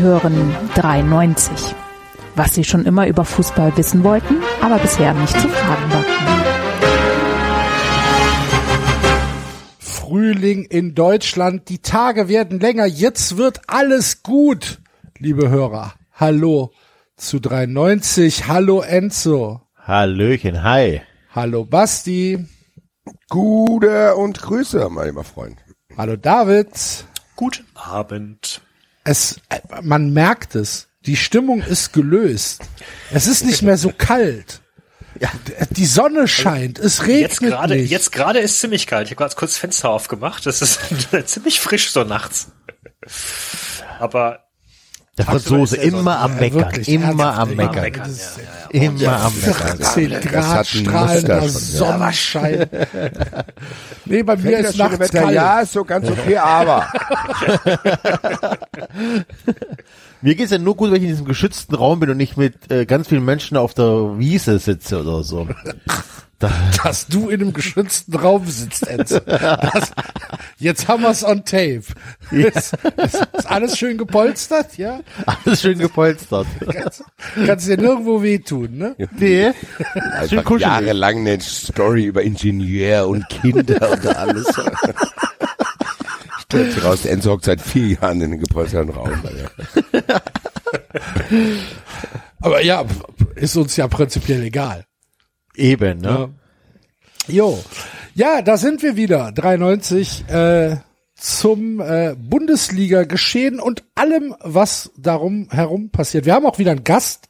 Sie hören 93. Was Sie schon immer über Fußball wissen wollten, aber bisher nicht zu fragen war. Frühling in Deutschland, die Tage werden länger, jetzt wird alles gut, liebe Hörer. Hallo zu 93, hallo Enzo. Hallöchen, hi. Hallo Basti. Gute und Grüße, mein lieber Freund. Hallo David. Guten Abend. Es, man merkt es. Die Stimmung ist gelöst. Es ist nicht mehr so kalt. Die Sonne scheint, es regnet Jetzt gerade, nicht. jetzt gerade ist ziemlich kalt. Ich habe gerade kurz das Fenster aufgemacht. Das ist ziemlich frisch so nachts. Aber Der Franzose ja immer am Ja, Meckern, wirklich, immer am immer Meckern, meckern, Das- ja, ja, ja. immer am Meckern. 14 Das Grad strahlender ja. Sonnenschein. nee, bei mir ist nachts Wetter? kalt. Ja, ist so ganz okay, aber Mir geht's ja nur gut, wenn ich in diesem geschützten Raum bin und nicht mit äh, ganz vielen Menschen auf der Wiese sitze oder so. Da, dass du in einem geschützten Raum sitzt, Enzo. Das, jetzt haben wir's on tape. Ist, ist, ist alles schön gepolstert, ja? alles schön gepolstert. Kannst, kannst dir nirgendwo wehtun, ne? Nee, einfach jahrelang eine Story über Ingenieur und Kinder und alles. Stellt sich raus, Enzo hockt seit vier Jahren in einem gepolsterten Raum. Aber ja, ist uns ja prinzipiell egal. Eben, ne? Jo. Ja, da sind wir wieder. 93 äh, zum äh, Bundesliga geschehen und allem, was darum herum passiert. Wir haben auch wieder einen Gast,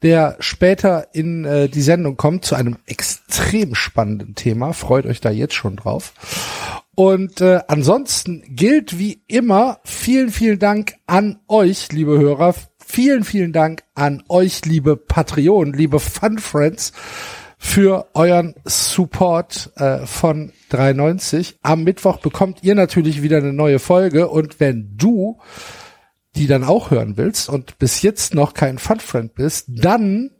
der später in äh, die Sendung kommt zu einem extrem spannenden Thema. Freut euch da jetzt schon drauf. Und äh, ansonsten gilt wie immer vielen, vielen Dank an euch, liebe Hörer. Vielen, vielen Dank an euch, liebe Patreon, liebe Fun Friends für euren Support äh, von 93. Am Mittwoch bekommt ihr natürlich wieder eine neue Folge und wenn du die dann auch hören willst und bis jetzt noch kein Fun Friend bist, dann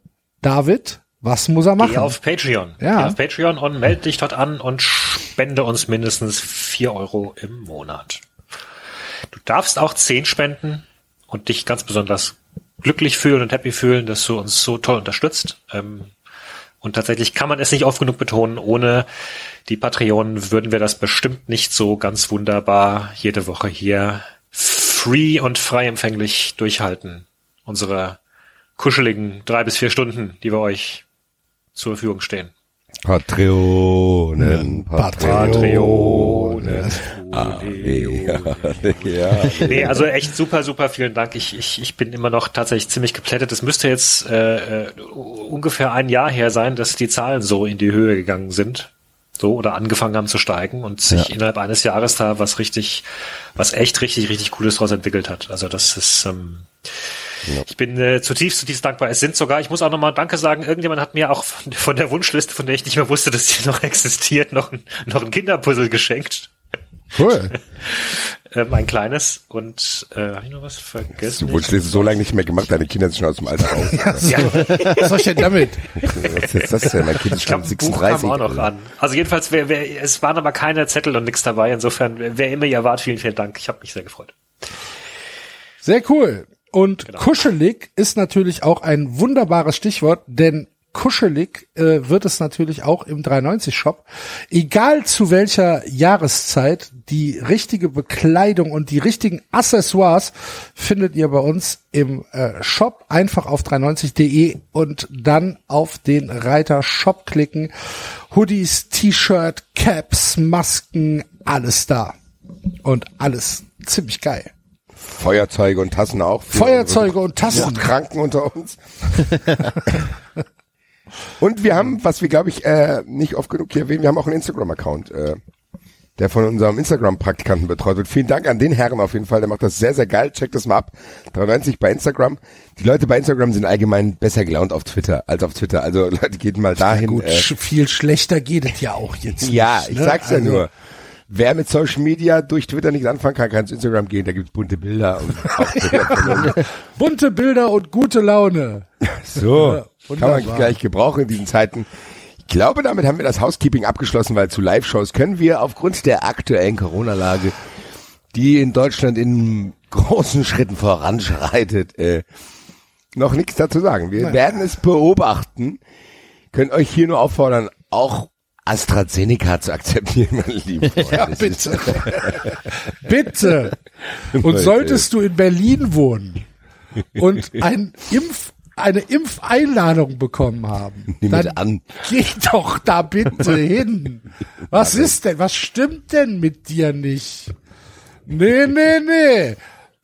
David, was muss er machen? geh auf Patreon. Ja. Geh auf Patreon und melde dich dort an und spende uns mindestens vier Euro im Monat. Du darfst auch zehn spenden und dich ganz besonders glücklich fühlen und happy fühlen, dass du uns so toll unterstützt. Ähm, und tatsächlich kann man es nicht oft genug betonen, ohne die Patreonen würden wir das bestimmt nicht so ganz wunderbar jede Woche hier free und frei empfänglich durchhalten. Unsere kuscheligen drei bis vier Stunden, die wir euch zur Verfügung stehen. Patreonen, Patreonen. Ah, ja, ja. Nee, also echt super, super vielen Dank. Ich, ich, ich bin immer noch tatsächlich ziemlich geplättet. Es müsste jetzt äh, äh, ungefähr ein Jahr her sein, dass die Zahlen so in die Höhe gegangen sind. So, oder angefangen haben zu steigen und sich innerhalb eines Jahres da was richtig, was echt richtig, richtig Cooles daraus entwickelt hat. Also das ist, ähm, ich bin äh, zutiefst, zutiefst dankbar. Es sind sogar, ich muss auch nochmal Danke sagen, irgendjemand hat mir auch von, von der Wunschliste, von der ich nicht mehr wusste, dass sie noch existiert, noch ein, noch ein Kinderpuzzle geschenkt. Cool. Ähm, ein kleines und äh, habe ich noch was vergessen? Du wurdest so lange nicht mehr gemacht, deine Kinder sind schon aus dem Alter raus. ja, Was soll ich denn damit? Was ist das denn? Mein Kind ist ich schon glaube, ein Buch kam 36. auch noch an. Also jedenfalls, wer, wer, es waren aber keine Zettel und nichts dabei. Insofern, wer, wer immer ihr wart, vielen, vielen Dank. Ich habe mich sehr gefreut. Sehr cool. Und Genau. kuschelig ist natürlich auch ein wunderbares Stichwort, denn kuschelig äh, wird es natürlich auch im 390-Shop. Egal zu welcher Jahreszeit, die richtige Bekleidung und die richtigen Accessoires findet ihr bei uns im äh, Shop. Einfach auf 390.de und dann auf den Reiter Shop klicken. Hoodies, T-Shirt, Caps, Masken, alles da. Und alles ziemlich geil. Feuerzeuge und Tassen auch. Feuerzeuge und Tassen. Kranken unter uns. und wir haben, was wir glaube ich äh, nicht oft genug hier erwähnen, wir haben auch einen Instagram-Account, äh, der von unserem Instagram-Praktikanten betreut wird. Vielen Dank an den Herren auf jeden Fall, der macht das sehr, sehr geil. Checkt das mal ab. 93 bei Instagram. Die Leute bei Instagram sind allgemein besser gelaunt auf Twitter als auf Twitter. Also Leute, geht mal dahin. Gut, äh, viel schlechter geht es ja auch jetzt. Ja, nicht, ich ne? sag's ja Also, nur. Wer mit Social Media durch Twitter nichts anfangen kann, kann zu Instagram gehen. Da gibt's bunte Bilder und Bilder. Bunte Bilder und gute Laune. So, Ja, kann man gleich gebrauchen in diesen Zeiten. Ich glaube, damit haben wir das Housekeeping abgeschlossen, weil zu Live-Shows können wir aufgrund der aktuellen Corona-Lage, die in Deutschland in großen Schritten voranschreitet, äh, noch nichts dazu sagen. Wir werden es beobachten. Können euch hier nur auffordern, auch AstraZeneca zu akzeptieren, meine lieben. Ja, bitte. Bitte. Und solltest du in Berlin wohnen und ein Impf, eine Impfeinladung bekommen haben, Nimm dann an. geh doch da bitte hin. Was ist denn? Was stimmt denn mit dir nicht? Nee, nee, nee.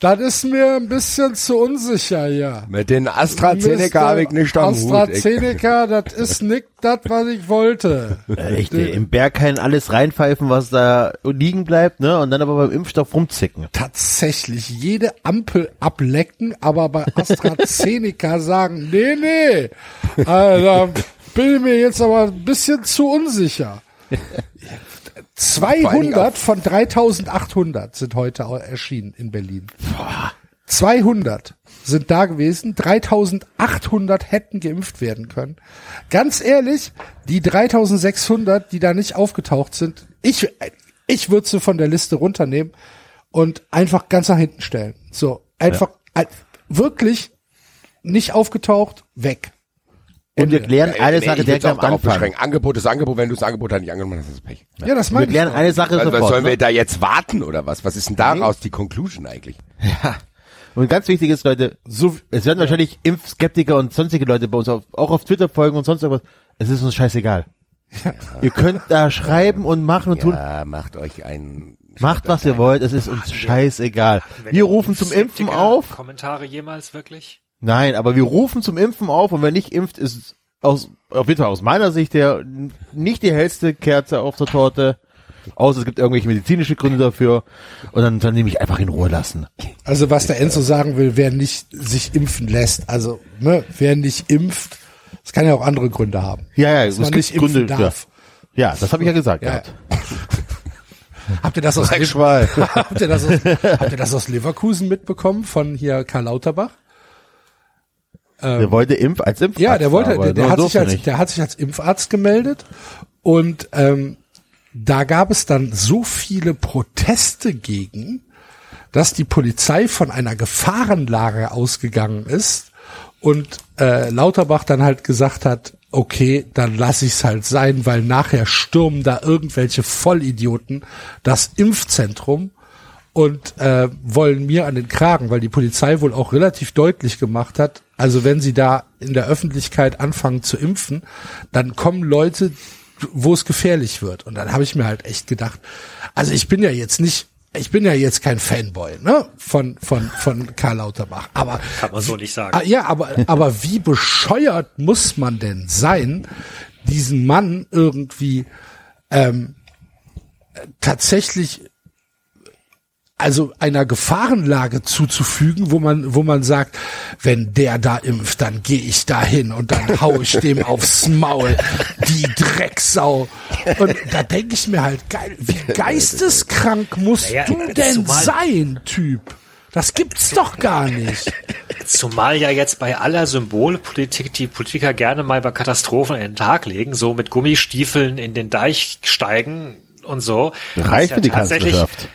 Das ist mir ein bisschen zu unsicher, ja. Mit den AstraZeneca habe ich nicht am AstraZeneca, das ist nicht das, was ich wollte. Echt, ey, im Berghain alles reinpfeifen, was da liegen bleibt, ne? Und dann aber beim Impfstoff rumzicken. tatsächlich jede Ampel ablecken, aber bei AstraZeneca sagen, nee, nee, also, bin ich mir jetzt aber ein bisschen zu unsicher. 200 von 3800 sind heute erschienen in Berlin. 200 sind da gewesen, 3800 hätten geimpft werden können. Ganz ehrlich, die 3600, die da nicht aufgetaucht sind, ich, ich würde sie von der Liste runternehmen und einfach ganz nach hinten stellen. So, einfach, ein- wirklich nicht aufgetaucht, weg. Und wir klären eine Nee, Sache direkt am Anfang. Angebot ist Angebot. Wenn du das Angebot halt nicht angenommen hast, ist das Pech. Ja, das Wir meine ich. klären doch. eine Sache Also, was sofort. sollen wir ne? da jetzt warten oder was? Was ist denn daraus die Conclusion eigentlich? Und ganz wichtig ist, Leute, So, es werden wahrscheinlich Impfskeptiker und sonstige Leute bei uns auf, auch auf Twitter folgen und sonst irgendwas. Es ist uns scheißegal. Ihr könnt da schreiben und machen und tun. Ja, macht euch ein Macht, was ihr wollt. Es ist uns scheißegal. Wir rufen zum Impfen auf. Kommentare jemals wirklich? Nein, aber wir rufen zum Impfen auf und wer nicht impft, ist aus, auf jeden Fall aus meiner Sicht der nicht die hellste Kerze auf der Torte. Außer es gibt irgendwelche medizinische Gründe dafür. Und dann, dann nehme ich einfach in Ruhe lassen. Also was der Enzo sagen will, wer nicht sich impfen lässt, also ne, wer nicht impft, das kann ja auch andere Gründe haben. Ja, ja, es gibt nicht impfen Gründe. darf. Ja, ja das habe ich ja gesagt. Ja. Habt ihr das aus habt ihr das aus, habt ihr das aus Leverkusen mitbekommen von hier Karl Lauterbach? Der wollte Impf als Impfarzt. Ja, der wollte, der, der, hat sich als, nicht. der hat sich als Impfarzt gemeldet und ähm, da gab es dann so viele Proteste gegen, dass die Polizei von einer Gefahrenlage ausgegangen ist und äh, Lauterbach dann halt gesagt hat, okay, dann lass ich's halt sein, weil nachher stürmen da irgendwelche Vollidioten das Impfzentrum und äh, wollen mir an den Kragen, weil die Polizei wohl auch relativ deutlich gemacht hat, also wenn sie da in der Öffentlichkeit anfangen zu impfen, dann kommen Leute, wo es gefährlich wird. Und dann habe ich mir halt echt gedacht, also ich bin ja jetzt nicht, ich bin ja jetzt kein Fanboy ne, von von von Karl Lauterbach, aber Kann man so nicht sagen. Ah, ja, aber, aber wie bescheuert muss man denn sein, diesen Mann irgendwie ähm, tatsächlich also einer Gefahrenlage zuzufügen, wo man, wo man sagt, wenn der da impft, dann gehe ich da hin und dann hau ich dem aufs Maul, die Drecksau. Und da denke ich mir halt, geil, wie geisteskrank musst Naja, du denn sein, Typ? Das gibt's doch gar nicht. Zumal ja jetzt bei aller Symbolpolitik die Politiker gerne mal bei Katastrophen in den Tag legen, so mit Gummistiefeln in den Deich steigen und so. Reicht Ist ja für die Kanzlerschaft.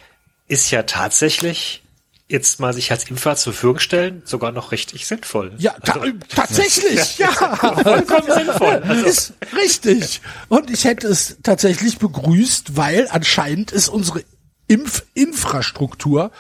Ist ja tatsächlich jetzt mal sich als Impfer zur Verfügung stellen, sogar noch richtig sinnvoll. Ja, ta tatsächlich, ja. Vollkommen sinnvoll. Also, Ist richtig. Und ich hätte es tatsächlich begrüßt, weil anscheinend ist unsere Impfinfrastruktur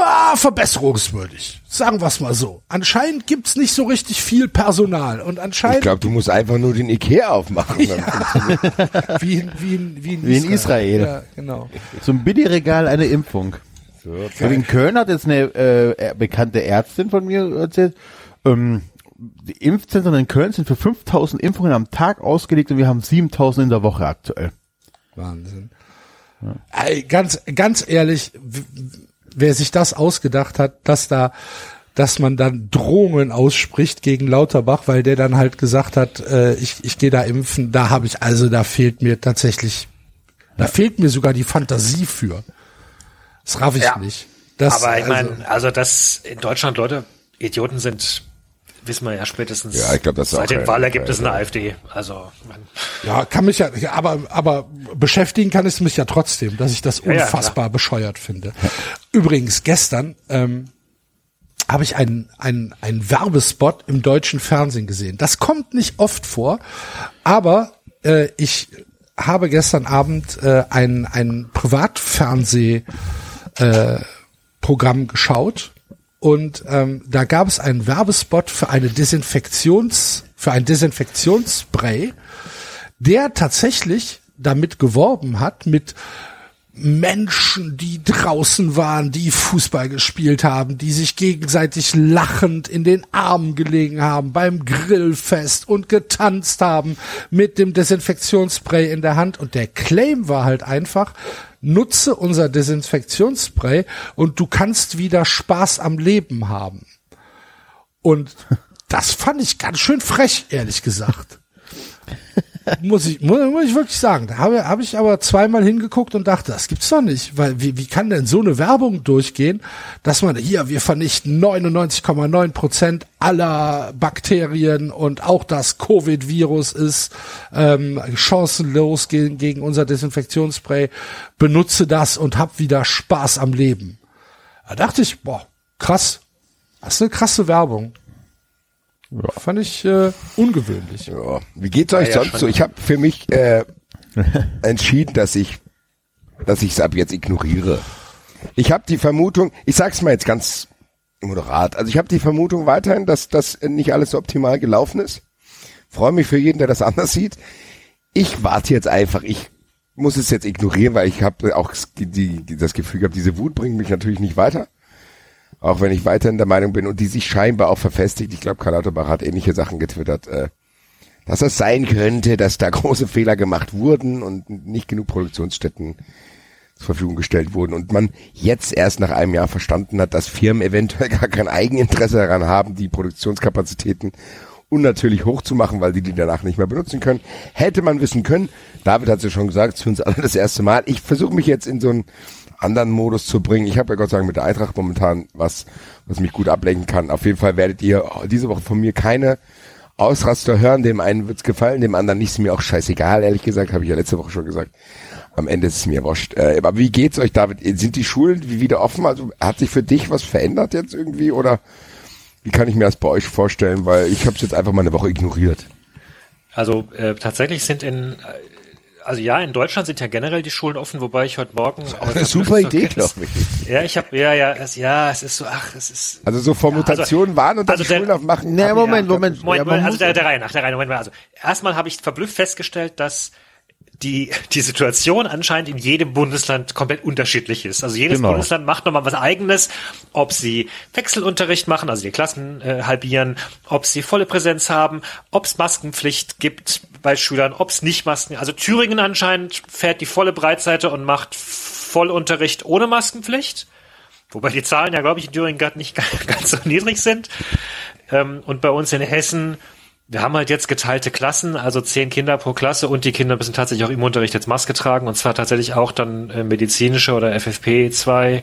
ah, verbesserungswürdig. Sagen wir es mal so. Anscheinend gibt's nicht so richtig viel Personal. Und Ich anscheinend, glaube, du musst einfach nur den Ikea aufmachen. wie, in, wie, in, wie, in, Wie in Israel. Ja, genau. Zum Billigregal eine Impfung. Und in Köln hat jetzt eine äh, bekannte Ärztin von mir erzählt, ähm, die Impfzentren in Köln sind für 5000 Impfungen am Tag ausgelegt und wir haben 7000 in der Woche aktuell. Wahnsinn. Ey, ganz, ganz ehrlich, wer sich das ausgedacht hat, dass da, dass man dann Drohungen ausspricht gegen Lauterbach, weil der dann halt gesagt hat, äh, ich, ich gehe da impfen, da habe ich, also da fehlt mir tatsächlich, da fehlt mir sogar die Fantasie für. Das raff ich Ja. nicht. Das, aber ich also- meine, also dass in Deutschland Leute Idioten sind, wissen wir ja spätestens. Ja, ich glaub, das Seit dem Wahlergebnis in der kein- AfD. Also, man- Ja, kann mich ja, aber, aber beschäftigen kann es mich ja trotzdem, dass ich das Ja, ja, unfassbar bescheuert finde. Übrigens, gestern ähm, habe ich einen, einen, einen Werbespot im deutschen Fernsehen gesehen. Das kommt nicht oft vor, aber äh, ich habe gestern Abend äh, ein, ein Privatfernseh äh, Programm geschaut und ähm, da gab es einen Werbespot für eine Desinfektions für ein Desinfektionsspray, der tatsächlich damit geworben hat mit Menschen, die draußen waren, die Fußball gespielt haben, die sich gegenseitig lachend in den Armen gelegen haben beim Grillfest und getanzt haben mit dem Desinfektionsspray in der Hand. Und der Claim war halt einfach, nutze unser Desinfektionsspray und du kannst wieder Spaß am Leben haben. Und das fand ich ganz schön frech, ehrlich gesagt. muss ich, muss, muss ich wirklich sagen. Da habe, habe ich aber zweimal hingeguckt und dachte, das gibt's doch nicht. Weil wie, wie kann denn so eine Werbung durchgehen, dass man hier, wir vernichten 99,9 Prozent aller Bakterien und auch das Covid-Virus ist ähm, chancenlos gegen, gegen unser Desinfektionsspray. Benutze das und hab wieder Spaß am Leben. Da dachte ich, boah, krass. Das ist eine krasse Werbung. Fand ich äh, ungewöhnlich. Ja. Wie geht's euch Ja, ja, sonst schon. so? Ich habe für mich äh, entschieden, dass ich dass ich es ab jetzt ignoriere. Ich habe die Vermutung, ich sag's mal jetzt ganz moderat, also ich habe die Vermutung weiterhin, dass das nicht alles so optimal gelaufen ist. Freue mich für jeden, der das anders sieht. Ich warte jetzt einfach, ich muss es jetzt ignorieren, weil ich habe auch die, die, das Gefühl gehabt, diese Wut bringt mich natürlich nicht weiter. Auch wenn ich weiterhin der Meinung bin und die sich scheinbar auch verfestigt. Ich glaube, Karl Lauterbach hat ähnliche Sachen getwittert, äh, dass es sein könnte, dass da große Fehler gemacht wurden und nicht genug Produktionsstätten zur Verfügung gestellt wurden und man jetzt erst nach einem Jahr verstanden hat, dass Firmen eventuell gar kein Eigeninteresse daran haben, die Produktionskapazitäten unnatürlich hochzumachen, weil die die danach nicht mehr benutzen können. Hätte man wissen können. David hat es ja schon gesagt, es ist für uns alle das erste Mal. Ich versuche mich jetzt in so einen anderen Modus zu bringen. Ich habe ja Gott sei Dank mit der Eintracht momentan was, was mich gut ablenken kann. Auf jeden Fall werdet ihr diese Woche von mir keine Ausraster hören. Dem einen wird's gefallen, dem anderen nicht. Ist mir auch scheißegal, ehrlich gesagt, habe ich ja letzte Woche schon gesagt. Am Ende ist es mir wurscht. Äh, aber wie geht's euch, David? Sind die Schulen wieder offen? Also hat sich für dich was verändert jetzt irgendwie oder wie kann ich mir das bei euch vorstellen? Weil ich habe es jetzt einfach mal eine Woche ignoriert. Also äh, tatsächlich sind in, äh, also ja, in Deutschland sind ja generell die Schulen offen, wobei ich heute Morgen Eine super Idee, glaube ich. Ja, ich habe ja, ja, es, ja, es ist so, ach, es ist. Also so vor Ja, Mutationen waren und dann also die der- Schulen aufmachen. Nee, Moment, ja, Moment. Moment, Ja, man Moment, also der, der Reihe nach, der Reihe nach. Moment mal. Also erstmal habe ich verblüfft festgestellt, dass die, die Situation anscheinend in jedem Bundesland komplett unterschiedlich ist. Also jedes Genau. Bundesland macht nochmal was eigenes, ob sie Wechselunterricht machen, also die Klassen äh, halbieren, ob sie volle Präsenz haben, ob es Maskenpflicht gibt bei Schülern, ob es nicht Masken. Also Thüringen anscheinend fährt die volle Breitseite und macht Vollunterricht ohne Maskenpflicht. Wobei die Zahlen ja, glaube ich, in Thüringen gerade nicht ganz so niedrig sind. Ähm, und bei uns in Hessen, wir haben halt jetzt geteilte Klassen, also zehn Kinder pro Klasse und die Kinder müssen tatsächlich auch im Unterricht jetzt Maske tragen und zwar tatsächlich auch dann äh, medizinische oder FFP2.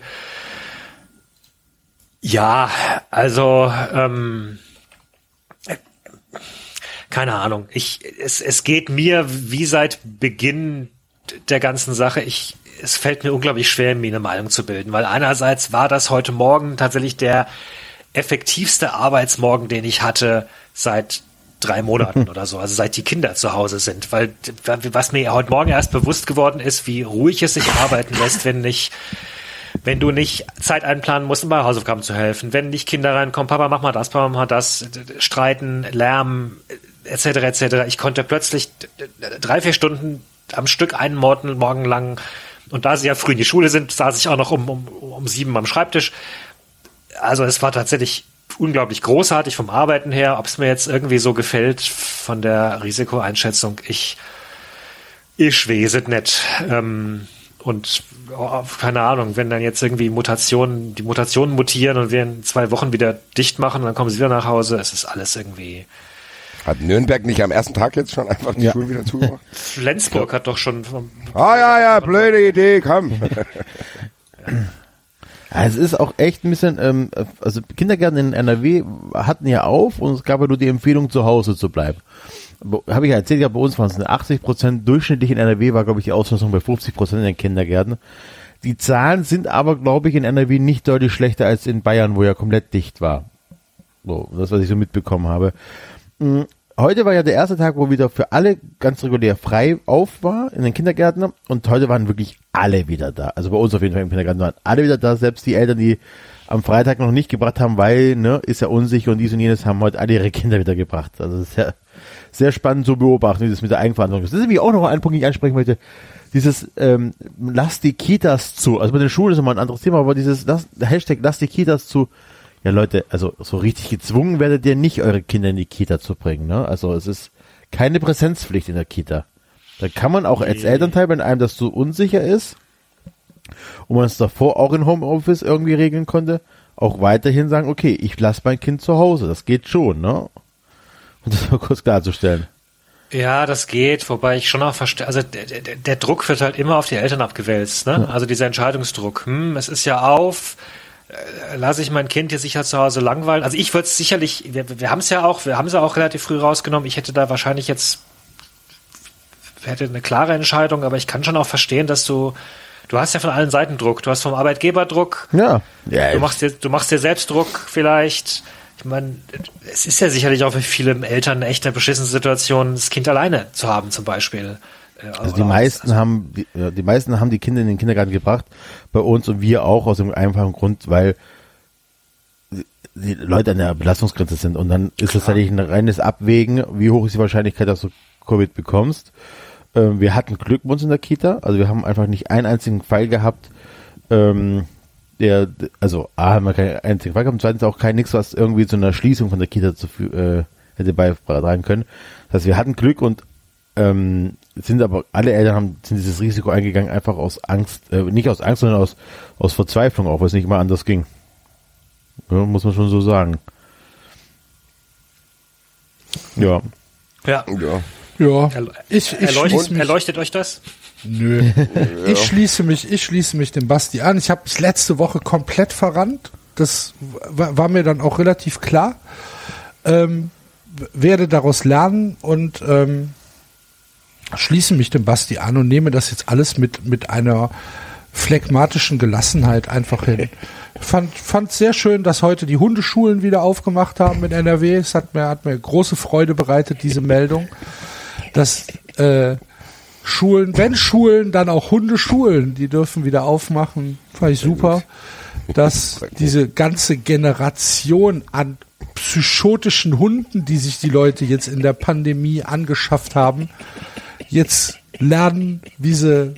Ja, also ähm, äh, keine Ahnung. Ich, es, es geht mir wie seit Beginn der ganzen Sache. Ich, es fällt mir unglaublich schwer, mir eine Meinung zu bilden, weil einerseits war das heute Morgen tatsächlich der effektivste Arbeitsmorgen, den ich hatte seit drei Monaten oder so, also seit die Kinder zu Hause sind, weil was mir heute Morgen erst bewusst geworden ist, wie ruhig es sich arbeiten lässt, wenn nicht wenn du nicht Zeit einplanen musst, um bei Hausaufgaben zu helfen, wenn nicht Kinder reinkommen, Papa, mach mal das, Papa, mach mal das, streiten, Lärm, etc., etc. Ich konnte plötzlich drei, vier Stunden am Stück einen Morgen, morgen lang, und da sie ja früh in die Schule sind, saß ich auch noch um, um, um sieben am Schreibtisch. Also es war tatsächlich unglaublich großartig vom Arbeiten her. Ob es mir jetzt irgendwie so gefällt von der Risikoeinschätzung, ich, ich weiß es nicht. Ähm, und oh, keine Ahnung, wenn dann jetzt irgendwie Mutationen, die Mutationen mutieren und wir in zwei Wochen wieder dicht machen und dann kommen sie wieder nach Hause, es ist alles irgendwie. Hat Nürnberg nicht am ersten Tag jetzt schon einfach die Ja. Schulen wieder zugemacht? Flensburg hat doch schon vom- ah ja, ja, blöde Idee, komm. Ja, es ist auch echt ein bisschen, ähm, also Kindergärten in NRW hatten ja auf und es gab ja nur die Empfehlung, zu Hause zu bleiben. Habe ich ja erzählt, ja, bei uns waren es 80 Prozent, durchschnittlich in NRW war, glaube ich, die Auslastung bei 50 Prozent in den Kindergärten. Die Zahlen sind aber, glaube ich, in NRW nicht deutlich schlechter als in Bayern, wo ja komplett dicht war. So, das, was ich so mitbekommen habe. Heute war ja der erste Tag, wo wieder für alle ganz regulär frei auf war in den Kindergärten und heute waren wirklich alle wieder da. Also bei uns auf jeden Fall im Kindergarten waren alle wieder da, selbst die Eltern, die am Freitag noch nicht gebracht haben, weil, ne, ist ja unsicher und dies und jenes, haben heute alle ihre Kinder wieder gebracht. Also das ist ja sehr spannend zu beobachten, wie das mit der Eigenverantwortung ist. Das ist nämlich auch noch ein Punkt, den ich ansprechen möchte. Dieses, ähm, lass die Kitas zu. Also mit den Schulen ist immer ein anderes Thema, aber dieses lass, Hashtag lass die Kitas zu ja Leute, also so richtig gezwungen werdet ihr nicht, eure Kinder in die Kita zu bringen. Ne? Also es ist keine Präsenzpflicht in der Kita. Da kann man auch als Elternteil, wenn einem das so unsicher ist und man es davor auch in Homeoffice irgendwie regeln konnte, auch weiterhin sagen, okay, ich lasse mein Kind zu Hause. Das geht schon, ne? Und das mal kurz klarzustellen. Ja, das geht, wobei ich schon auch verstehe, also der, der, der Druck wird halt immer auf die Eltern abgewälzt, ne? Ja. Also dieser Entscheidungsdruck. Hm, es ist ja auf, lasse ich mein Kind jetzt sicher zu Hause langweilen. Also ich würde es sicherlich, wir, wir haben es ja auch, wir haben es ja auch relativ früh rausgenommen. Ich hätte da wahrscheinlich jetzt hätte eine klare Entscheidung, aber ich kann schon auch verstehen, dass du du hast ja von allen Seiten Druck. Du hast vom Arbeitgeber Druck. Ja. ja du machst dir du machst dir selbst Druck vielleicht. Ich meine, es ist ja sicherlich auch für viele Eltern eine echte beschissene Situation, das Kind alleine zu haben zum Beispiel. Also die meisten also haben die, die meisten haben die Kinder in den Kindergarten gebracht, bei uns und wir auch aus dem einfachen Grund, weil die Leute an der Belastungsgrenze sind und dann ist es tatsächlich ein reines Abwägen, wie hoch ist die Wahrscheinlichkeit, dass du Covid bekommst. Ähm, wir hatten Glück bei uns in der Kita, also wir haben einfach nicht einen einzigen Fall gehabt, ähm, der, also A, haben wir keinen einzigen Fall gehabt und zweitens auch kein nichts, was irgendwie zu einer Schließung von der Kita zu, äh, hätte beitragen können. Das heißt, wir hatten Glück und ähm, sind aber alle Eltern haben sind dieses Risiko eingegangen einfach aus Angst, äh, nicht aus Angst, sondern aus aus Verzweiflung, auch weil es nicht mal anders ging. Ja, muss man schon so sagen. Ja. Ja. Ja. Ja. Ich, ich erleuchtet, mich, erleuchtet euch das? Nö. Ich schließe mich, ich schließe mich dem Basti an. Ich habe es letzte Woche komplett verrannt. Das war, war, mir dann auch relativ klar. Ähm, werde daraus lernen und ähm, schließe mich dem Basti an und nehme das jetzt alles mit, mit einer phlegmatischen Gelassenheit einfach hin. Fand, fand sehr schön, dass heute die Hundeschulen wieder aufgemacht haben in NRW. Es hat mir, hat mir große Freude bereitet, diese Meldung, dass äh, Schulen, wenn Schulen, dann auch Hundeschulen, die dürfen wieder aufmachen. Fand ich super, dass diese ganze Generation an psychotischen Hunden, die sich die Leute jetzt in der Pandemie angeschafft haben, jetzt lernen, wie sie,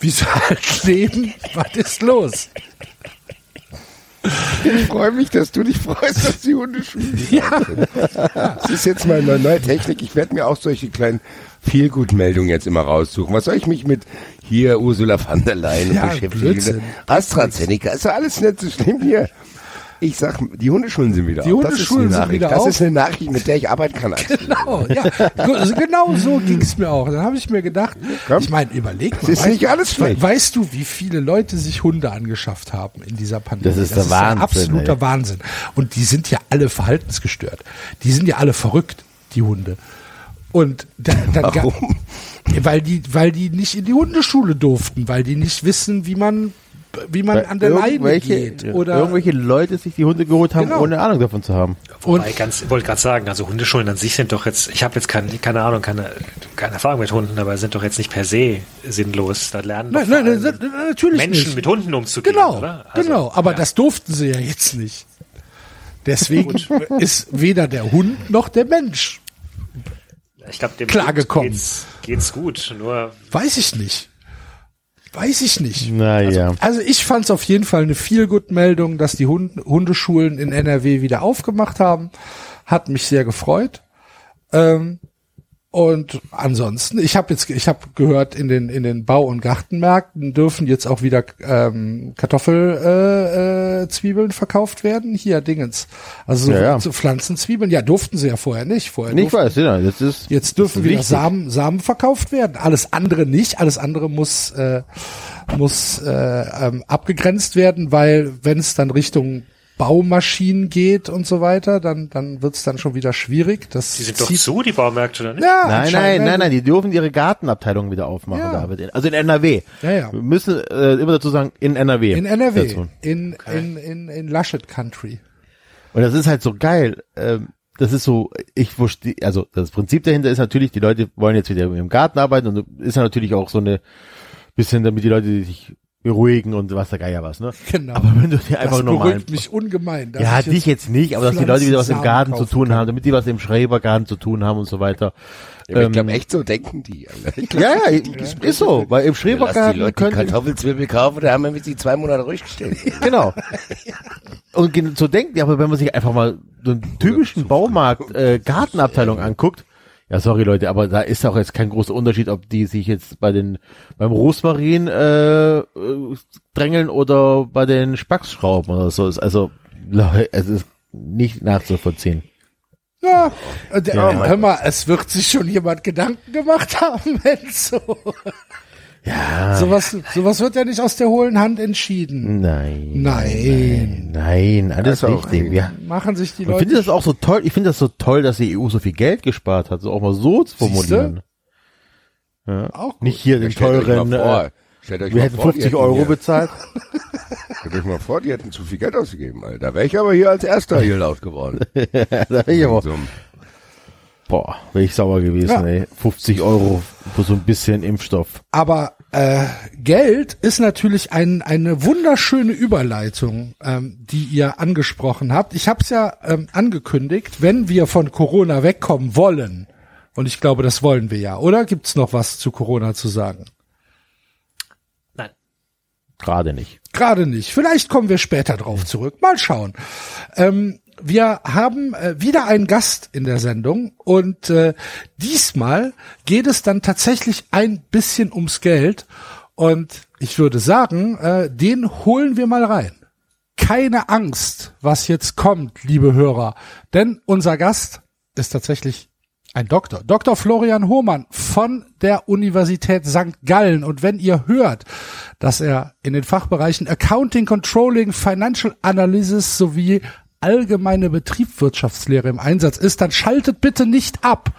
wie sie halt leben. Was ist los? Ich freue mich, dass du dich freust, dass die Hunde schwimmen. Ja. Das ist jetzt mal eine neue Technik. Ich werde mir auch solche kleinen Feelgood-Meldungen jetzt immer raussuchen. Was soll ich mich mit hier Ursula von der Leyen ja, beschäftigen? Blödsinn. AstraZeneca, ist doch alles nicht so schlimm hier. Ich sag, die Hundeschulen sind wieder die auf. Die Hundeschulen sind wieder das auf. Das ist eine Nachricht, mit der ich arbeiten kann. Genau, ja. Also genau so ging es mir auch. Dann habe ich mir gedacht, Komm. ich meine, überleg mal. Das ist weißt, nicht alles schlecht. Weißt du, wie viele Leute sich Hunde angeschafft haben in dieser Pandemie? Das ist das der ist Wahnsinn. absoluter ey. Wahnsinn. Und die sind ja alle verhaltensgestört. Die sind ja alle verrückt, die Hunde. Und dann, dann Warum? weil die, weil die nicht in die Hundeschule durften, weil die nicht wissen, wie man wie man Weil an der Leine geht. Oder irgendwelche Leute sich die Hunde geholt haben, genau. ohne Ahnung davon zu haben. Wobei, und ganz, wollte gerade sagen, also Hundeschulen an sich sind doch jetzt, ich habe jetzt keine, keine Ahnung, keine, keine Erfahrung mit Hunden, aber sind doch jetzt nicht per se sinnlos. Da lernen nein, nein, nein, natürlich Menschen nicht. mit Hunden umzugehen. Genau, also, genau. Aber ja. das durften sie ja jetzt nicht. Deswegen ist weder der Hund noch der Mensch ich glaube, dem klargekommen. Geht's, geht's gut, nur weiß ich nicht. Weiß ich nicht. Naja. Also, also ich fand es auf jeden Fall eine viel gut Meldung, dass die Hund Hundeschulen in NRW wieder aufgemacht haben. Hat mich sehr gefreut. Ähm, und ansonsten, ich habe jetzt, ich habe gehört, in den in den Bau- und Gartenmärkten dürfen jetzt auch wieder ähm, Kartoffelzwiebeln äh, äh, Zwiebeln verkauft werden. Hier Dingens, also so, ja, ja. so Pflanzenzwiebeln. Ja, durften sie ja vorher nicht. Vorher nicht weiß, ja. Jetzt ist jetzt dürfen wieder Samen Samen verkauft werden. Alles andere nicht. Alles andere muss äh, muss äh, ähm, abgegrenzt werden, weil wenn es dann Richtung Baumaschinen geht und so weiter, dann dann wird's dann schon wieder schwierig. Das Die sind doch zu, die Baumärkte, oder nicht? Ja, Nein, nein, ne? nein, nein, die dürfen ihre Gartenabteilung wieder aufmachen, Ja. David. Also in NRW. Ja, ja. Wir müssen äh, immer dazu sagen, in NRW. In NRW, Dazu. in, in, in, in Laschet Country. Und das ist halt so geil. Ähm, das ist so, ich verstehe, also das Prinzip dahinter ist natürlich, die Leute wollen jetzt wieder im Garten arbeiten und ist ja natürlich auch so eine bisschen, damit die Leute sich beruhigen und was der Geier was, ne? Genau. Aber wenn du dir einfach das normal beruhigt mich ungemein. ja, ich dich jetzt nicht, aber dass die Leute wieder was im Garten zu tun kann. haben, damit die was im Schrebergarten zu tun haben und so weiter. Ja, ich Ähm, glaube, echt so denken die. Ich glaub, Ja, ja, ist, ist so, weil im die Schrebergarten Leute die können Kartoffelzwiebel kaufen, da haben wir mit die zwei Monate ruhig gestellt. Genau. Und so denkt, ja, aber wenn man sich einfach mal so einen typischen Baumarkt äh, Gartenabteilung anguckt, ja, sorry Leute, aber da ist auch jetzt kein großer Unterschied, ob die sich jetzt bei den beim Rosmarin äh, äh, drängeln oder bei den Spacksschrauben oder so. Ist Also es ist nicht nachzuvollziehen. Ja, äh, der, Ja, hör mal, es wird sich schon jemand Gedanken gemacht haben, Enzo. Ja. Sowas, sowas wird ja nicht aus der hohlen Hand entschieden. Nein. Nein. Nein, alles auch richtig. Ja. Machen sich die Ich Leute. finde das auch so toll. Ich finde das so toll, dass die EU so viel Geld gespart hat, so auch mal so zu formulieren. Ja. Auch gut. Nicht hier den Stellt euch teuren. mal vor, Äh, wir hätten vor, die 50 Euro hier- bezahlt. Stellt euch mal vor, die hätten zu viel Geld ausgegeben, Alter. Da wäre ich aber hier als erster hier laut geworden. da wäre ich aber, boah, wäre ich sauer gewesen, Ja. ey. 50 Euro für so ein bisschen Impfstoff. Aber äh, Geld ist natürlich ein, eine wunderschöne Überleitung, ähm, die ihr angesprochen habt. Ich habe es ja ähm, angekündigt, wenn wir von Corona wegkommen wollen, und ich glaube, das wollen wir ja, oder? Gibt's noch was zu Corona zu sagen? Nein. Gerade nicht. Gerade nicht. Vielleicht kommen wir später drauf zurück. Mal schauen. Ähm, wir haben äh, wieder einen Gast in der Sendung und äh, diesmal geht es dann tatsächlich ein bisschen ums Geld und ich würde sagen, äh, den holen wir mal rein. Keine Angst, was jetzt kommt, liebe Hörer, denn unser Gast ist tatsächlich ein Doktor. Dr. Florian Hohmann von der Universität St. Gallen. Und wenn ihr hört, dass er in den Fachbereichen Accounting, Controlling, Financial Analysis sowie allgemeine Betriebswirtschaftslehre im Einsatz ist, dann schaltet bitte nicht ab.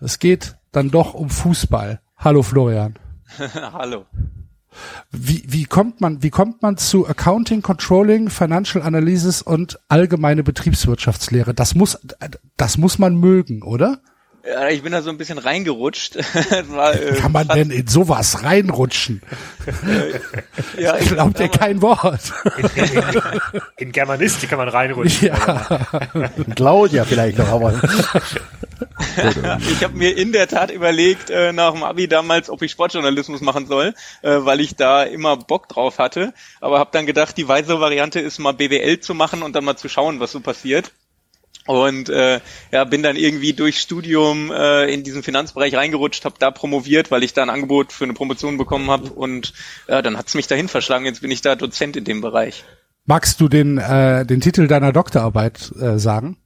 Es geht dann doch um Fußball. Hallo Florian. Hallo. Wie, wie kommt man, wie kommt man zu Accounting, Controlling, Financial Analysis und allgemeine Betriebswirtschaftslehre? Das muss, das muss man mögen, oder? Ja, ich bin da so ein bisschen reingerutscht. War, äh, Kann man denn in sowas reinrutschen? ja, ich, Glaubt ihr kein Wort? In Germanistik kann man reinrutschen. Ja. Claudia vielleicht noch, aber ich habe mir in der Tat überlegt, äh, nach dem Abi damals, ob ich Sportjournalismus machen soll, äh, weil ich da immer Bock drauf hatte. Aber habe dann gedacht, die weise Variante ist mal BWL zu machen und dann mal zu schauen, was so passiert. Und äh, ja, bin dann irgendwie durch Studium äh, in diesen Finanzbereich reingerutscht, habe da promoviert, weil ich da ein Angebot für eine Promotion bekommen habe und ja, dann hat's mich dahin verschlagen. Jetzt bin ich da Dozent in dem Bereich. Magst du den, äh, den Titel deiner Doktorarbeit äh, sagen?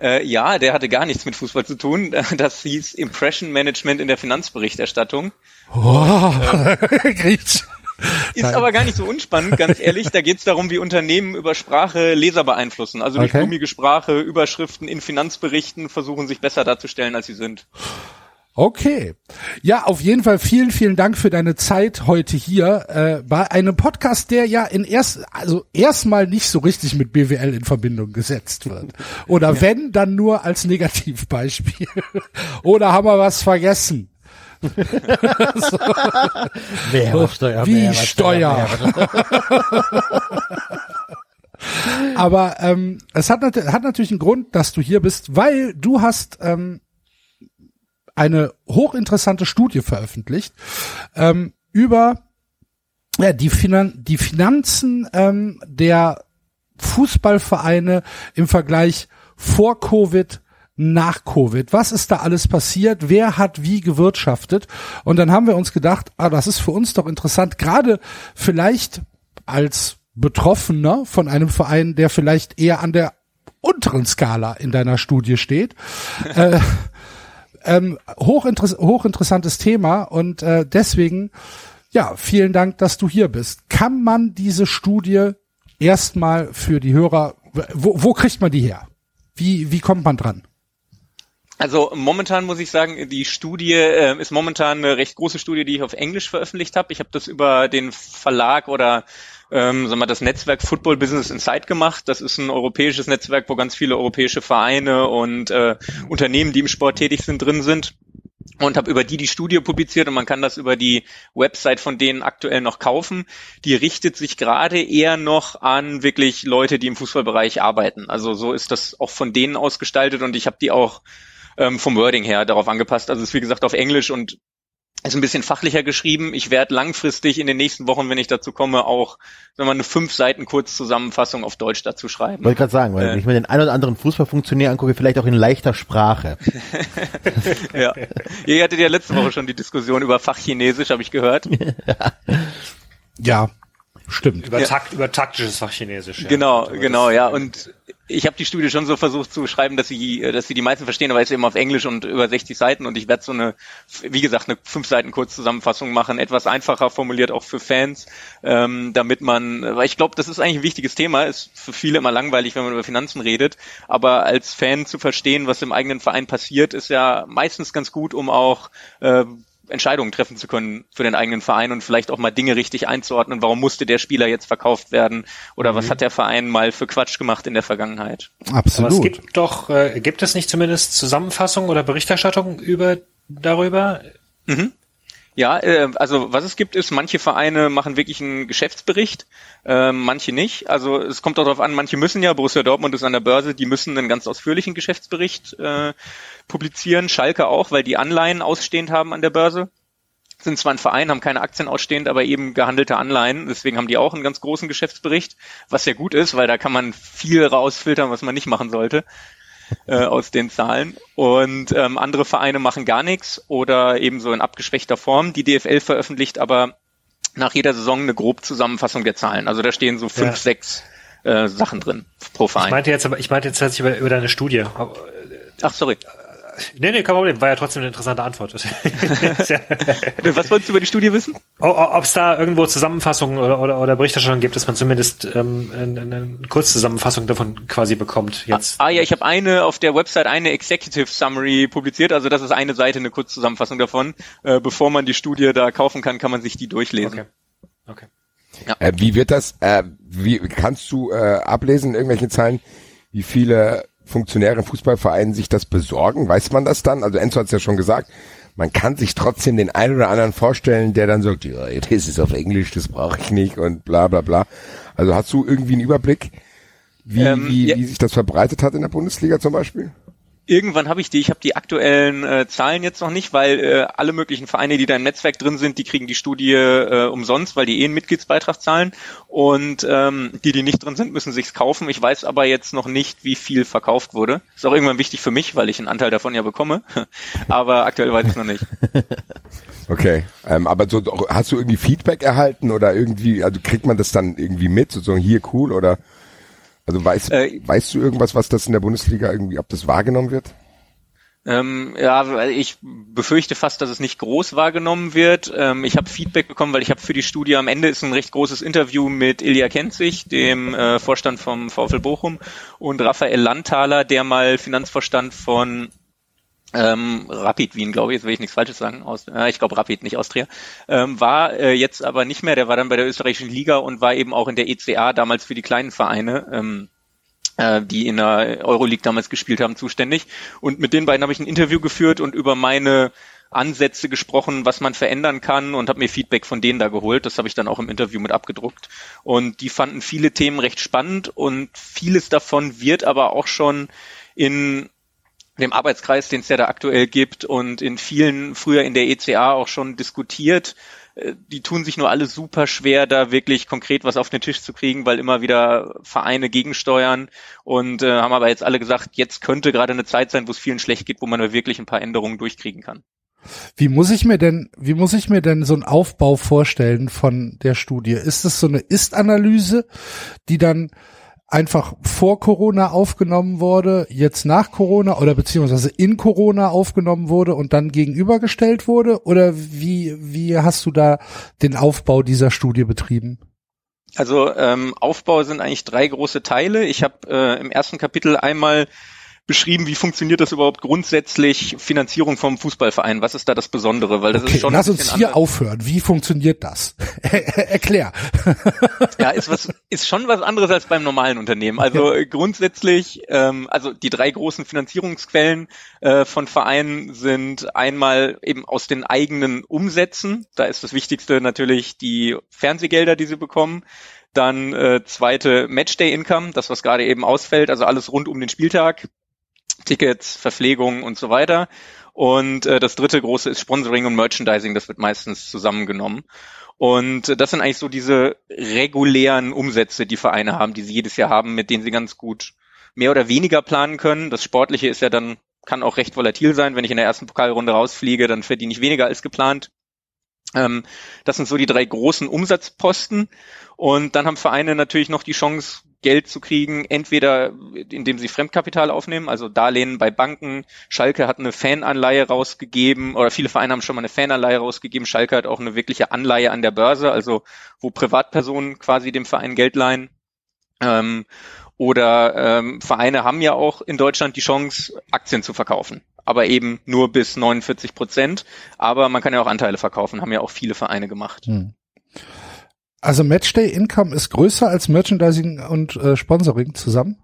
Äh, ja, der hatte gar nichts mit Fußball zu tun. Das hieß Impression Management in der Finanzberichterstattung. Oh, Griecht. Ist aber gar nicht so unspannend, ganz ehrlich. Da geht es darum, wie Unternehmen über Sprache Leser beeinflussen. Also durch Okay. blumige Sprache, Überschriften in Finanzberichten versuchen, sich besser darzustellen, als sie sind. Okay. Ja, auf jeden Fall vielen, vielen Dank für deine Zeit heute hier äh, bei einem Podcast, der ja in erst, also erstmal nicht so richtig mit BWL in Verbindung gesetzt wird. Oder wenn, dann nur als Negativbeispiel. Oder haben wir was vergessen? Mehrwertsteuer. Wie Mehrwertsteuer, Steuer. Aber ähm, es hat, nat hat natürlich einen Grund, dass du hier bist, weil du hast ähm, eine hochinteressante Studie veröffentlicht ähm, über ja, die, Finan die Finanzen ähm, der Fußballvereine im Vergleich vor Covid, nach Covid. Was ist da alles passiert? Wer hat wie gewirtschaftet? Und dann haben wir uns gedacht, ah, das ist für uns doch interessant, gerade vielleicht als Betroffener von einem Verein, der vielleicht eher an der unteren Skala in deiner Studie steht. äh, ähm, hochinteress hochinteressantes Thema und äh, deswegen Ja, vielen Dank, dass du hier bist. Kann man diese Studie erstmal für die Hörer, wo, wo kriegt man die her? Wie, wie kommt man dran? Also momentan muss ich sagen, die Studie äh, ist momentan eine recht große Studie, die ich auf Englisch veröffentlicht habe. Ich habe das über den Verlag oder ähm, sagen wir, das Netzwerk Football Business Insight gemacht. Das ist ein europäisches Netzwerk, wo ganz viele europäische Vereine und äh, Unternehmen, die im Sport tätig sind, drin sind und habe über die die Studie publiziert und man kann das über die Website von denen aktuell noch kaufen. Die richtet sich gerade eher noch an wirklich Leute, die im Fußballbereich arbeiten. Also so ist das auch von denen ausgestaltet und ich habe die auch ähm, vom Wording her darauf angepasst. Also es ist wie gesagt auf Englisch und ist ein bisschen fachlicher geschrieben. Ich werde langfristig in den nächsten Wochen, wenn ich dazu komme, auch sagen wir, eine fünf Seiten Kurzzusammenfassung auf Deutsch dazu schreiben. Wollte gerade sagen, weil äh, wenn ich mir den ein oder anderen Fußballfunktionär angucke, vielleicht auch in leichter Sprache. ja. Ihr hattet ja letzte Woche schon die Diskussion über Fachchinesisch, habe ich gehört. ja, stimmt. Über, Takt, über taktisches Fachchinesisch. Ja. Genau, genau, ja. Und ich habe die Studie schon so versucht zu schreiben, dass sie, dass sie die meisten verstehen, aber ist eben auf Englisch und über 60 Seiten. Und ich werde so eine, wie gesagt, eine fünf Seiten Kurzzusammenfassung machen, etwas einfacher formuliert auch für Fans, ähm, damit man, weil ich glaube, das ist eigentlich ein wichtiges Thema, ist für viele immer langweilig, wenn man über Finanzen redet, aber als Fan zu verstehen, was im eigenen Verein passiert, ist ja meistens ganz gut, um auch äh, Entscheidungen treffen zu können für den eigenen Verein und vielleicht auch mal Dinge richtig einzuordnen. Warum musste der Spieler jetzt verkauft werden? Oder mhm. was hat der Verein mal für Quatsch gemacht in der Vergangenheit? Absolut. Aber es gibt doch, äh, gibt es nicht zumindest Zusammenfassungen oder Berichterstattungen über darüber? Mhm. Ja, äh, also was es gibt ist, manche Vereine machen wirklich einen Geschäftsbericht, äh, manche nicht. Also es kommt auch darauf an, manche müssen ja, Borussia Dortmund ist an der Börse, die müssen einen ganz ausführlichen Geschäftsbericht äh, publizieren, Schalke auch, weil die Anleihen ausstehend haben an der Börse. Sind zwar ein Verein, haben keine Aktien ausstehend, aber eben gehandelte Anleihen. Deswegen haben die auch einen ganz großen Geschäftsbericht, was sehr gut ist, weil da kann man viel rausfiltern, was man nicht machen sollte äh, aus den Zahlen. Und ähm, andere Vereine machen gar nichts oder ebenso in abgeschwächter Form. Die DFL veröffentlicht aber nach jeder Saison eine grob Zusammenfassung der Zahlen. Also da stehen so fünf, ja. sechs äh, Sachen drin pro Verein. Ich meinte jetzt aber, ich meinte jetzt tatsächlich über, über deine Studie. Ach, sorry. Nee, nee, kein Problem. War ja trotzdem eine interessante Antwort. Was wolltest du über die Studie wissen? Ob es da irgendwo Zusammenfassungen oder, oder, oder Berichterstattung gibt, dass man zumindest ähm, eine, eine Kurzzusammenfassung davon quasi bekommt. Jetzt. Ah, ah ja, ich habe eine auf der Website eine Executive Summary publiziert. Also das ist eine Seite, eine Kurzzusammenfassung davon. Äh, bevor man die Studie da kaufen kann, kann man sich die durchlesen. Okay. okay. Ja. Äh, wie wird das? Äh, wie kannst du äh, ablesen in irgendwelchen Zahlen, wie viele Funktionäre in Fußballvereinen sich das besorgen? Weiß man das dann? Also Enzo hat es ja schon gesagt, man kann sich trotzdem den einen oder anderen vorstellen, der dann sagt, ja, das ist auf Englisch, das brauche ich nicht und bla bla bla. Also hast du irgendwie einen Überblick, wie, ähm, wie, ja. wie sich das verbreitet hat in der Bundesliga zum Beispiel? Irgendwann habe ich die. Ich habe die aktuellen äh, Zahlen jetzt noch nicht, weil äh, alle möglichen Vereine, die da im Netzwerk drin sind, die kriegen die Studie äh, umsonst, weil die eh einen Mitgliedsbeitrag zahlen. Und ähm, die, die nicht drin sind, müssen sich's kaufen. Ich weiß aber jetzt noch nicht, wie viel verkauft wurde. Ist auch irgendwann wichtig für mich, weil ich einen Anteil davon ja bekomme. aber aktuell weiß ich noch nicht. Okay, ähm, aber so hast du irgendwie Feedback erhalten oder irgendwie, also kriegt man das dann irgendwie mit, sozusagen hier cool oder? Also weißt, äh, weißt du irgendwas, was das in der Bundesliga irgendwie, ob das wahrgenommen wird? Ähm, ja, ich befürchte fast, dass es nicht groß wahrgenommen wird. Ähm, ich habe Feedback bekommen, weil ich habe für die Studie am Ende ist ein recht großes Interview mit Ilja Kenzig, dem äh, Vorstand vom VfL Bochum, und Raphael Landthaler, der mal Finanzvorstand von ähm, Rapid Wien, glaube ich, jetzt will ich nichts Falsches sagen, aus, äh, ich glaube Rapid, nicht Austria, ähm, war äh, jetzt aber nicht mehr, der war dann bei der österreichischen Liga und war eben auch in der ECA damals für die kleinen Vereine, ähm, äh, die in der Euroleague damals gespielt haben, zuständig. Und mit den beiden habe ich ein Interview geführt und über meine Ansätze gesprochen, was man verändern kann und habe mir Feedback von denen da geholt. Das habe ich dann auch im Interview mit abgedruckt. Und die fanden viele Themen recht spannend und vieles davon wird aber auch schon in dem Arbeitskreis, den es ja da aktuell gibt und in vielen früher in der ECA auch schon diskutiert. Äh, die tun sich nur alle super schwer, da wirklich konkret was auf den Tisch zu kriegen, weil immer wieder Vereine gegensteuern und äh, haben aber jetzt alle gesagt, jetzt könnte gerade eine Zeit sein, wo es vielen schlecht geht, wo man wirklich ein paar Änderungen durchkriegen kann. Wie muss ich mir denn, wie muss ich mir denn so einen Aufbau vorstellen von der Studie? Ist es so eine Ist-Analyse, die dann einfach vor Corona aufgenommen wurde, jetzt nach Corona oder beziehungsweise in Corona aufgenommen wurde und dann gegenübergestellt wurde? Oder wie, wie hast du da den Aufbau dieser Studie betrieben? Also ähm, Aufbau sind eigentlich drei große Teile. Ich habe äh, im ersten Kapitel einmal beschrieben, wie funktioniert das überhaupt grundsätzlich Finanzierung vom Fußballverein? Was ist da das Besondere? Weil das okay, ist schon lass uns hier anders. aufhören. Wie funktioniert das? Erklär. ja, ist was ist schon was anderes als beim normalen Unternehmen. Also ja. grundsätzlich, ähm, also die drei großen Finanzierungsquellen äh, von Vereinen sind einmal eben aus den eigenen Umsätzen. Da ist das Wichtigste natürlich die Fernsehgelder, die sie bekommen. Dann äh, zweite Matchday-Income, das was gerade eben ausfällt, also alles rund um den Spieltag, Tickets, Verpflegung und so weiter. Und äh, das dritte große ist Sponsoring und Merchandising, das wird meistens zusammengenommen. Und äh, das sind eigentlich so diese regulären Umsätze, die Vereine haben, die sie jedes Jahr haben, mit denen sie ganz gut mehr oder weniger planen können. Das Sportliche ist ja dann, kann auch recht volatil sein. Wenn ich in der ersten Pokalrunde rausfliege, dann verdiene ich weniger als geplant. Ähm, das sind so die drei großen Umsatzposten. Und dann haben Vereine natürlich noch die Chance, Geld zu kriegen, entweder indem sie Fremdkapital aufnehmen, also Darlehen bei Banken. Schalke hat eine Fananleihe rausgegeben oder viele Vereine haben schon mal eine Fananleihe rausgegeben. Schalke hat auch eine wirkliche Anleihe an der Börse, also wo Privatpersonen quasi dem Verein Geld leihen. Ähm, oder ähm, Vereine haben ja auch in Deutschland die Chance, Aktien zu verkaufen, aber eben nur bis 49 Prozent. Aber man kann ja auch Anteile verkaufen, haben ja auch viele Vereine gemacht. Hm. Also Matchday Income ist größer als Merchandising und äh, Sponsoring zusammen?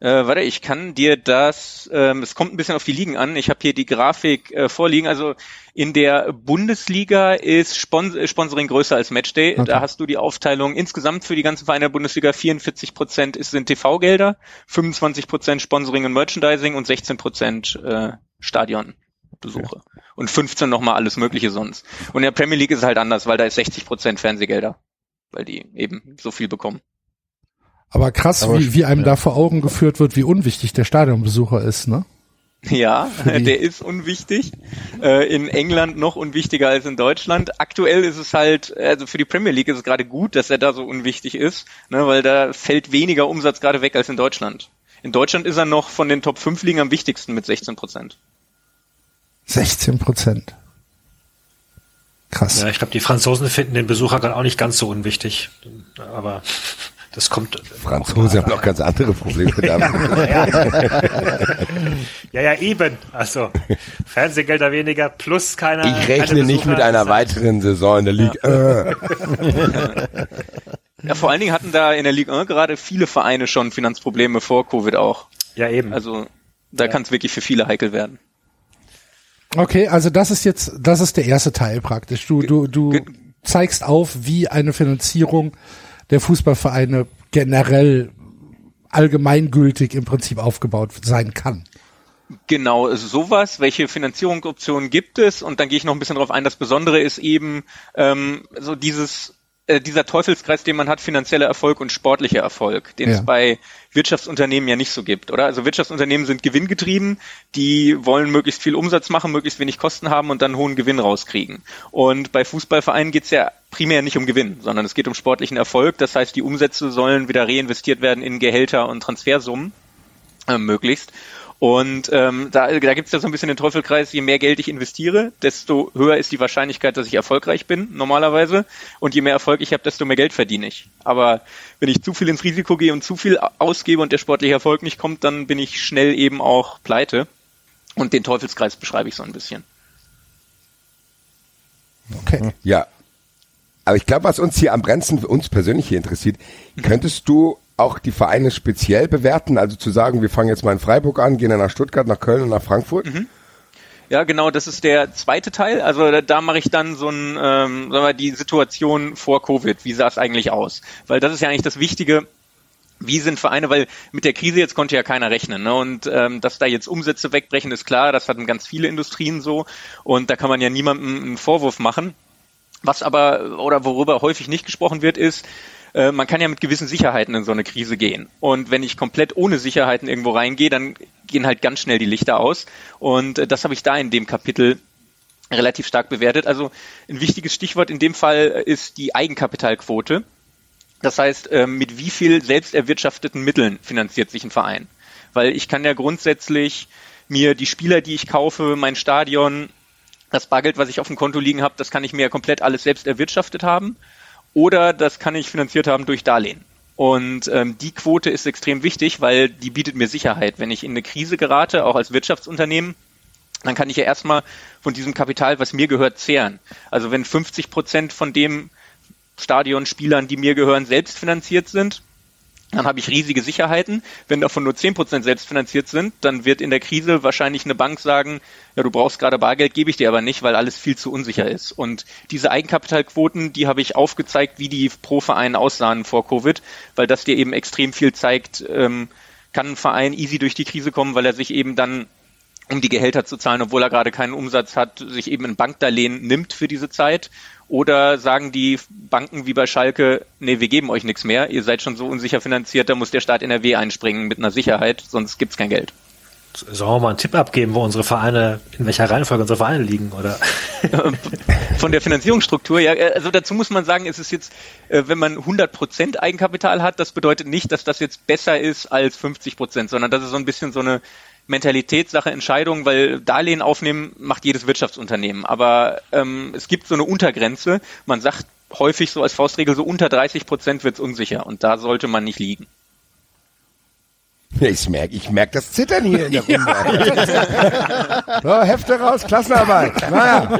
Äh, warte, ich kann dir das, ähm, es kommt ein bisschen auf die Ligen an. Ich habe hier die Grafik äh, vorliegen. Also in der Bundesliga ist Spons Sponsoring größer als Matchday. Okay. Da hast du die Aufteilung insgesamt für die ganzen Vereine der Bundesliga 44 Prozent sind TV-Gelder, 25 Prozent Sponsoring und Merchandising und 16 Prozent äh, Stadionbesuche. Okay. Und 15 nochmal alles Mögliche sonst. Und in der Premier League ist es halt anders, weil da ist 60 Prozent Fernsehgelder weil die eben so viel bekommen. Aber krass, Aber wie, wie einem ja. da vor Augen geführt wird, wie unwichtig der Stadionbesucher ist, ne? Ja, der ist unwichtig. Äh, in England noch unwichtiger als in Deutschland. Aktuell ist es halt, also für die Premier League ist es gerade gut, dass er da so unwichtig ist, ne, weil da fällt weniger Umsatz gerade weg als in Deutschland. In Deutschland ist er noch von den Top 5 Ligen am wichtigsten mit 16 Prozent. 16 Prozent. Krass. Ja, ich glaube, die Franzosen finden den Besucher gerade auch nicht ganz so unwichtig. Aber das kommt. Franzosen haben noch ganz andere Probleme damit. ja, ja. ja, eben. Also Fernsehgelder weniger plus keiner. Ich rechne nicht mit einer weiteren Saison in der Ligue. Ja. ja, vor allen Dingen hatten da in der Ligue 1 gerade viele Vereine schon Finanzprobleme vor Covid auch. Ja, eben. Also da ja. kann es wirklich für viele heikel werden. Okay, also das ist jetzt, das ist der erste Teil praktisch. Du, du, du zeigst auf, wie eine Finanzierung der Fußballvereine generell allgemeingültig im Prinzip aufgebaut sein kann. Genau, sowas. Welche Finanzierungsoptionen gibt es? Und dann gehe ich noch ein bisschen darauf ein. Das Besondere ist eben ähm, so dieses äh, dieser Teufelskreis, den man hat, finanzieller Erfolg und sportlicher Erfolg, den ja. es bei Wirtschaftsunternehmen ja nicht so gibt, oder? Also Wirtschaftsunternehmen sind gewinngetrieben, die wollen möglichst viel Umsatz machen, möglichst wenig Kosten haben und dann hohen Gewinn rauskriegen. Und bei Fußballvereinen geht es ja primär nicht um Gewinn, sondern es geht um sportlichen Erfolg. Das heißt, die Umsätze sollen wieder reinvestiert werden in Gehälter und Transfersummen äh, möglichst. Und ähm, da, da gibt es ja so ein bisschen den Teufelkreis, je mehr Geld ich investiere, desto höher ist die Wahrscheinlichkeit, dass ich erfolgreich bin, normalerweise. Und je mehr Erfolg ich habe, desto mehr Geld verdiene ich. Aber wenn ich zu viel ins Risiko gehe und zu viel ausgebe und der sportliche Erfolg nicht kommt, dann bin ich schnell eben auch pleite. Und den Teufelskreis beschreibe ich so ein bisschen. Okay. Ja. Aber ich glaube, was uns hier am brennendsten, uns persönlich hier interessiert, könntest du auch die Vereine speziell bewerten? Also zu sagen, wir fangen jetzt mal in Freiburg an, gehen dann nach Stuttgart, nach Köln und nach Frankfurt? Mhm. Ja, genau, das ist der zweite Teil. Also da, da mache ich dann so ein, ähm, sagen wir, die Situation vor Covid. Wie sah es eigentlich aus? Weil das ist ja eigentlich das Wichtige. Wie sind Vereine, weil mit der Krise jetzt konnte ja keiner rechnen. Ne? Und ähm, dass da jetzt Umsätze wegbrechen, ist klar, das hatten ganz viele Industrien so. Und da kann man ja niemandem einen Vorwurf machen. Was aber, oder worüber häufig nicht gesprochen wird, ist, äh, man kann ja mit gewissen Sicherheiten in so eine Krise gehen. Und wenn ich komplett ohne Sicherheiten irgendwo reingehe, dann gehen halt ganz schnell die Lichter aus. Und äh, das habe ich da in dem Kapitel relativ stark bewertet. Also ein wichtiges Stichwort in dem Fall ist die Eigenkapitalquote. Das heißt, ähm, mit wie viel selbst erwirtschafteten Mitteln finanziert sich ein Verein? Weil ich kann ja grundsätzlich mir die Spieler, die ich kaufe, mein Stadion, das Bargeld, was ich auf dem Konto liegen habe, das kann ich mir ja komplett alles selbst erwirtschaftet haben. Oder das kann ich finanziert haben durch Darlehen. Und ähm, die Quote ist extrem wichtig, weil die bietet mir Sicherheit. Wenn ich in eine Krise gerate, auch als Wirtschaftsunternehmen, dann kann ich ja erstmal von diesem Kapital, was mir gehört, zehren. Also wenn 50 Prozent von dem Stadionspielern, die mir gehören, selbst finanziert sind, dann habe ich riesige Sicherheiten. Wenn davon nur 10% selbst finanziert sind, dann wird in der Krise wahrscheinlich eine Bank sagen, ja, du brauchst gerade Bargeld, gebe ich dir aber nicht, weil alles viel zu unsicher ist. Und diese Eigenkapitalquoten, die habe ich aufgezeigt, wie die pro Verein aussahen vor Covid, weil das dir eben extrem viel zeigt, ähm, kann ein Verein easy durch die Krise kommen, weil er sich eben dann um die Gehälter zu zahlen, obwohl er gerade keinen Umsatz hat, sich eben ein Bankdarlehen nimmt für diese Zeit oder sagen die Banken wie bei Schalke, nee, wir geben euch nichts mehr, ihr seid schon so unsicher finanziert, da muss der Staat NRW einspringen mit einer Sicherheit, sonst gibt's kein Geld. Sollen wir mal einen Tipp abgeben, wo unsere Vereine, in welcher Reihenfolge unsere Vereine liegen, oder? Von der Finanzierungsstruktur, ja, also dazu muss man sagen, ist es jetzt, äh, wenn man 100% Eigenkapital hat, das bedeutet nicht, dass das jetzt besser ist als 50%, sondern das ist so ein bisschen so eine Mentalitätssache, Entscheidung, weil Darlehen aufnehmen macht jedes Wirtschaftsunternehmen. Aber ähm, es gibt so eine Untergrenze. Man sagt häufig so als Faustregel, so unter 30 Prozent wird es unsicher und da sollte man nicht liegen. Ich merke, ich merke das Zittern hier in der Runde. so, Hefte raus, Klassenarbeit. Naja.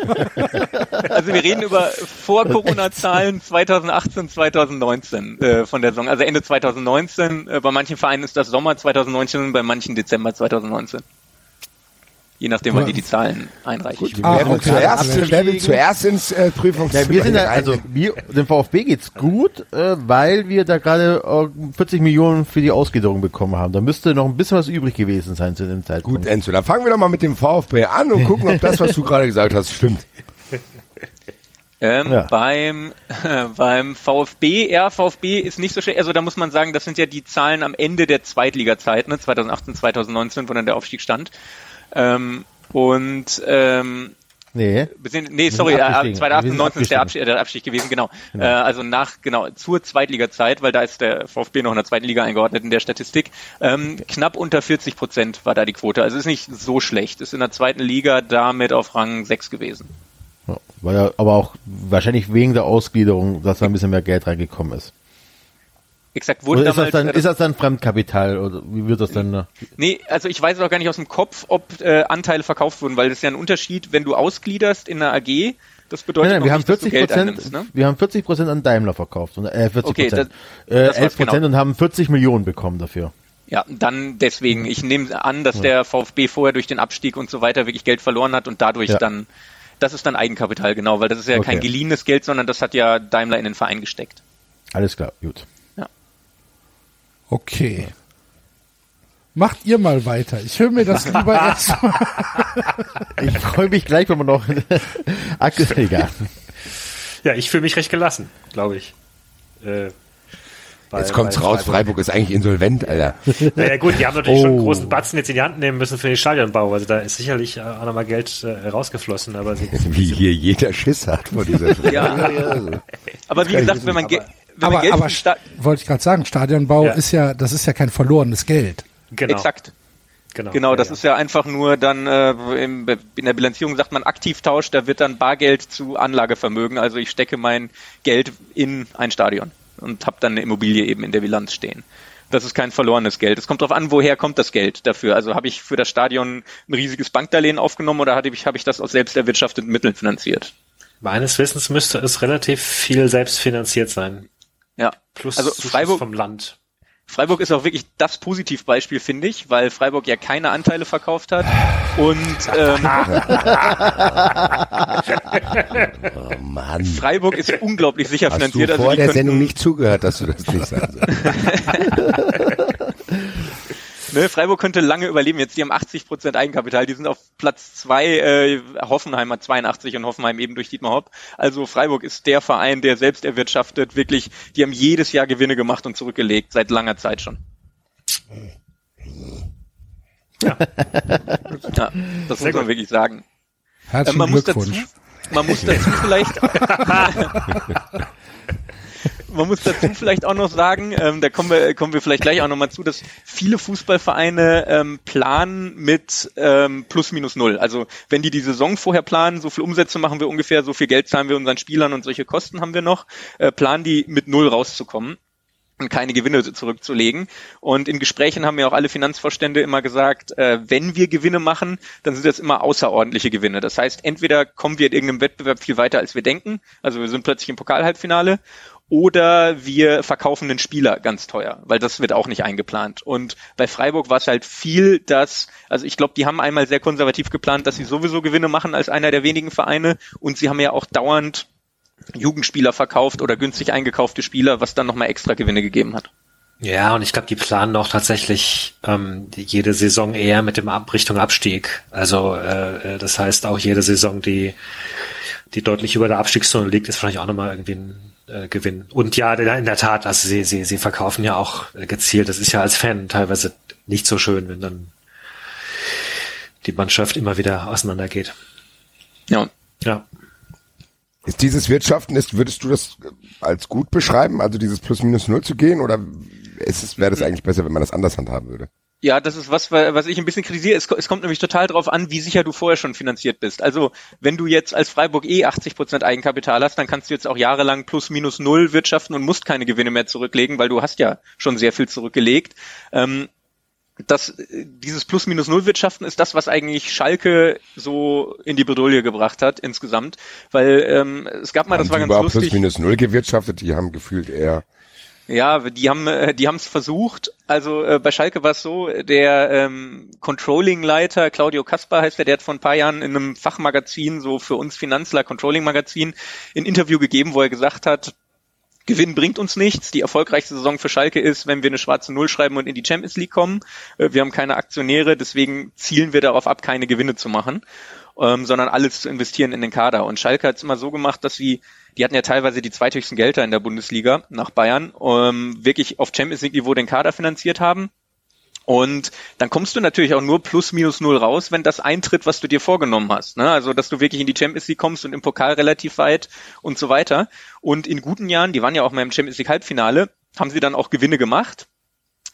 Also wir reden über Vor-Corona-Zahlen 2018, 2019 äh, von der Saison. Also Ende 2019. Äh, bei manchen Vereinen ist das Sommer 2019, bei manchen Dezember 2019 je nachdem, wann die die Zahlen einreichen. Gut, ah, wer, will zuerst, zuerst ins äh, Prüfungszimmer? Ja, wir sind ja, also wir, dem VfB geht's gut, äh, weil wir da gerade äh, 40 Millionen für die Ausgliederung bekommen haben. Da müsste noch ein bisschen was übrig gewesen sein zu dem Zeitpunkt. Gut, Enzo, dann fangen wir doch mal mit dem VfB an und gucken, ob das, was du gerade gesagt hast, stimmt. Ähm, ja. beim, äh, beim VfB, ja, VfB ist nicht so schlecht. Also da muss man sagen, das sind ja die Zahlen am Ende der Zweitliga-Zeit, ne, 2018, 2019, wo dann der Aufstieg stand. Ähm, und ähm, Nee. Nee, sorry, äh, 2019 ist der Abstieg, der Abstieg gewesen, genau. genau. Äh, also nach, genau, zur Zweitliga-Zeit, weil da ist der VfB noch in der zweiten Liga eingeordnet in der Statistik. Ähm, knapp unter 40 Prozent war da die Quote. Also ist nicht so schlecht. Ist in der zweiten Liga damit auf Rang 6 gewesen. Weil ja, aber auch wahrscheinlich wegen der Ausgliederung, dass da ein bisschen mehr Geld reingekommen ist. Exakt, wurde ist, damals, das dann, ist das dann Fremdkapital oder wie wird das denn? Nee, also ich weiß auch gar nicht aus dem Kopf, ob äh, Anteile verkauft wurden, weil das ist ja ein Unterschied, wenn du ausgliederst in einer AG, das bedeutet nein, nein, wir haben 40 Prozent, ne? wir haben 40 Prozent an Daimler verkauft und äh, 40 okay, Prozent, äh, 11 Prozent genau. und haben 40 Millionen bekommen dafür. Ja, dann deswegen. Ich nehme an, dass der VfB vorher durch den Abstieg und so weiter wirklich Geld verloren hat und dadurch ja. dann, das ist dann Eigenkapital, genau, weil das ist ja okay. kein geliehenes Geld, sondern das hat ja Daimler in den Verein gesteckt. Alles klar, gut. Okay. Macht ihr mal weiter. Ich höre mir das lieber erst Ich freue mich gleich, wenn wir noch Egal. Ja, ich fühle mich recht gelassen, glaube ich. Äh, bei, jetzt kommt's raus, Freiburg. Freiburg ist eigentlich insolvent, Alter. Naja gut, die haben natürlich oh. schon einen großen Batzen jetzt in die Hand nehmen müssen für den Stadionbau. Also da ist sicherlich auch nochmal Geld äh, rausgeflossen. Aber Wie hier jeder Schiss hat vor dieser ja. Aber wie gesagt, wenn man, Ge aber, aber wollte ich gerade sagen, Stadionbau ja. ist ja, das ist ja kein verlorenes Geld. Genau. Exakt. Genau, genau das ja, ist ja einfach nur dann äh, im, in der Bilanzierung sagt man Aktivtausch, da wird dann Bargeld zu Anlagevermögen. Also ich stecke mein Geld in ein Stadion und habe dann eine Immobilie eben in der Bilanz stehen. Das ist kein verlorenes Geld. Es kommt darauf an, woher kommt das Geld dafür. Also habe ich für das Stadion ein riesiges Bankdarlehen aufgenommen oder habe ich, hab ich das aus selbst erwirtschafteten Mitteln finanziert? Meines Wissens müsste es relativ viel selbst finanziert sein. Ja. Plus also Freiburg vom Land. Freiburg ist auch wirklich das Positivbeispiel, finde ich, weil Freiburg ja keine Anteile verkauft hat und ähm, oh Mann. Freiburg ist unglaublich sicher Hast finanziert. Du vor also der Sendung nicht zugehört, dass du das nicht sagst. Ne, Freiburg könnte lange überleben. Jetzt die haben 80 Prozent Eigenkapital. Die sind auf Platz zwei. Äh, Hoffenheim hat 82 und Hoffenheim eben durch Dietmar Hopp. Also Freiburg ist der Verein, der selbst erwirtschaftet. Wirklich, die haben jedes Jahr Gewinne gemacht und zurückgelegt seit langer Zeit schon. Ja, ja das Sehr muss man gut. wirklich sagen. Herzlichen äh, man Glückwunsch. Muss dazu, man muss dazu vielleicht man muss dazu vielleicht auch noch sagen, ähm, da kommen wir, kommen wir vielleicht gleich auch nochmal zu, dass viele Fußballvereine ähm, planen mit ähm, plus minus null. Also wenn die die Saison vorher planen, so viel Umsätze machen wir ungefähr, so viel Geld zahlen wir unseren Spielern und solche Kosten haben wir noch, äh, planen die mit null rauszukommen und keine Gewinne zurückzulegen. Und in Gesprächen haben mir auch alle Finanzvorstände immer gesagt, äh, wenn wir Gewinne machen, dann sind das immer außerordentliche Gewinne. Das heißt, entweder kommen wir in irgendeinem Wettbewerb viel weiter, als wir denken, also wir sind plötzlich im Pokalhalbfinale, oder wir verkaufen einen Spieler ganz teuer, weil das wird auch nicht eingeplant. Und bei Freiburg war es halt viel, dass, also ich glaube, die haben einmal sehr konservativ geplant, dass sie sowieso Gewinne machen als einer der wenigen Vereine und sie haben ja auch dauernd Jugendspieler verkauft oder günstig eingekaufte Spieler, was dann nochmal extra Gewinne gegeben hat. Ja, und ich glaube, die planen auch tatsächlich ähm, jede Saison eher mit dem Ab Richtung Abstieg. Also äh, das heißt auch jede Saison, die die deutlich über der Abstiegszone liegt, ist vielleicht auch nochmal irgendwie ein äh, Gewinn. Und ja, in der Tat, also sie, sie, sie verkaufen ja auch äh, gezielt. Das ist ja als Fan teilweise nicht so schön, wenn dann die Mannschaft immer wieder auseinandergeht. Ja. Ja. Ist dieses Wirtschaften, ist, würdest du das als gut beschreiben, also dieses plus minus null zu gehen, oder ist es, wäre das eigentlich besser, wenn man das anders handhaben würde? Ja, das ist was, was ich ein bisschen kritisiere. Es, es kommt nämlich total darauf an, wie sicher du vorher schon finanziert bist. Also wenn du jetzt als Freiburg eh 80 Prozent Eigenkapital hast, dann kannst du jetzt auch jahrelang plus minus null wirtschaften und musst keine Gewinne mehr zurücklegen, weil du hast ja schon sehr viel zurückgelegt. Ähm, das, dieses Plus-Minus-Null-Wirtschaften ist das, was eigentlich Schalke so in die Bredouille gebracht hat insgesamt, weil ähm, es gab mal, das war die ganz lustig. Plus-Minus-Null gewirtschaftet, die haben gefühlt eher Ja, die haben äh, die haben es versucht. Also äh, bei Schalke war es so, der ähm, Controlling-Leiter Claudio Kasper heißt der, der hat vor ein paar Jahren in einem Fachmagazin, so für uns Finanzler Controlling-Magazin, ein Interview gegeben, wo er gesagt hat, Gewinn bringt uns nichts. Die erfolgreichste Saison für Schalke ist, wenn wir eine schwarze Null schreiben und in die Champions League kommen. Äh, Wir haben keine Aktionäre, deswegen zielen wir darauf ab, keine Gewinne zu machen, ähm, sondern alles zu investieren in den Kader. Und Schalke hat es immer so gemacht, dass sie, die hatten ja teilweise die zweithöchsten Gelder in der Bundesliga nach Bayern, ähm, wirklich auf Champions League Niveau den Kader finanziert haben. Und dann kommst du natürlich auch nur plus minus null raus, wenn das eintritt, was du dir vorgenommen hast. Ne? Also, dass du wirklich in die Champions League kommst und im Pokal relativ weit und so weiter. Und in guten Jahren, die waren ja auch mal im Champions League Halbfinale, haben sie dann auch Gewinne gemacht.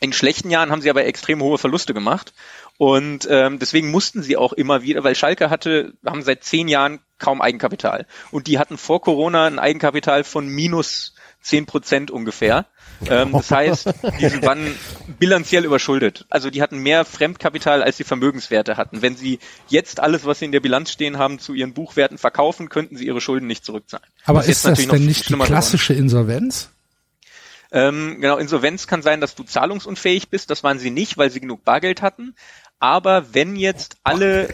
In schlechten Jahren haben sie aber extrem hohe Verluste gemacht. Und ähm, deswegen mussten sie auch immer wieder, weil Schalke hatte, haben seit zehn Jahren kaum Eigenkapital. Und die hatten vor Corona ein Eigenkapital von minus zehn Prozent ungefähr. Ähm, das heißt, die waren bilanziell überschuldet. Also die hatten mehr Fremdkapital, als sie Vermögenswerte hatten. Wenn sie jetzt alles, was sie in der Bilanz stehen haben, zu ihren Buchwerten verkaufen, könnten sie ihre Schulden nicht zurückzahlen. Aber Was ist jetzt das denn nicht die schlimmer geworden klassische Insolvenz? ähm, genau, Insolvenz kann sein, dass du zahlungsunfähig bist. Das waren sie nicht, weil sie genug Bargeld hatten. Aber wenn jetzt alle,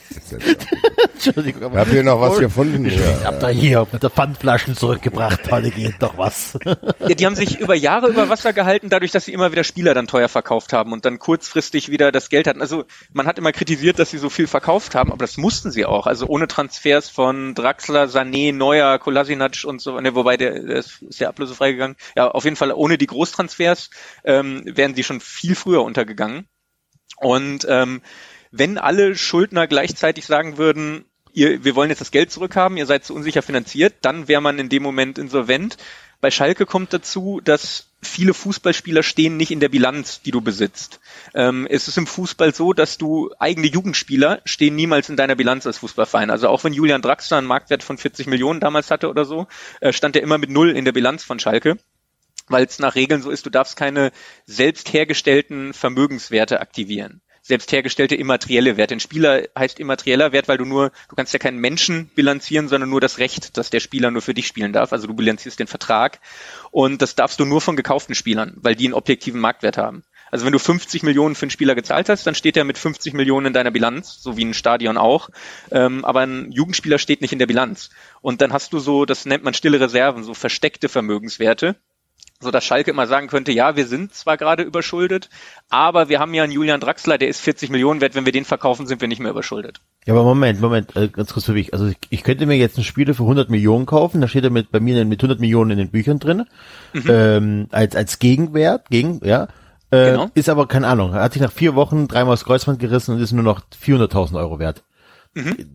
Entschuldigung, aber Habt ihr noch was gefunden? ich Ja. hab da hier mit der Pfandflaschen zurückgebracht. Heute geht doch was. ja, die haben sich über Jahre über Wasser gehalten, dadurch, dass sie immer wieder Spieler dann teuer verkauft haben und dann kurzfristig wieder das Geld hatten. Also man hat immer kritisiert, dass sie so viel verkauft haben, aber das mussten sie auch. Also ohne Transfers von Draxler, Sané, Neuer, Kolasinac und so, ne, wobei der, der ist ist ja ablösefrei gegangen. Ja, auf jeden Fall ohne die Großtransfers ähm, wären sie schon viel früher untergegangen. Und ähm, wenn alle Schuldner gleichzeitig sagen würden, ihr, wir wollen jetzt das Geld zurückhaben, ihr seid zu unsicher finanziert, dann wäre man in dem Moment insolvent. Bei Schalke kommt dazu, dass viele Fußballspieler stehen nicht in der Bilanz, die du besitzt. Ähm, es ist im Fußball so, dass du eigene Jugendspieler stehen niemals in deiner Bilanz als Fußballverein. Also auch wenn Julian Draxler einen Marktwert von 40 Millionen damals hatte oder so, äh, stand er immer mit Null in der Bilanz von Schalke weil es nach Regeln so ist, du darfst keine selbst hergestellten Vermögenswerte aktivieren. Selbst hergestellte immaterielle Werte. Ein Spieler heißt immaterieller Wert, weil du nur, du kannst ja keinen Menschen bilanzieren, sondern nur das Recht, dass der Spieler nur für dich spielen darf. Also du bilanzierst den Vertrag. Und das darfst du nur von gekauften Spielern, weil die einen objektiven Marktwert haben. Also wenn du 50 Millionen für einen Spieler gezahlt hast, dann steht er mit 50 Millionen in deiner Bilanz, so wie ein Stadion auch. Ähm, aber ein Jugendspieler steht nicht in der Bilanz. Und dann hast du so, das nennt man stille Reserven, so versteckte Vermögenswerte so dass Schalke immer sagen könnte, ja, wir sind zwar gerade überschuldet, aber wir haben ja einen Julian Draxler, der ist 40 Millionen wert, wenn wir den verkaufen, sind wir nicht mehr überschuldet. Ja, aber Moment, Moment, äh, ganz kurz für mich. Also ich, ich könnte mir jetzt einen Spieler für 100 Millionen kaufen, da steht er mit, bei mir mit 100 Millionen in den Büchern drin, ähm, als, als Gegenwert, gegen, ja. Äh, Genau. Ist aber, keine Ahnung, er hat sich nach vier Wochen dreimal das Kreuzband gerissen und ist nur noch 400.000 Euro wert.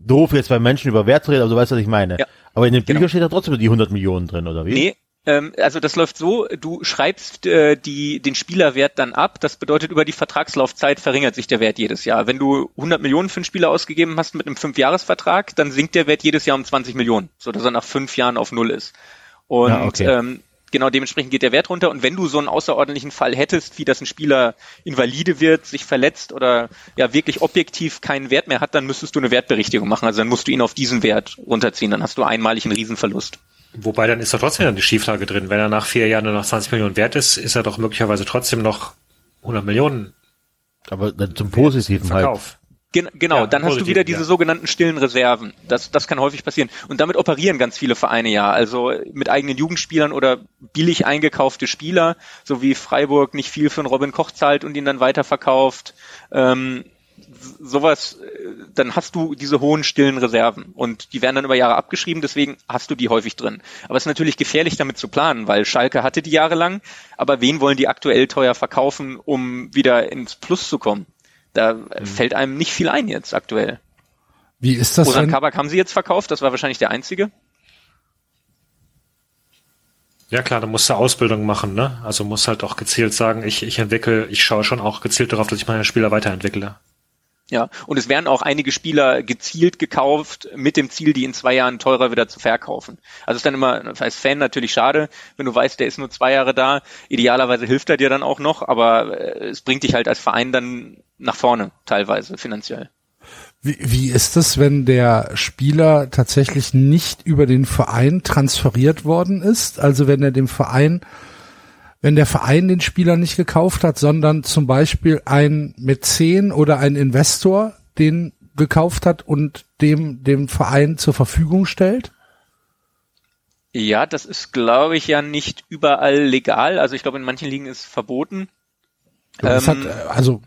Doof jetzt bei Menschen über Wert zu reden, aber du weißt, was ich meine. Ja. Aber in den Büchern Genau. steht da trotzdem die 100 Millionen drin, oder wie? Nee, Ähm, also das läuft so, du schreibst äh, die, den Spielerwert dann ab. Das bedeutet, über die Vertragslaufzeit verringert sich der Wert jedes Jahr. Wenn du 100 Millionen für einen Spieler ausgegeben hast mit einem Fünfjahresvertrag, dann sinkt der Wert jedes Jahr um 20 Millionen, so dass er nach fünf Jahren auf Null ist. Und Ja, okay. ähm, genau dementsprechend geht der Wert runter. Und wenn du so einen außerordentlichen Fall hättest, wie dass ein Spieler invalide wird, sich verletzt oder ja wirklich objektiv keinen Wert mehr hat, dann müsstest du eine Wertberichtigung machen. Also dann musst du ihn auf diesen Wert runterziehen. Dann hast du einmalig einen Riesenverlust. Wobei dann ist da trotzdem eine Schieflage drin. Wenn er nach vier Jahren nur noch 20 Millionen wert ist, ist er doch möglicherweise trotzdem noch 100 Millionen Aber dann zum Positiven halt. Verkauf. Gen genau, Ja, dann hast du wieder diese ja. sogenannten stillen Reserven. Das, das kann häufig passieren. Und damit operieren ganz viele Vereine ja. Also mit eigenen Jugendspielern oder billig eingekaufte Spieler, so wie Freiburg nicht viel für einen Robin Koch zahlt und ihn dann weiterverkauft. Ähm, sowas, äh, dann hast du diese hohen stillen Reserven und die werden dann über Jahre abgeschrieben, deswegen hast du die häufig drin. Aber es ist natürlich gefährlich damit zu planen, weil Schalke hatte die jahrelang, aber wen wollen die aktuell teuer verkaufen, um wieder ins Plus zu kommen? Da äh, fällt einem nicht viel ein jetzt aktuell. Wie ist das denn? Kabak haben sie jetzt verkauft, das war wahrscheinlich der einzige. Ja klar, da musst du Ausbildung machen, ne? Also musst halt auch gezielt sagen, ich, ich entwickle, ich schaue schon auch gezielt darauf, dass ich meine Spieler weiterentwickle. Ja, und es werden auch einige Spieler gezielt gekauft mit dem Ziel, die in zwei Jahren teurer wieder zu verkaufen. Also ist dann immer als Fan natürlich schade, wenn du weißt, der ist nur zwei Jahre da. Idealerweise hilft er dir dann auch noch, aber äh, es bringt dich halt als Verein dann nach vorne teilweise finanziell. Wie, wie ist es, wenn der Spieler tatsächlich nicht über den Verein transferiert worden ist? Also wenn er dem Verein, wenn der Verein den Spieler nicht gekauft hat, sondern zum Beispiel ein Mäzen oder ein Investor den gekauft hat und dem, dem Verein zur Verfügung stellt? Ja, das ist, glaube ich, ja nicht überall legal. Also ich glaube, in manchen Ligen ist es verboten. Das hat, Ähm, äh, also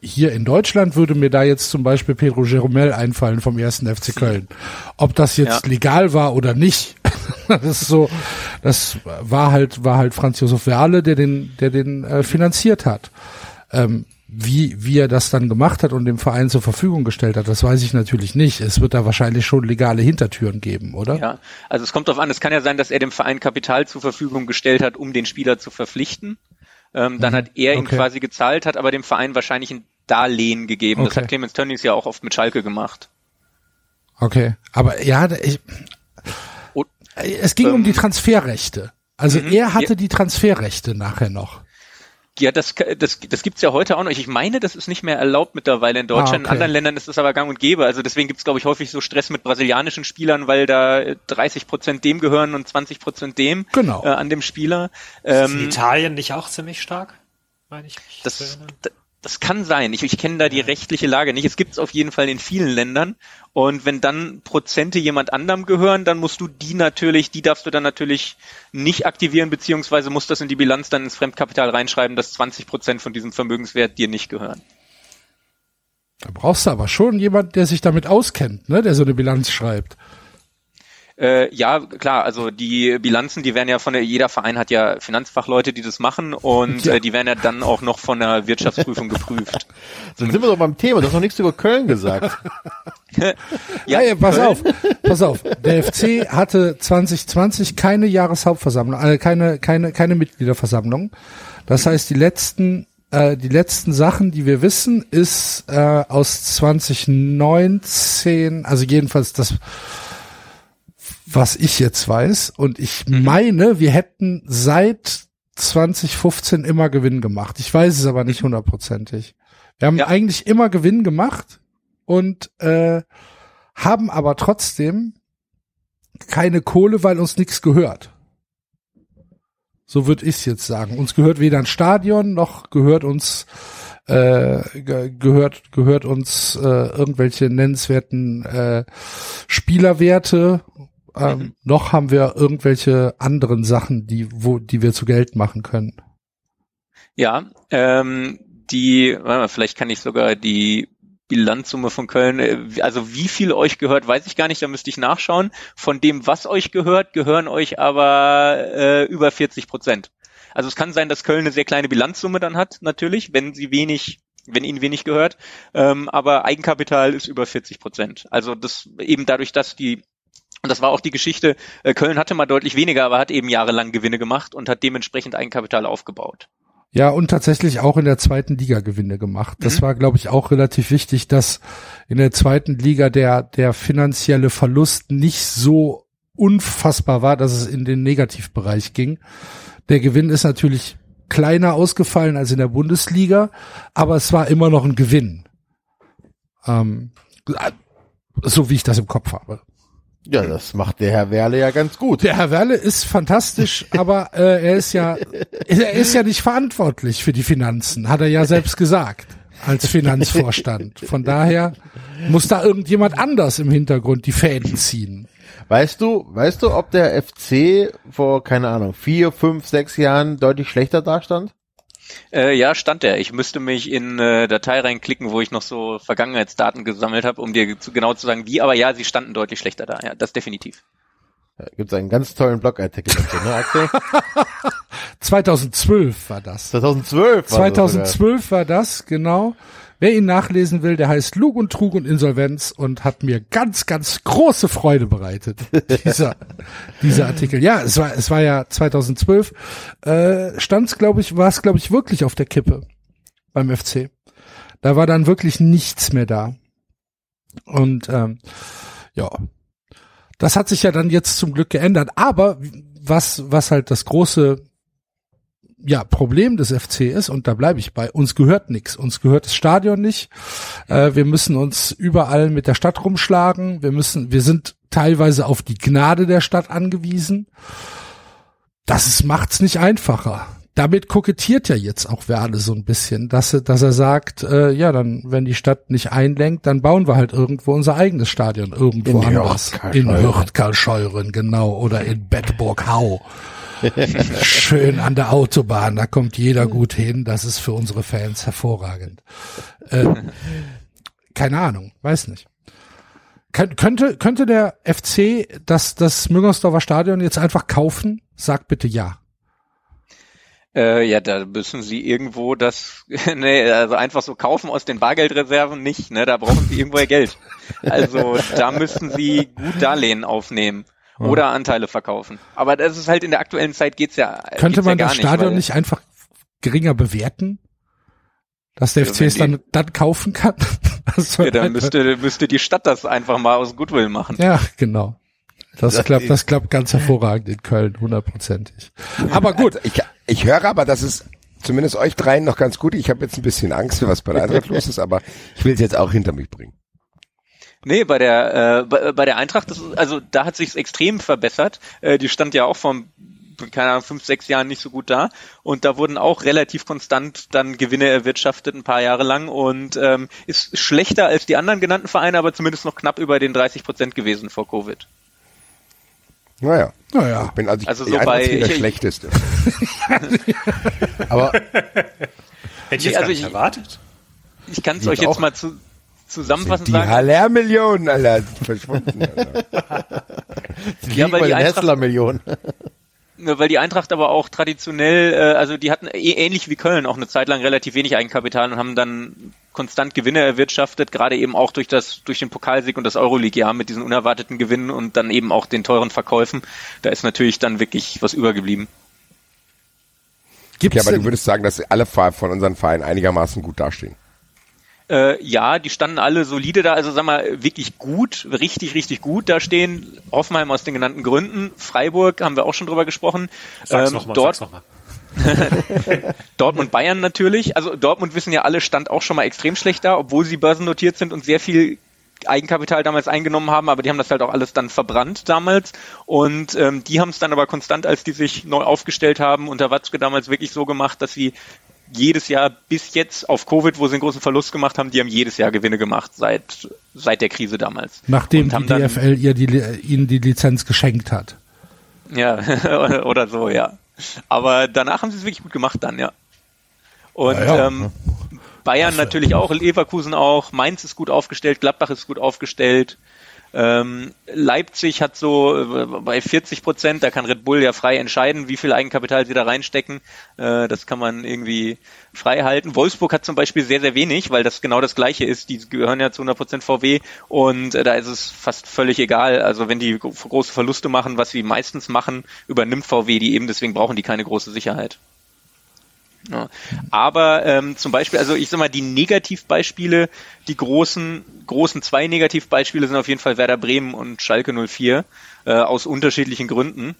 hier in Deutschland würde mir da jetzt zum Beispiel Pedro Jeromel einfallen vom ersten FC Köln. Ob das jetzt Ja. legal war oder nicht, das ist so, das war halt, war halt Franz Josef Werle, der den, der den äh, finanziert hat. Ähm, wie, wie er das dann gemacht hat und dem Verein zur Verfügung gestellt hat, das weiß ich natürlich nicht. Es wird da wahrscheinlich schon legale Hintertüren geben, oder? Ja, also es kommt darauf an, es kann ja sein, dass er dem Verein Kapital zur Verfügung gestellt hat, um den Spieler zu verpflichten. Ähm, dann hat er ihn Okay. quasi gezahlt, hat aber dem Verein wahrscheinlich ein Darlehen gegeben. Das Okay. hat Clemens Tönnies ja auch oft mit Schalke gemacht. Okay, aber ja, ich, es ging um Ähm, die Transferrechte. Also mhm, er hatte ja. die Transferrechte nachher noch. ja, das, das, das gibt's ja heute auch noch. Ich meine, das ist nicht mehr erlaubt mittlerweile in Deutschland. Ah, In okay. anderen Ländern ist es aber gang und gäbe. Also deswegen gibt's glaube ich, häufig so Stress mit brasilianischen Spielern, weil da äh, 30 Prozent dem gehören und 20 Prozent dem Genau. äh, an dem Spieler. Ist Ähm, Italien nicht auch ziemlich stark? Meine ich. Das, das kann sein. Ich, ich kenne da die rechtliche Lage nicht. Es gibt es auf jeden Fall in vielen Ländern. Und wenn dann Prozente jemand anderem gehören, dann musst du die natürlich, die darfst du dann natürlich nicht aktivieren, beziehungsweise musst das in die Bilanz dann ins Fremdkapital reinschreiben, dass 20 Prozent von diesem Vermögenswert dir nicht gehören. Da brauchst du aber schon jemand, der sich damit auskennt, ne, der so eine Bilanz schreibt. Äh, ja, klar, also die Bilanzen, die werden ja von der, jeder Verein hat ja Finanzfachleute, die das machen und Ja. äh, die werden ja dann auch noch von der Wirtschaftsprüfung geprüft. Dann sind wir doch beim Thema. Du hast noch nichts über Köln gesagt. Ja, ja, pass auf, pass auf. Der FC hatte 2020 keine Jahreshauptversammlung, äh, keine, keine, keine Mitgliederversammlung. Das heißt, die letzten, äh, die letzten Sachen, die wir wissen, ist äh, aus 2019, also jedenfalls das, was ich jetzt weiß. Und ich meine, wir hätten seit 2015 immer Gewinn gemacht. Ich weiß es aber nicht hundertprozentig. Wir haben Ja. eigentlich immer Gewinn gemacht und äh, haben aber trotzdem keine Kohle, weil uns nichts gehört. So würde ich es jetzt sagen. Uns gehört weder ein Stadion noch gehört uns äh, ge gehört gehört uns äh, irgendwelche nennenswerten äh, Spielerwerte. Ähm, Noch haben wir irgendwelche anderen Sachen, die wo die wir zu Geld machen können. Ja, ähm, die, warte mal, vielleicht kann ich sogar die Bilanzsumme von Köln, äh, also wie viel euch gehört, weiß ich gar nicht, da müsste ich nachschauen. Von dem, was euch gehört, gehören euch aber äh, über 40 Prozent. Also es kann sein, dass Köln eine sehr kleine Bilanzsumme dann hat, natürlich, wenn sie wenig, wenn ihnen wenig gehört, ähm, aber Eigenkapital ist über 40 Prozent. Also das eben dadurch, dass die Und das war auch die Geschichte, äh, Köln hatte mal deutlich weniger, aber hat eben jahrelang Gewinne gemacht und hat dementsprechend Eigenkapital aufgebaut. Ja, und tatsächlich auch in der zweiten Liga Gewinne gemacht. Das mhm. war, glaube ich, auch relativ wichtig, dass in der zweiten Liga der, der finanzielle Verlust nicht so unfassbar war, dass es in den Negativbereich ging. Der Gewinn ist natürlich kleiner ausgefallen als in der Bundesliga, aber es war immer noch ein Gewinn. Ähm, so wie ich das im Kopf habe. Ja, das macht der Herr Werle ja ganz gut. Der Herr Werle ist fantastisch, aber äh, er ist ja er ist ja nicht verantwortlich für die Finanzen, hat er ja selbst gesagt als Finanzvorstand. Von daher muss da irgendjemand anders im Hintergrund die Fäden ziehen. Weißt du, weißt du, ob der FC vor keine Ahnung vier, fünf, sechs Jahren deutlich schlechter dastand? Äh, ja, stand er. Ich müsste mich in äh, Datei reinklicken, wo ich noch so Vergangenheitsdaten gesammelt habe, um dir zu, genau zu sagen, wie. Aber ja, sie standen deutlich schlechter da. Ja, das definitiv. Da gibt's einen ganz tollen Blogartikel dazu, ne, Axel? 2012 war das. 2012 war 2012 war das, genau. Wer ihn nachlesen will, der heißt Lug und Trug und Insolvenz und hat mir ganz, ganz große Freude bereitet, dieser, dieser Artikel. Ja, es war, es war ja 2012, äh, stand's, glaube ich, war es, glaube ich, wirklich auf der Kippe beim FC. Da war dann wirklich nichts mehr da. Und ähm, ja, das hat sich ja dann jetzt zum Glück geändert. Aber was, was halt das große ja, Problem des FC ist, und da bleibe ich bei, uns gehört nichts. Uns gehört das Stadion nicht. Äh, wir müssen uns überall mit der Stadt rumschlagen. Wir müssen, wir sind teilweise auf die Gnade der Stadt angewiesen. Das ist, macht's nicht einfacher. Damit kokettiert ja jetzt auch Werle so ein bisschen, dass er, dass er sagt, äh, ja, dann, wenn die Stadt nicht einlenkt, dann bauen wir halt irgendwo unser eigenes Stadion irgendwo in anders. In Hürtkarlscheuren, genau, oder in Bedburg-Hau. Schön an der Autobahn, da kommt jeder gut hin. Das ist für unsere Fans hervorragend. Äh, keine Ahnung, weiß nicht. Kön könnte, könnte der FC das, das Müngersdorfer Stadion jetzt einfach kaufen? Sag bitte ja. Äh, ja, da müssen sie irgendwo das, nee, also einfach so kaufen aus den Bargeldreserven nicht, ne, da brauchen sie irgendwoher Geld. Also da müssen sie gut Darlehen aufnehmen oder Anteile verkaufen. Aber das ist halt in der aktuellen Zeit geht's ja. Könnte geht's man ja das Stadion nicht, nicht, einfach geringer bewerten? Dass der FC es dann, dann kaufen kann? ja, dann müsste, müsste die Stadt das einfach mal aus Goodwill machen. Ja, genau. Das, das klappt, das klappt ganz hervorragend in Köln, hundertprozentig. Aber gut. Ich, ich höre aber, dass es zumindest euch dreien noch ganz gut. Ich habe jetzt ein bisschen Angst, was bei der Eintracht los ist, aber ich will es jetzt auch hinter mich bringen. Nee, bei der äh, bei, bei der Eintracht, das, also da hat sich extrem verbessert. Äh, die stand ja auch vor keine Ahnung, fünf, sechs Jahren nicht so gut da. Und da wurden auch relativ konstant dann Gewinne erwirtschaftet, ein paar Jahre lang. Und ähm, ist schlechter als die anderen genannten Vereine, aber zumindest noch knapp über den 30 Prozent gewesen vor Covid. Naja. Naja. Ich bin also, also so bei der ich, schlechteste. aber hätte ich jetzt also nicht erwartet. Ich kann es euch jetzt mal zu, zusammenfassend die sagen. Die Haller-Millionen, Alter, verschwunden. Alter. ja, weil die Eintracht, weil die Eintracht aber auch traditionell, äh, also die hatten eh, ähnlich wie Köln auch eine Zeit lang relativ wenig Eigenkapital und haben dann konstant Gewinne erwirtschaftet, gerade eben auch durch das durch den Pokalsieg und das Euroleague-Jahr mit diesen unerwarteten Gewinnen und dann eben auch den teuren Verkäufen. Da ist natürlich dann wirklich was übergeblieben. Gibt's ja, aber du würdest sagen, dass alle von unseren Vereinen einigermaßen gut dastehen. Äh, ja, die standen alle solide da, also sag mal, wirklich gut, richtig, richtig gut da stehen. Hoffenheim aus den genannten Gründen. Freiburg haben wir auch schon drüber gesprochen. Sag's ähm, nochmal, dort, sag's nochmal. Dortmund Bayern natürlich. Also Dortmund wissen ja alle, stand auch schon mal extrem schlecht da, obwohl sie börsennotiert sind und sehr viel Eigenkapital damals eingenommen haben, aber die haben das halt auch alles dann verbrannt damals. Und ähm, die haben es dann aber konstant, als die sich neu aufgestellt haben, unter Watzke damals wirklich so gemacht, dass sie jedes Jahr bis jetzt auf Covid, wo sie einen großen Verlust gemacht haben, die haben jedes Jahr Gewinne gemacht seit seit der Krise damals. Nachdem die DFL ihr die, ihnen die Lizenz geschenkt hat. Ja, oder so, ja. Aber danach haben sie es wirklich gut gemacht dann, ja. Und ja, ja. Ähm, Bayern natürlich auch, Leverkusen auch, Mainz ist gut aufgestellt, Gladbach ist gut aufgestellt. Ähm, Leipzig hat so äh, bei 40 Prozent, da kann Red Bull ja frei entscheiden, wie viel Eigenkapital sie da reinstecken. Äh, das kann man irgendwie frei halten. Wolfsburg hat zum Beispiel sehr, sehr wenig, weil das genau das Gleiche ist. Die gehören ja zu 100 Prozent VW und äh, da ist es fast völlig egal. Also wenn die große Verluste machen, was sie meistens machen, übernimmt VW die eben, deswegen brauchen die keine große Sicherheit. Ja. Aber ähm, zum Beispiel, also ich sag mal, die Negativbeispiele, die großen, großen zwei Negativbeispiele sind auf jeden Fall Werder Bremen und Schalke 04 äh, aus unterschiedlichen Gründen.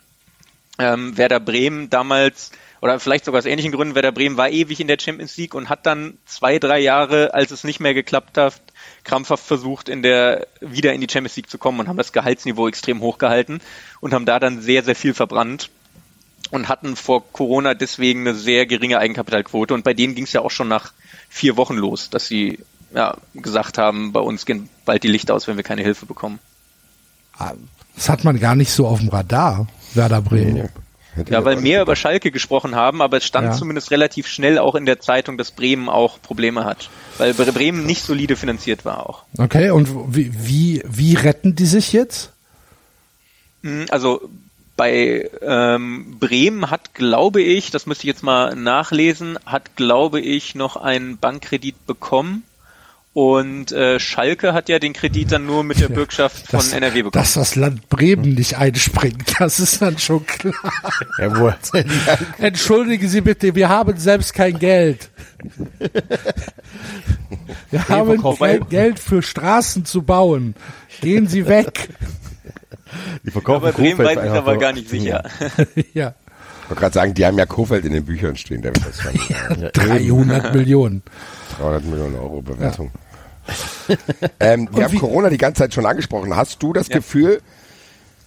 Ähm, Werder Bremen damals, oder vielleicht sogar aus ähnlichen Gründen, Werder Bremen war ewig in der Champions League und hat dann zwei, drei Jahre, als es nicht mehr geklappt hat, krampfhaft versucht, in der, wieder in die Champions League zu kommen und haben das Gehaltsniveau extrem hochgehalten und haben da dann sehr, sehr viel verbrannt und hatten vor Corona deswegen eine sehr geringe Eigenkapitalquote. Und bei denen ging es ja auch schon nach vier Wochen los, dass sie ja, gesagt haben, bei uns gehen bald die Lichter aus, wenn wir keine Hilfe bekommen. Das hat man gar nicht so auf dem Radar, Werder Bremen. Nee. Ja, weil mehr über Schalke gesprochen haben, aber es stand ja. zumindest relativ schnell auch in der Zeitung, dass Bremen auch Probleme hat. Weil Bremen nicht solide finanziert war auch. Okay, und wie, wie, wie retten die sich jetzt? Hm, also bei ähm, Bremen hat, glaube ich, das müsste ich jetzt mal nachlesen, hat, glaube ich, noch einen Bankkredit bekommen. Und äh, Schalke hat ja den Kredit dann nur mit der Bürgschaft von das, NRW bekommen. Dass das Land Bremen nicht einspringt, das ist dann schon klar. Jawohl. Entschuldigen Sie bitte, wir haben selbst kein Geld. Wir haben kein Geld für Straßen zu bauen. Gehen Sie weg. Die verkaufen aber Bremen weiß ich aber gar nicht sicher. ja. Ich wollte gerade sagen, die haben ja Kofeld in den Büchern stehen. Der das ja, 300 Millionen. 300 Millionen Euro Bewertung. Ja. ähm, wir haben Corona die ganze Zeit schon angesprochen. Hast du das ja. Gefühl,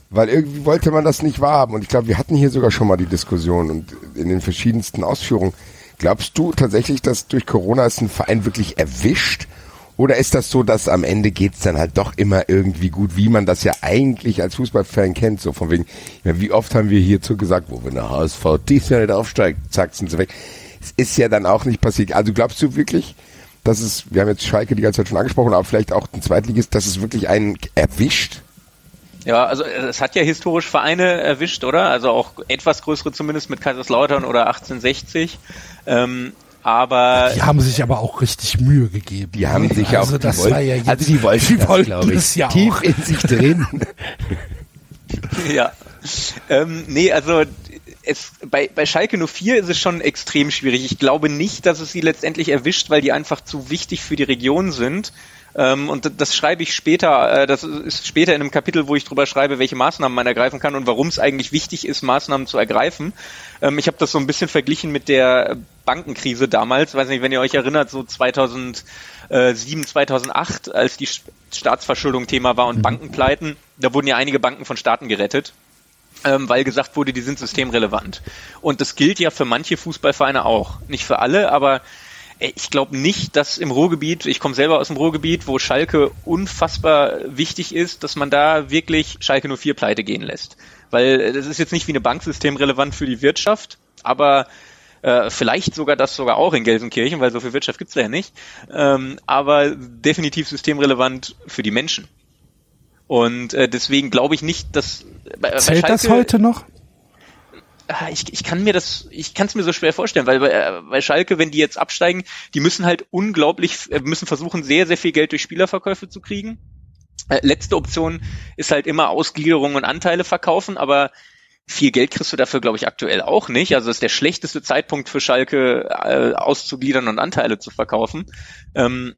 weil irgendwie wollte man das nicht wahrhaben und ich glaube, wir hatten hier sogar schon mal die Diskussion und in den verschiedensten Ausführungen. Glaubst du tatsächlich, dass durch Corona es einen Verein wirklich erwischt oder ist das so, dass am Ende geht's dann halt doch immer irgendwie gut, wie man das ja eigentlich als Fußballfan kennt? So von wegen, ja, wie oft haben wir hierzu gesagt, wo wir eine HSV dies Jahr nicht aufsteigt, zack, sind sie weg. Es ist ja dann auch nicht passiert. Also glaubst du wirklich, dass es, wir haben jetzt Schalke die ganze Zeit schon angesprochen, aber vielleicht auch ein Zweitligist, dass es wirklich einen erwischt? Ja, also es hat ja historisch Vereine erwischt, oder? Also auch etwas größere zumindest mit Kaiserslautern oder 1860. Ähm, aber die haben sich aber auch richtig Mühe gegeben. Die haben sich also auch, das wollten, war ja jetzt, also die wollten, die wollten das, ich, es ja tief auch. in sich drin. ja, ähm, nee, also es, bei, bei Schalke 04 ist es schon extrem schwierig. Ich glaube nicht, dass es sie letztendlich erwischt, weil die einfach zu wichtig für die Region sind. Ähm, und das schreibe ich später, äh, das ist später in einem Kapitel, wo ich drüber schreibe, welche Maßnahmen man ergreifen kann und warum es eigentlich wichtig ist, Maßnahmen zu ergreifen. Ähm, ich habe das so ein bisschen verglichen mit der Bankenkrise damals, weiß nicht, wenn ihr euch erinnert, so 2007, 2008, als die Staatsverschuldung Thema war und mhm. Bankenpleiten, da wurden ja einige Banken von Staaten gerettet ähm, weil gesagt wurde, die sind systemrelevant. Und das gilt ja für manche Fußballvereine auch. Nicht für alle, aber ich glaube nicht, dass im Ruhrgebiet, ich komme selber aus dem Ruhrgebiet, wo Schalke unfassbar wichtig ist, dass man da wirklich Schalke nur vier pleite gehen lässt. Weil äh, das ist jetzt nicht wie eine Banksystem relevant für die Wirtschaft, aber äh, vielleicht sogar das sogar auch in Gelsenkirchen, weil so viel Wirtschaft gibt's da ja nicht, ähm, aber definitiv systemrelevant für die Menschen. Und äh, deswegen glaube ich nicht, dass bei, Zählt bei Schalke, das heute noch? Ah, ich, ich kann mir das, ich kann es mir so schwer vorstellen, weil bei, äh, bei Schalke, wenn die jetzt absteigen, die müssen halt unglaublich, äh, müssen versuchen, sehr, sehr viel Geld durch Spielerverkäufe zu kriegen. Äh, letzte Option ist halt immer Ausgliederung und Anteile verkaufen, aber viel Geld kriegst du dafür, glaube ich, aktuell auch nicht. Also ist der schlechteste Zeitpunkt für Schalke äh, auszugliedern und Anteile zu verkaufen. Ähm,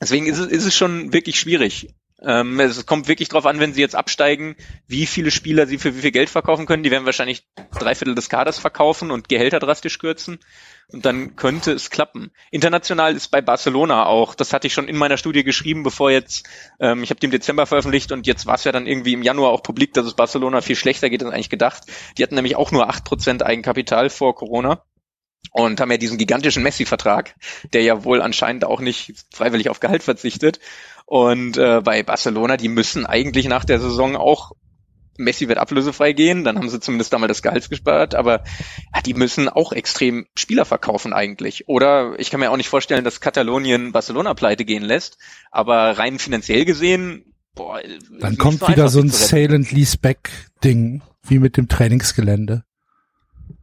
deswegen ist es, ist es schon wirklich schwierig. Ähm, es kommt wirklich drauf an, wenn sie jetzt absteigen, wie viele Spieler sie für wie viel Geld verkaufen können. Die werden wahrscheinlich drei Viertel des Kaders verkaufen und Gehälter drastisch kürzen. Und dann könnte es klappen. International ist bei Barcelona auch, das hatte ich schon in meiner Studie geschrieben, bevor jetzt, ähm, ich habe die im Dezember veröffentlicht und jetzt war es ja dann irgendwie im Januar auch publik, dass es Barcelona viel schlechter geht als eigentlich gedacht. Die hatten nämlich auch nur acht Prozent Eigenkapital vor Corona und haben ja diesen gigantischen Messi-Vertrag, der ja wohl anscheinend auch nicht freiwillig auf Gehalt verzichtet. Und äh, bei Barcelona, die müssen eigentlich nach der Saison auch Messi wird ablösefrei gehen, dann haben sie zumindest damals das Gehalt gespart, aber ja, die müssen auch extrem Spieler verkaufen eigentlich. Oder ich kann mir auch nicht vorstellen, dass Katalonien Barcelona pleite gehen lässt, aber rein finanziell gesehen boah, Dann kommt wieder so ein Sale and Lease Back Ding, wie mit dem Trainingsgelände.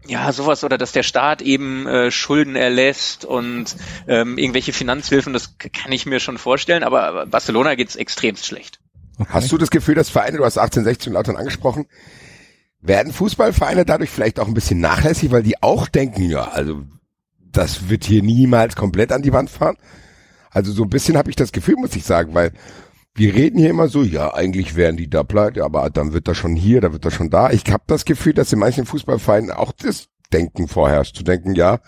Ja, sowas oder dass der Staat eben äh, Schulden erlässt und ähm, irgendwelche Finanzhilfen, das kann ich mir schon vorstellen, aber Barcelona geht's extremst schlecht. Okay. Hast du das Gefühl, dass Vereine, du hast 1816 Lautern angesprochen, werden Fußballvereine dadurch vielleicht auch ein bisschen nachlässig, weil die auch denken, ja, also das wird hier niemals komplett an die Wand fahren? Also so ein bisschen habe ich das Gefühl, muss ich sagen, weil wir reden hier immer so, ja, eigentlich wären die da pleite, aber dann wird das schon hier, da wird das schon da. Ich habe das Gefühl, dass in manchen Fußballvereinen auch das Denken vorherrscht, zu denken, ja,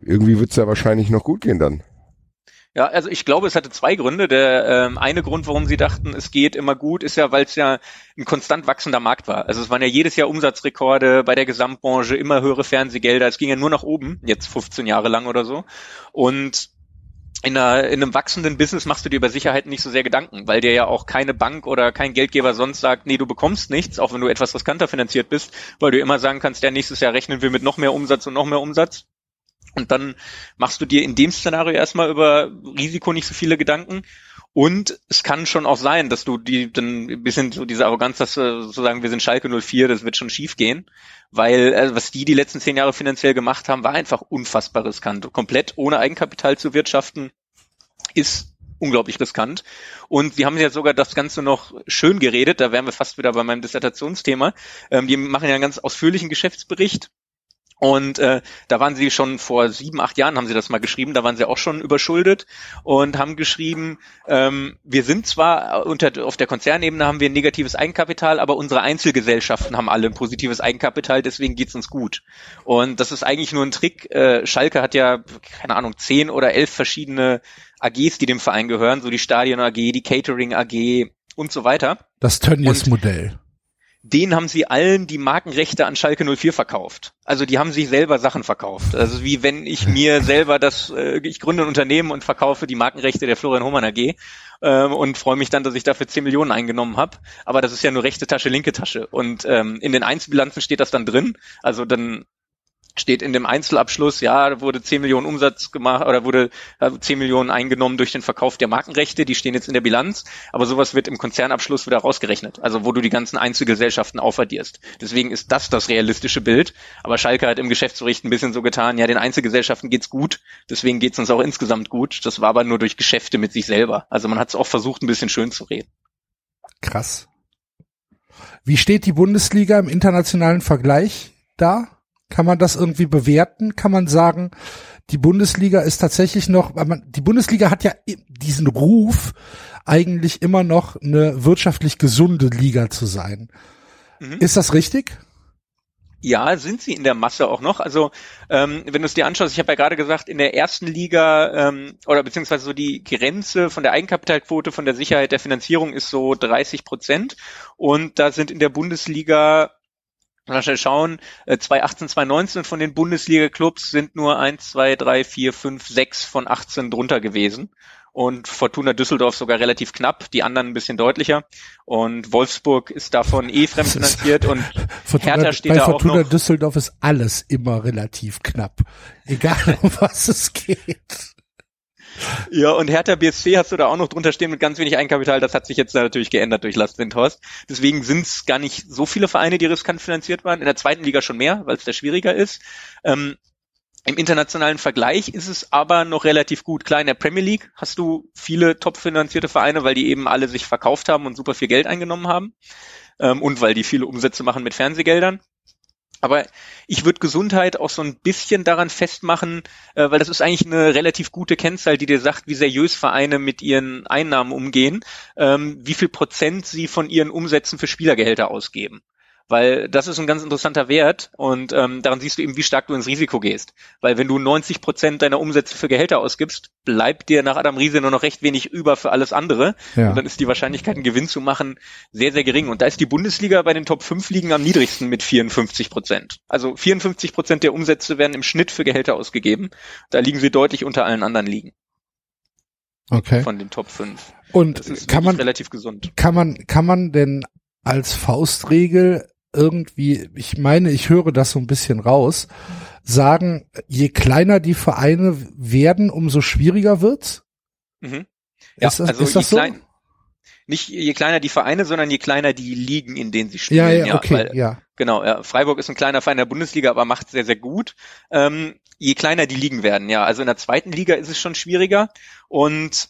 irgendwie wird's ja wahrscheinlich noch gut gehen dann. Ja, also ich glaube, es hatte zwei Gründe. Der ähm, eine Grund, warum sie dachten, es geht immer gut, ist ja, weil es ja ein konstant wachsender Markt war. Also es waren ja jedes Jahr Umsatzrekorde bei der Gesamtbranche, immer höhere Fernsehgelder. Es ging ja nur nach oben, jetzt 15 Jahre lang oder so. Und in, einer, in einem wachsenden Business machst du dir über Sicherheit nicht so sehr Gedanken, weil dir ja auch keine Bank oder kein Geldgeber sonst sagt, nee, du bekommst nichts, auch wenn du etwas riskanter finanziert bist, weil du immer sagen kannst, ja, nächstes Jahr rechnen wir mit noch mehr Umsatz und noch mehr Umsatz. Und dann machst du dir in dem Szenario erstmal über Risiko nicht so viele Gedanken. Und es kann schon auch sein, dass du die dann ein bisschen so diese Arroganz, dass du sozusagen wir sind Schalke 04, das wird schon schief gehen, weil also was die die letzten zehn Jahre finanziell gemacht haben, war einfach unfassbar riskant. Komplett ohne Eigenkapital zu wirtschaften ist unglaublich riskant. Und sie haben ja sogar das Ganze noch schön geredet, da wären wir fast wieder bei meinem Dissertationsthema. Ähm, die machen ja einen ganz ausführlichen Geschäftsbericht und äh, da waren sie schon vor sieben, acht Jahren, haben sie das mal geschrieben, da waren sie auch schon überschuldet und haben geschrieben, ähm, wir sind zwar unter, auf der Konzernebene haben wir ein negatives Eigenkapital, aber unsere Einzelgesellschaften haben alle ein positives Eigenkapital, deswegen geht's uns gut. Und das ist eigentlich nur ein Trick. Äh, Schalke hat ja, keine Ahnung, zehn oder elf verschiedene AGs, die dem Verein gehören, so die Stadion AG, die Catering AG und so weiter. Das Tönnies-Modell denen haben sie allen die Markenrechte an Schalke 04 verkauft. Also die haben sich selber Sachen verkauft. Also wie wenn ich mir selber das, äh, ich gründe ein Unternehmen und verkaufe die Markenrechte der Florian Hohmann AG ähm, und freue mich dann, dass ich dafür 10 Millionen eingenommen habe. Aber das ist ja nur rechte Tasche, linke Tasche. Und ähm, in den Einzelbilanzen steht das dann drin. Also dann steht in dem Einzelabschluss, ja, wurde 10 Millionen Umsatz gemacht oder wurde 10 Millionen eingenommen durch den Verkauf der Markenrechte, die stehen jetzt in der Bilanz, aber sowas wird im Konzernabschluss wieder rausgerechnet, also wo du die ganzen Einzelgesellschaften aufaddierst. Deswegen ist das das realistische Bild, aber Schalke hat im Geschäftsbericht ein bisschen so getan, ja, den Einzelgesellschaften geht's gut, deswegen geht's uns auch insgesamt gut, das war aber nur durch Geschäfte mit sich selber. Also man hat es auch versucht, ein bisschen schön zu reden. Krass. Wie steht die Bundesliga im internationalen Vergleich da? Kann man das irgendwie bewerten? Kann man sagen, die Bundesliga ist tatsächlich noch, die Bundesliga hat ja diesen Ruf, eigentlich immer noch eine wirtschaftlich gesunde Liga zu sein. Mhm. Ist das richtig? Ja, sind sie in der Masse auch noch. Also ähm, wenn du es dir anschaust, ich habe ja gerade gesagt, in der ersten Liga ähm, oder beziehungsweise so die Grenze von der Eigenkapitalquote, von der Sicherheit der Finanzierung ist so 30 Prozent. Und da sind in der Bundesliga Mal schnell schauen, 2018, äh, 2019 von den Bundesliga-Clubs sind nur 1, 2, 3, 4, 5, 6 von 18 drunter gewesen. Und Fortuna Düsseldorf sogar relativ knapp, die anderen ein bisschen deutlicher. Und Wolfsburg ist davon eh fremdfinanziert und Fortuna, Hertha steht bei da Fortuna auch noch. Düsseldorf ist alles immer relativ knapp. Egal um was es geht. Ja, und Hertha BSC hast du da auch noch drunter stehen mit ganz wenig Eigenkapital. Das hat sich jetzt natürlich geändert durch Last Windhorst. Deswegen sind es gar nicht so viele Vereine, die riskant finanziert waren. In der zweiten Liga schon mehr, weil es da schwieriger ist. Ähm, Im internationalen Vergleich ist es aber noch relativ gut. Klar, in der Premier League hast du viele top finanzierte Vereine, weil die eben alle sich verkauft haben und super viel Geld eingenommen haben. Ähm, und weil die viele Umsätze machen mit Fernsehgeldern. Aber ich würde Gesundheit auch so ein bisschen daran festmachen, äh, weil das ist eigentlich eine relativ gute Kennzahl, die dir sagt, wie seriös Vereine mit ihren Einnahmen umgehen, ähm, wie viel Prozent sie von ihren Umsätzen für Spielergehälter ausgeben weil das ist ein ganz interessanter Wert und ähm, daran siehst du eben, wie stark du ins Risiko gehst. Weil wenn du 90 Prozent deiner Umsätze für Gehälter ausgibst, bleibt dir nach Adam Riese nur noch recht wenig über für alles andere. Ja. Und dann ist die Wahrscheinlichkeit, einen Gewinn zu machen, sehr, sehr gering. Und da ist die Bundesliga bei den Top 5 Ligen am niedrigsten mit 54 Prozent. Also 54 Prozent der Umsätze werden im Schnitt für Gehälter ausgegeben. Da liegen sie deutlich unter allen anderen Ligen. Okay. Von den Top 5. Und kann man relativ gesund. Kann man kann man denn als Faustregel irgendwie, ich meine, ich höre das so ein bisschen raus, sagen, je kleiner die Vereine werden, umso schwieriger wird's? Mhm. Ja, ist das, also ist das so? Klein, Nicht je kleiner die Vereine, sondern je kleiner die Ligen, in denen sie spielen. Ja, ja, okay, weil, ja. Genau, ja, Freiburg ist ein kleiner Verein der Bundesliga, aber macht sehr, sehr gut. Ähm, je kleiner die Ligen werden, ja. Also in der zweiten Liga ist es schon schwieriger. Und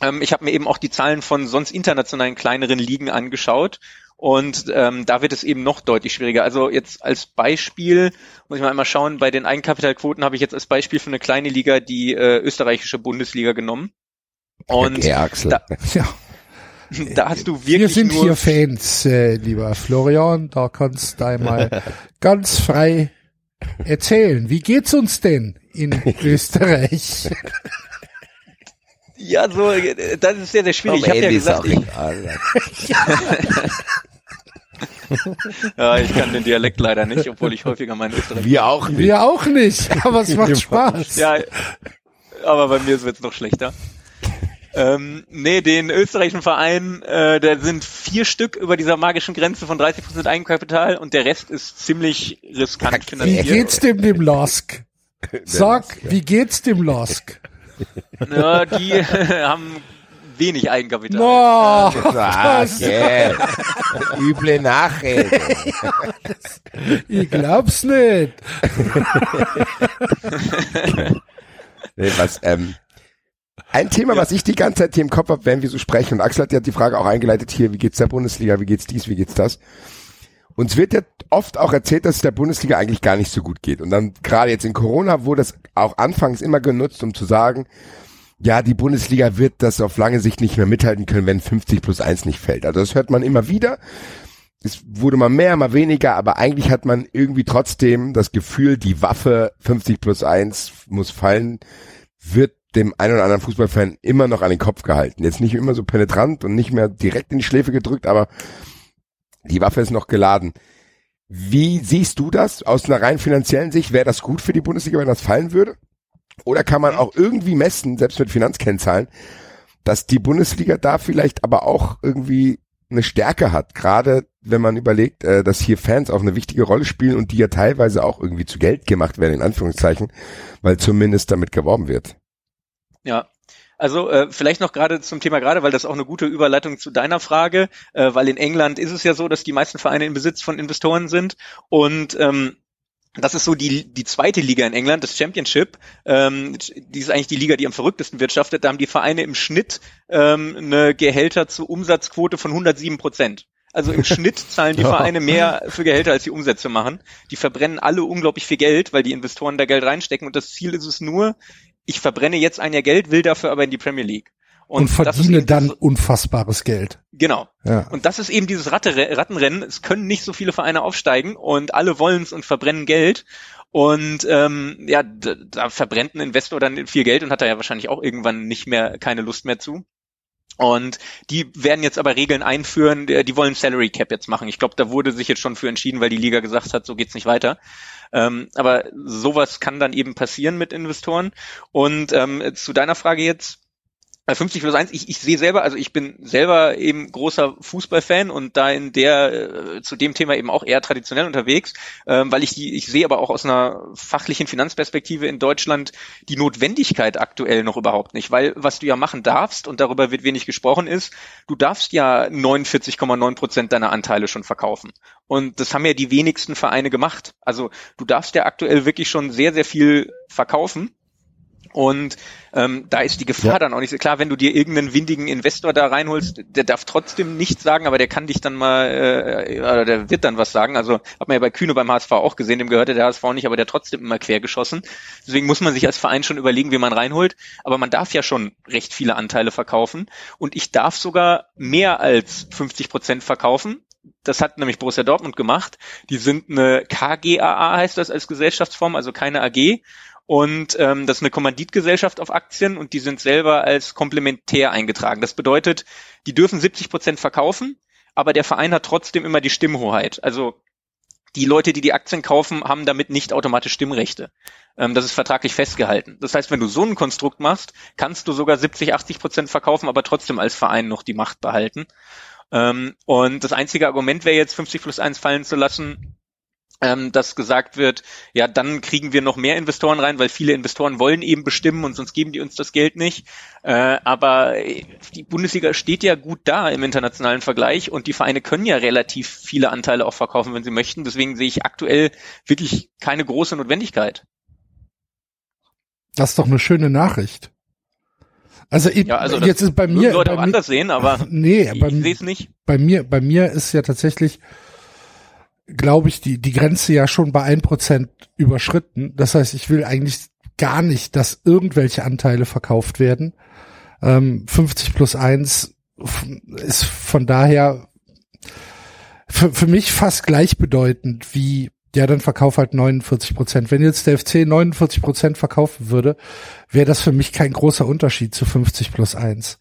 ähm, ich habe mir eben auch die Zahlen von sonst internationalen kleineren Ligen angeschaut. Und ähm, da wird es eben noch deutlich schwieriger. Also jetzt als Beispiel, muss ich mal einmal schauen, bei den Eigenkapitalquoten habe ich jetzt als Beispiel für eine kleine Liga die äh, österreichische Bundesliga genommen. Und Okay, Axel. da, Ja. da hast du Wir wirklich sind nur hier Fans, äh, lieber Florian. Da kannst du einmal ganz frei erzählen. Wie geht's uns denn in Österreich? Ja, so, äh, das ist sehr, sehr schwierig. Ich habe ja gesagt, ich, ja, ich kann den Dialekt leider nicht, obwohl ich häufiger meinen Österreich. Wir auch nicht. Wir auch nicht, aber es macht Spaß. Ja, aber bei mir wird's noch schlechter. Ähm, nee, den österreichischen Verein, äh, da sind vier Stück über dieser magischen Grenze von 30% Eigenkapital und der Rest ist ziemlich riskant Wie finanziert. geht's dem dem Lask? Sag, wie geht's dem Lask? Ja, die haben wenig Eigenkapital. No, Sag, okay. Üble Nachrede. ich glaub's nicht. Nee, was, ähm, ein Thema, was ich die ganze Zeit hier im Kopf habe, während wir so sprechen, und Axel hat ja die Frage auch eingeleitet hier, wie geht's der Bundesliga, wie geht's dies, wie geht's das? Uns wird ja oft auch erzählt, dass es der Bundesliga eigentlich gar nicht so gut geht. Und dann gerade jetzt in Corona wurde es auch anfangs immer genutzt, um zu sagen, ja, die Bundesliga wird das auf lange Sicht nicht mehr mithalten können, wenn 50 plus 1 nicht fällt. Also das hört man immer wieder. Es wurde mal mehr, mal weniger, aber eigentlich hat man irgendwie trotzdem das Gefühl, die Waffe 50 plus 1 muss fallen, wird dem einen oder anderen Fußballfan immer noch an den Kopf gehalten. Jetzt nicht immer so penetrant und nicht mehr direkt in die Schläfe gedrückt, aber die Waffe ist noch geladen. Wie siehst du das aus einer rein finanziellen Sicht? Wäre das gut für die Bundesliga, wenn das fallen würde? Oder kann man auch irgendwie messen, selbst mit Finanzkennzahlen, dass die Bundesliga da vielleicht aber auch irgendwie eine Stärke hat, gerade wenn man überlegt, äh, dass hier Fans auch eine wichtige Rolle spielen und die ja teilweise auch irgendwie zu Geld gemacht werden, in Anführungszeichen, weil zumindest damit geworben wird. Ja. Also äh, vielleicht noch gerade zum Thema gerade, weil das auch eine gute Überleitung zu deiner Frage, äh, weil in England ist es ja so, dass die meisten Vereine in Besitz von Investoren sind und ähm, das ist so die, die zweite Liga in England, das Championship. Ähm, die ist eigentlich die Liga, die am verrücktesten wirtschaftet. Da haben die Vereine im Schnitt ähm, eine Gehälter zu Umsatzquote von 107 Prozent. Also im Schnitt zahlen die Vereine mehr für Gehälter, als die Umsätze machen. Die verbrennen alle unglaublich viel Geld, weil die Investoren da Geld reinstecken. Und das Ziel ist es nur, ich verbrenne jetzt ein Jahr Geld, will dafür aber in die Premier League. Und, ist verdiene dann das- unfassbares Geld. Genau. Ja. Und das ist eben dieses Ratte, Rattenrennen. Es können nicht so viele Vereine aufsteigen und alle wollen's und verbrennen Geld. Und ähm, ja, da, da verbrennt ein Investor dann viel Geld und hat da ja wahrscheinlich auch irgendwann nicht mehr keine Lust mehr zu. Und die werden jetzt aber Regeln einführen, die die wollen Salary Cap jetzt machen. Ich glaube, da wurde sich jetzt schon für entschieden, weil die Liga gesagt hat, so geht's nicht weiter. Ähm, aber sowas kann dann eben passieren mit Investoren. Und ähm, zu deiner Frage jetzt, 50 plus 1, ich, ich sehe selber, also ich bin selber eben großer Fußballfan und da in der, äh, zu dem Thema eben auch eher traditionell unterwegs, ähm, weil ich die, ich sehe aber auch aus einer fachlichen Finanzperspektive in Deutschland die Notwendigkeit aktuell noch überhaupt nicht, weil was du ja machen darfst, und darüber wird wenig gesprochen ist, du darfst ja 49,9 Prozent deiner Anteile schon verkaufen. Und das haben ja die wenigsten Vereine gemacht. Also du darfst ja aktuell wirklich schon sehr, sehr viel verkaufen. Und ähm, da ist die Gefahr Ja. dann auch nicht so klar, wenn du dir irgendeinen windigen Investor da reinholst, der darf trotzdem nichts sagen, aber der kann dich dann mal, äh, oder der wird dann was sagen. Also hat man ja bei Kühne beim HSV auch gesehen, dem gehörte der HSV nicht, aber der trotzdem immer quer geschossen. Deswegen muss man sich als Verein schon überlegen, wie man reinholt. Aber man darf ja schon recht viele Anteile verkaufen. Und ich darf sogar mehr als 50 Prozent verkaufen. Das hat nämlich Borussia Dortmund gemacht. Die sind eine KGAA, heißt das als Gesellschaftsform, also keine AG. Und ähm, das ist eine Kommanditgesellschaft auf Aktien und die sind selber als komplementär eingetragen. Das bedeutet, die dürfen 70 Prozent verkaufen, aber der Verein hat trotzdem immer die Stimmhoheit. Also die Leute, die die Aktien kaufen, haben damit nicht automatisch Stimmrechte. Ähm, das ist vertraglich festgehalten. Das heißt, wenn du so ein Konstrukt machst, kannst du sogar 70, 80 Prozent verkaufen, aber trotzdem als Verein noch die Macht behalten. Ähm, und das einzige Argument wäre jetzt 50 plus 1 fallen zu lassen, ähm, dass gesagt wird, ja, dann kriegen wir noch mehr Investoren rein, weil viele Investoren wollen eben bestimmen und sonst geben die uns das Geld nicht. Äh, aber die Bundesliga steht ja gut da im internationalen Vergleich und die Vereine können ja relativ viele Anteile auch verkaufen, wenn sie möchten. Deswegen sehe ich aktuell wirklich keine große Notwendigkeit. Das ist doch eine schöne Nachricht. Also, ich, Ja, also jetzt ist bei mir, Leute bei auch mir anders sehen, aber nee, ich bei, sehe es nicht. bei mir, bei mir ist ja tatsächlich, glaube ich, die, die Grenze ja schon bei ein Prozent überschritten. Das heißt, ich will eigentlich gar nicht, dass irgendwelche Anteile verkauft werden. Ähm, 50 plus eins ist von daher für, für mich fast gleichbedeutend wie ja, dann verkauf halt 49 Prozent. Wenn jetzt der FC 49 Prozent verkaufen würde, wäre das für mich kein großer Unterschied zu 50 plus eins.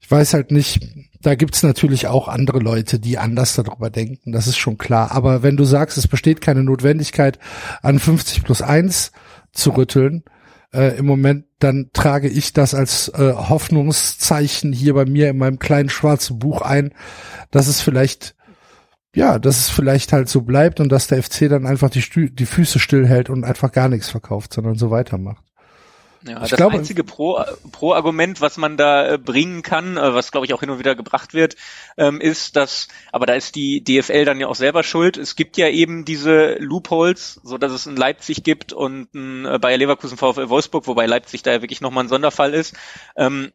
Ich weiß halt nicht, da gibt's natürlich auch andere Leute, die anders darüber denken, das ist schon klar. Aber wenn du sagst, es besteht keine Notwendigkeit, an 50 plus eins zu rütteln, äh, im Moment, dann trage ich das als äh, Hoffnungszeichen hier bei mir in meinem kleinen schwarzen Buch ein, dass es vielleicht ja, dass es vielleicht halt so bleibt und dass der FC dann einfach die, die Füße stillhält und einfach gar nichts verkauft, sondern so weitermacht. Ja, Ich das glaube- einzige Pro- Pro-Argument, was man da äh, bringen kann, äh, was glaube ich auch hin und wieder gebracht wird, ähm, ist, dass, aber da ist die DFL dann ja auch selber schuld. Es gibt ja eben diese Loopholes, so dass es in Leipzig gibt und ein äh, Bayer Leverkusen VfL Wolfsburg, wobei Leipzig da ja wirklich nochmal ein Sonderfall ist. Ähm,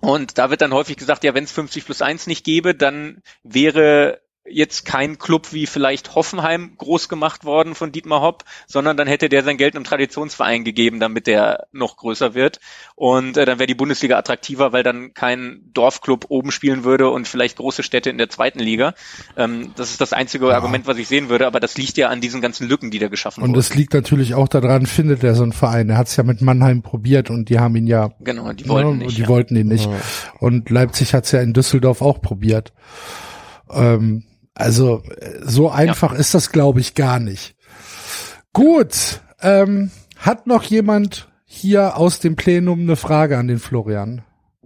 und da wird dann häufig gesagt, ja, wenn es 50 plus 1 nicht gäbe, dann wäre jetzt kein Club wie vielleicht Hoffenheim groß gemacht worden von Dietmar Hopp, sondern dann hätte der sein Geld einem Traditionsverein gegeben, damit der noch größer wird. Und äh, dann wäre die Bundesliga attraktiver, weil dann kein Dorfclub oben spielen würde und vielleicht große Städte in der zweiten Liga. Ähm, das ist das einzige Argument, was ich sehen würde, aber das liegt ja an diesen ganzen Lücken, die da geschaffen Und wurden. es liegt natürlich auch daran, findet er so einen Verein. Er hat es ja mit Mannheim probiert und die haben ihn ja, Genau, die wollten ja, nicht. die ja. wollten ihn nicht. Und Leipzig hat es ja in Düsseldorf auch probiert. Ähm, also so einfach ist das, glaube ich, gar nicht. Gut, ähm, hat noch jemand hier aus dem Plenum eine Frage an den Florian?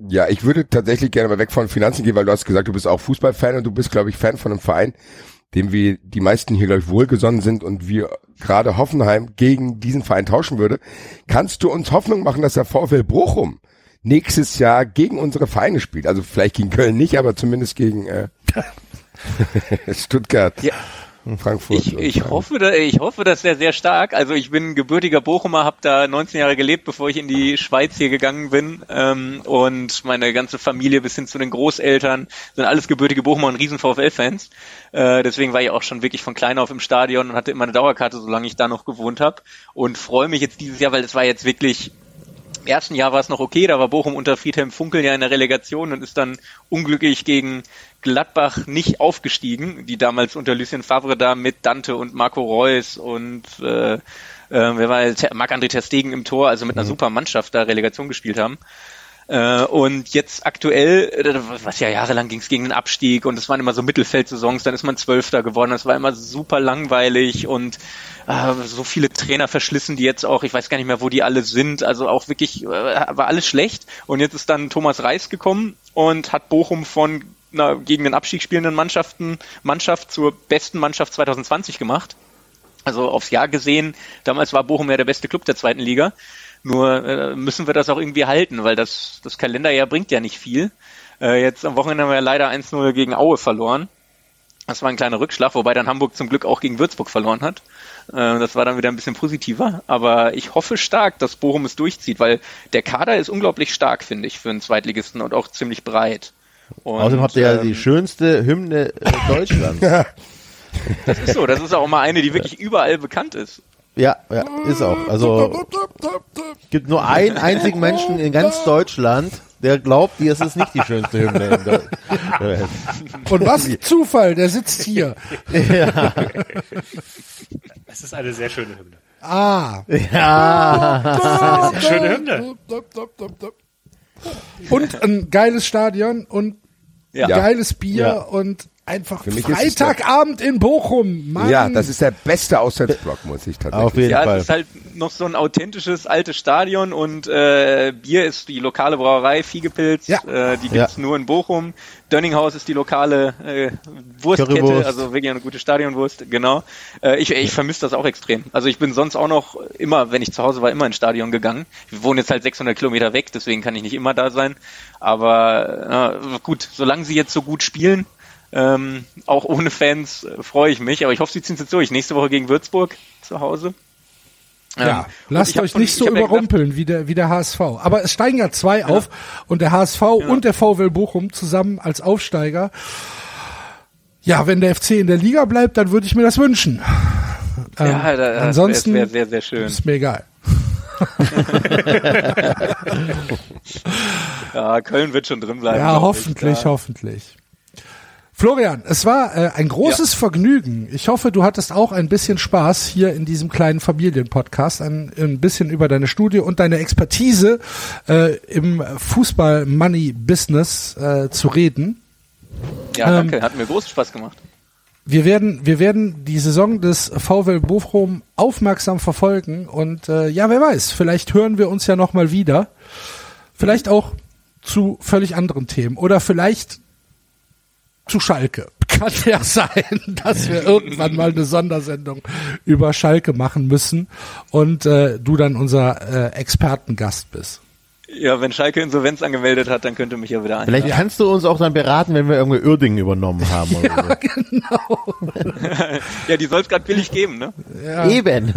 Ja, ich würde tatsächlich gerne mal weg von Finanzen gehen, weil du hast gesagt, du bist auch Fußballfan und du bist, glaube ich, Fan von einem Verein, dem wir die meisten hier, glaube ich, wohlgesonnen sind und wir gerade Hoffenheim gegen diesen Verein tauschen würde. Kannst du uns Hoffnung machen, dass der VfL Bochum nächstes Jahr gegen unsere Vereine spielt? Also vielleicht gegen Köln nicht, aber zumindest gegen äh, Stuttgart, Ja. Frankfurt. Ich, ich hoffe, da, ich hoffe, dass der sehr stark. Also ich bin gebürtiger Bochumer, habe da 19 Jahre gelebt, bevor ich in die Schweiz hier gegangen bin. Ähm, und meine ganze Familie bis hin zu den Großeltern sind alles gebürtige Bochumer und riesen VfL-Fans. Äh, deswegen war ich auch schon wirklich von klein auf im Stadion und hatte immer eine Dauerkarte, solange ich da noch gewohnt habe. Und freue mich jetzt dieses Jahr, weil es war jetzt wirklich im ersten Jahr war es noch okay, da war Bochum unter Friedhelm Funkel ja in der Relegation und ist dann unglücklich gegen Gladbach nicht aufgestiegen, die damals unter Lucien Favre da mit Dante und Marco Reus und äh, äh, wer war? Marc-André Ter Stegen im Tor, also mit einer super Mannschaft da Relegation gespielt haben. Äh, und jetzt aktuell, äh, was ja jahrelang ging es gegen den Abstieg und es waren immer so Mittelfeldsaisons, dann ist man Zwölfter geworden, das war immer super langweilig und äh, so viele Trainer verschlissen, die jetzt auch, ich weiß gar nicht mehr, wo die alle sind, also auch wirklich, äh, war alles schlecht und jetzt ist dann Thomas Reis gekommen und hat Bochum von einer gegen den Abstieg spielenden Mannschaften, Mannschaft zur besten Mannschaft 2020 gemacht. Also aufs Jahr gesehen, damals war Bochum ja der beste Club der zweiten Liga. Nur äh, müssen wir das auch irgendwie halten, weil das, das Kalenderjahr bringt ja nicht viel. Äh, jetzt am Wochenende haben wir ja leider 1-0 gegen Aue verloren. Das war ein kleiner Rückschlag, wobei dann Hamburg zum Glück auch gegen Würzburg verloren hat. Äh, das war dann wieder ein bisschen positiver. Aber ich hoffe stark, dass Bochum es durchzieht, weil der Kader ist unglaublich stark, finde ich, für einen Zweitligisten und auch ziemlich breit. Und, Außerdem habt ihr ja ähm, die schönste Hymne äh, Deutschlands. Das ist so, das ist auch mal eine, die wirklich überall bekannt ist. Ja, ja, ist auch. Also gibt nur einen einzigen Menschen in ganz Deutschland, der glaubt, es ist nicht die schönste Hymne in Deutschland. Und was Zufall, der sitzt hier. Es ist eine sehr schöne Hymne. Ah. ja. Sehr schöne Hymne. Und ein geiles Stadion und Ja. geiles Bier Ja. und einfach Für mich Freitagabend in Bochum. Mann. Ja, das ist der beste Auswärtsblock, muss ich tatsächlich Auf jeden Ja, Fall. es ist halt noch so ein authentisches altes Stadion und äh, Bier ist die lokale Brauerei Fiegepilz, Ja. äh, die gibt's Ja. nur in Bochum. Dönninghaus ist die lokale äh, Wurstkette, Currywurst. also wirklich eine gute Stadionwurst, genau. Äh, ich ich vermisse das auch extrem. Also ich bin sonst auch noch immer, wenn ich zu Hause war, immer ins Stadion gegangen. Wir wohnen jetzt halt 600 Kilometer weg, deswegen kann ich nicht immer da sein. Aber äh, gut, solange sie jetzt so gut spielen, ähm, auch ohne Fans äh, freue ich mich. Aber ich hoffe, sie ziehen es jetzt durch. Nächste Woche gegen Würzburg zu Hause. Ähm, Ja, lasst ich euch von- nicht so ich hab ja überrumpeln wie der, wie der HSV. Aber es steigen ja zwei auf und der HSV und der VW Bochum zusammen als Aufsteiger. Ja, wenn der FC in der Liga bleibt, dann würde ich mir das wünschen. Ähm, Ja, da, ansonsten wäre sehr, sehr schön. ist mir egal. Ja, Köln wird schon drin bleiben. Ja, ich, hoffentlich, klar. hoffentlich. Florian, es war äh, ein großes Vergnügen. Ich hoffe, du hattest auch ein bisschen Spaß hier in diesem kleinen Familienpodcast, ein, ein bisschen über deine Studie und deine Expertise äh, im Fußball-Money-Business äh, zu reden. Ja, Ähm, danke. Hat mir großen Spaß gemacht. Wir werden, wir werden die Saison des VW Bochum aufmerksam verfolgen und äh, ja, wer weiß, vielleicht hören wir uns ja noch mal wieder. Vielleicht auch zu völlig anderen Themen oder vielleicht zu Schalke. Kann ja sein, dass wir irgendwann mal eine Sondersendung über Schalke machen müssen und äh, du dann unser äh, Expertengast bist. Ja, wenn Schalke Insolvenz angemeldet hat, dann könnte mich ja wieder ein. Vielleicht kannst du uns auch dann beraten, wenn wir irgendwie Uerdingen übernommen haben. Oder Ja, die soll es gerade billig geben, ne? so. Eben.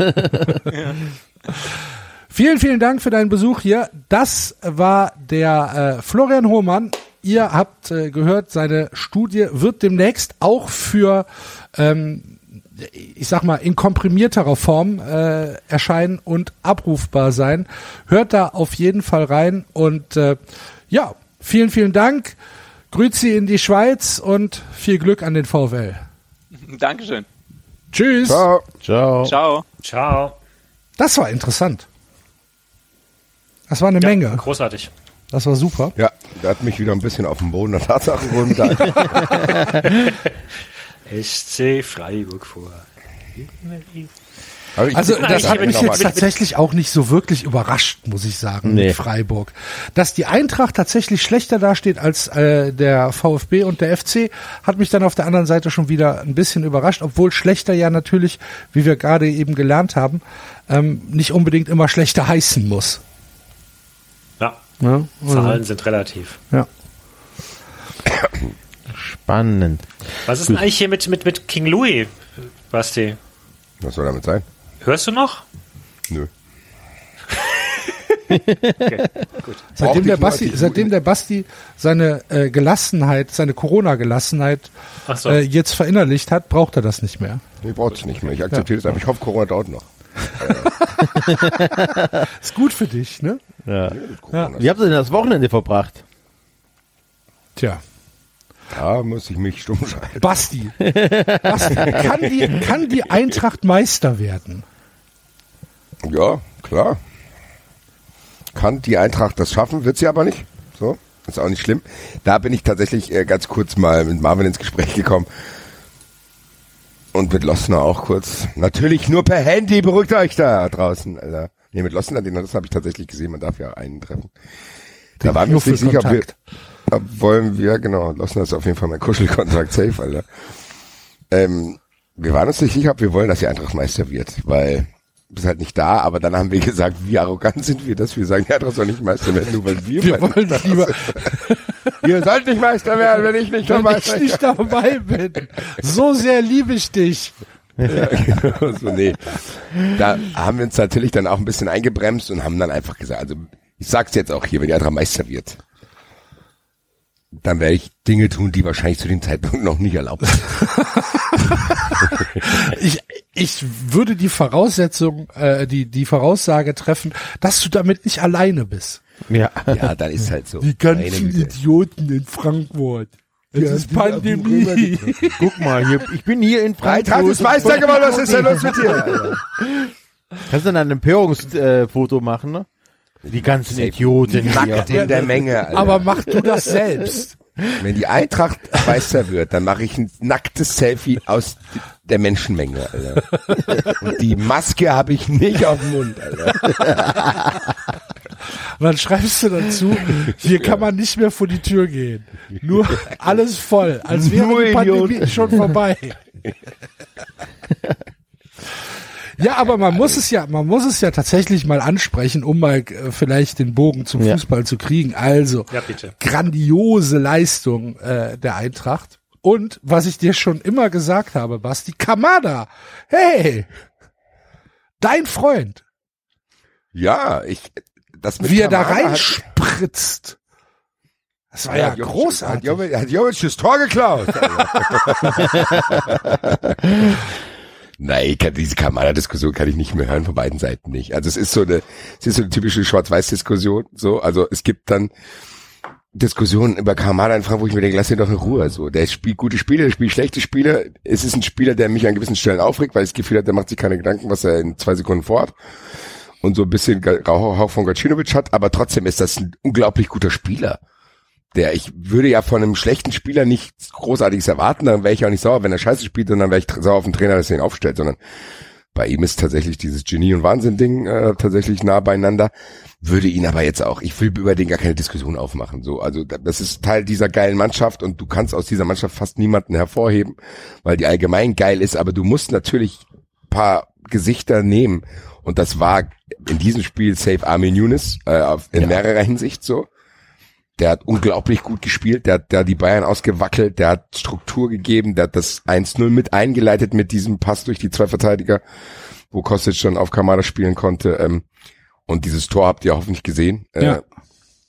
Vielen, vielen Dank für deinen Besuch hier. Das war der äh, Florian Hohmann. Ihr habt äh, gehört, seine Studie wird demnächst auch für, ähm, ich sag mal, in komprimierterer Form äh, erscheinen und abrufbar sein. Hört da auf jeden Fall rein und äh, ja, vielen, vielen Dank. Grüezi in die Schweiz und viel Glück an den VfL. Dankeschön. Tschüss. Ciao. Ciao. Ciao. Ciao. Das war interessant. Das war eine Menge. Großartig. Das war super. Ja, der hat mich wieder ein bisschen auf den Boden der Tatsachen geholt. SC Freiburg vor. Also ich- das hat mich mal. jetzt tatsächlich auch nicht so wirklich überrascht, muss ich sagen, Nee. mit Freiburg. Dass die Eintracht tatsächlich schlechter dasteht als äh, der VfB und der FC, hat mich dann auf der anderen Seite schon wieder ein bisschen überrascht, obwohl schlechter ja natürlich, wie wir gerade eben gelernt haben, ähm, nicht unbedingt immer schlechter heißen muss. Ja, Ja, Zahlen sind relativ. ja. Spannend. Was ist denn eigentlich hier mit, mit, mit King Louis, Basti? Was soll damit sein? Hörst du noch? Nö. Seitdem ich der Basti, seitdem der Basti seine äh, Gelassenheit, seine Corona-Gelassenheit so. äh, jetzt verinnerlicht hat, braucht er das nicht mehr. Nee, braucht es nicht mehr. Ich akzeptiere das einfach. Ich hoffe, Corona dauert noch. Ist gut für dich, ne? Ja. Corona. Wie habt ihr denn das Wochenende verbracht? Tja. Da muss ich mich stumm schalten. Basti. Basti kann, die, kann die Eintracht Meister werden? Ja, klar. Kann die Eintracht das schaffen, wird sie aber nicht. So, ist auch nicht schlimm. Da bin ich tatsächlich äh, ganz kurz mal mit Marvin ins Gespräch gekommen. Und mit Lossner auch kurz. Natürlich nur per Handy, beruhigt euch da draußen, Alter. Nee, mit Lossner, den das habe ich tatsächlich gesehen, man darf ja einen treffen. Da waren wir uns nicht sicher, ob wir, ob wollen wir, genau, Lossner ist auf jeden Fall mein Kuschelkontakt safe, Alter. Ähm, wir waren uns nicht sicher, ob wir wollen, dass die Eintracht Meister wird, weil bist halt nicht da, aber dann haben wir gesagt, wie arrogant sind wir, dass wir sagen, die Eintracht soll nicht Meister werden, nur weil wir, Wir wollen lieber, Ihr sollt nicht Meister werden, wenn ich nicht wenn dabei ich nicht dabei bin. So sehr liebe ich dich. so, nee. Da haben wir uns natürlich dann auch ein bisschen eingebremst und haben dann einfach gesagt, also ich sag's jetzt auch hier, wenn Eintracht Meister wird, dann werde ich Dinge tun, die wahrscheinlich zu dem Zeitpunkt noch nicht erlaubt sind. Ich, ich würde die Voraussetzung, äh, die, die Voraussage treffen, dass du damit nicht alleine bist. Ja. Ja, dann ist halt so. Die Meine ganzen Güte. Idioten in Frankfurt. Es ist Pandemie. Guck mal, hier, ich bin hier in Frankfurt. ist Meister geworden, was ist denn los mit dir? Kannst du dann ein Empörungsfoto machen, ne? Die ganzen Idioten hier. Nackt in der Menge, Alter. Aber mach du das selbst. Wenn die Eintracht Meister wird, dann mache ich ein nacktes Selfie aus der Menschenmenge, Alter. Und die Maske habe ich nicht auf dem Mund, Alter. Und dann schreibst du dazu, hier kann man nicht mehr vor die Tür gehen. Nur alles voll, als wäre Nur die Pandemie Idioten. schon vorbei. Ja, aber man muss es ja, man muss es ja tatsächlich mal ansprechen, um mal äh, vielleicht den Bogen zum Ja. Fußball zu kriegen. Also, Ja, bitte. grandiose Leistung äh, der Eintracht. Und was ich dir schon immer gesagt habe, Basti, Kamada, hey, dein Freund, Ja, ich, das mit wie er da Kamada reinspritzt. Das war ja, hat Jovic- Hat großartig. Jovic, hat Jovic das Tor geklaut. Nein, kann, diese Kamada-Diskussion kann ich nicht mehr hören, von beiden Seiten nicht. Also es ist so eine, es ist so eine typische Schwarz-Weiß-Diskussion, so. Also es gibt dann Diskussionen über Kamada in Frankfurt, wo ich mir denke, lass ihn doch in Ruhe, so. Der spielt gute Spiele, der spielt schlechte Spiele. Es ist ein Spieler, der mich an gewissen Stellen aufregt, weil ich das Gefühl habe, der macht sich keine Gedanken, was er in zwei Sekunden vorhat. Und so ein bisschen Hauch von Gacinovic hat, aber trotzdem ist das ein unglaublich guter Spieler der ich würde ja von einem schlechten Spieler nichts Großartiges erwarten, dann wäre ich auch nicht sauer, wenn er scheiße spielt und dann wäre ich sauer auf den Trainer, dass er ihn aufstellt, sondern bei ihm ist tatsächlich dieses Genie- und Wahnsinn-Ding äh, tatsächlich nah beieinander. Würde ihn aber jetzt auch, ich will über den gar keine Diskussion aufmachen. So, also da- das ist Teil dieser geilen Mannschaft und du kannst aus dieser Mannschaft fast niemanden hervorheben, weil die allgemein geil ist, aber du musst natürlich paar Gesichter nehmen. Und das war in diesem Spiel Safe Armin Younes äh, in mehrerer Hinsicht so. Der hat unglaublich gut gespielt, der hat, der hat die Bayern ausgewackelt, der hat Struktur gegeben, der hat das 1-0 mit eingeleitet mit diesem Pass durch die zwei Verteidiger, wo Kostic schon auf Kamada spielen konnte. Ähm, und dieses Tor habt ihr hoffentlich gesehen. Äh, Ja.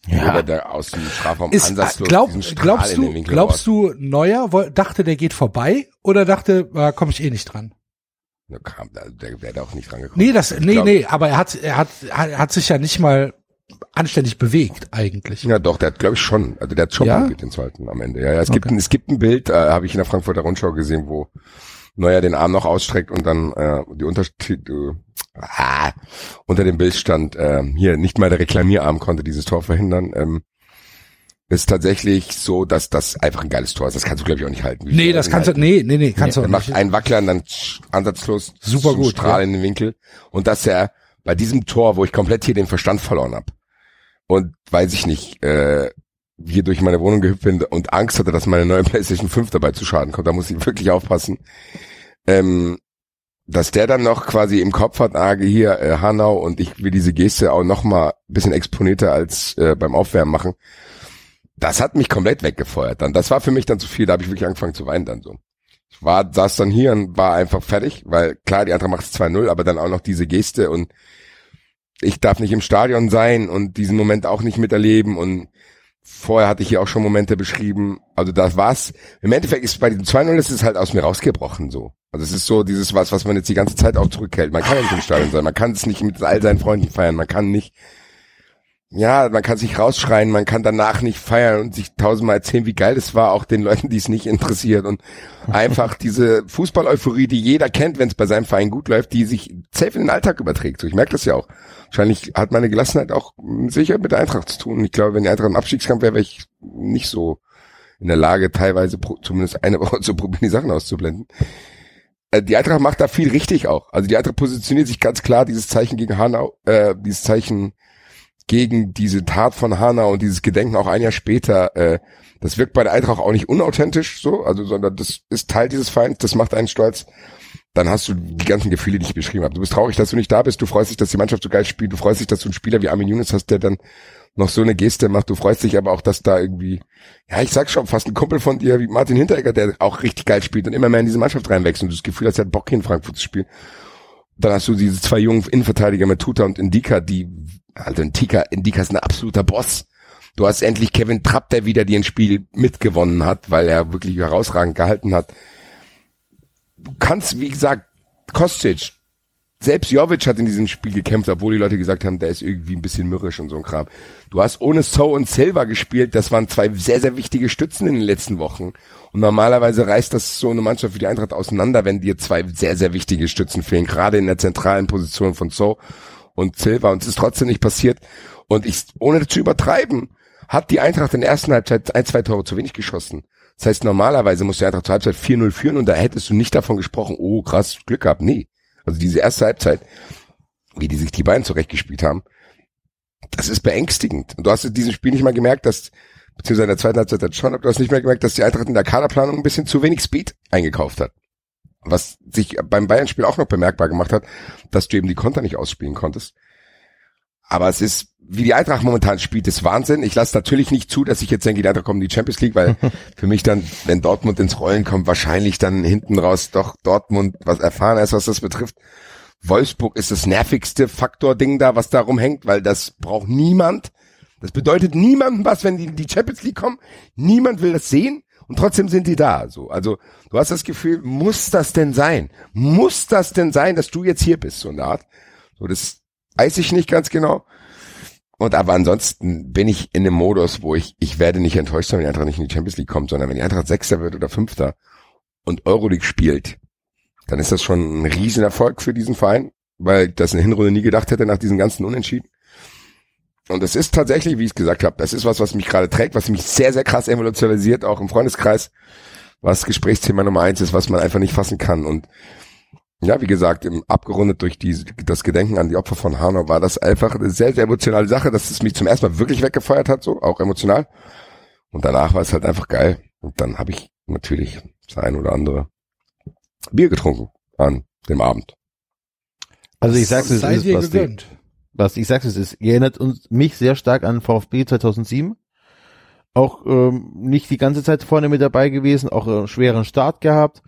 ja. Der aus dem Strafraum Ist, ansatzlos glaub, diesen Strahl glaubst du, glaubst du, Neuer dachte, der geht vorbei oder dachte, äh, komme ich eh nicht dran? Da kam, da- der wäre da auch nicht rangekommen. Nee, das, nee, glaub- nee, aber er hat, er hat, er hat sich ja nicht mal anständig bewegt, eigentlich. Ja, doch, der hat, glaube ich, schon. Also der hat schon Ja? den zweiten am Ende. Ja, ja es gibt Okay. ein, es gibt ein Bild, äh, habe ich in der Frankfurter Rundschau gesehen, wo Neuer den Arm noch ausstreckt und dann äh, die Untertitel ah, unter dem Bild stand, äh, hier nicht mal der Reklamierarm konnte dieses Tor verhindern. Ähm, ist tatsächlich so, dass das einfach ein geiles Tor ist. Das kannst du, glaube ich, auch nicht halten. Wie Nee, das kannst du, halten. nee, nee, nee, kannst Er du auch macht nicht. einen Wackler und dann ansatzlos Super gut, Strahl ja. in den Winkel. Und dass er bei diesem Tor, wo ich komplett hier den Verstand verloren hab und weiß ich nicht, äh, hier durch meine Wohnung gehüpft bin und Angst hatte, dass meine neue PlayStation 5 dabei zu Schaden kommt, da muss ich wirklich aufpassen. Ähm, dass der dann noch quasi im Kopf hat, ah, hier, äh, Hanau und ich will diese Geste auch noch mal bisschen exponierter als äh, beim Aufwärmen machen. Das hat mich komplett weggefeuert dann. Das war für mich dann zu viel, da habe ich wirklich angefangen zu weinen dann so. Ich war, saß dann hier und war einfach fertig, weil klar, die andere macht es 2-0, aber dann auch noch diese Geste und ich darf nicht im Stadion sein und diesen Moment auch nicht miterleben und vorher hatte ich hier auch schon Momente beschrieben, also das war's. Im Endeffekt ist bei diesem 2-0 ist es halt aus mir rausgebrochen so. Also es ist so dieses was, was man jetzt die ganze Zeit auch zurückhält. Man kann nicht im Stadion sein, man kann es nicht mit all seinen Freunden feiern, man kann nicht ja, man kann sich rausschreien, man kann danach nicht feiern und sich tausendmal erzählen, wie geil es war, auch den Leuten, die es nicht interessiert und einfach diese Fußball-Euphorie, die jeder kennt, wenn es bei seinem Verein gut läuft, die sich safe in den Alltag überträgt. So, ich merke das ja auch. Wahrscheinlich hat meine Gelassenheit auch sicher mit der Eintracht zu tun. Ich glaube, wenn die Eintracht im Abstiegskampf wäre, wäre ich nicht so in der Lage, teilweise pro, zumindest eine Woche zu probieren, die Sachen auszublenden. Äh, Die Eintracht macht da viel richtig auch. Also die Eintracht positioniert sich ganz klar, dieses Zeichen gegen Hanau, äh, dieses Zeichen gegen diese Tat von Hanau und dieses Gedenken auch ein Jahr später, äh, das wirkt bei der Eintracht auch nicht unauthentisch so, also sondern das ist Teil dieses Feinds, das macht einen stolz. Dann hast du die ganzen Gefühle, die ich beschrieben habe. Du bist traurig, dass du nicht da bist, du freust dich, dass die Mannschaft so geil spielt, du freust dich, dass du einen Spieler wie Armin Younes hast, der dann noch so eine Geste macht, du freust dich aber auch, dass da irgendwie, ja, ich sag schon, fast ein Kumpel von dir wie Martin Hinteregger, der auch richtig geil spielt und immer mehr in diese Mannschaft reinwächst und du das Gefühl hast, er hat Bock hier in Frankfurt zu spielen. Dann hast du diese zwei jungen Innenverteidiger mit Tuta und Indika, die, also Indika, Indika ist ein absoluter Boss. Du hast endlich Kevin Trapp, der wieder dir ein Spiel mitgewonnen hat, weil er wirklich herausragend gehalten hat. Du kannst, wie gesagt, Kostic, selbst Jovic hat in diesem Spiel gekämpft, obwohl die Leute gesagt haben, der ist irgendwie ein bisschen mürrisch und so ein Kram. Du hast ohne So und Silva gespielt, das waren zwei sehr, sehr wichtige Stützen in den letzten Wochen. Und normalerweise reißt das so eine Mannschaft wie die Eintracht auseinander, wenn dir zwei sehr, sehr wichtige Stützen fehlen, gerade in der zentralen Position von So und Silva. Und es ist trotzdem nicht passiert. Und ich, ohne zu übertreiben, hat die Eintracht in der ersten Halbzeit ein, zwei Tore zu wenig geschossen. Das heißt, normalerweise muss die Eintracht zur Halbzeit 4-0 führen und da hättest du nicht davon gesprochen, oh krass, Glück gehabt. Nee. Also diese erste Halbzeit, wie die sich die beiden zurechtgespielt haben, das ist beängstigend. Und du hast in diesem Spiel nicht mal gemerkt, dass, beziehungsweise in der zweiten Halbzeit hat schon, aber du hast nicht mehr gemerkt, dass die Eintracht in der Kaderplanung ein bisschen zu wenig Speed eingekauft hat. Was sich beim Bayern-Spiel auch noch bemerkbar gemacht hat, dass du eben die Konter nicht ausspielen konntest. Aber es ist, wie die Eintracht momentan spielt, ist Wahnsinn. Ich lasse natürlich nicht zu, dass ich jetzt denke, die Eintracht kommt in die Champions League, weil für mich dann, wenn Dortmund ins Rollen kommt, wahrscheinlich dann hinten raus doch Dortmund was erfahren ist, was das betrifft. Wolfsburg ist das nervigste Faktor-Ding da, was da rumhängt, weil das braucht niemand. Das bedeutet niemandem was, wenn die in die Champions League kommen. Niemand will das sehen und trotzdem sind die da. So, also du hast das Gefühl, muss das denn sein? Muss das denn sein, dass du jetzt hier bist, so eine Art? So, das weiß ich nicht ganz genau. Und aber ansonsten bin ich in dem Modus, wo ich, ich werde nicht enttäuscht sein, wenn die Eintracht nicht in die Champions League kommt, sondern wenn die Eintracht Sechster wird oder Fünfter und Euroleague spielt, dann ist das schon ein Riesenerfolg für diesen Verein, weil das in der Hinrunde nie gedacht hätte nach diesen ganzen Unentschieden. Und es ist tatsächlich, wie ich es gesagt habe, das ist was, was mich gerade trägt, was mich sehr, sehr krass emotionalisiert, auch im Freundeskreis, was Gesprächsthema Nummer eins ist, was man einfach nicht fassen kann. Und ja, wie gesagt, im, abgerundet durch die, das Gedenken an die Opfer von Hanau war das einfach eine sehr, sehr emotionale Sache, dass es mich zum ersten Mal wirklich weggefeuert hat, so, auch emotional. Und danach war es halt einfach geil. Und dann habe ich natürlich das ein oder andere Bier getrunken an dem Abend. Also ich sag's es Sei ist, dir was, die, gegönnt. Was ich sag's es ist, ihr erinnert uns mich sehr stark an VfB 2007. Auch ähm, nicht die ganze Zeit vorne mit dabei gewesen, auch einen schweren Start gehabt.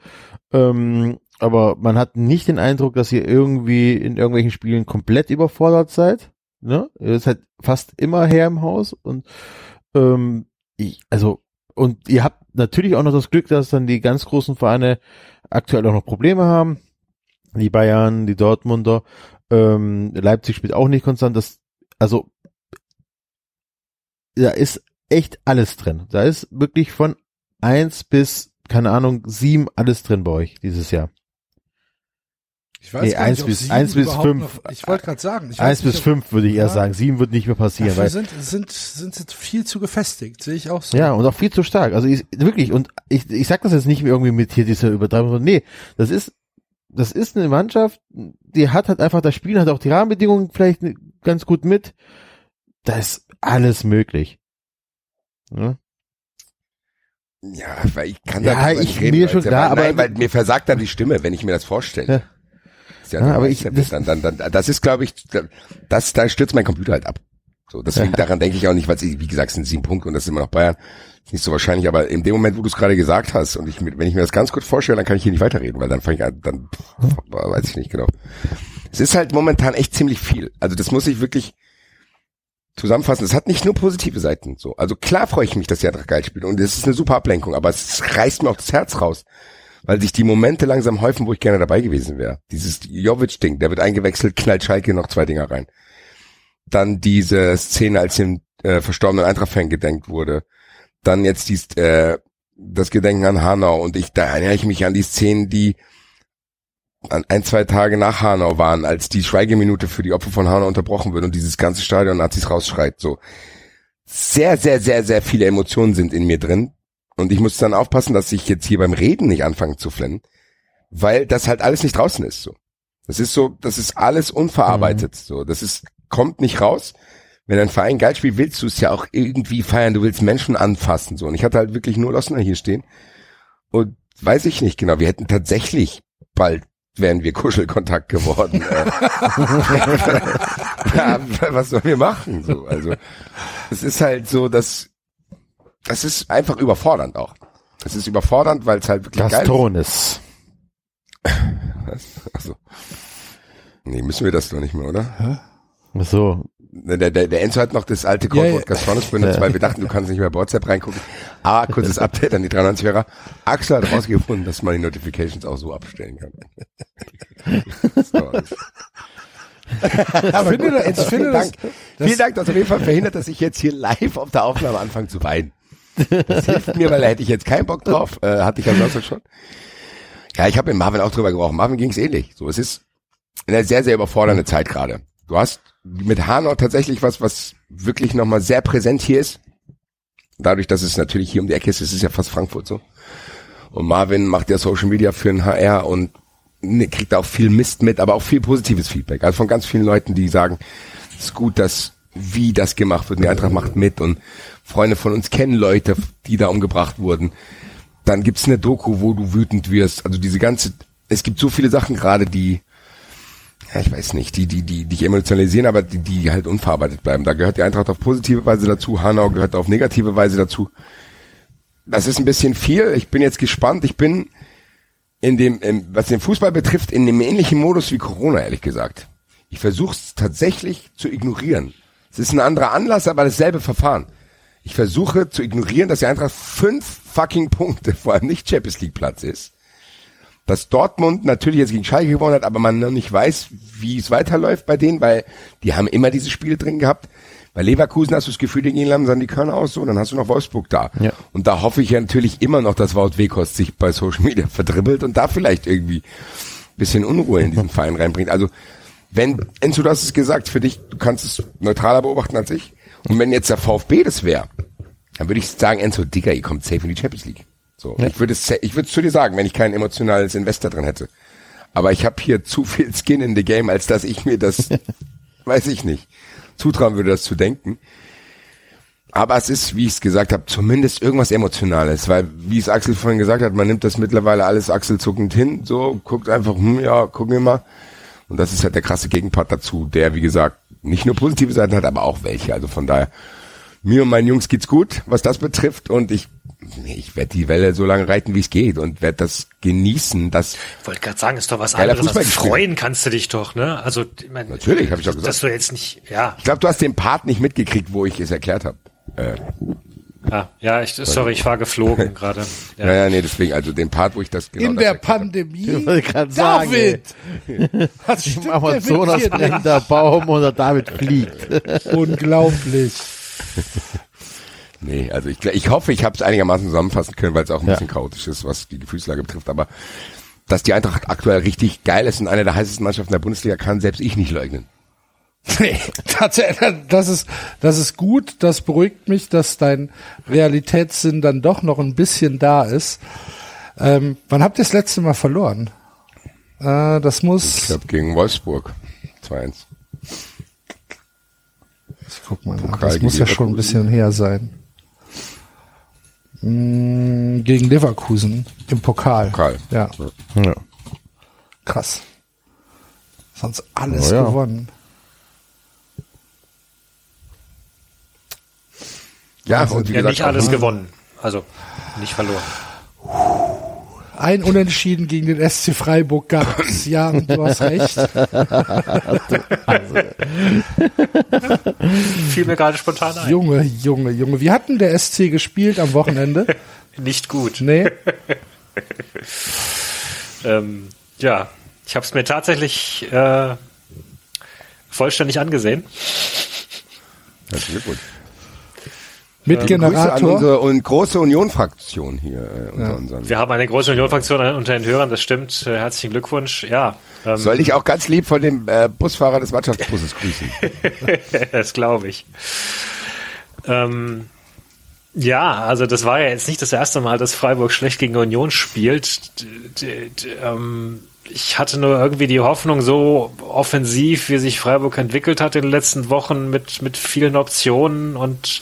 Ähm, aber man hat nicht den Eindruck, dass ihr irgendwie in irgendwelchen Spielen komplett überfordert seid. Ne? Ihr seid fast immer her im Haus und ähm, ich, also und ihr habt natürlich auch noch das Glück, dass dann die ganz großen Vereine aktuell auch noch Probleme haben. Die Bayern, die Dortmunder, ähm, Leipzig spielt auch nicht konstant. Das, also da ist echt alles drin. Da ist wirklich von eins bis, keine Ahnung, sieben alles drin bei euch dieses Jahr. Ich weiß Nee, gar eins nicht, ob bis- sieben eins bis überhaupt fünf. Noch, ich wollte gerade sagen. Ich Eins weiß nicht, bis ob- fünf würde ich eher Ja. sagen. Sieben wird nicht mehr passieren, Dafür weil sind, sind, sind sie viel zu gefestigt, sehe ich auch so. Ja, und auch viel zu stark. Also ich, wirklich, und ich, ich sag das jetzt nicht irgendwie mit hier dieser Übertreibung, sondern nee, das ist, das ist eine Mannschaft, die hat halt einfach das Spiel, hat auch die Rahmenbedingungen vielleicht ganz gut mit. Da ist alles möglich. Ja, Ja, weil ich kann Ja, darüber ich- reden, mir schon klar, aber- nein, weil mir versagt dann die Stimme, wenn ich mir das vorstelle. Ja. Ja Ja, aber ich- das- dann, dann, dann, das ist, glaube ich, das, da stürzt mein Computer halt ab. So, deswegen daran denke ich auch nicht, weil es, wie gesagt, es sind sieben Punkte und das ist immer noch Bayern. Ist nicht so wahrscheinlich, aber in dem Moment, wo du es gerade gesagt hast und ich, wenn ich mir das ganz kurz vorstelle, dann kann ich hier nicht weiterreden, weil dann fange ich an, dann pff, weiß ich nicht genau. Es ist halt momentan echt ziemlich viel. Also das muss ich wirklich zusammenfassen. Es hat nicht nur positive Seiten. So, also klar freue ich mich, dass Eintracht geil spielt und es ist eine super Ablenkung, aber es reißt mir auch das Herz raus, weil sich die Momente langsam häufen, wo ich gerne dabei gewesen wäre. Dieses Jovic-Ding, der wird eingewechselt, knallt Schalke noch zwei Dinger rein. Dann diese Szene, als dem äh, verstorbenen Eintracht-Fan gedenkt wurde. Dann jetzt dies, äh, das Gedenken an Hanau und ich, da erinnere ich mich an die Szenen, die an ein, zwei Tage nach Hanau waren, als die Schweigeminute für die Opfer von Hanau unterbrochen wird und dieses ganze Stadion Nazis rausschreit, so. Sehr, sehr, sehr, sehr viele Emotionen sind in mir drin. Und ich muss dann aufpassen, dass ich jetzt hier beim Reden nicht anfange zu flennen, weil das halt alles nicht draußen ist, so. Das ist so, das ist alles unverarbeitet, so. Das ist, kommt nicht raus. Wenn ein Verein geil spielt, willst du es ja auch irgendwie feiern. Du willst Menschen anfassen, so. Und ich hatte halt wirklich nur Lossner hier stehen. Und weiß ich nicht genau. Wir hätten tatsächlich bald wären wir Kuschelkontakt geworden. Äh, was sollen wir machen? So, also es ist halt so, dass das ist einfach überfordernd auch. Es ist überfordernd, weil es halt wirklich geil Gastronis. ist. Also, nee, müssen wir das doch nicht mehr, oder? So, Der, der, der Enzo hat noch das alte Ja, Codewort ja. Gastronis benutzt, weil wir dachten, du kannst nicht mehr bei WhatsApp reingucken. Aber kurzes Update an die 93-Hörer. Axel hat rausgefunden, dass man die Notifications auch so abstellen kann. so, Ich finde, das- ich finde Vielen das, Dank. Vielen Dank, dass auf jeden Fall verhindert, dass ich jetzt hier live auf der Aufnahme anfange zu weinen. Das hilft mir, weil da hätte ich jetzt keinen Bock drauf. Äh, hatte ich ja sonst schon. Ja, ich habe mit Marvin auch drüber gesprochen. Marvin ging es ähnlich. So, es ist eine sehr, sehr überfordernde Zeit gerade. Du hast mit Hanau tatsächlich was, was wirklich nochmal sehr präsent hier ist. dadurch, dass es natürlich hier um die Ecke ist, es ist ja fast Frankfurt so. Und Marvin macht ja Social Media für den HR und ne, kriegt auch viel Mist mit, aber auch viel positives Feedback. Also von ganz vielen Leuten, die sagen, es ist gut, dass wie das gemacht wird. Und die Eintracht macht mit und Freunde von uns kennen Leute, die da umgebracht wurden. Dann gibt's eine Doku, wo du wütend wirst. Also diese ganze, es gibt so viele Sachen gerade, die, ja, ich weiß nicht, die, die, die, dich emotionalisieren, aber die, die halt unverarbeitet bleiben. Da gehört die Eintracht auf positive Weise dazu, Hanau gehört auf negative Weise dazu. Das ist ein bisschen viel. Ich bin jetzt gespannt. Ich bin in dem, was den Fußball betrifft, in dem ähnlichen Modus wie Corona, ehrlich gesagt. Ich versuche es tatsächlich zu ignorieren. Es ist ein anderer Anlass, aber dasselbe Verfahren. Ich versuche zu ignorieren, dass die Eintracht fünf fucking Punkte vor einem nicht Champions League Platz ist. Dass Dortmund natürlich jetzt gegen Schalke gewonnen hat, aber man noch nicht weiß, wie es weiterläuft bei denen, weil die haben immer diese Spiele drin gehabt. Bei Leverkusen hast du das Gefühl, die gehen langsam die Körner aus, so, dann hast du noch Wolfsburg da. Ja. Und da hoffe ich ja natürlich immer noch, dass Wout Weghorst sich bei Social Media verdribbelt und da vielleicht irgendwie bisschen Unruhe in diesen Verein reinbringt. Also wenn, Enzo, du hast es gesagt, für dich, du kannst es neutraler beobachten als ich. Und wenn jetzt der VfB das wäre, dann würde ich sagen, Enzo, Digga, ihr kommt safe in die Champions League. So, ja. ich würde es, ich würde es zu dir sagen, wenn ich kein emotionales Investor drin hätte. Aber ich habe hier zu viel Skin in the Game, als dass ich mir das, weiß ich nicht, zutrauen würde, das zu denken. Aber es ist, wie ich es gesagt habe, zumindest irgendwas Emotionales, weil, wie es Axel vorhin gesagt hat, man nimmt das mittlerweile alles achselzuckend hin, so, guckt einfach, hm, ja, gucken wir mal. Und das ist halt der krasse Gegenpart dazu, der, wie gesagt, nicht nur positive Seiten hat, aber auch welche. Also von daher, mir und meinen Jungs geht's gut, was das betrifft. Und ich, ich werde die Welle so lange reiten, wie es geht und werde das genießen. Das ich wollte gerade sagen, ist doch was anderes. Also freuen kannst du dich doch, ne? Also ich mein, natürlich, habe ich auch gesagt. Dass du jetzt nicht, ja. Ich glaube, du hast den Part nicht mitgekriegt, wo ich es erklärt habe. Äh, Ah, ja, ich, sorry, ich war geflogen gerade. Ja. ja, ja, nee, deswegen, also den Part, wo ich das genau In der Pandemie, David! Was stimmt Im Amazonas brennt der Baum oder David fliegt. Unglaublich. Nee, also ich, ich hoffe, ich habe es einigermaßen zusammenfassen können, weil es auch ein ja. bisschen chaotisch ist, was die Gefühlslage betrifft, aber dass die Eintracht aktuell richtig geil ist und eine der heißesten Mannschaften der Bundesliga, kann selbst ich nicht leugnen. Nee, tatsächlich, das ist, das ist gut, das beruhigt mich, dass dein Realitätssinn dann doch noch ein bisschen da ist. Ähm, wann habt ihr das letzte Mal verloren? Äh, das muss. Ich glaube gegen Wolfsburg. 2-1. Ich guck mal nach. Das muss ja schon ein bisschen her sein. Mm, gegen Leverkusen im Pokal. Pokal. Ja. ja. Krass. Sonst alles oh, ja. gewonnen. Ja, also, und wie ja, gesagt, nicht alles gewonnen. Also nicht verloren. Ein Unentschieden gegen den SC Freiburg gab es. Ja, und du hast recht. Fiel mir gerade spontan ein. Junge, Junge, Junge. Wie hatten der SC gespielt am Wochenende? Nicht gut. Nee. ähm, ja, ich habe es mir tatsächlich äh, vollständig angesehen. Herzlichen Glückwunsch. Mit ähm, Generator. Grüße an unsere und große Union-Fraktion hier äh, unter ja. unseren. Wir haben eine große Union-Fraktion unter den Hörern, das stimmt. Äh, herzlichen Glückwunsch. Ja. Ähm, Soll ich auch ganz lieb von dem äh, Busfahrer des Mannschaftsbusses grüßen? das glaube ich. Ähm, ja, also das war ja jetzt nicht das erste Mal, dass Freiburg schlecht gegen Union spielt. D ähm, ich hatte nur irgendwie die Hoffnung, so offensiv, wie sich Freiburg entwickelt hat in den letzten Wochen mit, mit vielen Optionen und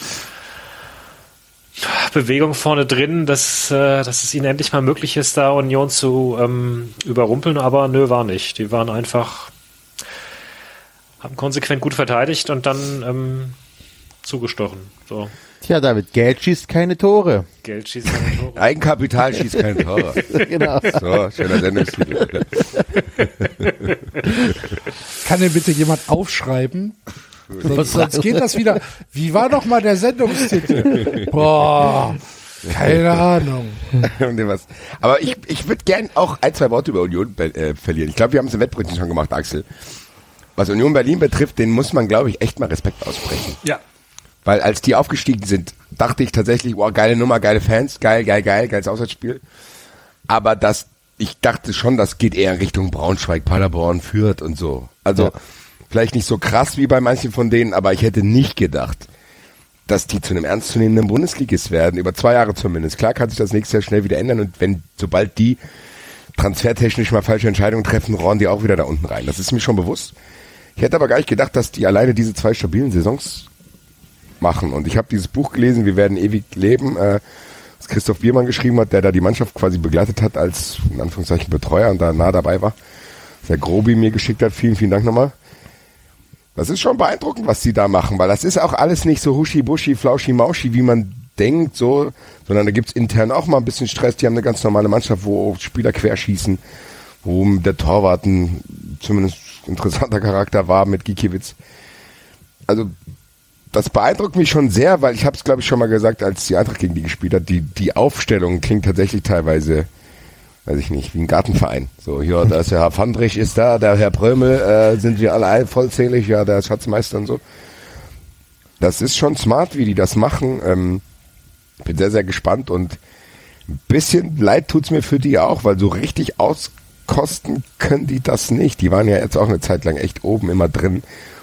Bewegung vorne drin, dass, äh, dass es ihnen endlich mal möglich ist, da Union zu ähm, überrumpeln, aber nö, war nicht. Die waren einfach, haben konsequent gut verteidigt und dann ähm, zugestochen. So. Tja, David, Geld schießt keine Tore. Geld schießt keine Tore. Eigenkapital schießt keine Tore. genau. So, schöner Sendungstitel. Kann denn bitte jemand aufschreiben, Sonst, sonst geht das wieder. Wie war doch mal der Sendungstitel? Boah. Keine Ahnung. Aber ich, ich würde gern auch ein, zwei Worte über Union äh, verlieren. Ich glaube, wir haben es im Wettbrötchen schon gemacht, Axel. Was Union Berlin betrifft, den muss man, glaube ich, echt mal Respekt aussprechen. Ja. Weil als die aufgestiegen sind, dachte ich tatsächlich, wow, geile Nummer, geile Fans, geil, geil, geil, geiles Auswärtsspiel. Aber das, ich dachte schon, das geht eher in Richtung Braunschweig, Paderborn, Fürth und so. Also, ja Vielleicht nicht so krass wie bei manchen von denen, aber ich hätte nicht gedacht, dass die zu einem ernstzunehmenden Bundesligist werden, über zwei Jahre zumindest. Klar kann sich das nächste Jahr schnell wieder ändern und wenn, sobald die transfertechnisch mal falsche Entscheidungen treffen, rohren die auch wieder da unten rein. Das ist mir schon bewusst. Ich hätte aber gar nicht gedacht, dass die alleine diese zwei stabilen Saisons machen. Und ich habe dieses Buch gelesen, Wir werden ewig leben, äh, das Christoph Biermann geschrieben hat, der da die Mannschaft quasi begleitet hat als, in Anführungszeichen, Betreuer und da nah dabei war. Der Grobi mir geschickt hat. Vielen, vielen Dank nochmal. Das ist schon beeindruckend, was die da machen, weil das ist auch alles nicht so huschi-buschi, flauschi-mauschi, wie man denkt, so, sondern da gibt's intern auch mal ein bisschen Stress. Die haben eine ganz normale Mannschaft, wo Spieler querschießen, wo der Torwart ein zumindest interessanter Charakter war mit Gikiewicz. Also das beeindruckt mich schon sehr, weil ich habe es glaube ich schon mal gesagt, als die Eintracht gegen die gespielt hat, die die Aufstellung klingt tatsächlich teilweise, weiß ich nicht, wie ein Gartenverein. So hier, da ist der Herr Fandrich ist da, der Herr Prömel, äh, sind wir alle vollzählig, ja, der Schatzmeister und so. Das ist schon smart, wie die das machen. Ähm, bin sehr sehr gespannt und ein bisschen leid tut's mir für die auch, weil so richtig auskosten können die das nicht. Die waren ja jetzt auch eine Zeit lang echt oben immer drin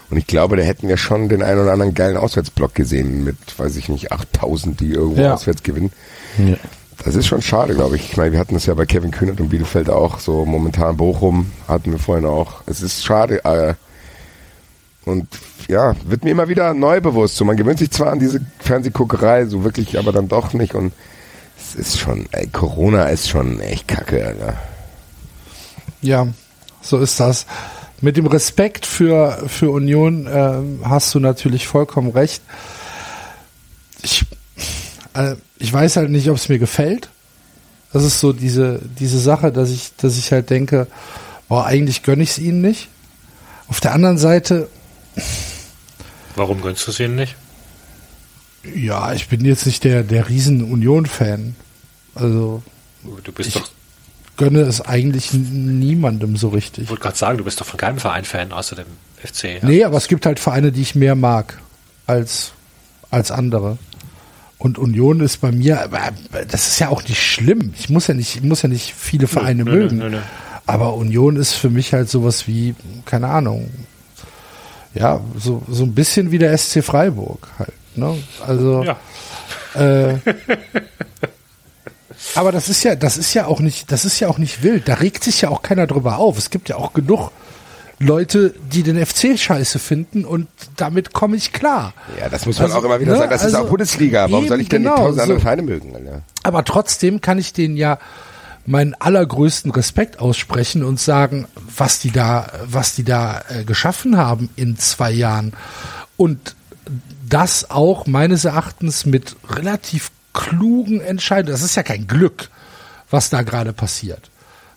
und ich glaube, da hätten wir schon den einen oder anderen geilen Auswärtsblock gesehen mit, weiß ich nicht, 8000, die irgendwo Ja. auswärts gewinnen. Ja. Das ist schon schade, glaube ich. Ich meine, wir hatten das ja bei Kevin Kühnert und Bielefeld auch, so momentan Bochum hatten wir vorhin auch. Es ist schade, äh, und ja, wird mir immer wieder neu bewusst. So, man gewöhnt sich zwar an diese Fernsehguckerei, so wirklich, aber dann doch nicht. Und es ist schon, ey, Corona ist schon echt kacke, Alter. Ja, so ist das. Mit dem Respekt für, für Union ähm, hast du natürlich vollkommen recht. Ich, äh, ich weiß halt nicht, ob es mir gefällt. Das ist so diese, diese Sache, dass ich, dass ich halt denke, boah, eigentlich gönne ich es ihnen nicht. Auf der anderen Seite, Warum gönnst du es ihnen nicht? ja, ich bin jetzt nicht der, der riesen Union-Fan. Also Du bist Ich- doch, gönne es eigentlich niemandem so richtig. ich wollte gerade sagen, du bist doch von keinem Verein Fan außer dem FC. Ja? Nee, aber es gibt halt Vereine, die ich mehr mag als, als andere. Und Union ist bei mir, aber das ist ja auch nicht schlimm. Ich muss ja nicht, ich muss ja nicht viele Vereine nö, mögen. nö, nö. Aber Union ist für mich halt sowas wie, keine Ahnung, ja, so, so ein bisschen wie der SC Freiburg halt. Ne? Also, Ja. äh, aber das ist ja, das ist ja auch nicht, das ist ja auch nicht wild. Da regt sich ja auch keiner drüber auf. Es gibt ja auch genug Leute, die den FC scheiße finden und damit komme ich klar. Ja, das muss man Also, auch immer wieder ne, sagen. Das ist also auch Bundesliga. Warum soll ich denn genau, die tausend andere so. Vereine mögen, Alter? Aber trotzdem kann ich denen ja meinen allergrößten Respekt aussprechen und sagen, was die da, was die da äh, geschaffen haben in zwei Jahren. Und das auch meines Erachtens mit relativ klugen Entscheidungen. Das ist ja kein Glück, was da gerade passiert.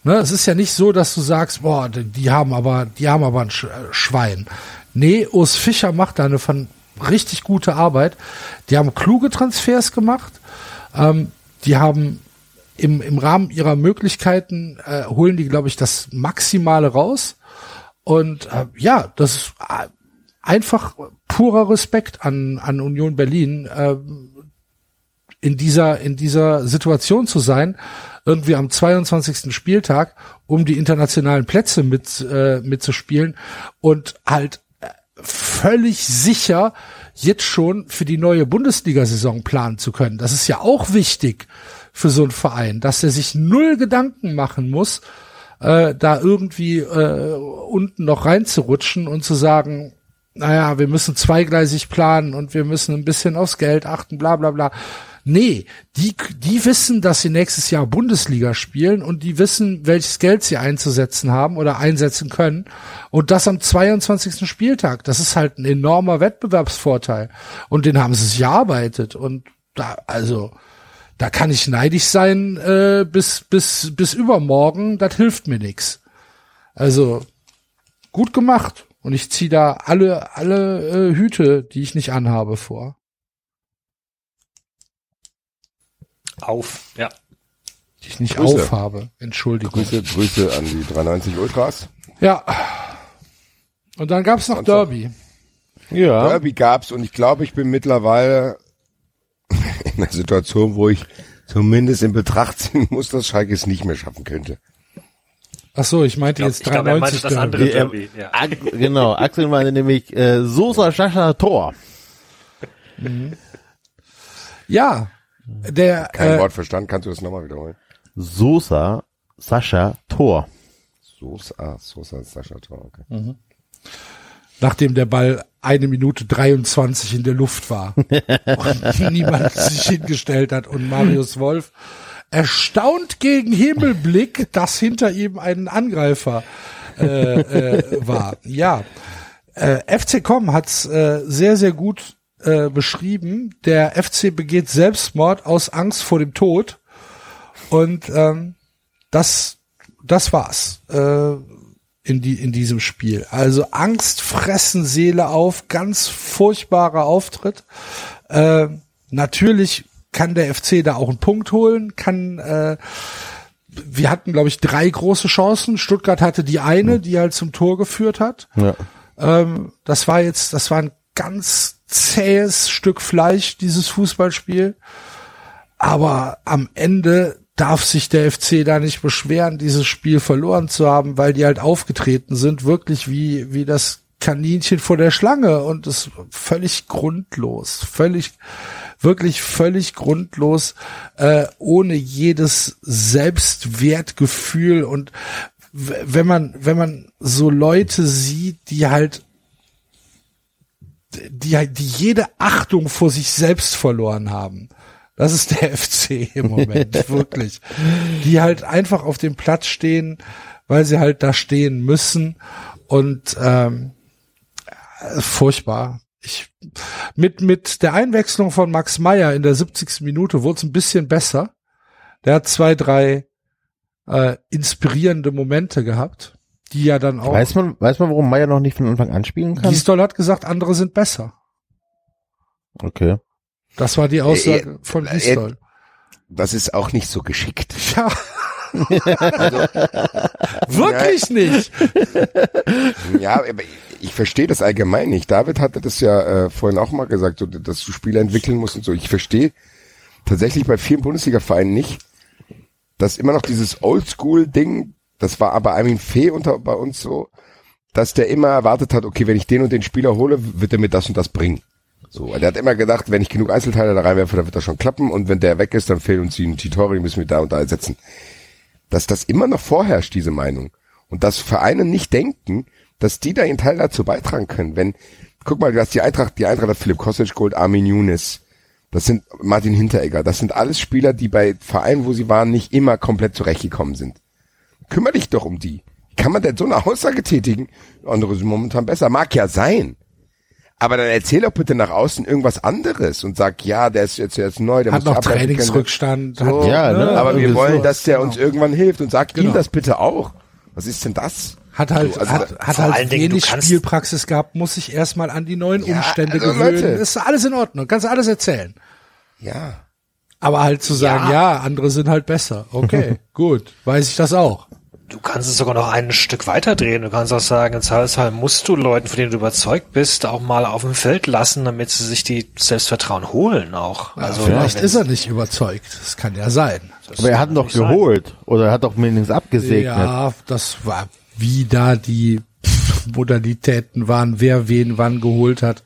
Ne, es ist ja nicht so, dass du sagst, boah, die, haben aber, die haben aber ein äh, Schwein. Nee, Urs Fischer macht da eine von richtig gute Arbeit. Die haben kluge Transfers gemacht. Ähm, die haben im, im Rahmen ihrer Möglichkeiten äh, holen die, glaube ich, das Maximale raus. Und äh, ja, das ist äh, einfach purer Respekt an, an Union Berlin, äh, in dieser, in dieser Situation zu sein, irgendwie am 22. Spieltag, um die internationalen Plätze mit, äh, mitzuspielen und halt äh, völlig sicher jetzt schon für die neue Bundesliga-Saison planen zu können. Das ist ja auch wichtig für so einen Verein, dass er sich null Gedanken machen muss, äh, da irgendwie äh, unten noch reinzurutschen und zu sagen, naja, wir müssen zweigleisig planen und wir müssen ein bisschen aufs Geld achten, bla bla bla. Nee, die, die wissen, dass sie nächstes Jahr Bundesliga spielen und die wissen, welches Geld sie einzusetzen haben oder einsetzen können. Und das am 22. Spieltag. Das ist halt ein enormer Wettbewerbsvorteil. Und den haben sie sich erarbeitet. Und da, also, da kann ich neidisch sein äh, bis, bis, bis übermorgen. Das hilft mir nix. Also, gut gemacht. Und ich ziehe da alle, alle äh, Hüte, die ich nicht anhabe, vor. Auf, ja. Die ich nicht Grüße. aufhabe. Entschuldigung. Grüße, Grüße an die 93 Ultras. Ja. Und dann gab's noch Sonst noch? Derby. Ja. Derby gab's und ich glaube, ich bin mittlerweile in einer Situation, wo ich zumindest in Betracht ziehen muss, dass Schalke es nicht mehr schaffen könnte. Ach so, ich meinte Ich jetzt glaube, er meinte 93 das Derby. andere Die, ähm, Derby. Ja. Genau, Axel meinte nämlich äh, Sosa Schacher Tor. Ja, der Kein äh, Wort verstanden. Kannst du das nochmal wiederholen? Sosa, Sascha, Tor. Sosa, Sosa, Sascha Tor, okay. nachdem der Ball eine Minute 23 in der Luft war und niemand sich hingestellt hat und Marius Wolf erstaunt gegen Himmelblick, dass hinter ihm ein Angreifer äh, äh, war. Ja, äh, FC Com hat's äh, sehr sehr gut äh, beschrieben. Der FC begeht Selbstmord aus Angst vor dem Tod und ähm, das das war's. Äh, in, die, in diesem Spiel. Also Angst fressen Seele auf, ganz furchtbarer Auftritt. Äh, natürlich kann der FC da auch einen Punkt holen, kann äh, wir hatten, glaube ich, drei große Chancen. Stuttgart hatte die eine, die halt zum Tor geführt hat. Ja. Ähm, das war jetzt, das war ein ganz zähes Stück Fleisch, dieses Fußballspiel. Aber am Ende darf sich der FC da nicht beschweren, dieses Spiel verloren zu haben, weil die halt aufgetreten sind, wirklich wie, wie das Kaninchen vor der Schlange und es völlig grundlos, völlig, wirklich völlig grundlos, äh, ohne jedes Selbstwertgefühl und wenn man, wenn man so Leute sieht, die halt die die jede Achtung vor sich selbst verloren haben. Das ist der FC im Moment, wirklich. Die halt einfach auf dem Platz stehen, weil sie halt da stehen müssen und ähm, äh, furchtbar. Ich, mit, mit der Einwechslung von Max Meyer in der 70. Minute wurde es ein bisschen besser. Der hat zwei, drei äh, inspirierende Momente gehabt, die ja dann auch. Weiß man, weiß man, warum Meier noch nicht von Anfang an spielen kann? Gisdol hat gesagt, andere sind besser. Okay. Das war die Aussage von äh, Gisdol. Das ist auch nicht so geschickt. Ja. Wirklich nicht. Ja, aber ich verstehe das allgemein nicht. David hatte das ja äh, vorhin auch mal gesagt, so, dass du Spieler entwickeln musst und so. Ich verstehe tatsächlich bei vielen Bundesliga-Vereinen nicht, dass immer noch dieses Oldschool-Ding, das war aber Armin Fee unter bei uns so, dass der immer erwartet hat, okay, wenn ich den und den Spieler hole, wird er mir das und das bringen. So, der hat immer gedacht, wenn ich genug Einzelteile da reinwerfe, dann wird das schon klappen und wenn der weg ist, dann fehlen uns die Titori, müssen wir da und da ersetzen. Dass das immer noch vorherrscht, diese Meinung. Und dass Vereine nicht denken, dass die da ihren Teil dazu beitragen können. Wenn, guck mal, du hast die Eintracht, die Eintracht hat Philipp Kostic geholt, Armin Younes. Das sind Martin Hinteregger. Das sind alles Spieler, die bei Vereinen, wo sie waren, nicht immer komplett zurechtgekommen sind. Kümmer dich doch um die. Wie Kann man denn so eine Aussage tätigen? Andere sind momentan besser. Mag ja sein. Aber dann erzähl doch bitte nach außen irgendwas anderes und sag, ja, der ist jetzt, jetzt neu, der Hat muss noch. Trainingsrückstand. So, hat, Ja, ne? aber wir irgendwie wollen, so. dass der uns irgendwann hilft und sagt Genau. ihm das bitte auch. Was ist denn das? Hat halt, So, also hat, hat halt Dingen, wenig kannst- Spielpraxis gehabt, muss sich erstmal an die neuen Ja, Umstände also gewöhnen. Leute. Ist alles in Ordnung, kannst alles erzählen. Ja. Aber halt zu sagen, ja, andere sind halt besser. Okay, gut, weiß ich das auch. Du kannst es sogar noch ein Stück weiter drehen. Du kannst auch sagen, im Zweifelsfall musst du Leuten, von denen du überzeugt bist, auch mal auf dem Feld lassen, damit sie sich die Selbstvertrauen holen auch. Also Vielleicht ist er nicht überzeugt. Das kann ja sein. Aber er hat ihn doch nicht sein. geholt. Oder er hat doch mindestens abgesegnet. Ja, das war, wie da die Modalitäten waren, wer wen wann geholt hat.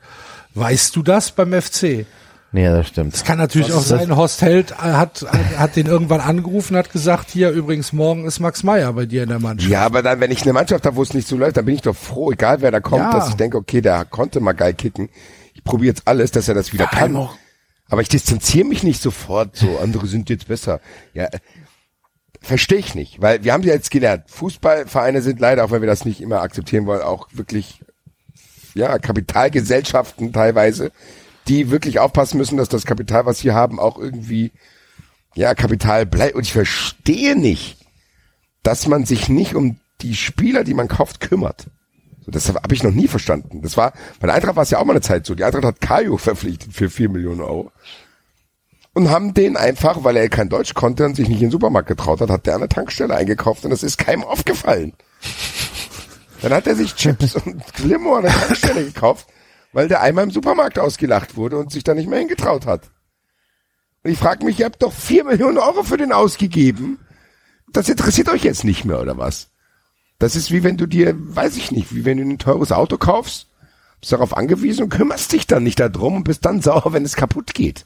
Weißt du das beim FC? Nee, das stimmt. Es kann natürlich auch sein, Horst Held äh, hat, hat den irgendwann angerufen, hat gesagt, hier übrigens morgen ist Max Meyer bei dir in der Mannschaft. Ja, aber dann, wenn ich eine Mannschaft habe, wo es nicht so läuft, dann bin ich doch froh, egal wer da kommt, Ja. dass ich denke, okay, der konnte mal geil kicken. Ich probiere jetzt alles, dass er das wieder allem kann. auch- Aber ich distanziere mich nicht sofort, so andere sind jetzt besser. Ja, äh, verstehe ich nicht, weil wir haben ja jetzt gelernt, Fußballvereine sind leider, auch wenn wir das nicht immer akzeptieren wollen, auch wirklich ja, Kapitalgesellschaften teilweise, die wirklich aufpassen müssen, dass das Kapital, was sie haben, auch irgendwie ja, Kapital bleibt. Und ich verstehe nicht, dass man sich nicht um die Spieler, die man kauft, kümmert. So, das habe ich noch nie verstanden. Das war, bei der Eintracht war es ja auch mal eine Zeit so. Die Eintracht hat Kajo verpflichtet für vier Millionen Euro. Und haben den einfach, weil er kein Deutsch konnte und sich nicht in den Supermarkt getraut hat, hat der an der Tankstelle eingekauft und das ist keinem aufgefallen. Dann hat er sich Chips und Limo an der Tankstelle gekauft, weil der einmal im Supermarkt ausgelacht wurde und sich da nicht mehr hingetraut hat. Und ich frage mich, ihr habt doch vier Millionen Euro für den ausgegeben. Das interessiert euch jetzt nicht mehr, oder was? Das ist wie wenn du dir, weiß ich nicht, wie wenn du ein teures Auto kaufst, bist darauf angewiesen und kümmerst dich dann nicht darum und bist dann sauer, wenn es kaputt geht.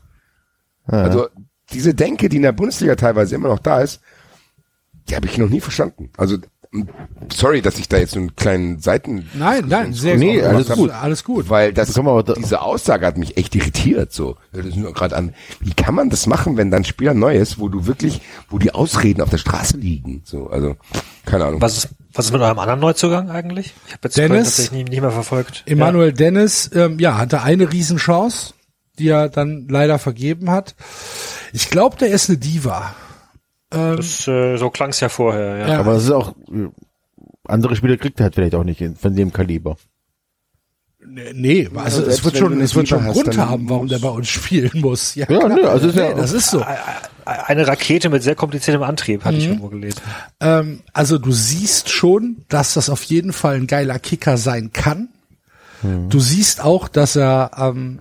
Also diese Denke, die in der Bundesliga teilweise immer noch da ist, die habe ich noch nie verstanden. Also sorry, dass ich da jetzt so einen kleinen Seiten Nein, nein, sehr Nee, gut. alles gut. Alles gut. weil das da- diese Aussage hat mich echt irritiert so. Ja, Das ist nur gerade an. Wie kann man das machen, wenn dann Spieler neu ist, wo du wirklich, wo die Ausreden auf der Straße liegen? So, also keine Ahnung. Was ist, was ist mit eurem anderen Neuzugang eigentlich? Ich habe jetzt Dennis? Köln tatsächlich nicht, nicht mehr verfolgt. Emanuel Dennis, ähm, ja, hatte eine Riesenchance, die er dann leider vergeben hat. Ich glaube, der ist eine Diva. Ja, das, äh, so klang es ja vorher. Ja. Ja. Aber das ist auch, andere Spieler kriegt er halt vielleicht auch nicht in, von dem Kaliber. Nee, also selbst es wird schon, es wird schon einen hast, Grund haben, warum der bei uns spielen muss. Ja, Ja, also ist ja- nee, das ist so. Eine Rakete mit sehr kompliziertem Antrieb, hatte ich Mhm. irgendwo gelesen. Ähm, also du siehst schon, dass das auf jeden Fall ein geiler Kicker sein kann. Du siehst auch, dass er, ähm,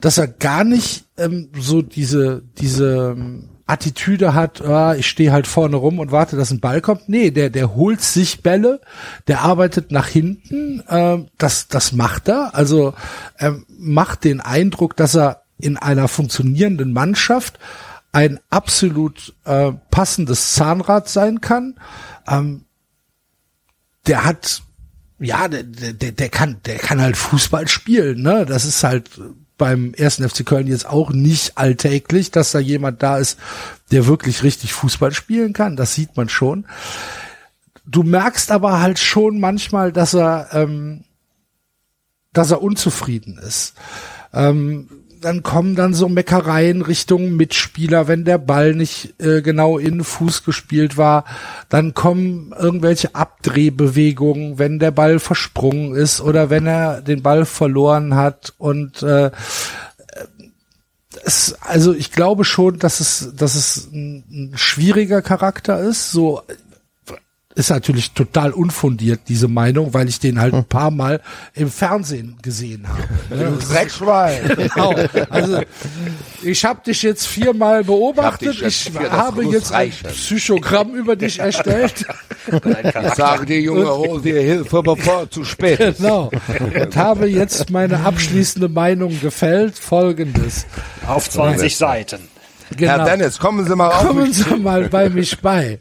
dass er gar nicht ähm, so diese diese ähm, Attitüde hat, ah, ich stehe halt vorne rum und warte, dass ein Ball kommt. Nee, der der holt sich Bälle, der arbeitet nach hinten. Ähm, das das macht er. Also ähm, macht den Eindruck, dass er in einer funktionierenden Mannschaft ein absolut äh, passendes Zahnrad sein kann. Ähm, der hat, ja, der, der, der kann, der kann halt Fußball spielen, ne? Das ist halt beim ersten FC Köln jetzt auch nicht alltäglich, dass da jemand da ist, der wirklich richtig Fußball spielen kann. Das sieht man schon. Du merkst aber halt schon manchmal, dass er, ähm, dass er unzufrieden ist. Ähm, dann kommen dann so Meckereien Richtung Mitspieler, wenn der Ball nicht äh, genau in den Fuß gespielt war. Dann kommen irgendwelche Abdrehbewegungen, wenn der Ball versprungen ist oder wenn er den Ball verloren hat. Und äh, es, also ich glaube schon, dass es, dass es ein, ein schwieriger Charakter ist. So ist natürlich total unfundiert, diese Meinung, weil ich den halt ein paar Mal im Fernsehen gesehen habe. Dreckschwein. Genau. Also ich habe dich jetzt viermal beobachtet. Ich, jetzt vier- das habe jetzt ein. Psychogramm über dich erstellt. Ich sage dir, Junge, hol dir Hilfe, bevor zu spät ist. Genau. Und habe jetzt meine abschließende Meinung gefällt. Folgendes. Auf 20 Seiten. Genau. Herr Dennis, kommen Sie mal auf. Kommen Sie mal bei mich bei.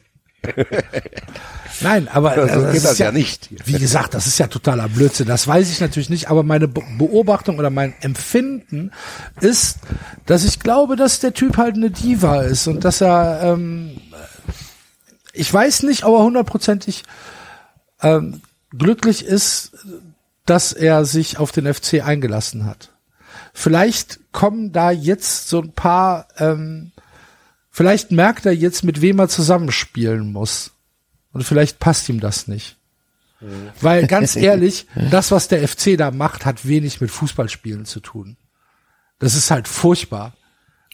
Nein, aber So äh, geht ist das ja nicht. Wie gesagt, das ist ja totaler Blödsinn. Das weiß ich natürlich nicht, aber meine Be Beobachtung oder mein Empfinden ist, dass ich glaube, dass der Typ halt eine Diva ist und dass er, ähm, ich weiß nicht, aber hundertprozentig ähm, glücklich ist, dass er sich auf den FC eingelassen hat. Vielleicht kommen da jetzt so ein paar, ähm, vielleicht merkt er jetzt, mit wem er zusammenspielen muss. Und vielleicht passt ihm das nicht. Weil ganz ehrlich, das, was der FC da macht, hat wenig mit Fußballspielen zu tun. Das ist halt furchtbar.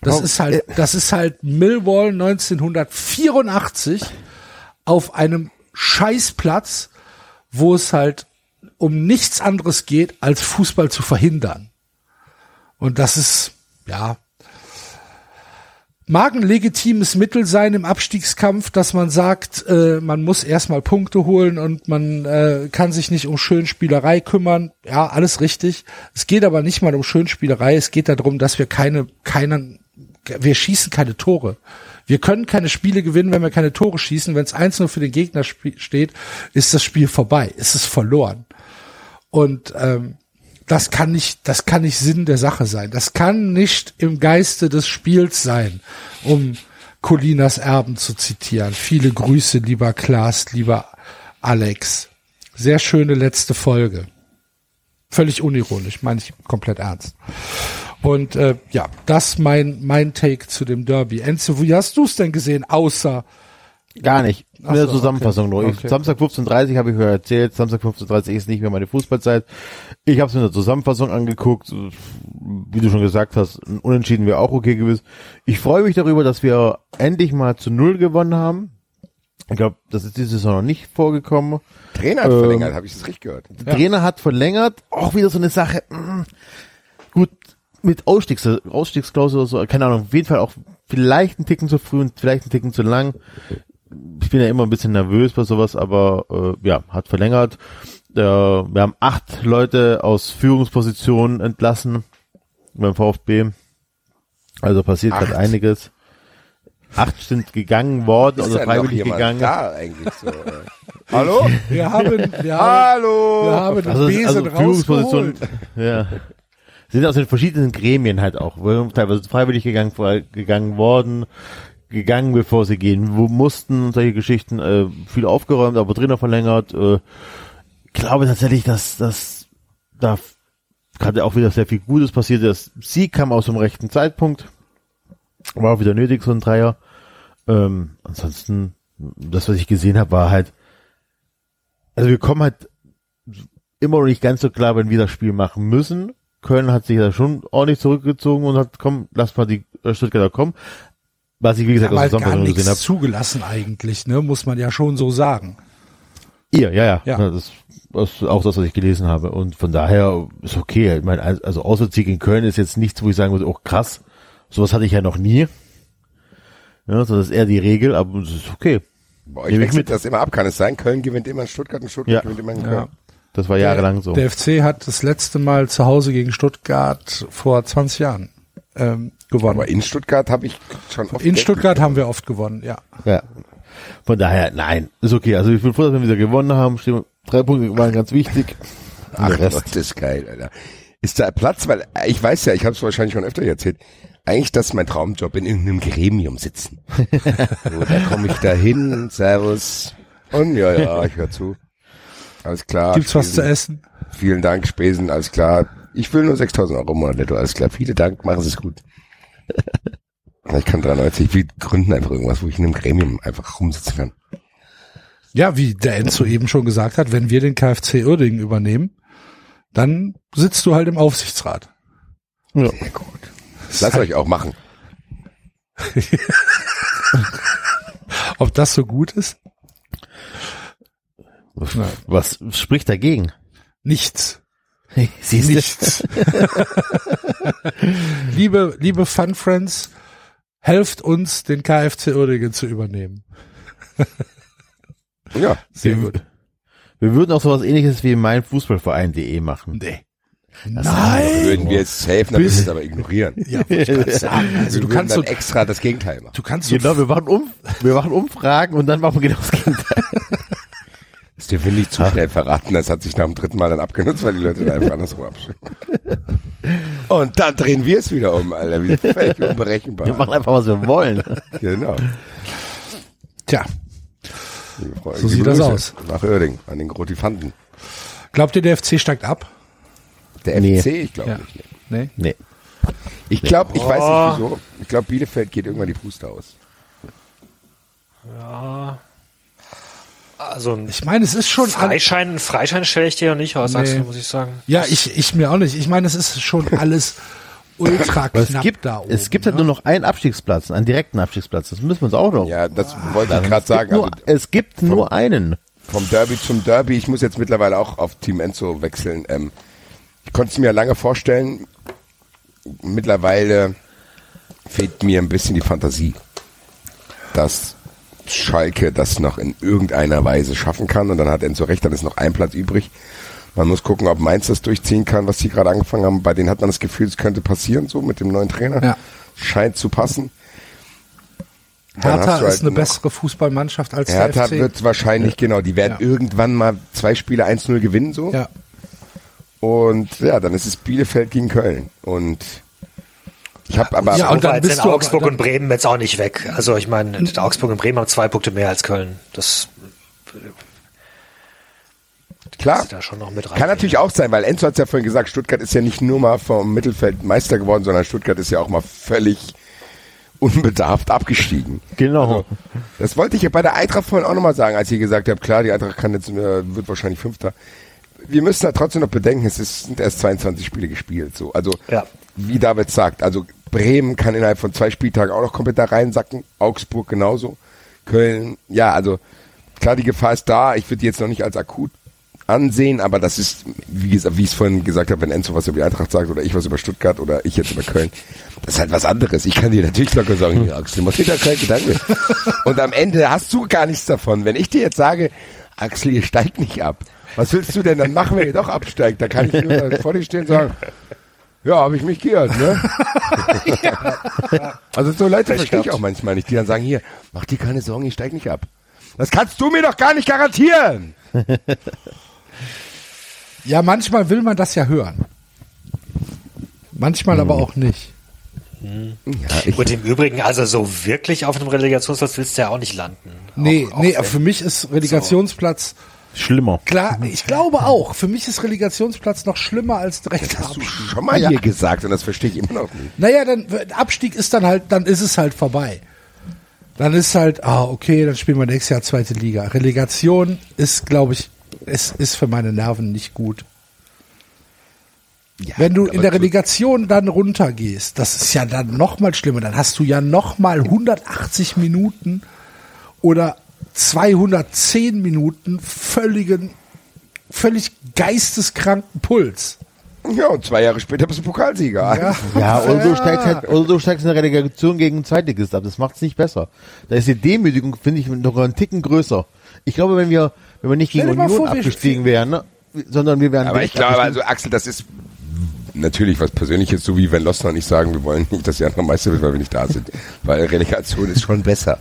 Das Oh, ist halt, das ist halt Millwall 1984 auf einem Scheißplatz, wo es halt um nichts anderes geht, als Fußball zu verhindern. Und das ist, ja, mag ein legitimes Mittel sein im Abstiegskampf, dass man sagt, äh, man muss erstmal Punkte holen und man äh, kann sich nicht um Schönspielerei kümmern. Ja, alles richtig. Es geht aber nicht mal um Schönspielerei. Es geht darum, dass wir keine, keinen, wir schießen keine Tore. Wir können keine Spiele gewinnen, wenn wir keine Tore schießen. Wenn es 1-0 für den Gegner steht, ist das Spiel vorbei. Es ist verloren. Und ähm, das kann nicht, das kann nicht Sinn der Sache sein. Das kann nicht im Geiste des Spiels sein, um Colinas Erben zu zitieren. Viele Grüße, lieber Klaas, lieber Alex. Sehr schöne letzte Folge. Völlig unironisch, meine ich komplett ernst. Und äh, ja, das mein mein Take zu dem Derby. Enzo, wie hast du es denn gesehen, außer Gar nicht. Ach In der so, Zusammenfassung nur. Ich, Okay. Samstag 15.30 habe ich mir erzählt, Samstag 15.30 ist nicht mehr meine Fußballzeit. Ich habe es in der Zusammenfassung angeguckt. Wie du schon gesagt hast, Unentschieden wäre auch okay gewesen. Ich freue mich darüber, dass wir endlich mal zu Null gewonnen haben. Ich glaube, das ist diese Saison noch nicht vorgekommen. Trainer hat Ähm, verlängert, habe ich das richtig gehört. Der Trainer hat verlängert, auch wieder so eine Sache. mm, gut, mit Ausstiegs, Ausstiegsklausel oder so, keine Ahnung, auf jeden Fall auch vielleicht ein Ticken zu früh und vielleicht ein Ticken zu lang. Ich bin ja immer ein bisschen nervös bei sowas, aber äh, ja, hat verlängert. Äh, wir haben acht Leute aus Führungspositionen entlassen beim VfB. Also passiert gerade einiges. Acht sind gegangen worden, Ist also freiwillig gegangen. Da eigentlich so. äh? Hallo? Wir haben, wir haben, Hallo? wir haben Also, Besen also Führungsposition, ja. Sind aus den verschiedenen Gremien halt auch, teilweise freiwillig gegangen, gegangen worden, gegangen, bevor sie gehen, wo mussten, solche Geschichten, äh, viel aufgeräumt, aber Trainer verlängert, äh, ich glaube tatsächlich, dass, dass da gerade auch wieder sehr viel Gutes passiert. Das Sieg kam aus dem rechten Zeitpunkt, war auch wieder nötig, so ein Dreier. Ähm, ansonsten, das, was ich gesehen habe, war halt, also wir kommen halt immer noch nicht ganz so klar, wenn wir das Spiel machen müssen. Köln hat sich da schon ordentlich zurückgezogen und hat, komm, lass mal die äh, Stuttgarter kommen. Was ich, wie gesagt, aus der gar Zusammenfassung gesehen nichts habe. zugelassen eigentlich, ne? Muss man ja schon so sagen. Ihr, ja, ja. Ja. ja. Das, das ist auch das, was ich gelesen habe. Und von daher ist okay. Ich meine, also Auswärtssieg in Köln ist jetzt nichts, wo ich sagen würde, oh krass, sowas hatte ich ja noch nie. Ja, so das ist eher die Regel, aber es ist okay. Nehme ich wechselt mit. das immer ab, kann es sein? Köln gewinnt immer in Stuttgart und Stuttgart Ja. gewinnt immer in Ja. Köln. Das war jahrelang so. Der FC hat das letzte Mal zu Hause gegen Stuttgart vor 20 Jahren ähm, gewonnen. Aber in Stuttgart habe ich schon oft In Stuttgart haben wir oft gewonnen, ja. Ja. Von daher, nein, ist okay. Also ich bin froh, dass wir wieder gewonnen haben. Stehen- Drei Punkte waren ganz wichtig. Ach, der Rest. Gott, das ist geil, Alter. Ist da Platz? Weil äh, ich weiß ja, ich habe es wahrscheinlich schon öfter erzählt. Eigentlich, das ist mein Traumjob, in irgendeinem Gremium sitzen. so, da komme ich da hin, Servus. Und ja, ja, ich höre zu. Alles klar. Gibt's was zu Spesen. essen? Vielen Dank, Spesen, alles klar. Ich will nur 6.000 Euro im Monat netto, alles klar. Vielen Dank, machen Sie es gut. Ich kann 93, ich will gründen einfach irgendwas, wo ich in einem Gremium einfach rumsitzen kann. Ja, wie der Enzo eben schon gesagt hat, wenn wir den KfC Uerdingen übernehmen, dann sitzt du halt im Aufsichtsrat. Ja. Ja, gut. Lasst euch auch machen. Ob das so gut ist? Was spricht dagegen? Nichts. Du? Nichts. liebe, liebe Fun Friends, helft uns, den KfC Uerdingen zu übernehmen. Ja. Sehr gut. Wir würden auch sowas ähnliches wie meinfußballverein.de machen. Nee. Das Nein. Würden wir jetzt safe, dann müssen wir es aber ignorieren. Ja, ich gerade sagen. Also wir du kannst dann so, extra das Gegenteil machen. du kannst so, Genau, wir machen, um, wir machen Umfragen und dann machen wir genau das Gegenteil. Das dürfen wir nicht zu schnell verraten. Das hat sich nach dem dritten Mal dann abgenutzt, weil die Leute da einfach andersrum abstimmen. Und dann drehen wir es wieder um, Alter. Wie völlig Wir unberechenbar. machen einfach, was wir wollen. Genau. tja, So sieht das aus. Nach Oerding, an den Grotifanten. glaubt ihr, der FC steigt ab? Der Nee. FC, ich glaube Ja. nicht. Nee. Nee. Ich glaube, ich weiß nicht wieso. Ich glaube, Bielefeld geht irgendwann die Puste aus. Ja. Also Ich meine, es ist schon, Freischein, einen Freischein stelle ich dir ja nicht aus, Nee. Axel, muss ich sagen. ja, ich, ich mir auch nicht. Ich meine, es ist schon alles ultra knapp es gibt, da oben. es gibt halt ne? nur noch einen Abstiegsplatz, einen direkten Abstiegsplatz. Das müssen wir uns auch noch. Ja, das wollte ich gerade sagen. Nur, Also, es gibt nur einen. vom Derby zum Derby. Ich muss jetzt mittlerweile auch auf Team Enzo wechseln. Ähm, ich konnte es mir lange vorstellen. Mittlerweile fehlt mir ein bisschen die Fantasie, dass Schalke das noch in irgendeiner Weise schaffen kann. Und dann hat Enzo recht, dann ist noch ein Platz übrig. Man muss gucken, ob Mainz das durchziehen kann, was sie gerade angefangen haben. Bei denen hat man das Gefühl, es könnte passieren, so mit dem neuen Trainer. Ja. Scheint zu passen. Dann Hertha hast du ist halt eine bessere Fußballmannschaft als Hertha der FC. wird wahrscheinlich, genau, die werden Ja. irgendwann mal zwei Spiele 1-0 gewinnen, so. ja. Und ja, dann ist es Bielefeld gegen Köln. Und ich habe aber, Ja, Und dann bist sind du aber- Augsburg dann- und Bremen jetzt auch nicht weg. Also ich meine, Augsburg und Bremen haben zwei Punkte mehr als Köln. Das klar, da schon noch mit rein. kann natürlich auch sein, weil Enzo hat ja vorhin gesagt, Stuttgart ist ja nicht nur mal vom Mittelfeld Meister geworden, sondern Stuttgart ist ja auch mal völlig unbedarft abgestiegen. Genau. Das wollte ich ja bei der Eintracht vorhin auch nochmal sagen, als ihr gesagt habt, klar, die Eintracht kann jetzt, äh, wird wahrscheinlich Fünfter. Wir müssen da trotzdem noch bedenken, es ist, sind erst 22 Spiele gespielt, so. Also, Ja. Wie David sagt, also Bremen kann innerhalb von zwei Spieltagen auch noch komplett da reinsacken, Augsburg genauso, Köln, ja, also klar, die Gefahr ist da, ich würde die jetzt noch nicht als akut ansehen, aber das ist, wie, wie ich es vorhin gesagt habe, wenn Enzo was über die Eintracht sagt oder ich was über Stuttgart oder ich jetzt über Köln, das ist halt was anderes. Ich kann dir natürlich locker sagen, ja, Axel, mach dir da keinen Gedanke. Und am Ende hast du gar nichts davon. Wenn ich dir jetzt sage, Axel, ihr steigt nicht ab, was willst du denn dann machen, wenn ihr doch absteigt? Da kann ich nur vor dir stehen und sagen, Ja, habe ich mich geirrt, ne? Also so Leute verstehe ich auch manchmal nicht, die dann sagen, hier, mach dir keine Sorgen, ich steig nicht ab. Das kannst du mir doch gar nicht garantieren. Ja, manchmal will man das ja hören. Manchmal aber auch nicht. Ja, ich, Und im Übrigen, also so wirklich auf einem Relegationsplatz willst du ja auch nicht landen. Nee, Auch- nee, für mich ist Relegationsplatz Schlimmer. klar, ich glaube auch, für mich ist Relegationsplatz noch schlimmer als direkt hast du Abstieg. schon mal Ja. hier gesagt und das verstehe ich immer noch nicht. Naja, dann Abstieg ist dann halt, dann ist es halt vorbei. Dann ist halt, ah, okay, dann spielen wir nächstes Jahr zweite Liga. Relegation ist, glaube ich, es ist für meine Nerven nicht gut. Wenn du in der Relegation dann runtergehst, das ist ja dann noch mal schlimmer. Dann hast du ja noch mal 180 Minuten oder 210 Minuten völligen, völlig geisteskranken Puls. Ja, und zwei Jahre später bist du Pokalsieger. Ja, Ja, oder du steigst halt, steigst in der Relegation gegen einen Zweitligist ab. Das macht's nicht besser. Da ist die Demütigung, finde ich, noch einen Ticken größer. Ich glaube, wenn wir, wenn wir nicht gegen Union vor, abgestiegen wären, ne, sondern wir wären Aber ich glaube, also Axel, das ist natürlich was Persönliches, so wie wenn Losner nicht sagen, wir wollen nicht, dass die andere Meister wird, weil wir nicht da sind. Weil Relegation ist schon besser.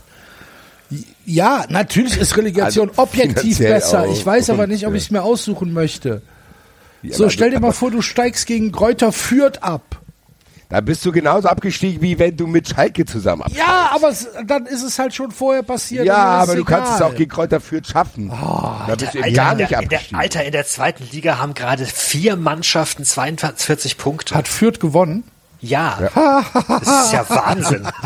Ja, natürlich ist Relegation Also objektiv besser. auch. Ich weiß aber nicht, ob ja. ich es mir aussuchen möchte. Ja, So, stell dir mal vor, du steigst gegen Kräuter Fürth ab. Da bist du genauso abgestiegen, wie wenn du mit Schalke zusammen absteigst. Ja, aber es, dann ist es halt schon vorher passiert. Ja, aber du kannst es egal. auch gegen Kräuter Fürth schaffen. da bist du Alter, gar nicht der, in der, abgestiegen. Alter, in der zweiten Liga haben gerade vier Mannschaften 42 Punkte. Hat Fürth gewonnen. ja. Das ist ja Wahnsinn.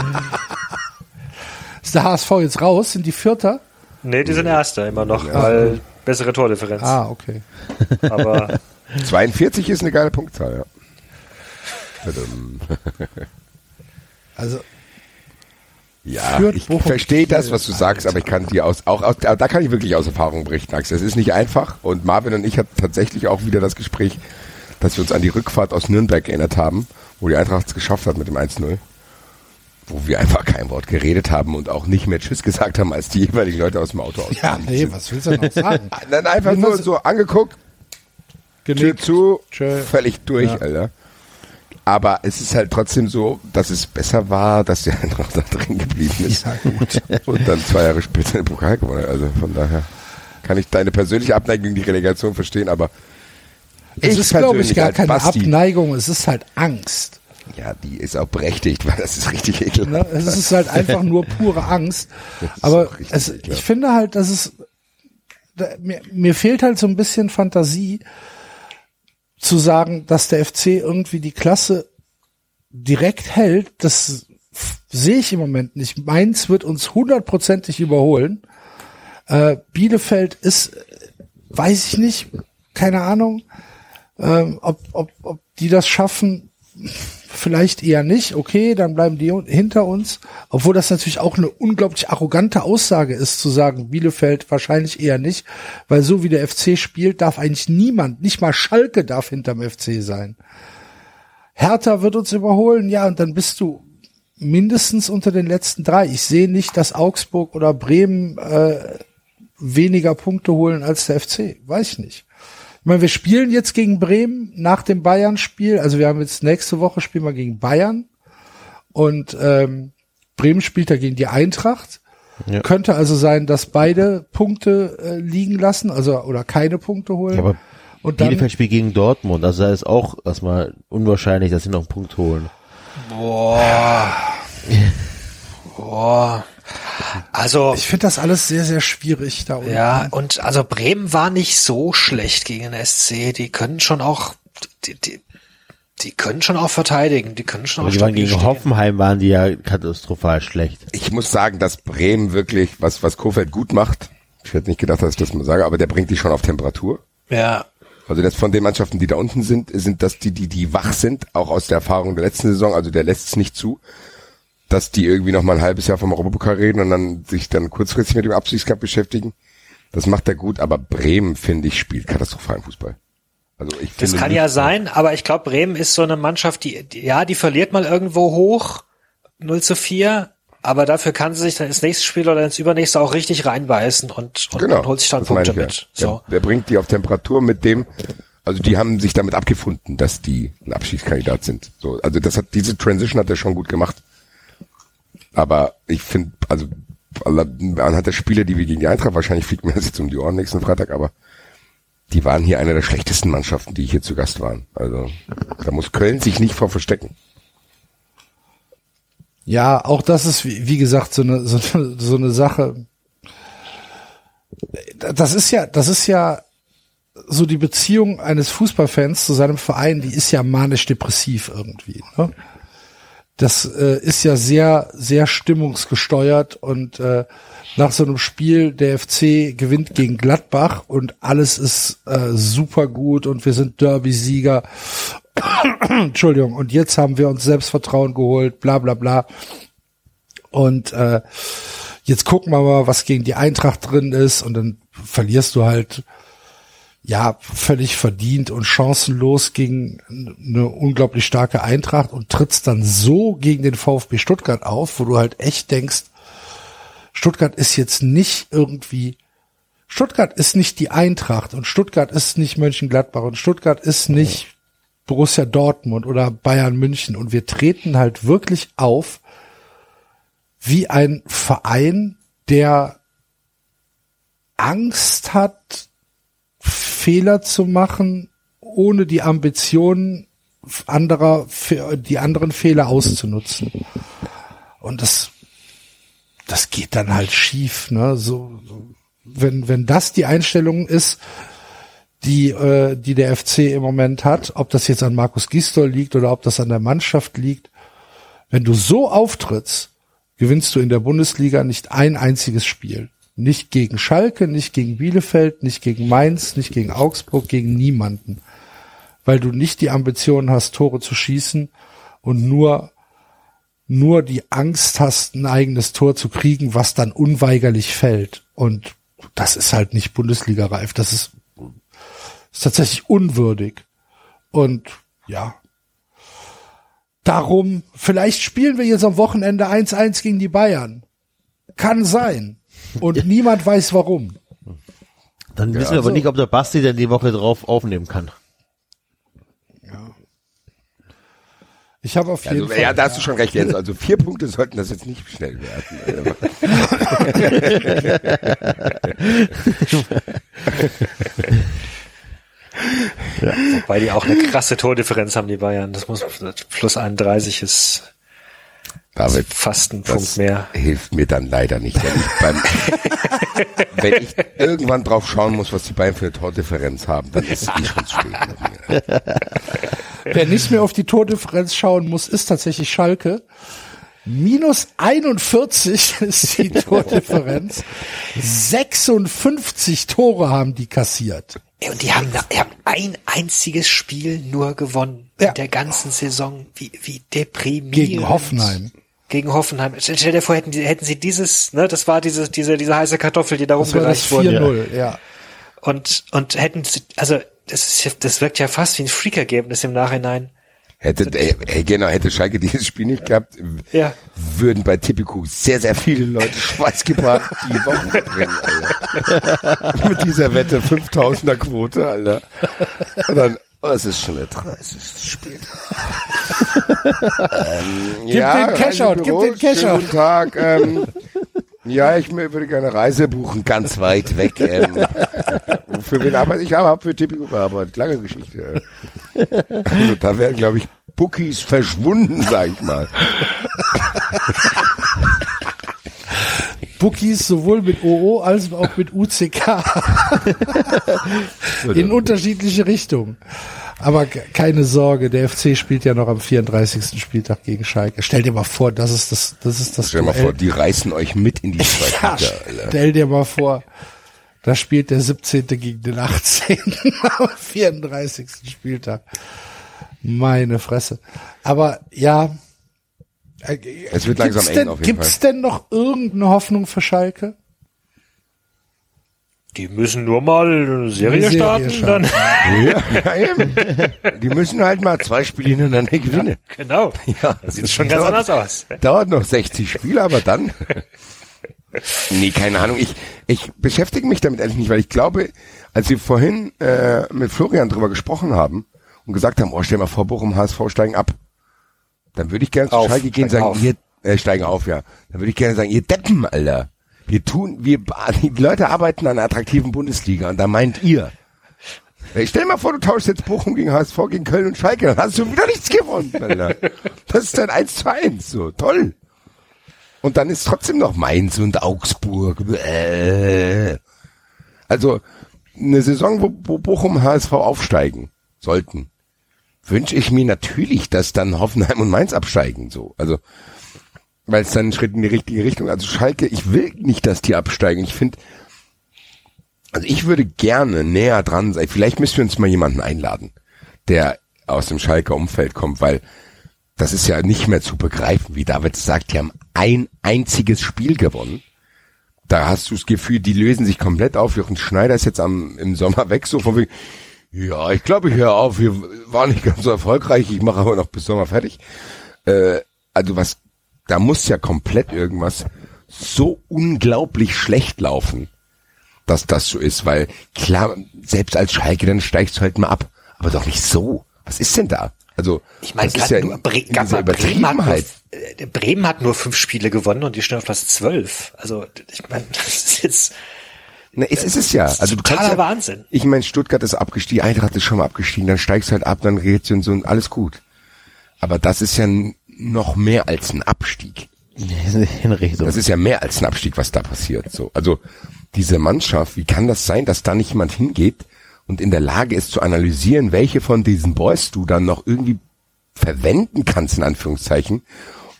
Ist der HSV jetzt raus? Sind die Vierter? Nee, die sind Erster immer noch, weil bessere Tordifferenz. Ah, okay. Aber 42 ist eine geile Punktzahl, ja. Also, Ja, Fürth, ich Bochum, verstehe das, was du sagst, aber ich kann dir aus, auch aus, da kann ich wirklich aus Erfahrung berichten, Axel. Es ist nicht einfach und Marvin und ich hatten tatsächlich auch wieder das Gespräch, dass wir uns an die Rückfahrt aus Nürnberg erinnert haben, wo die Eintracht es geschafft hat mit dem 1-0. Wo wir einfach kein Wort geredet haben und auch nicht mehr Tschüss gesagt haben, als die jeweiligen Leute aus dem Auto aus. ja, nee, was willst du noch sagen? Dann einfach nur so angeguckt, Tür zu, Tschö. völlig durch, Ja. Alter. Aber es ist halt trotzdem so, dass es besser war, dass der Eintracht da drin geblieben ist. Ja, gut. Und dann zwei Jahre später den Pokal gewonnen. Also von daher kann ich deine persönliche Abneigung gegen die Relegation verstehen, aber Es ich ist, glaube ich, gar keine Basti- Abneigung, es ist halt Angst. Ja, die ist auch berechtigt, weil das ist richtig ekelhaft. Ne? Es ist halt einfach nur pure Angst. Aber es, ich finde halt, dass es da, mir, mir fehlt halt so ein bisschen Fantasie zu sagen, dass der FC irgendwie die Klasse direkt hält. Das sehe ich im Moment nicht. Mainz wird uns hundertprozentig überholen. Äh, Bielefeld ist, weiß ich nicht, keine Ahnung, ähm, ob, ob, ob die das schaffen. Vielleicht eher nicht. Okay, dann bleiben die hinter uns. Obwohl das natürlich auch eine unglaublich arrogante Aussage ist, zu sagen, Bielefeld wahrscheinlich eher nicht. Weil so wie der FC spielt, darf eigentlich niemand, nicht mal Schalke darf hinterm FC sein. Hertha wird uns überholen, ja, und dann bist du mindestens unter den letzten drei. Ich sehe nicht, dass Augsburg oder Bremen äh, weniger Punkte holen als der FC. Weiß ich nicht. Ich meine, wir spielen jetzt gegen Bremen nach dem Bayern-Spiel. Also wir haben jetzt nächste Woche spielen wir gegen Bayern und ähm, Bremen spielt da gegen die Eintracht. Ja. Könnte also sein, dass beide Punkte äh, liegen lassen, also oder keine Punkte holen. Ja, aber und dann, Bielefeld spielt gegen Dortmund, also da ist auch erstmal unwahrscheinlich, dass sie noch einen Punkt holen. boah. Also ich finde das alles sehr, sehr schwierig da unten. ja, und also Bremen war nicht so schlecht gegen den SC. Die können schon auch, die, die, die können schon auch verteidigen. Die können schon Aber auch die waren gegen stehen. Hoffenheim waren die ja katastrophal schlecht. Ich muss sagen, dass Bremen wirklich, was, was Kofeld gut macht, ich hätte nicht gedacht, dass ich das mal sage, aber der bringt die schon auf Temperatur. Ja, Also das von den Mannschaften, die da unten sind, sind das die, die, die wach sind, auch aus der Erfahrung der letzten Saison, also der lässt es nicht zu, dass die irgendwie noch mal ein halbes Jahr vom Europapokal reden und dann sich dann kurzfristig mit dem Abstiegscup beschäftigen. Das macht er gut, aber Bremen, finde ich, spielt katastrophalen Fußball. Also ich das finde kann nicht- ja sein, aber ich glaube, Bremen ist so eine Mannschaft, die, die, ja, die verliert mal irgendwo hoch, 0 zu 4, aber dafür kann sie sich dann ins nächste Spiel oder ins übernächste auch richtig reinbeißen und, und, Genau, und holt sich dann das Punkte ich ja. mit. So. Der, der bringt die auf Temperatur mit dem, Also die haben sich damit abgefunden, dass die ein Abschiedskandidat sind. So, also das hat diese Transition hat er schon gut gemacht. Aber ich finde, also anhand der Spiele, die wir gegen die Eintracht, wahrscheinlich fliegt mir das jetzt um die Ohren nächsten Freitag, aber die waren hier eine der schlechtesten Mannschaften, die hier zu Gast waren. Also da muss Köln sich nicht vor verstecken. Ja, auch das ist, wie, gesagt, so eine, so, so eine Sache. Das ist ja, das ist ja so die Beziehung eines Fußballfans zu seinem Verein, die ist ja manisch-depressiv irgendwie. Ne? Das äh, ist ja sehr, sehr stimmungsgesteuert und äh, nach so einem Spiel, der FC gewinnt gegen Gladbach und alles ist äh, super gut und wir sind Derby-Sieger. Entschuldigung, und jetzt haben wir uns Selbstvertrauen geholt, bla bla bla. Und äh, jetzt gucken wir mal, was gegen die Eintracht drin ist und dann verlierst du halt ja völlig verdient und chancenlos gegen eine unglaublich starke Eintracht und trittst dann so gegen den VfB Stuttgart auf, wo du halt echt denkst, Stuttgart ist jetzt nicht irgendwie Stuttgart ist nicht die Eintracht und Stuttgart ist nicht Mönchengladbach und Stuttgart ist nicht Borussia Dortmund oder Bayern München. Und wir treten halt wirklich auf wie ein Verein, der Angst hat, Fehler zu machen, ohne die Ambitionen anderer, die anderen Fehler auszunutzen. Und das, das geht dann halt schief, ne? So, wenn, wenn das die Einstellung ist, die, äh, die der FC im Moment hat, ob das jetzt an Markus Gistol liegt oder ob das an der Mannschaft liegt, wenn du so auftrittst, gewinnst du in der Bundesliga nicht ein einziges Spiel. Nicht gegen Schalke, nicht gegen Bielefeld, nicht gegen Mainz, nicht gegen Augsburg, gegen niemanden. Weil du nicht die Ambition hast, Tore zu schießen und nur, nur die Angst hast, ein eigenes Tor zu kriegen, was dann unweigerlich fällt. Und das ist halt nicht Bundesliga-reif. Das ist, ist tatsächlich unwürdig. Und ja, darum, vielleicht spielen wir jetzt am Wochenende 1-1 gegen die Bayern. Kann sein. Und niemand weiß warum. Dann wissen wir aber also- nicht, ob der Basti denn die Woche drauf aufnehmen kann. Ich habe auf jeden Also, Fall. ja, da hast du schon recht, Jens. Also vier Punkte sollten das jetzt nicht schnell werden. Weil die auch eine krasse Tordifferenz haben, die Bayern. Das muss plus 31 ist David, fast ein das Punkt mehr. hilft mir dann leider nicht. Wenn ich, beim, wenn ich irgendwann drauf schauen muss, was die Bayern für eine Tordifferenz haben, dann ist es eh schon zu spät. Wer nicht mehr auf die Tordifferenz schauen muss, ist tatsächlich Schalke. Minus 41 ist die Tordifferenz. 56 Tore haben die kassiert. Und die haben, die haben ein einziges Spiel nur gewonnen Ja. in der ganzen Saison. Wie, wie deprimierend. Gegen Hoffenheim. Gegen Hoffenheim. Stell dir vor, hätten, die, hätten sie dieses, ne, das war diese, diese, diese heiße Kartoffel, die da Das war das rumgereicht wurde. 4-0, ja. Und, und hätten sie, also, das ist, das wirkt ja fast wie ein Freakergebnis im Nachhinein. Hätte, ey, ey, genau, hätte Schalke dieses Spiel nicht gehabt, Ja. würden bei Tipico sehr, sehr viele Leute schweißgebracht die Wochen verbringen, Alter. Mit dieser Wette 5000er Quote, Alter. Und dann, es ist schon der 30. Spiel. ähm, Gib den Cashout, gib den Cashout. Guten Tag, ähm, ja, ich würde gerne Reise buchen, ganz weit weg. Ähm, für wen arbeite ich? Habe für Tipico gearbeitet. Lange Geschichte. Also da wären, glaube ich, Bookies verschwunden, sag ich mal. Bookies sowohl mit OO als auch mit UCK. In unterschiedliche Richtungen. Aber ke- keine Sorge, der FC spielt ja noch am 34. Spieltag gegen Schalke. Stell dir mal vor, das ist das, das ist das Stell dir mal vor, die reißen euch mit in die Ja, zweite Liga, Alter. stell dir mal vor, da spielt der 17. gegen den 18. am 34. Spieltag. Meine Fresse. Aber ja. Äh, Es wird gibt's langsam eng denn, auf jeden Gibt's denn noch irgendeine Hoffnung für Schalke? Die müssen nur mal eine Serie, Serie starten, starten. dann. Ja, ja, eben. Die müssen halt mal zwei Spiele hintereinander gewinnen. Genau. Ja. Das sieht schon ganz anders aus. Dauert noch 60 Spiele, aber dann. Nee, keine Ahnung. Ich, ich beschäftige mich damit eigentlich nicht, weil ich glaube, als wir vorhin äh, mit Florian drüber gesprochen haben und gesagt haben, oh, stell mal vor, Bochum HSV steigen ab, dann würde ich gerne zu Schalke gehen und sagen, auf. ihr äh, steigen auf, ja. Dann würde ich gerne sagen, ihr Deppen, Alter. Wir tun, wir, die Leute arbeiten an einer attraktiven Bundesliga und da meint ihr. Ey, stell mal vor, du tauschst jetzt Bochum gegen HSV, gegen Köln und Schalke, dann hast du wieder nichts gewonnen, Alter. Das ist dann 1 zu 1, so, toll. Und dann ist trotzdem noch Mainz und Augsburg. Äh. Also, eine Saison, wo, wo Bochum HSV aufsteigen sollten, wünsche ich mir natürlich, dass dann Hoffenheim und Mainz absteigen, so. Also, weil es dann ein Schritt in die richtige Richtung. Also Schalke, ich will nicht, dass die absteigen. Ich finde, also ich würde gerne näher dran sein. Vielleicht müssen wir uns mal jemanden einladen, der aus dem Schalker Umfeld kommt, weil das ist ja nicht mehr zu begreifen, wie David sagt, die haben ein einziges Spiel gewonnen. Da hast du das Gefühl, die lösen sich komplett auf. Jochen Schneider ist jetzt am, im Sommer weg, so von wegen, ja, ich glaube, ich höre auf, wir waren nicht ganz so erfolgreich, ich mache aber noch bis Sommer fertig. Äh, also was, da muss ja komplett irgendwas so unglaublich schlecht laufen, dass das so ist, weil klar, selbst als Schalke, dann steigst du halt mal ab, aber doch nicht so. Was ist denn da? Also, Ich meine, ja in, Bre in mal Bremen, hat nur, äh, Bremen hat nur fünf Spiele gewonnen und die stehen auf Platz zwölf. Also ich meine, das ist jetzt Na, es ist es ja. Also du totaler kannst ja, Wahnsinn. Ich meine, Stuttgart ist abgestiegen, Eintracht ist schon mal abgestiegen, dann steigst du halt ab, dann du und so und alles gut. Aber das ist ja noch mehr als ein Abstieg. Das ist ja mehr als ein Abstieg, was da passiert. So, also diese Mannschaft, wie kann das sein, dass da nicht jemand hingeht und in der Lage ist zu analysieren, welche von diesen Boys du dann noch irgendwie verwenden kannst, in Anführungszeichen,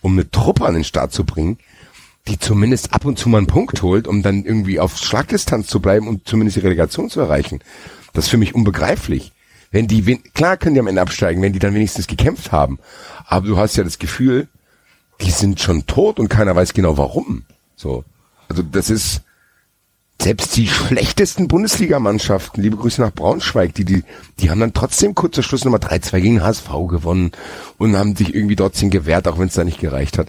um eine Truppe an den Start zu bringen, die zumindest ab und zu mal einen Punkt holt, um dann irgendwie auf Schlagdistanz zu bleiben und zumindest die Relegation zu erreichen. Das ist für mich unbegreiflich. Wenn die, klar können die am Ende absteigen, wenn die dann wenigstens gekämpft haben. Aber du hast ja das Gefühl, die sind schon tot und keiner weiß genau warum. So. Also das ist selbst die schlechtesten Bundesligamannschaften, liebe Grüße nach Braunschweig, die, die, die haben dann trotzdem kurz zur Schluss Nummer 3-2 gegen HSV gewonnen und haben sich irgendwie trotzdem gewehrt, auch wenn es da nicht gereicht hat.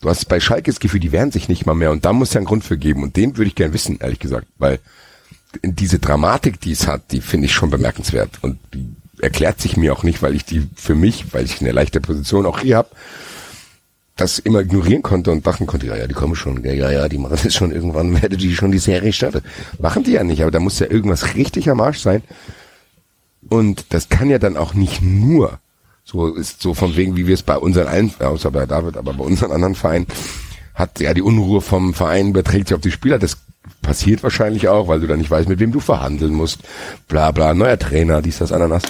Du hast bei Schalke das Gefühl, die wehren sich nicht mal mehr und da muss ja einen Grund für geben und den würde ich gern wissen, ehrlich gesagt, weil diese Dramatik, die es hat, die finde ich schon bemerkenswert und die erklärt sich mir auch nicht, weil ich die für mich, weil ich eine leichte Position auch hier habe, das immer ignorieren konnte und dachten konnte, ja, ja, die kommen schon, ja, ja, ja, die machen das schon, irgendwann werde die schon die Serie starten. Machen die ja nicht, aber da muss ja irgendwas richtig am Arsch sein. Und das kann ja dann auch nicht nur, so ist so von wegen, wie wir es bei unseren allen, außer bei David, aber bei unseren anderen Vereinen, hat ja die Unruhe vom Verein überträgt sich auf die Spieler. Das passiert wahrscheinlich auch, weil du dann nicht weißt, mit wem du verhandeln musst. Bla bla, neuer Trainer, dies, das, Ananas.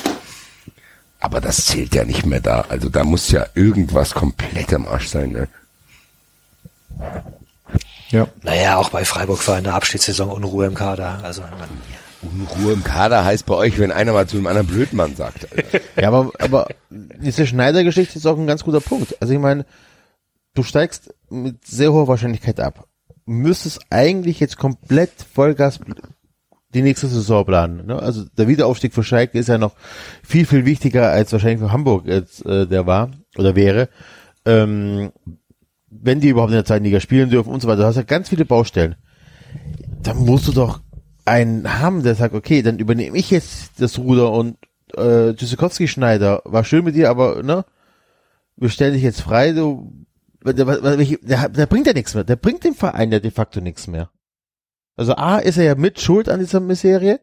Aber das zählt ja nicht mehr da. Also da muss ja irgendwas komplett am Arsch sein. Ne? Ja. Naja, auch bei Freiburg war in der Abstiegssaison Unruhe im Kader. Also ich meine, Unruhe im Kader heißt bei euch, wenn einer mal zu einem anderen Blödmann sagt. Ja, aber, aber diese Schneider-Geschichte ist auch ein ganz guter Punkt. Also ich meine, du steigst mit sehr hoher Wahrscheinlichkeit ab. Müsstest eigentlich jetzt komplett Vollgas die nächste Saison planen. Ne? Also der Wiederaufstieg für Schalke ist ja noch viel, viel wichtiger als wahrscheinlich für Hamburg jetzt äh, der war oder wäre. Ähm, wenn die überhaupt in der zweiten Liga spielen dürfen und so weiter. Du hast ja ganz viele Baustellen. Dann musst du doch einen haben, der sagt, okay, dann übernehme ich jetzt das Ruder und äh, Tschüssikowski Schneider, war schön mit dir, aber ne, wir stellen dich jetzt frei, du der, der, der, der bringt ja nichts mehr, der bringt dem Verein ja de facto nichts mehr. Also A ist er ja mit schuld an dieser Miserie.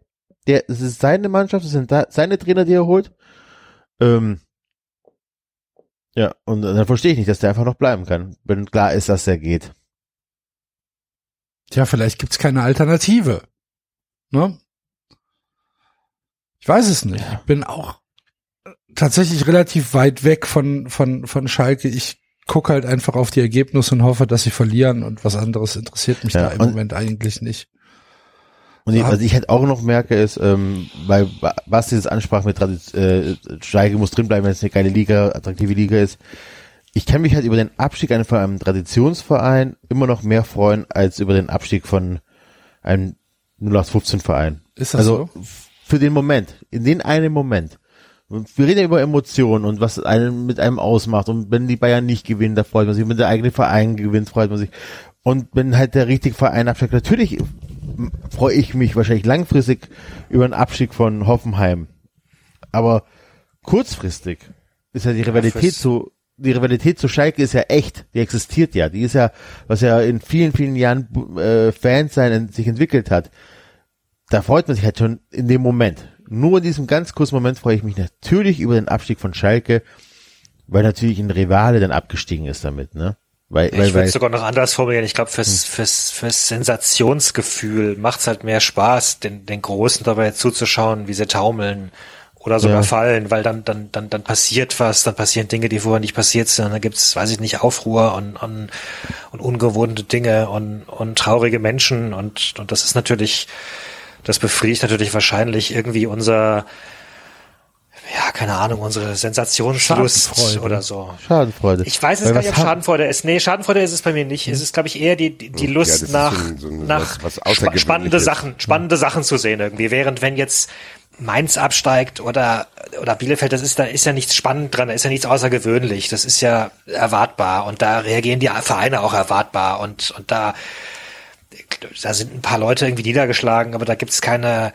Der, es ist seine Mannschaft, es sind da, seine Trainer, die er holt. Ähm, ja, und dann verstehe ich nicht, dass der einfach noch bleiben kann, wenn klar ist, dass er geht. Tja, vielleicht gibt's keine Alternative. Ne? Ich weiß es nicht. Ich bin auch tatsächlich relativ weit weg von, von, von Schalke. Ich gucke halt einfach auf die Ergebnisse und hoffe, dass sie verlieren und was anderes interessiert mich Ja, da im Moment eigentlich nicht. Und ich, Ja. was ich halt auch noch merke, ist, ähm, weil was dieses Ansprach mit äh, Schalke muss drinbleiben, wenn es eine geile Liga, attraktive Liga ist. Ich kann mich halt über den Abstieg von einem Traditionsverein immer noch mehr freuen, als über den Abstieg von einem 0815 Verein. Ist das also so? für den Moment, in den einen Moment. Und wir reden ja über Emotionen und was einen mit einem ausmacht. Und wenn die Bayern nicht gewinnen, da freut man sich. Und wenn der eigene Verein gewinnt, freut man sich. Und wenn halt der richtige Verein absteigt, natürlich freue ich mich wahrscheinlich langfristig über einen Abstieg von Hoffenheim. Aber kurzfristig ist ja die Rivalität fürs- zu, die Rivalität zu Schalke ist ja echt, die existiert ja, die ist ja, was ja in vielen, vielen Jahren äh, Fans sein in, sich entwickelt hat. Da freut man sich halt schon in dem Moment. Nur in diesem ganz kurzen Moment freue ich mich natürlich über den Abstieg von Schalke, weil natürlich ein Rivale dann abgestiegen ist damit, ne? Weil, Ich weil, würde weil, es sogar noch anders formulieren. Ich glaube, fürs, fürs, fürs Sensationsgefühl macht's halt mehr Spaß, den, den Großen dabei zuzuschauen, wie sie taumeln oder sogar Ja. fallen, weil dann, dann, dann, dann passiert was, dann passieren Dinge, die vorher nicht passiert sind. Dann gibt's, weiß ich nicht, Aufruhr und, und, und ungewohnte Dinge und, und traurige Menschen und, und das ist natürlich, das befriedigt natürlich wahrscheinlich irgendwie unser, ja, keine Ahnung, unsere Sensationslust oder so. Schadenfreude. Ich weiß es gar nicht, ob Schadenfreude ist. Nee, Schadenfreude ist es bei mir nicht. Es ist, glaube ich, eher die, die, die Ja, Lust ist nach, so ein- so ein- nach was- was spa spannende Sachen, spannende Sachen zu sehen irgendwie. Während wenn jetzt Mainz absteigt oder, oder Bielefeld, das ist, da ist ja nichts spannend dran, da ist ja nichts außergewöhnlich. Das ist ja erwartbar und da reagieren die Vereine auch erwartbar und, und da, da sind ein paar Leute irgendwie niedergeschlagen, aber da gibt's keine,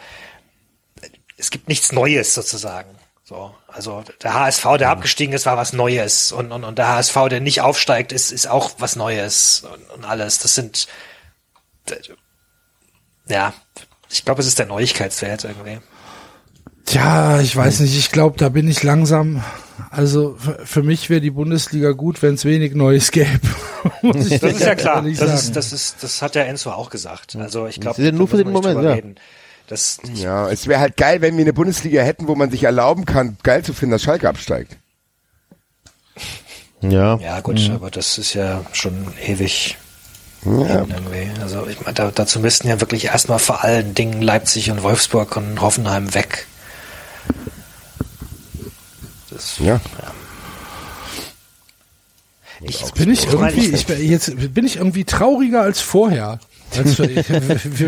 es gibt nichts Neues sozusagen. So, also der HSV, der abgestiegen ist, war was Neues und, und, und der HSV, der nicht aufsteigt, ist, ist auch was Neues und, und alles. Das sind, ja, ich glaube, es ist der Neuigkeitswert irgendwie. Tja, ich weiß nicht, ich glaube, da bin ich langsam. Also für, mich wäre die Bundesliga gut, wenn es wenig Neues gäbe. Das ist ja klar. Das sagen. ist, das ist, das hat ja Enzo auch gesagt. Also ich glaube, Das ist ja nur für den Moment, ja. Das, Ja, es wäre halt geil, wenn wir eine Bundesliga hätten, wo man sich erlauben kann, geil zu finden, dass Schalke absteigt. ja. ja gut, Mhm. aber das ist ja schon ewig Ja. irgendwie. Also ich meine, da, dazu müssten ja wirklich erstmal vor allen Dingen Leipzig und Wolfsburg und Hoffenheim weg. Das, Ja. Ich, Bin ich irgendwie, ich- jetzt bin ich irgendwie trauriger als vorher, als wir,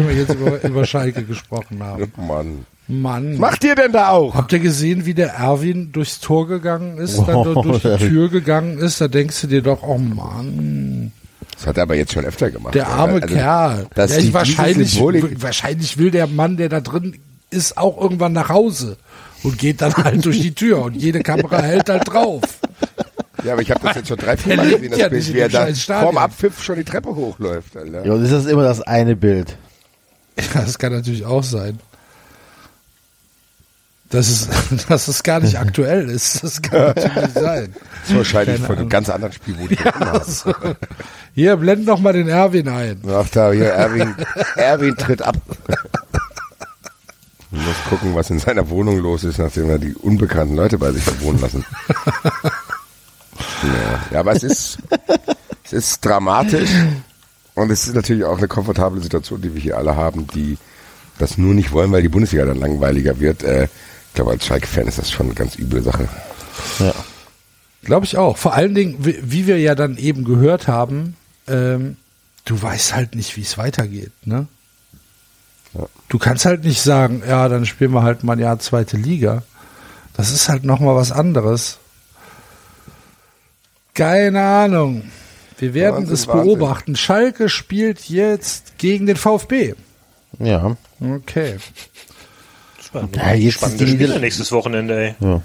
wir jetzt über, über Schalke gesprochen haben. Mann. Mann. Was macht ihr denn da auch? Habt ihr gesehen, wie der Erwin durchs Tor gegangen ist, dann Oh, durch die. Tür gegangen ist? Da denkst du dir doch, oh Mann, Das hat er aber jetzt schon öfter gemacht. der arme Also, Kerl. dass Ja, wahrscheinlich, Symbolik- wahrscheinlich will der Mann, der da drin ist, auch irgendwann nach Hause und geht dann halt durch die Tür und jede Kamera hält halt drauf. Ja, aber ich habe das jetzt schon drei, vier Mal gesehen, das ja Bild, wie er da vorm Abpfiff schon die Treppe hochläuft. Alter. Ja, und ist das immer das eine Bild? Ja, das kann natürlich auch sein. Dass es, dass es gar nicht aktuell ist. Das kann natürlich sein. Das ist wahrscheinlich Keine von einem ganz anderen Spiel, wo die ja, Also, hier, blend noch mal den Erwin ein. Ach da, hier, Erwin, Erwin tritt ab. Ich muss gucken, was in seiner Wohnung los ist, nachdem er die unbekannten Leute bei sich wohnen lassen. Ja, ja aber es ist, es ist dramatisch und es ist natürlich auch eine komfortable Situation, die wir hier alle haben, die das nur nicht wollen, weil die Bundesliga dann langweiliger wird. Äh, ich glaube, als Schalke-Fan ist das schon eine ganz üble Sache. Ja. Glaube ich auch. Vor allen Dingen, wie, wie wir ja dann eben gehört haben, ähm, du weißt halt nicht, wie es weitergeht, ne? Ja. Du kannst halt nicht sagen, ja, dann spielen wir halt mal ein Jahr zweite Liga. Das ist halt noch mal was anderes. Keine Ahnung. Wir werden Wahnsinn, es Wahnsinn. beobachten. Schalke spielt jetzt gegen den VfB. Ja. Okay. Spannende, Ja, jetzt spannende Spiele nächstes Wochenende. Ey.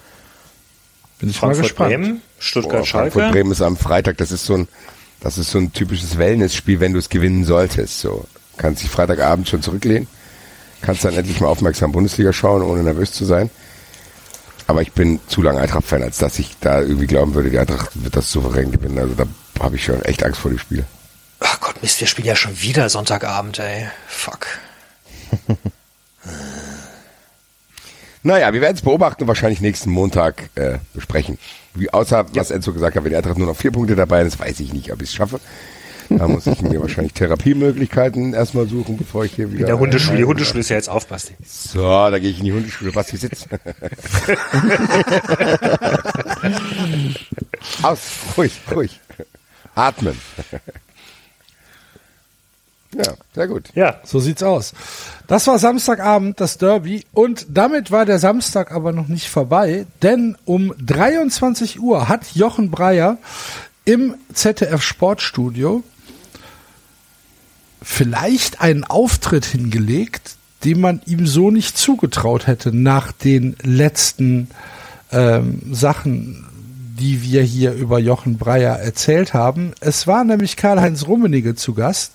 Bin ich mal Frankfurt gespannt. Bremen, Stuttgart Frankfurt Schalke. Bremen ist am Freitag. Das ist so ein, das ist so ein typisches Wellness-Spiel, wenn du es gewinnen solltest. So kannst dich Freitagabend schon zurücklehnen, kannst dann endlich mal aufmerksam Bundesliga schauen, ohne nervös zu sein. Aber ich bin zu lange Eintracht-Fan, als dass ich da irgendwie glauben würde, die Eintracht wird das souverän gewinnen. Also da habe ich schon echt Angst vor dem Spiel. Ach Gott, Mist, wir spielen ja schon wieder Sonntagabend, ey. Fuck. Naja, wir werden es beobachten und wahrscheinlich nächsten Montag äh, besprechen. Wie, außer, was Enzo gesagt hat, wenn die Eintracht nur noch vier Punkte dabei ist, weiß ich nicht, ob ich es schaffe. Da muss ich mir wahrscheinlich Therapiemöglichkeiten erstmal suchen, bevor ich hier wieder... In der Hundeschule, die Hundeschule ist ja jetzt auf, Basti. So, da gehe ich in die Hundeschule. Basti sitzt. Aus, ruhig, ruhig. Atmen. Ja, sehr gut. Ja, So sieht's aus. Das war Samstagabend, das Derby. Und damit war der Samstag aber noch nicht vorbei, denn um 23 Uhr hat Jochen Breyer im ZDF Sportstudio vielleicht einen Auftritt hingelegt, den man ihm so nicht zugetraut hätte nach den letzten ähm, Sachen, die wir hier über Jochen Breyer erzählt haben. Es war nämlich Karl-Heinz Rummenigge zu Gast.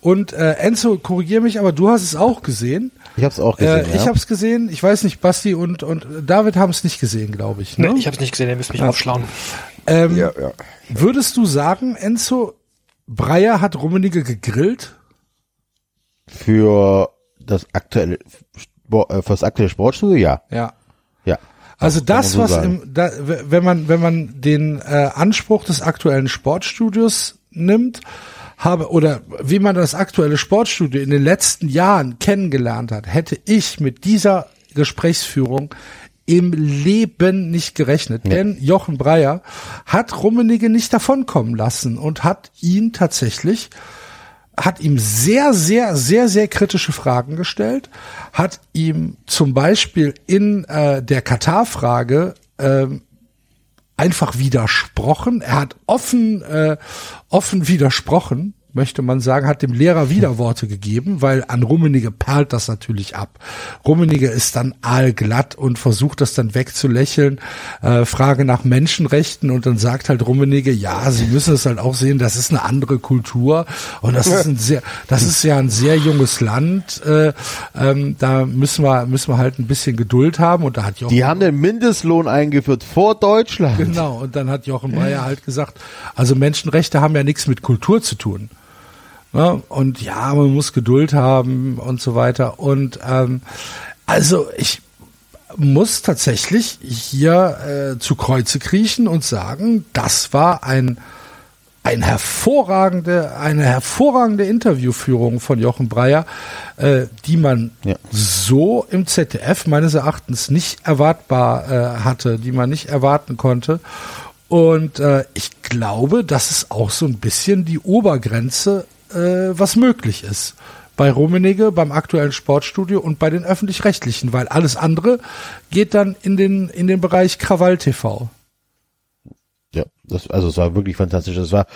Und äh, Enzo, korrigier mich, aber du hast es auch gesehen. Ich habe es auch gesehen. Äh, ich ja. habe es gesehen. Ich weiß nicht, Basti und, und David haben es nicht gesehen, glaube ich. Ne? Nee, ich habe es nicht gesehen, ihr müsst mich aufschlauen. ähm, Ja, ja. Würdest du sagen, Enzo, Breyer hat Rummenigge gegrillt? Für das aktuelle äh, für das aktuelle Sportstudio, ja. Ja. Ja. Also das, so was sagen. im, da, wenn man, wenn man den äh, Anspruch des aktuellen Sportstudios nimmt, habe, oder wie man das aktuelle Sportstudio in den letzten Jahren kennengelernt hat, hätte ich mit dieser Gesprächsführung im Leben nicht gerechnet. Denn Jochen Breyer hat Rummenigge nicht davonkommen lassen und hat ihn tatsächlich hat ihm sehr, sehr, sehr, sehr kritische Fragen gestellt, hat ihm zum Beispiel in äh, der Katar-Frage ähm, einfach widersprochen. Er hat offen, äh, offen widersprochen, möchte man sagen, hat dem Lehrer Widerworte gegeben, weil an Rummenigge perlt das natürlich ab. Rummenigge ist dann aalglatt und versucht das dann wegzulächeln, äh, Frage nach Menschenrechten und dann sagt halt Rummenigge, ja, Sie müssen es halt auch sehen, das ist eine andere Kultur und das ist ein sehr, das ist ja ein sehr junges Land, äh, ähm, da müssen wir, müssen wir halt ein bisschen Geduld haben und da hat Jochen Die haben den Mindestlohn eingeführt vor Deutschland. Genau, und dann hat Jochen Breyer halt gesagt, also Menschenrechte haben ja nichts mit Kultur zu tun. Ne? Und ja, man muss Geduld haben und so weiter. Und ähm, also ich muss tatsächlich hier äh, zu Kreuze kriechen und sagen, das war ein ein hervorragende, eine hervorragende Interviewführung von Jochen Breyer, äh, die man Ja. so im ZDF meines Erachtens nicht erwartbar äh, hatte, die man nicht erwarten konnte. Und äh, ich glaube, das ist auch so ein bisschen die Obergrenze, äh, was möglich ist. Bei Rummenigge, beim aktuellen Sportstudio und bei den öffentlich-rechtlichen, weil alles andere geht dann in den, in den Bereich Krawall-TV. Ja, das, also es war wirklich fantastisch. Es war,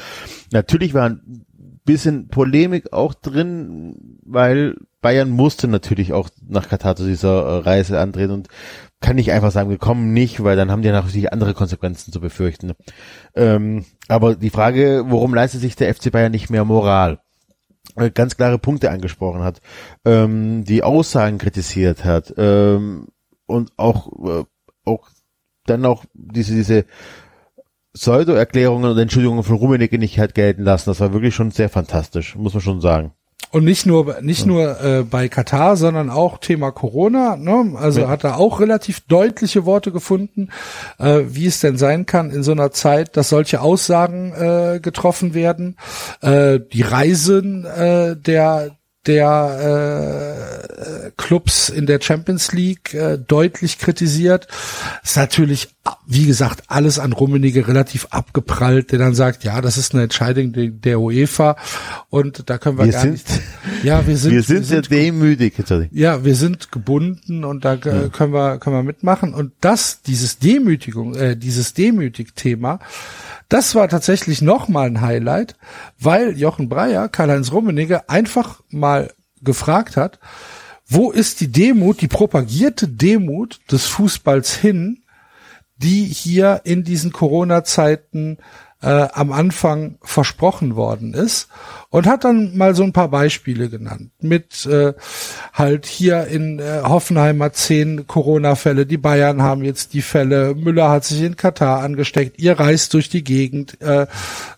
natürlich war ein bisschen Polemik auch drin, weil Bayern musste natürlich auch nach Katar zu dieser äh, Reise antreten und kann nicht einfach sagen, wir kommen nicht, weil dann haben die natürlich andere Konsequenzen zu befürchten. Ähm, aber die Frage, warum leistet sich der FC Bayern nicht mehr Moral? Äh, ganz klare Punkte angesprochen hat, ähm, die Aussagen kritisiert hat ähm, und auch, äh, auch dann auch diese, diese Pseudo-Erklärungen und Entschuldigungen von Rummenigge nicht hat gelten lassen. Das war wirklich schon sehr fantastisch, muss man schon sagen. Und nicht nur nicht nur äh, bei Katar, sondern auch Thema Corona. Ne? Also Ja. hat er auch relativ deutliche Worte gefunden, äh, wie es denn sein kann in so einer Zeit, dass solche Aussagen äh, getroffen werden. Äh, die Reisen äh, der der äh, Clubs in der Champions League äh, deutlich kritisiert. Ist natürlich, wie gesagt, alles an Rummenigge relativ abgeprallt, der dann sagt, ja, das ist eine Entscheidung der, UEFA und da können wir, Wir gar sind- nicht. Ja, wir sind, wir sind sehr demütig. Ja, wir sind gebunden und da äh, können wir können wir mitmachen und das dieses Demütigung äh, dieses Demütig-Thema, das war tatsächlich noch mal ein Highlight, weil Jochen Breyer Karl-Heinz Rummenigge einfach mal gefragt hat, wo ist die Demut, die propagierte Demut des Fußballs hin, die hier in diesen Corona-Zeiten äh, am Anfang versprochen worden ist und hat dann mal so ein paar Beispiele genannt mit äh, halt hier in äh, Hoffenheim hat zehn Corona-Fälle, die Bayern haben jetzt die Fälle, Müller hat sich in Katar angesteckt, ihr reist durch die Gegend. Äh,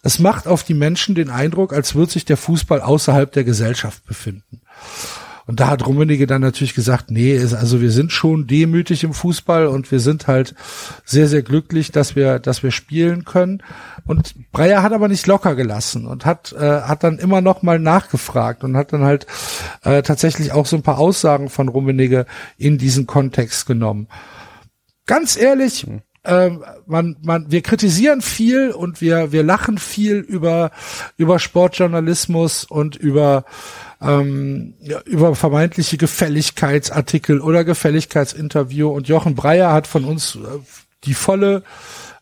es macht auf die Menschen den Eindruck, als würde sich der Fußball außerhalb der Gesellschaft befinden. Und da hat Rummenigge dann natürlich gesagt, nee, ist, also wir sind schon demütig im Fußball und wir sind halt sehr, sehr glücklich, dass wir, dass wir spielen können. Und Breyer hat aber nicht locker gelassen und hat, äh, hat dann immer noch mal nachgefragt und hat dann halt äh, tatsächlich auch so ein paar Aussagen von Rummenigge in diesen Kontext genommen. Ganz ehrlich, ähm, man, man, wir kritisieren viel und wir, wir lachen viel über, über Sportjournalismus und über, ähm, über vermeintliche Gefälligkeitsartikel oder Gefälligkeitsinterview und Jochen Breyer hat von uns äh, die volle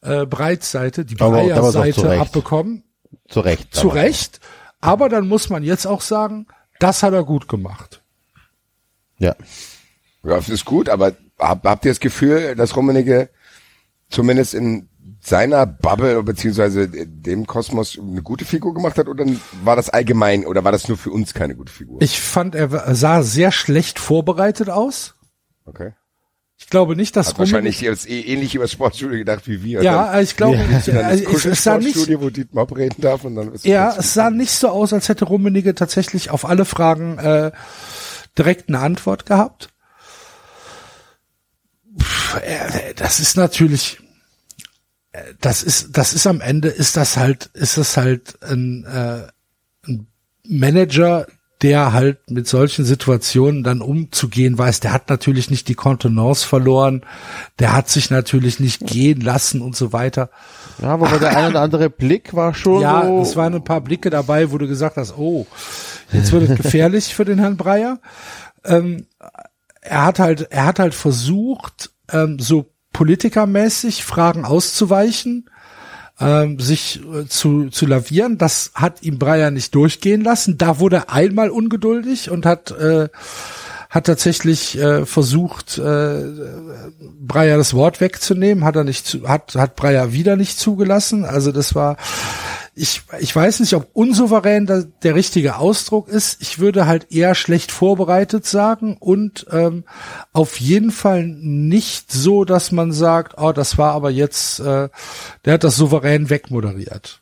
äh, Breitseite, die Breyer-Seite Recht. abbekommen. Zu Recht. Zu aber- Recht. Aber dann muss man jetzt auch sagen, Das hat er gut gemacht. Ja. Ja, das ist gut, aber hab, habt ihr das Gefühl, dass Rummenigge zumindest in seiner Bubble beziehungsweise dem Kosmos eine gute Figur gemacht hat oder war das allgemein oder war das nur für uns keine gute Figur? Ich fand, er sah sehr schlecht vorbereitet aus. Okay. Ich glaube nicht, dass Hat wahrscheinlich jetzt eh ähnlich über das Sportstudio gedacht wie wir. Ja, ich glaube, Ja. ich, also ich, es sah nicht, Sportstudio, wo Dietmar abreden darf und dann ist ja, es sah nicht so aus, als hätte Rummenigge tatsächlich auf alle Fragen äh, direkt eine Antwort gehabt. Pff, äh, das ist natürlich, äh, das ist, das ist am Ende, ist das halt, ist das halt ein, äh, ein Manager, der halt mit solchen Situationen dann umzugehen weiß. Der hat natürlich nicht die Kontenance verloren, der hat sich natürlich nicht gehen lassen und so weiter. Ja, aber der ein oder andere Blick war schon Ja, so. es waren ein paar Blicke dabei, wo du gesagt hast, oh, jetzt wird es gefährlich für den Herrn Breyer. Ähm, er hat halt, er hat halt versucht, ähm, so politikermäßig Fragen auszuweichen, ähm, sich äh, zu, zu lavieren. Das hat ihm Breyer nicht durchgehen lassen. Da wurde er einmal ungeduldig und hat äh, hat tatsächlich äh, versucht, äh, Breyer das Wort wegzunehmen, hat er nicht, zu, hat hat Breyer wieder nicht zugelassen. Also das war, ich ich weiß nicht, ob unsouverän da, der richtige Ausdruck ist. Ich würde halt eher schlecht vorbereitet sagen und ähm, auf jeden Fall nicht so, dass man sagt, oh, das war aber jetzt, äh, der hat das souverän wegmoderiert.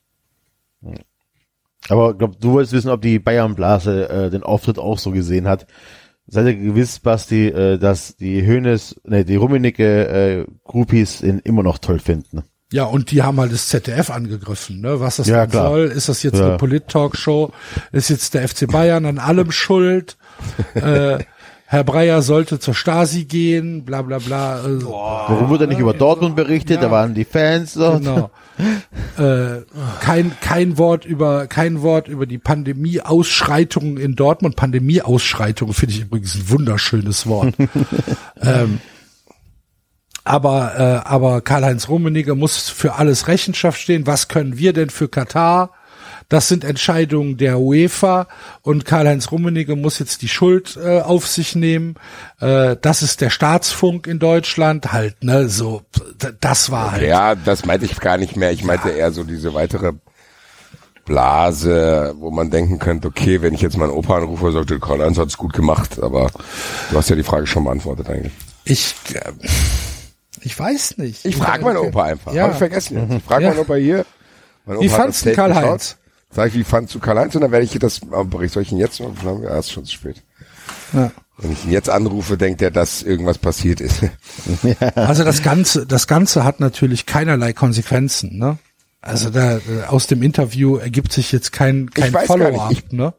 Aber glaub, du wolltest wissen, ob die Bayern-Blase äh, den Auftritt auch so gesehen hat. Seid ihr gewiss, Basti, äh, dass die Hönes, ne, die Rummenigge äh, Groupies ihn immer noch toll finden? Ja, und die haben halt das ZDF angegriffen, ne? Was das Ja, soll? Ist das jetzt Ja. eine Polit-Talkshow? Ist jetzt der FC Bayern an allem schuld? äh, Herr Breyer sollte zur Stasi gehen, bla bla bla. äh, Warum wurde nicht über Dortmund berichtet? Ja. Da waren die Fans dort. Genau. äh, kein, kein Wort über, kein Wort über die Pandemie-Ausschreitungen in Dortmund. Pandemie-Ausschreitungen finde ich übrigens ein wunderschönes Wort. ähm, aber, äh, aber Karl-Heinz Rummenigge muss für alles Rechenschaft stehen. Was können wir denn für Katar? Das sind Entscheidungen der UEFA und Karl-Heinz Rummenigge muss jetzt die Schuld äh, auf sich nehmen. Äh, das ist der Staatsfunk in Deutschland halt, ne? So, das war halt. Ja, das meinte ich gar nicht mehr. Ich meinte eher so diese weitere Blase, wo man denken könnte, okay, wenn ich jetzt meinen Opa anrufe, sollte Karl-Heinz hat's gut gemacht, aber du hast ja die Frage schon beantwortet eigentlich. Ich, äh, ich weiß nicht. Ich frage meinen Opa einfach. Ja. Hab ich vergessen jetzt. Ich frage Ja. meinen Opa hier. Mein Wie Opa hat fandst du Karl-Heinz? Sag ich, wie fandst du Karl-Heinz? Und dann werde ich hier das Bericht. Soll ich ihn jetzt? Ja, ist schon zu spät. Ja. Wenn ich ihn jetzt anrufe, denkt er, dass irgendwas passiert ist. Also das Ganze, das Ganze hat natürlich keinerlei Konsequenzen, ne? Also da äh, aus dem Interview ergibt sich jetzt kein, kein weiß gar Follow-up, nicht. Ich- ne?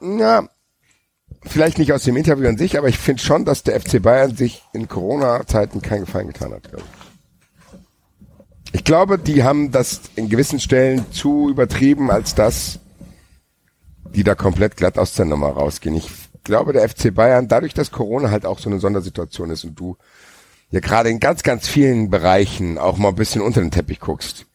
Ja, vielleicht nicht aus dem Interview an sich, aber ich finde schon, dass der FC Bayern sich in Corona-Zeiten keinen Gefallen getan hat. Glaube ich. ich glaube, die haben das in gewissen Stellen zu übertrieben, als dass die da komplett glatt aus der Nummer rausgehen. Ich glaube, der FC Bayern, dadurch, dass Corona halt auch so eine Sondersituation ist und du ja gerade in ganz, ganz vielen Bereichen auch mal ein bisschen unter den Teppich guckst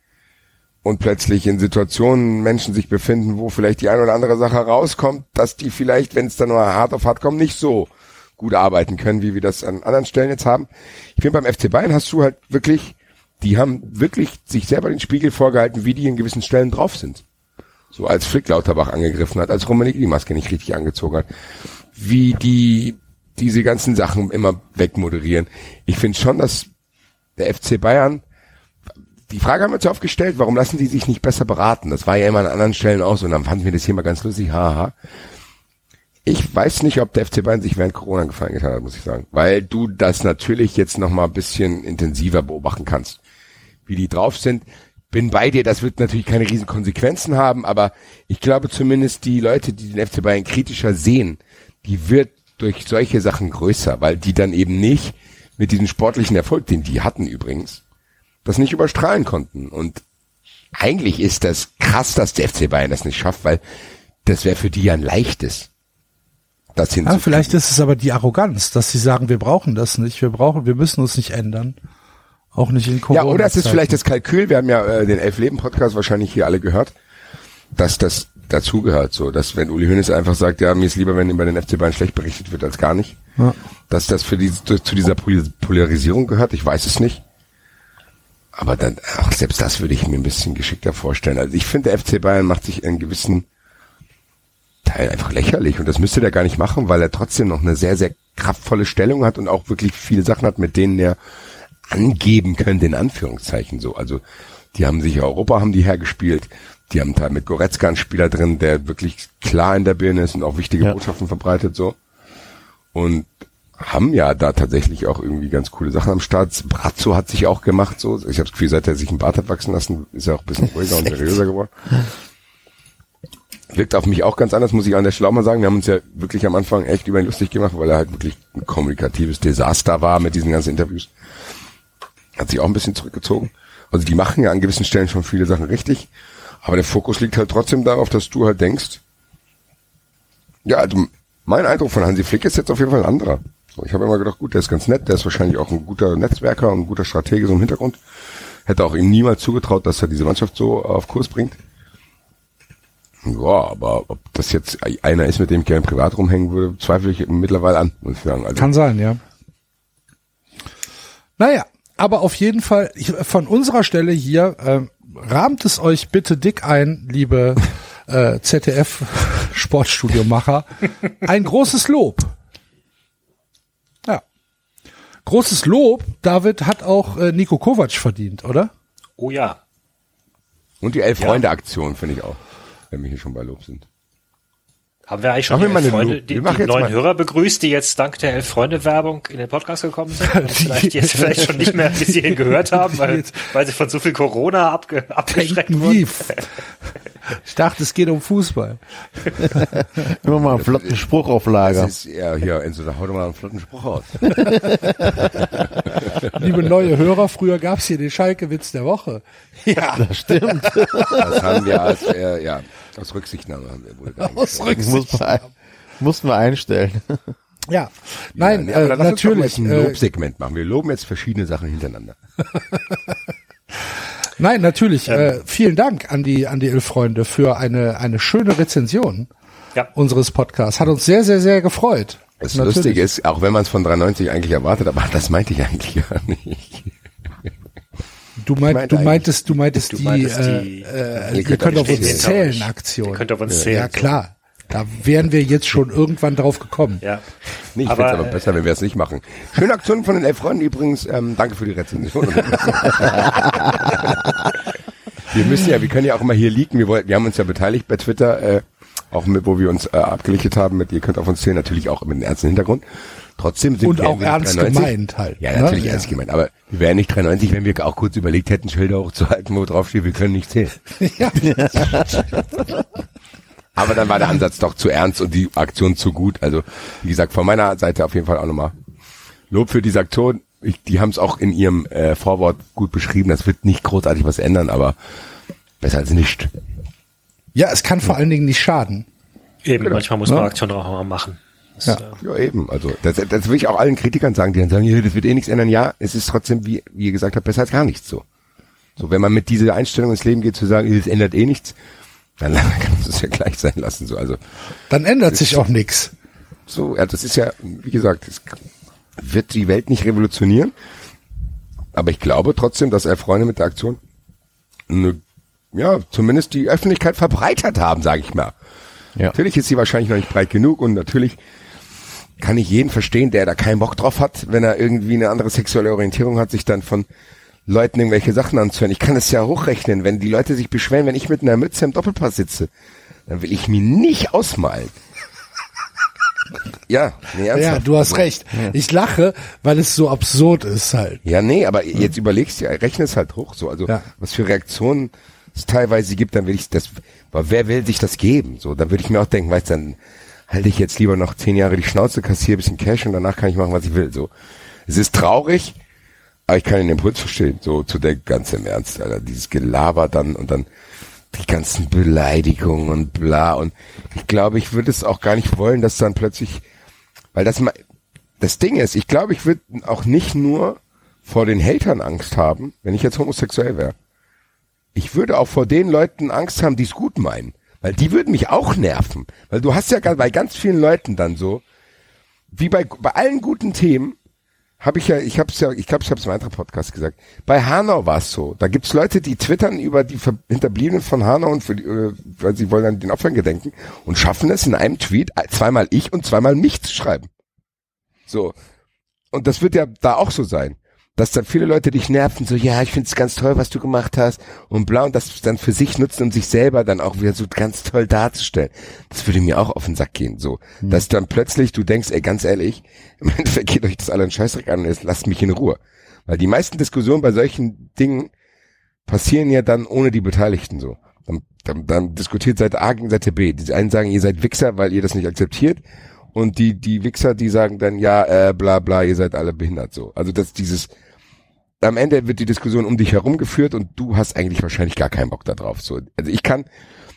und plötzlich in Situationen Menschen sich befinden, wo vielleicht die eine oder andere Sache rauskommt, dass die vielleicht, wenn es dann nur hart auf hart kommt, nicht so gut arbeiten können, wie wir das an anderen Stellen jetzt haben. Ich finde, beim FC Bayern hast du halt wirklich, die haben wirklich sich selber den Spiegel vorgehalten, wie die in gewissen Stellen drauf sind. So als Flick Lauterbach angegriffen hat, als Rummenigge die Maske nicht richtig angezogen hat, wie die diese ganzen Sachen immer wegmoderieren. Ich finde schon, dass der FC Bayern die Frage haben wir zu oft gestellt, warum lassen die sich nicht besser beraten? Das war ja immer an anderen Stellen auch so und dann fanden wir das hier mal ganz lustig, haha. Ich weiß nicht, ob der FC Bayern sich während Corona gefallen getan hat, muss ich sagen. Weil du das natürlich jetzt noch mal ein bisschen intensiver beobachten kannst. Wie die drauf sind. Bin bei dir, das wird natürlich keine riesen Konsequenzen haben, aber ich glaube zumindest die Leute, die den FC Bayern kritischer sehen, die wird durch solche Sachen größer, weil die dann eben nicht mit diesem sportlichen Erfolg, den die hatten übrigens, das nicht überstrahlen konnten. Und eigentlich ist das krass, dass der FC Bayern das nicht schafft, weil das wäre für die ja ein leichtes. Das Ja, hinzukriegen. vielleicht ist es aber die Arroganz, dass sie sagen, wir brauchen das nicht, wir brauchen, wir müssen uns nicht ändern. Auch nicht in Corona. Ja, oder es ist vielleicht das Kalkül, wir haben ja äh, den Elf-Leben-Podcast wahrscheinlich hier alle gehört, dass das dazugehört, so, dass wenn Uli Hoeneß einfach sagt, ja, mir ist lieber, wenn über den FC Bayern schlecht berichtet wird, als gar nicht. Ja. Dass das für die, zu dieser Polarisierung gehört, ich weiß es nicht. Aber dann, ach, selbst das würde ich mir ein bisschen geschickter vorstellen. Also ich finde, der FC Bayern macht sich einen gewissen Teil einfach lächerlich und das müsste der gar nicht machen, weil er trotzdem noch eine sehr, sehr kraftvolle Stellung hat und auch wirklich viele Sachen hat, mit denen er angeben könnte, in Anführungszeichen so. Also die haben sich Europa, haben die hergespielt. Die haben da mit Goretzka einen Spieler drin, der wirklich klar in der Birne ist und auch wichtige ja. Botschaften verbreitet so. Und haben ja da tatsächlich auch irgendwie ganz coole Sachen am Start. Brazzo hat sich auch gemacht so. Ich habe das Gefühl, seit er sich einen Bart hat wachsen lassen, ist er auch ein bisschen ruhiger und seriöser geworden. Wirkt auf mich auch ganz anders, muss ich an der Stelle auch mal sagen. Wir haben uns ja wirklich am Anfang echt über ihn lustig gemacht, weil er halt wirklich ein kommunikatives Desaster war mit diesen ganzen Interviews. Hat sich auch ein bisschen zurückgezogen. Also die machen ja an gewissen Stellen schon viele Sachen richtig. Aber der Fokus liegt halt trotzdem darauf, dass du halt denkst, ja, also mein Eindruck von Hansi Flick ist jetzt auf jeden Fall ein anderer. Ich habe immer gedacht, gut, der ist ganz nett, der ist wahrscheinlich auch ein guter Netzwerker und ein guter Stratege so im Hintergrund. Hätte auch ihm niemals zugetraut, dass er diese Mannschaft so auf Kurs bringt. Ja, aber ob das jetzt einer ist, mit dem ich gerne privat rumhängen würde, zweifle ich mittlerweile an, muss ich sagen. Also, Kann sein, ja. Naja, aber auf jeden Fall von unserer Stelle hier äh, rahmt es euch bitte dick ein, liebe äh, ZDF Sportstudiomacher. Ein großes Lob. Großes Lob, David, hat auch äh, Nico Kovac verdient, oder? Oh ja. Und die Elf-Freunde-Aktion finde ich auch, wenn wir hier schon bei Lob sind. Haben wir eigentlich schon die, Freunde, die, die neuen. Hörer begrüßt, die jetzt dank der Elf-Freunde-Werbung in den Podcast gekommen sind und vielleicht jetzt vielleicht schon nicht mehr bis hierhin gehört haben, weil, weil sie von so viel Corona abge, abgeschreckt wurden. Ich dachte, es geht um Fußball. Immer mal einen flotten Spruch auf Lager. Das ist, ja, hier, Enzo, da hau doch mal einen flotten Spruch aus. Liebe neue Hörer, früher gab's hier den Schalke-Witz der Woche. Ja, das stimmt. Das haben wir als, äh, ja, aus Rücksichtnahme haben wir wohl Aus Rücksichtnahme. Mussten wir einstellen. Ja, nein, ja, nee, äh, natürlich. ein äh, Lobsegment machen. Wir loben jetzt verschiedene Sachen hintereinander. Nein, natürlich. Ähm, äh, vielen Dank an die an die Elf-Freunde für eine eine schöne Rezension ja. unseres Podcasts. Hat uns sehr sehr sehr gefreut. Das natürlich. Lustige ist, auch wenn man es von 93 eigentlich erwartet, aber das meinte ich eigentlich gar nicht. Du, meint, du meintest, du meintest du die, meintest die, äh, äh, ihr könnt auf uns zählen Aktion. Ihr könnt auf uns zählen. Ja, klar. Da wären wir jetzt schon irgendwann drauf gekommen. Ja. Nee, ich finde es aber besser, wenn wir es nicht machen. Schöne Aktion von den elf Freunden übrigens. Ähm, danke für die Rezension. wir müssen ja, wir können ja auch immer hier leaken. Wir, wollten, wir haben uns ja beteiligt bei Twitter, äh, auch mit, wo wir uns äh, abgelichtet haben mit, ihr könnt auf uns zählen, natürlich auch mit einem ernsten Hintergrund. Trotzdem sind Und wir auch ernst 93. gemeint halt. Ja, natürlich ne? ernst ja. gemeint. Aber wir wären nicht 93, wenn wir auch kurz überlegt hätten, Schilder hochzuhalten, wo drauf steht, wir können nicht zählen. Ja. Aber dann war der Ansatz doch zu ernst und die Aktion zu gut. Also, wie gesagt, von meiner Seite auf jeden Fall auch nochmal Lob für diese Aktion. Ich, die haben es auch in ihrem äh, Vorwort gut beschrieben. Das wird nicht großartig was ändern, aber besser als nicht. Ja, es kann vor allen Dingen nicht schaden. Eben, genau. manchmal muss man ja. Aktionen auch mal machen. Das, ja. ja, eben. Also das, das will ich auch allen Kritikern sagen, die dann sagen, das wird eh nichts ändern. Ja, es ist trotzdem, wie, wie ihr gesagt habt, besser als gar nichts so. So, wenn man mit dieser Einstellung ins Leben geht, zu sagen, es ändert eh nichts, dann kann man es ja gleich sein lassen. So, also dann ändert sich auch nichts. So, ja, das ist ja, wie gesagt, es wird die Welt nicht revolutionieren. Aber ich glaube trotzdem, dass er Freunde mit der Aktion eine, ja, zumindest die Öffentlichkeit verbreitert haben, sage ich mal. Ja. Natürlich ist sie wahrscheinlich noch nicht breit genug und natürlich kann ich jeden verstehen, der da keinen Bock drauf hat, wenn er irgendwie eine andere sexuelle Orientierung hat, sich dann von Leuten irgendwelche Sachen anzuhören. Ich kann es ja hochrechnen, wenn die Leute sich beschweren, wenn ich mit einer Mütze im Doppelpass sitze, dann will ich mir nicht ausmalen. Ja, nee, ernsthaft. Ja, du hast recht. Ich lache, weil es so absurd ist halt. Ja, nee, aber jetzt überlegst du, rechne es halt hoch so. Also ja. was für Reaktionen es teilweise gibt, dann will ich das, wer will sich das geben? So, dann würde ich mir auch denken, weißt du, dann halte ich jetzt lieber noch zehn Jahre die Schnauze, kassiere ein bisschen Cash und danach kann ich machen, was ich will. So, es ist traurig, aber ich kann den Impuls verstehen. So zu der ganz im Ernst, Alter, dieses Gelaber dann und dann die ganzen Beleidigungen und bla und ich glaube, ich würde es auch gar nicht wollen, dass dann plötzlich, weil das mal, das Ding ist, ich glaube, ich würde auch nicht nur vor den Hatern Angst haben, wenn ich jetzt homosexuell wäre. Ich würde auch vor den Leuten Angst haben, die es gut meinen. Weil die würden mich auch nerven. Weil du hast ja bei ganz vielen Leuten dann so, wie bei, bei allen guten Themen, habe ich ja, ich habe es ja, ich glaube, ich habe es im anderen Podcast gesagt. Bei Hanau war es so. Da gibt's Leute, die twittern über die Hinterbliebenen von Hanau und für die, äh, weil sie wollen an den Opfern gedenken und schaffen es in einem Tweet äh, zweimal ich und zweimal mich zu schreiben. So. Und das wird ja da auch so sein. Dass dann viele Leute dich nerven, so, ja, ich find's ganz toll, was du gemacht hast und bla, und das dann für sich nutzen, um sich selber dann auch wieder so ganz toll darzustellen. Das würde mir auch auf den Sack gehen, so. Dass dann plötzlich du denkst, ey, ganz ehrlich, im Endeffekt geht euch das alle einen Scheißdreck an und jetzt lasst mich in Ruhe. Weil die meisten Diskussionen bei solchen Dingen passieren ja dann ohne die Beteiligten so. Dann, dann, dann diskutiert Seite A gegen Seite B. Die einen sagen, ihr seid Wichser, weil ihr das nicht akzeptiert. Und die, die Wichser, die sagen dann, ja, äh, bla bla, ihr seid alle behindert so. Also das dieses, am Ende wird die Diskussion um dich herum geführt und du hast eigentlich wahrscheinlich gar keinen Bock da drauf. So. Also ich kann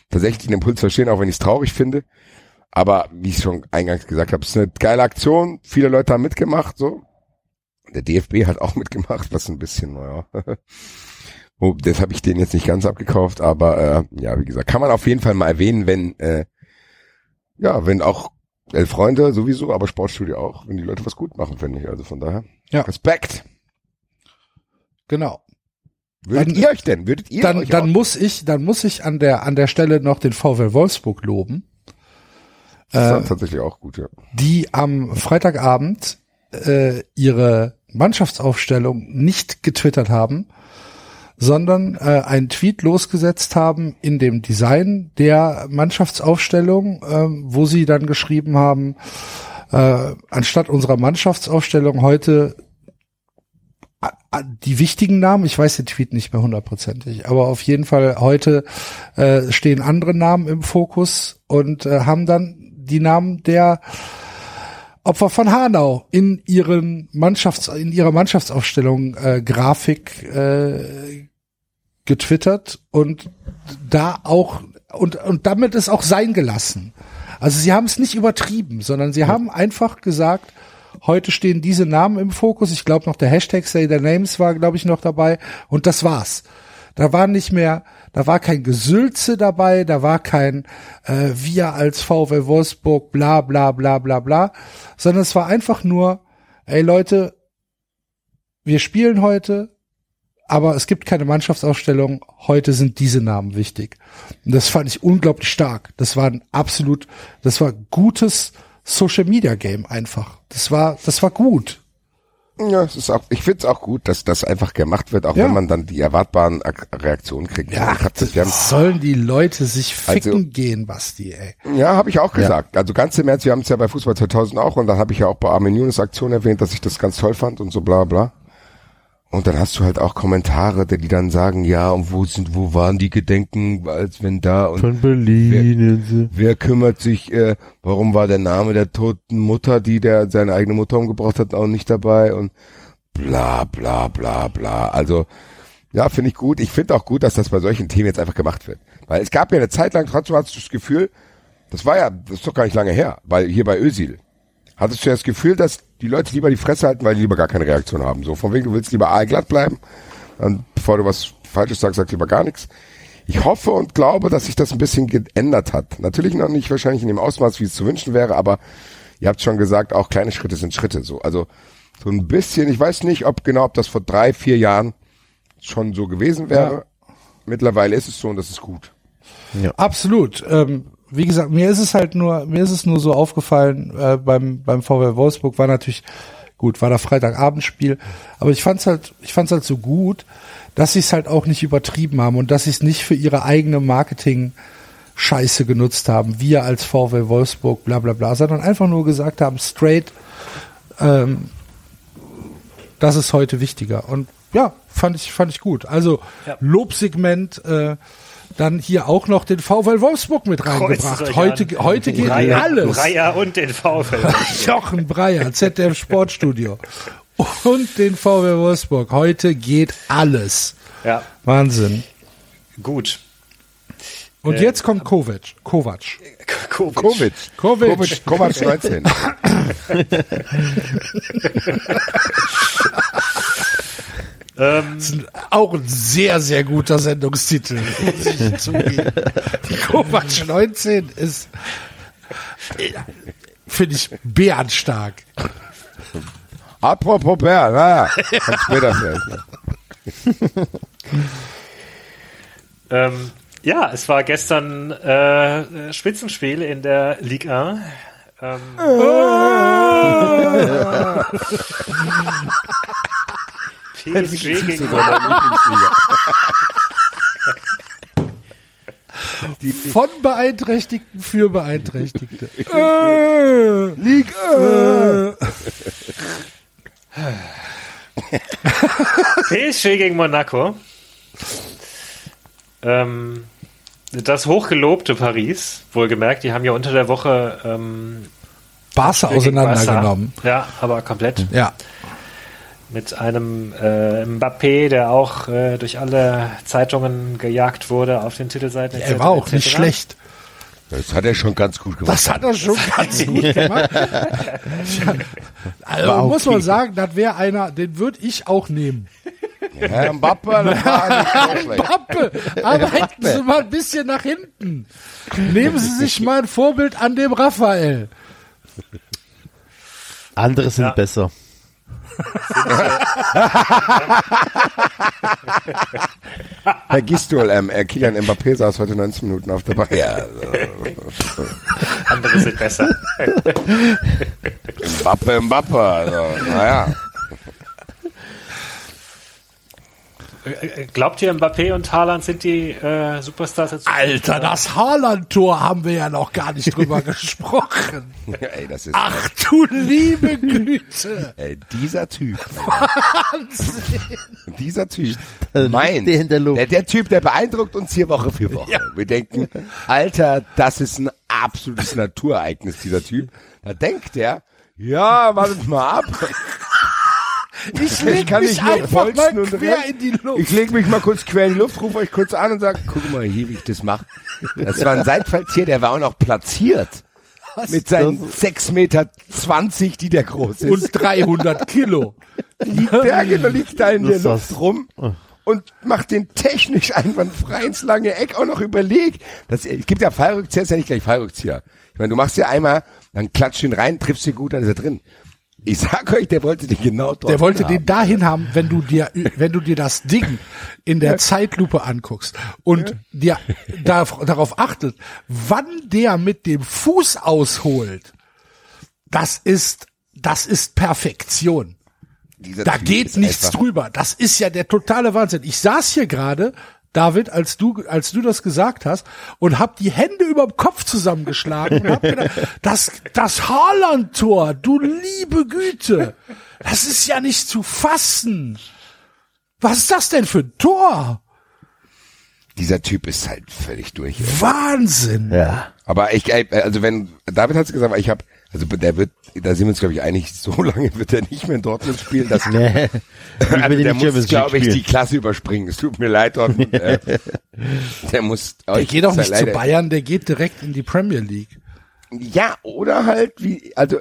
tatsächlich den Impuls verstehen, auch wenn ich es traurig finde. Aber wie ich schon eingangs gesagt habe, es ist eine geile Aktion. Viele Leute haben mitgemacht, so. Der DFB hat auch mitgemacht, was ein bisschen, naja. Oh, das habe ich den jetzt nicht ganz abgekauft, aber äh, ja, wie gesagt, kann man auf jeden Fall mal erwähnen, wenn äh, ja, wenn auch Elf Freunde sowieso, aber Sportstudio auch, wenn die Leute was gut machen, finde ich. Also von daher. Ja. Respekt. Genau. Würdet Dann- ihr euch denn? Würdet ihr Dann, euch dann muss ich, dann muss ich an der, an der Stelle noch den VW Wolfsburg loben, das ist tatsächlich auch gut, ja. die am Freitagabend äh, ihre Mannschaftsaufstellung nicht getwittert haben, sondern äh, einen Tweet losgesetzt haben in dem Design der Mannschaftsaufstellung, ähm, wo sie dann geschrieben haben, äh, anstatt unserer Mannschaftsaufstellung heute die wichtigen Namen, ich weiß den Tweet nicht mehr hundertprozentig, aber auf jeden Fall heute äh, stehen andere Namen im Fokus und äh, haben dann die Namen der Opfer von Hanau in ihren Mannschafts in ihrer Mannschaftsaufstellung äh, Grafik äh, getwittert und da auch und und damit es auch sein gelassen. Also sie haben es nicht übertrieben, sondern sie haben einfach gesagt, heute stehen diese Namen im Fokus. Ich glaube noch der Hashtag Say Their Names war, glaube ich, noch dabei und das war's. Da war nicht mehr, da war kein Gesülze dabei, da war kein äh, wir als VW Wolfsburg bla bla bla bla bla, sondern es war einfach nur, ey Leute, wir spielen heute, aber es gibt keine Mannschaftsausstellung. Heute sind diese Namen wichtig. Und das fand ich unglaublich stark. Das war ein absolut, das war gutes Social Media Game einfach. Das war, das war gut. Ja, es ist auch, ich finde es auch gut, dass das einfach gemacht wird, auch Ja. wenn man dann die erwartbaren Ak Reaktionen kriegt. Ja, ich hab das, haben, sollen die Leute sich ficken Also- gehen, Basti, ey. ja, habe ich auch gesagt. Also ganz im Ernst, wir haben es ja bei Fußball 2000 auch und dann habe ich ja auch bei Armin Younes Aktion erwähnt, dass ich das ganz toll fand und so bla bla. Und dann hast du halt auch Kommentare, die dann sagen, ja, und wo sind, wo waren die Gedenken, als wenn da und Von Berlin. Wer kümmert sich, äh, warum war der Name der toten Mutter, die der seine eigene Mutter umgebracht hat, auch nicht dabei und bla bla bla bla. Also ja, finde ich gut. Ich finde auch gut, dass das bei solchen Themen jetzt einfach gemacht wird. Weil es gab ja eine Zeit lang, trotzdem hattest du das Gefühl, das war ja, das ist doch gar nicht lange her, weil hier bei Ösil, hattest du ja das Gefühl, dass die Leute lieber die Fresse halten, weil die lieber gar keine Reaktion haben. So, von wegen, du willst lieber aalglatt bleiben, dann, bevor du was Falsches sagst, sag lieber gar nichts. Ich hoffe und glaube, dass sich das ein bisschen geändert hat. Natürlich noch nicht wahrscheinlich in dem Ausmaß, wie es zu wünschen wäre, aber ihr habt schon gesagt, auch kleine Schritte sind Schritte. So, also so ein bisschen. Ich weiß nicht, ob genau, ob das vor drei, vier Jahren schon so gewesen wäre. Mittlerweile ist es so und das ist gut. Absolut. Ähm, wie gesagt, mir ist es halt nur, mir ist es nur so aufgefallen äh, beim beim VW Wolfsburg war natürlich gut, war da Freitagabendspiel, aber ich fand's halt, ich fand's halt so gut, dass sie es halt auch nicht übertrieben haben und dass sie es nicht für ihre eigene Marketing Scheiße genutzt haben, wir als VW Wolfsburg, bla bla bla, sondern einfach nur gesagt haben, straight, ähm, das ist heute wichtiger. Und ja, fand ich, fand ich gut. Also Ja. Lobsegment, äh, dann hier auch noch den VW Wolfsburg mit reingebracht. Heute, heute geht Breyer, alles. Breyer und den VfL. Jochen Breyer, ZDF Sportstudio. Und den VW Wolfsburg. Heute geht alles. ja, Wahnsinn. gut. Und Äh, jetzt kommt Kovac. Kovac. Kovic. Kovic. Kovic. Kovic, Kovac 19. Ähm, Das ist auch ein sehr, sehr guter Sendungstitel, muss ich zugeben. Die Kovac 19 ist, äh, finde ich, bärenstark. Apropos Bär, naja, später vielleicht. Ähm, ja, es war gestern äh, Spitzenspiel in der Ligue 1. Ähm, PSG gegen Von Beeinträchtigten für Beeinträchtigte. äh, Liga. PSG gegen Monaco. Ähm, das hochgelobte Paris, wohlgemerkt, die haben ja unter der Woche ähm, Barca auseinandergenommen. Barca. Ja, aber komplett. Ja. Mit einem äh, Mbappé, der auch äh, durch alle Zeitungen gejagt wurde auf den Titelseiten. Er war auch nicht schlecht. Das hat er schon ganz gut gemacht. Das hat er schon ganz gut gemacht. Also muss man sagen, das wäre einer, den würde ich auch nehmen. Herr Mbappe. Pappe, arbeiten Sie mal ein bisschen nach hinten. Nehmen Sie sich mal ein Vorbild an dem Raphael. Andere sind Ja. besser. Herr Gistol, ähm, äh, Kilian Mbappé saß heute 19 Minuten auf der Bank. Ja, also, Andere sind besser. Mbappe, Mbappe, also, naja. Äh, Glaubt ihr, Mbappé und Haaland sind die äh, Superstars Zukunft? Alter, das Haaland-Tor haben wir ja noch gar nicht drüber gesprochen. Ey, das ist, Ach du liebe Güte. ey, dieser Typ. Dieser Typ. Mein, der der Luft. Der, der Typ, der beeindruckt uns hier Woche für Woche. Wir denken, Alter, das ist ein absolutes Naturereignis, dieser Typ. Da denkt er, ja, wartet mal ab. Ich leg kann mich einfach mal quer rennen. in die Luft. Ich lege mich mal kurz quer in die Luft, rufe euch kurz an und sage, guck mal hier, wie ich das mache. Das war ein Seitfalltier, der war auch noch platziert. Mit seinen 6,20 Meter, die der groß ist. Und 300 Kilo. liegt der, genau, liegt da in der das. Luft rum und macht den technisch einwandfrei ins lange Eck auch noch überlegt. Das, es gibt ja Fallrückzieher, ist ja nicht gleich Fallrückzieher. Ich meine, du machst ja einmal, dann klatscht ihn rein, triffst ihn gut, dann ist er drin. Ich sag euch, der wollte den genau dort Der wollte haben. den dahin haben, wenn du dir, wenn du dir das Ding in der Zeitlupe anguckst und dir da, darauf achtet, wann der mit dem Fuß ausholt. Das ist, das ist Perfektion. Dieser Da Typ geht nichts drüber. Das ist ja der totale Wahnsinn. Ich saß hier gerade, David, als du, als du das gesagt hast, und hab die Hände überm Kopf zusammengeschlagen und hab gedacht, das, das Haaland-Tor, du liebe Güte, das ist ja nicht zu fassen. Was ist das denn für ein Tor? Dieser Typ ist halt völlig durch. Wahnsinn. Ja. Aber ich, also wenn, David hat's gesagt, ich habe, also der wird, da sind wir uns glaube ich einig, so lange wird er nicht mehr in Dortmund spielen, dass Nee. Ich also der nicht muss, glaube ich, die. Klasse überspringen. Es tut mir leid, Dortmund. äh, der muss. Der geht auch nicht zu Bayern, der geht direkt in die Premier League. Ja, oder halt wie, also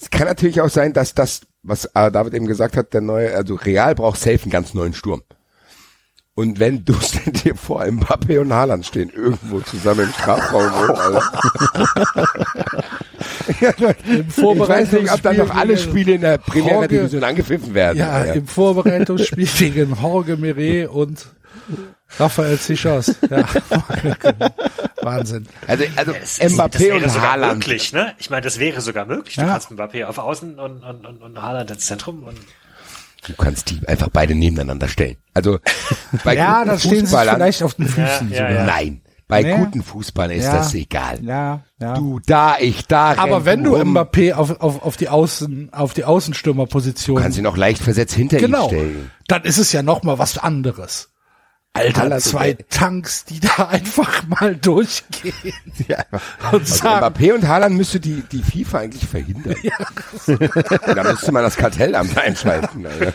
es kann natürlich auch sein, dass das, was äh, David eben gesagt hat, der neue, also Real braucht safe einen ganz neuen Sturm. Und wenn du stell dir vor, Mbappé und Haaland stehen irgendwo zusammen im Strafraum ja, Leute, ich weiß nicht, ob da noch alle Spiele in der Primera Division angepfiffen werden. Ja, im Vorbereitungsspiel gegen Jorge Mire und Raphael Zichos. Ja. Wahnsinn. Also, also Es- Mbappé und sogar Haaland. möglich, ne? Ich meine, das wäre sogar möglich. Du Ja. kannst Mbappé auf Außen und, und, und, und Haaland ins Zentrum und Du kannst die einfach beide nebeneinander stellen. Also bei Ja, guten sie Fußballern- vielleicht auf den Füßen Ja, ja. Nein, bei Nee. guten Fußballern ist Ja. das egal. Ja, ja. Du da, ich da. Aber wenn du rum, Mbappé auf, auf, auf die Außen, auf die Außenstürmerposition, kannst ihn auch leicht versetzt hinter ihm genau, stellen. dann ist es ja noch mal was anderes. Alter, Haaland zwei Tanks, die da einfach mal durchgehen Ja. und Also sagen, Mbappé und Haaland müsste die, die FIFA eigentlich verhindern. da müsste man das Kartellamt einschalten. Alter.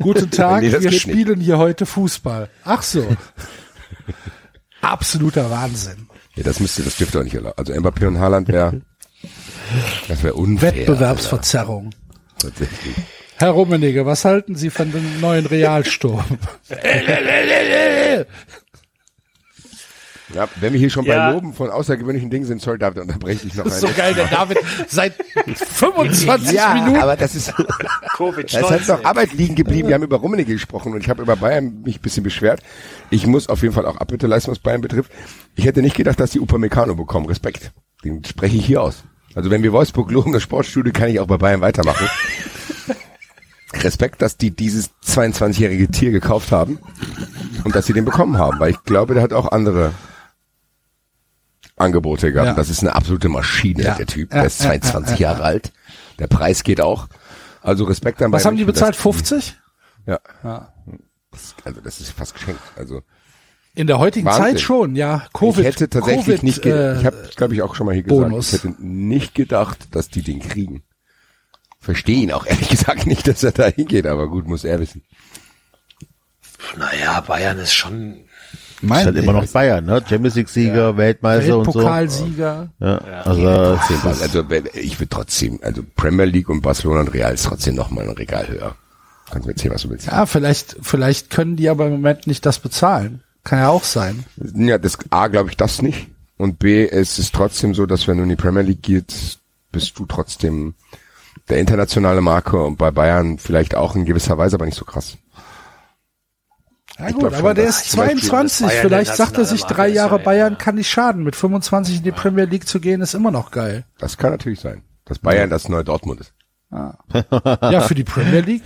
guten Tag, Nee, wir spielen hier heute Fußball. Ach so. Absoluter Wahnsinn. Ja, das müsste, das dürfte auch nicht erlauben. Also Mbappé und Haaland wäre, das wäre unfair. Wettbewerbsverzerrung. Alter. Tatsächlich. Herr Rummenigge, was halten Sie von dem neuen Realsturm? Ja, wenn wir hier schon Ja. bei Loben von außergewöhnlichen Dingen sind, sorry, David, unterbreche ich noch Das ist so geil, der David seit 25 Ja, Minuten. aber das ist, Covid da ist halt noch Arbeit liegen geblieben. Wir haben über Rummenigge gesprochen und ich habe über Bayern mich ein bisschen beschwert. Ich muss auf jeden Fall auch Abbitte leisten, was Bayern betrifft. Ich hätte nicht gedacht, dass die Upamecano bekommen. Respekt. Den spreche ich hier aus. Also wenn wir Wolfsburg loben, das Sportstudio, kann ich auch bei Bayern weitermachen. Respekt, dass die dieses 22-jährige Tier gekauft haben und dass sie den bekommen haben, weil ich glaube, der hat auch andere Angebote gehabt. Ja. Das ist eine absolute Maschine, Ja. der Typ. Ja, Der ist ja, 22 ja, ja, Jahre alt. Der Preis geht auch. Also Respekt an Was haben die bezahlt? dass- 50? Ja. Das, also das ist fast geschenkt. Also In der heutigen Wahnsinn. Zeit schon, ja. Covid. ich hätte tatsächlich Covid, nicht, äh, ich habe, glaube ich, auch schon mal hier gesagt, Bonus. ich hätte nicht gedacht, dass die den kriegen. Verstehe ihn auch ehrlich gesagt nicht, dass er da hingeht, aber gut, muss er wissen. Naja, Bayern ist schon. Ist halt immer noch Bayern, ne? Champions League Sieger, Weltmeister und so. Weltpokalsieger. Ja, also, Also wenn- ich würde trotzdem, also Premier League und Barcelona und Real ist trotzdem noch mal ein Regal höher. Kannst mir erzählen, was du willst. Ja, vielleicht, vielleicht können die aber im Moment nicht das bezahlen. Kann ja auch sein. Ja, das A glaube ich das nicht. Und B, es ist trotzdem so, dass wenn du in die Premier League gehst, bist du trotzdem der internationale Marke und bei Bayern vielleicht auch in gewisser Weise, aber nicht so krass. Ja Ich gut, schon, aber der ist zum Beispiel 22. Bayern Vielleicht sagt er sich, drei Jahre ja, Bayern ja. kann nicht schaden. Mit 25 in die Premier League zu gehen, ist immer noch geil. Das kann natürlich sein, dass Bayern das neue Dortmund ist. Ja, für die Premier League.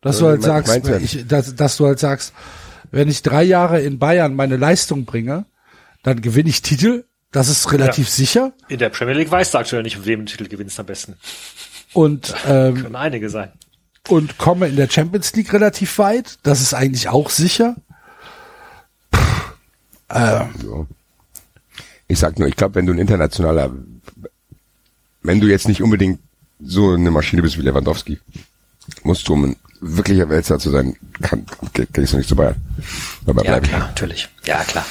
Dass du Ja, halt sagst, ja ich, dass, dass du halt sagst, wenn ich drei Jahre in Bayern meine Leistung bringe, dann gewinne ich Titel. Das ist relativ sicher. In der Premier League weißt du aktuell nicht, mit wem du Titel gewinnst am besten. Und, ähm, Können einige sein. Und komme in der Champions League relativ weit. Das ist eigentlich auch sicher. So. Ich sag nur, ich glaube, wenn du ein internationaler, wenn du jetzt nicht unbedingt so eine Maschine bist wie Lewandowski, musst du, um ein wirklicher Weltstar zu sein, kann, ge- gehst du nicht zu Bayern. Dabei Ja, klar, natürlich. Ja, klar.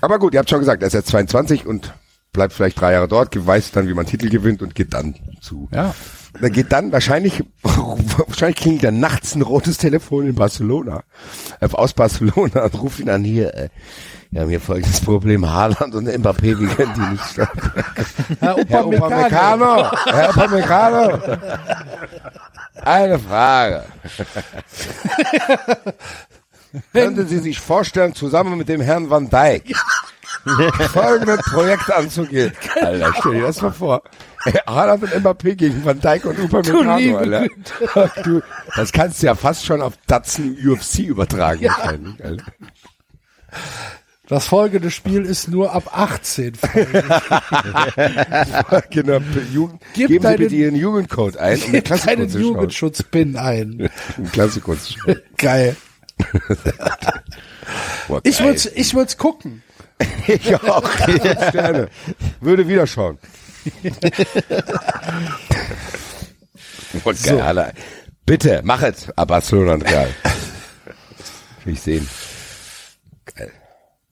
Aber gut, ihr habt schon gesagt, er ist jetzt 22 und bleibt vielleicht drei Jahre dort, weiß dann, wie man Titel gewinnt und geht dann zu. Ja. Da geht dann wahrscheinlich, wahrscheinlich klingelt dann nachts ein rotes Telefon in Barcelona, äh, aus Barcelona und ruft ihn an hier, äh, wir haben hier folgendes Problem, Haaland und Mbappé, wir können die nicht stoppen. Herr. Upamecano, Herr Upamecano, eine Frage. Könnten Sie sich vorstellen, zusammen mit dem Herrn Van Dijk folgendes Projekt anzugehen? Alter, stell dir das mal vor. Haaland und Mbappé gegen Van Dijk und Upamecano, Alter. Du, das kannst du ja fast schon auf Datsen UFC übertragen. wahrscheinlich, Alter. Das folgende Spiel ist nur ab 18. genau, Jugend, Gib geben Sie deinen- bitte Ihren Jugendcode ein, um eine Klasse Keinen zu. Jugendschutzpin ein. Klasse zu schauen. Geil. Boah, Ich würde ich würd's gucken. Ich auch. Sterne. Würde wieder schauen. Boah, geil, Alter. Bitte, mach es. Ah, Barcelona und Real. Will ich sehen. Geil.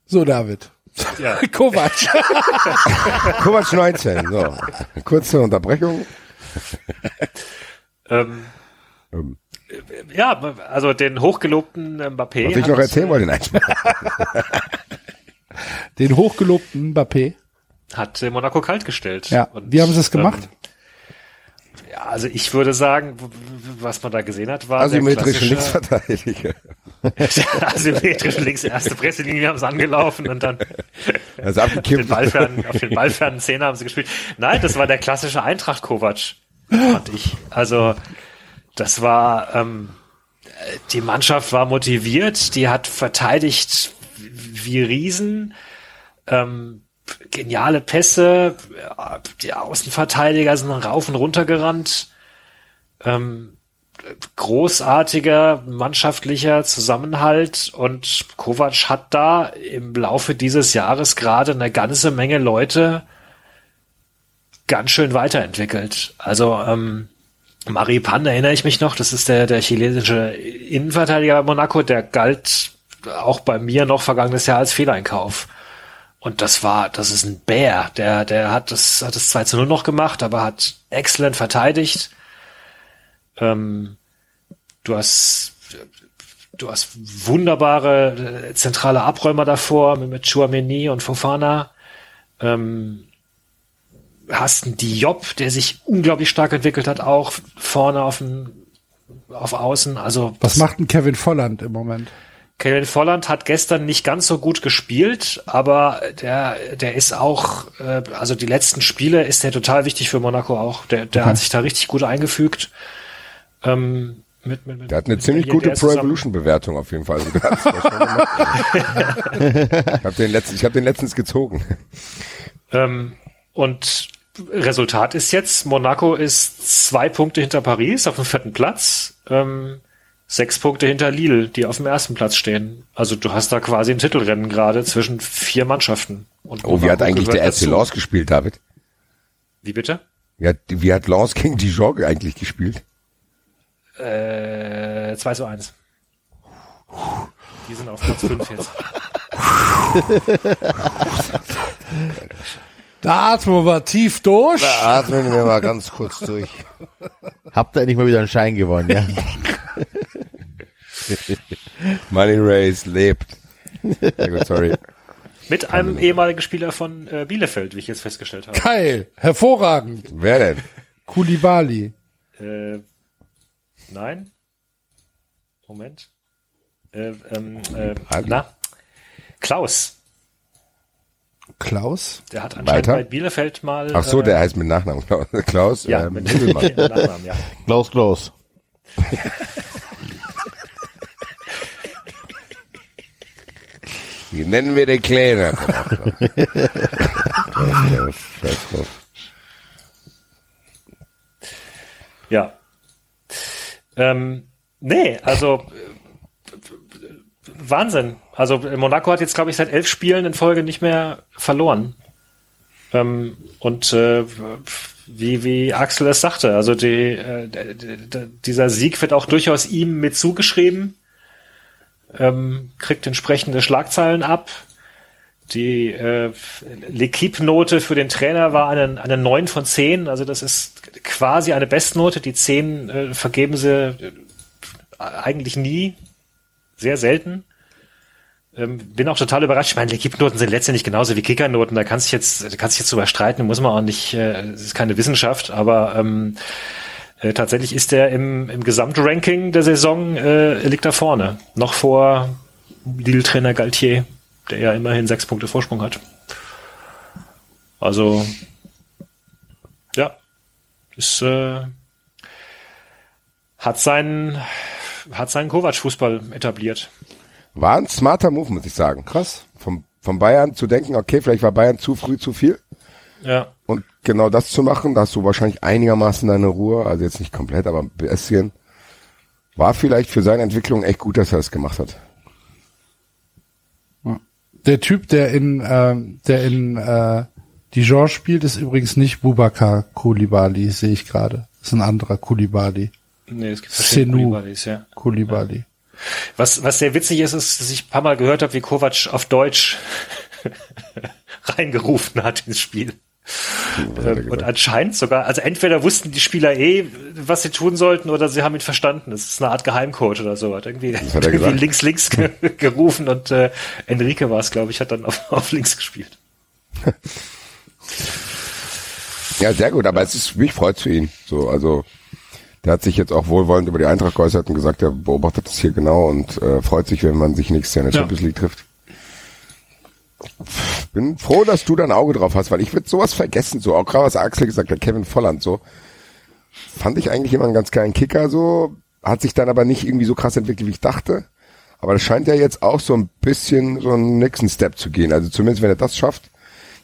So, David. Ja. Kovac. Kovac 19. So. Kurze Unterbrechung. Ähm, Ähm, ja, also den hochgelobten Mbappé. Was ich noch erzählen wollte, nein. Den hochgelobten Mbappé. Hat äh, Monaco kalt gestellt. Ja. Und, Wie haben sie es gemacht? Ähm, ja, also ich würde sagen, was man da gesehen hat, war Asymmetrische der klassische- Linksverteidiger. asymmetrische links erste Presselinie haben sie angelaufen und dann ist auf den ballfernen, auf den ballfernen Zehner haben sie gespielt. Nein, das war der klassische Eintracht Kovac, fand ich. Also das war ähm, die Mannschaft war motiviert, die hat verteidigt wie Riesen. Ähm, geniale Pässe, die Außenverteidiger sind rauf und runter gerannt. Ähm, großartiger mannschaftlicher Zusammenhalt und Kovac hat da im Laufe dieses Jahres gerade eine ganze Menge Leute ganz schön weiterentwickelt. Also ähm, Maripan erinnere ich mich noch, das ist der, der chilenische Innenverteidiger bei Monaco, der galt auch bei mir noch vergangenes Jahr als Fehleinkauf. Und das war, das ist ein Bär. Der, der hat das, hat das 2 zu 0 noch gemacht, aber hat excellent verteidigt. Ähm, du hast, du hast wunderbare äh, zentrale Abräumer davor mit, mit Chouameni und Fofana. Ähm, hast einen Diop, der sich unglaublich stark entwickelt hat, auch vorne auf dem, auf Außen. Also Was macht denn Kevin Volland im Moment? Kevin Volland hat gestern nicht ganz so gut gespielt, aber der, der ist auch, äh, also die letzten Spiele ist der total wichtig für Monaco auch. Der, der hat sich da richtig gut eingefügt. Ähm, mit, mit, mit, Der hat eine ziemlich gute Pro. Evolution Bewertung auf jeden Fall. Also, ich habe den, letzten, ich hab den letztens gezogen. Ähm, und Resultat ist jetzt, Monaco ist zwei Punkte hinter Paris auf dem vierten Platz, ähm, sechs Punkte hinter Lille, die auf dem ersten Platz stehen. Also du hast da quasi ein Titelrennen gerade zwischen vier Mannschaften. Und Oh, wie hat eigentlich der RC. Lens gespielt, David? Wie bitte? Wie hat, wie hat Lens gegen Dijon eigentlich gespielt? Äh, 2 zu 1. Die sind auf Platz 5 jetzt. Da atmen wir tief durch. Atmen wir mal ganz kurz durch. Habt ihr endlich mal wieder einen Schein gewonnen, ja? Money Race lebt. Sehr gut, sorry. Mit einem ehemaligen Spieler von äh, Bielefeld, wie ich jetzt festgestellt habe. Geil. Hervorragend. Wer denn? Kulibali. Äh, nein? Moment. Äh, ähm, äh, na? Klaus. Klaus. Der hat anscheinend Weiter? bei Bielefeld mal. Ach so, äh, der heißt mit Nachnamen Klaus. Klaus Ja, ähm, mit mit Nachnamen, ja. Klaus, Klaus. Wie nennen wir den Kleiner? Ja. Ähm, nee, also Wahnsinn. Also Monaco hat jetzt, glaube ich, seit elf Spielen in Folge nicht mehr verloren. Ähm, und äh, wie, wie Axel es sagte, also die, äh, dieser Sieg wird auch durchaus ihm mit zugeschrieben, ähm, kriegt entsprechende Schlagzeilen ab. Die äh, L'Equipe-Note für den Trainer war eine, eine 9 von 10, also das ist quasi eine Bestnote. Die 10 äh, vergeben sie äh, eigentlich nie, sehr selten. Ähm, bin auch total überrascht. Ich meine, L'Equipe-Noten sind letztendlich genauso wie Kicker-Noten. Da kannst du jetzt, da kannst du jetzt drüber streiten, muss man auch nicht, äh, ist keine Wissenschaft, aber ähm, äh, tatsächlich ist er im, im Gesamtranking der Saison, äh, liegt er vorne. Noch vor Lille-Trainer Galtier, der ja immerhin sechs Punkte Vorsprung hat. Also, ja, ist, äh, hat seinen, hat seinen Kovac-Fußball etabliert. War ein smarter Move, muss ich sagen. Krass. Vom, vom Bayern zu denken, okay, vielleicht war Bayern zu früh zu viel. Ja. Und genau das zu machen, da hast du wahrscheinlich einigermaßen deine Ruhe, also jetzt nicht komplett, aber ein bisschen. War vielleicht für seine Entwicklung echt gut, dass er es gemacht hat. Der Typ, der in, ähm, der in äh, Dijon spielt, ist übrigens nicht Bubakar Koulibaly, sehe ich gerade. Das ist ein anderer Koulibaly. Nee, es gibt Senu. Koulibalys, ja. Koulibaly. Was, was sehr witzig ist, ist, dass ich ein paar Mal gehört habe, wie Kovac auf Deutsch reingerufen hat ins Spiel. Ähm, Und anscheinend sogar, also entweder wussten die Spieler eh, was sie tun sollten, oder sie haben ihn verstanden. Das ist eine Art Geheimcode oder so. Hat irgendwie, hat irgendwie gesagt? links, links ge gerufen und äh, Enrique war es, glaube ich, hat dann auf, auf links gespielt. Ja, sehr gut, aber es ist, mich freut für ihn. So, also, der hat sich jetzt auch wohlwollend über die Eintracht geäußert und gesagt, er beobachtet das hier genau und äh, freut sich, wenn man sich nächstes Jahr in der Ja. Champions League trifft. Bin froh, dass du da ein Auge drauf hast, weil ich würde sowas vergessen, so auch gerade was Axel gesagt hat, Kevin Volland, so fand ich eigentlich immer einen ganz geilen Kicker, so hat sich dann aber nicht irgendwie so krass entwickelt, wie ich dachte. Aber das scheint ja jetzt auch so ein bisschen so einen nächsten Step zu gehen. Also zumindest wenn er das schafft.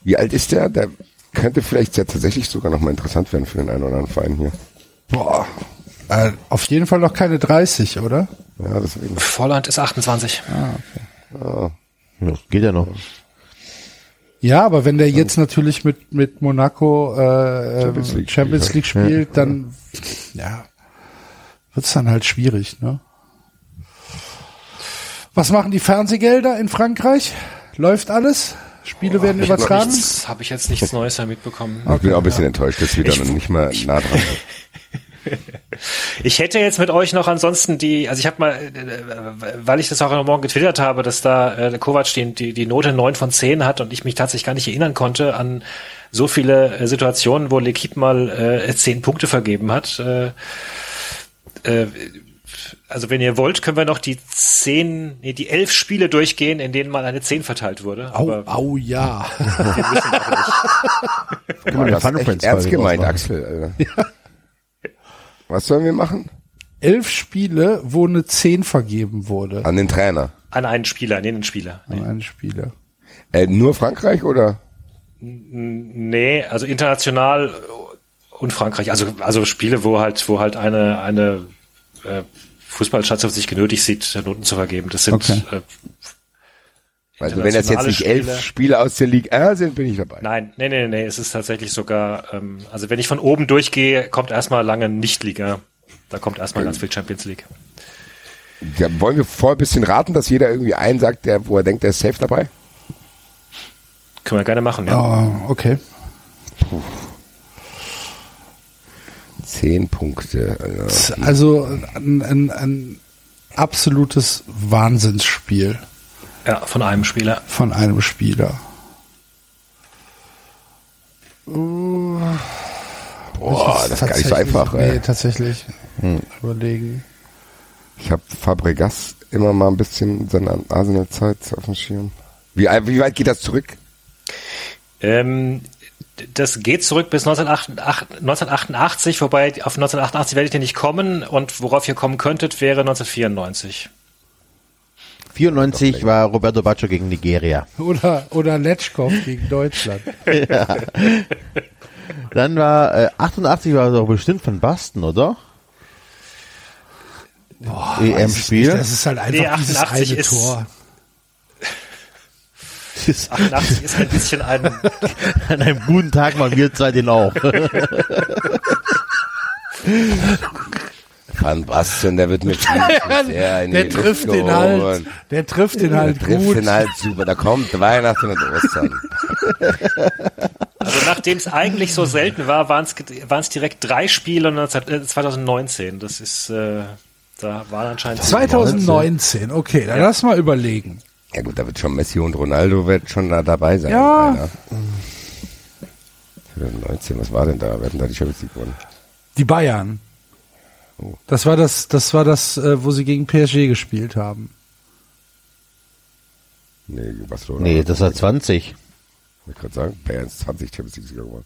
Wie alt ist der? Der könnte vielleicht ja tatsächlich sogar noch mal interessant werden für den einen oder anderen Verein hier. Boah. Äh, auf jeden Fall noch keine 30, oder? Ja, deswegen. Volland ist 28. Ja, geht ja noch. Ja, aber wenn der jetzt natürlich mit, mit Monaco äh, Champions League Champions spielt, League spielt, dann ja, wird's dann halt schwierig, ne? Was machen die Fernsehgelder in Frankreich? Läuft alles? Spiele werden Ich hab übertragen? Habe ich jetzt nichts Neues da mitbekommen. Ich bin auch ein bisschen enttäuscht, dass wir da noch nicht mal nah dran sind. Ich hätte jetzt mit euch noch ansonsten die, also ich habe mal, äh, weil ich das auch heute Morgen getwittert habe, dass da äh, Kovac die, die, die Note 9 von 10 hat und ich mich tatsächlich gar nicht erinnern konnte an so viele äh, Situationen, wo L'Equipe mal äh, 10 Punkte vergeben hat. Äh, äh, also wenn ihr wollt, können wir noch die 10, nee, die 11 Spiele durchgehen, in denen mal eine 10 verteilt wurde. Au, Aber au, ja. Wir eine Das Fun ist echt Friends ernst gemeint. Axel. Alter. Was sollen wir machen? Elf Spiele, wo eine 10 vergeben wurde An den Trainer. an einen Spieler, nee, einen Spieler. Nee. an einen Spieler. Äh, nur Frankreich oder? Nee, also international und Frankreich. Also also Spiele, wo halt wo halt eine eine äh, Fußballstation sich genötigt sieht, Noten zu vergeben. Das sind Okay. äh, Also wenn das jetzt nicht elf Spiele. Spiele aus der Ligue 1 sind, bin ich dabei. Nein, nee, nee, nee, es ist tatsächlich sogar, ähm, also wenn ich von oben durchgehe, kommt erstmal lange Nicht-Liga. Da kommt erstmal ganz viel Champions League. Ja, wollen wir vorher ein bisschen raten, dass jeder irgendwie einen sagt, der, wo er denkt, der ist safe dabei? Können wir gerne machen, ja. Oh, okay. Zehn Punkte. Also ein, ein, ein absolutes Wahnsinnsspiel Ja, von einem Spieler. von einem Spieler. Boah, das ist gar nicht so einfach. Nee, Ey. tatsächlich. Überlegen. Ich habe Fabregas immer mal ein bisschen seine Arsenal-Zeit auf dem Schirm. Wie, wie weit geht das zurück? Ähm, das geht zurück bis 1988, 1988, wobei auf 1988 werdet ihr nicht kommen und worauf ihr kommen könntet, wäre 1994. 94 war Roberto Baccio gegen Nigeria. Oder, oder Letschkow gegen Deutschland. Dann war äh, 88 war doch bestimmt von Basten, oder? EM-Spiel. Das ist halt einfach Nee, dieses 88 eine ist- Tor. 88 ist ein bisschen ein, An einem guten Tag waren wir zwei den auch. Van Basten, der wird mit sehr in Der die trifft Luft den gehoben. halt. Der trifft den Der halt trifft gut. den halt super. Da kommt Weihnachten und Ostern. also nachdem es eigentlich so selten war, waren es direkt drei Spiele 19, äh, 2019. Das ist, äh, da waren anscheinend 2019, okay, dann lass mal überlegen. Ja gut, da wird schon Messi und Ronaldo wird schon da dabei sein. Ja. Alter. 2019, was war denn da? Wer hat denn da die Champions League gewonnen? Die Bayern. Oh. Das war das, das war das, äh, wo sie gegen PSG gespielt haben. Nee, Barcelona. nee, das war 20. Ich gerade sagen, Bayern ist 20 Champions League Sieger geworden.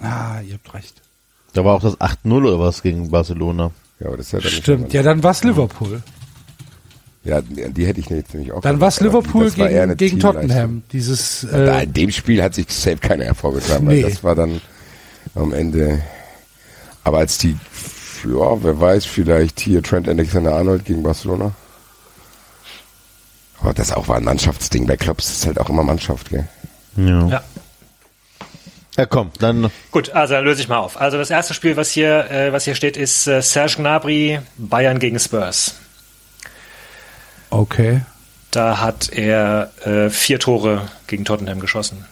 Ah, ihr habt recht. Da war auch das 8-0 oder was gegen Barcelona. Ja, aber das ist ja dann Stimmt, ja, dann war's Liverpool. Ja, die, die hätte ich jetzt nämlich auch. Dann war's aber Liverpool war eine gegen, gegen. Tottenham. Dieses, Da äh, in dem Spiel hat sich safe keiner hervorgetan, Nee. weil das war dann am Ende. Aber als die, ja, wer weiß, vielleicht hier Trent Alexander-Arnold gegen Barcelona. Aber das auch war ein Mannschaftsding. Bei Clubs ist halt auch immer Mannschaft, gell? Ja. Ja. Ja, komm, dann Gut, also dann löse ich mal auf. Also das erste Spiel, was hier, äh, was hier steht, ist äh, Serge Gnabry, Bayern gegen Spurs. okay. Da hat er äh, vier Tore gegen Tottenham geschossen.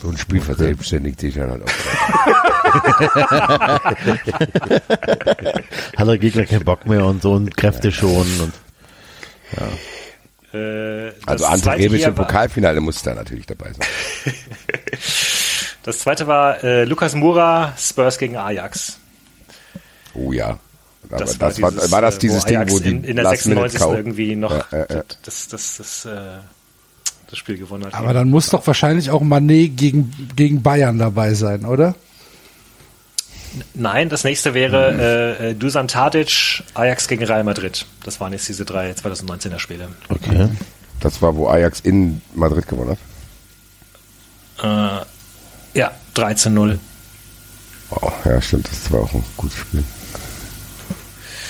So ein Spiel verselbstständigt sich dann halt auch. hat der Gegner keinen Bock mehr und so und Kräfte schonen und Äh, Also das war- Pokalfinale muss da natürlich dabei sein. Das zweite war äh, Lukas Moura, Spurs gegen Ajax. Oh ja. Aber das, Das, war, dieses, war das äh, dieses wo Ding, wo die in, in der Last Minute 96. Kau- irgendwie noch Ja, ja, ja. das, das, das, äh, das Spiel gewonnen hat. Aber dann muss doch wahrscheinlich auch Manet gegen, gegen Bayern dabei sein, oder? Nein, das nächste wäre äh, äh, Dusan Tadic, Ajax gegen Real Madrid. Das waren jetzt diese drei 2019er Spiele. okay. Das war, wo Ajax in Madrid gewonnen hat. Äh, ja, 13-0. Oh, ja, stimmt, das war auch ein gutes Spiel.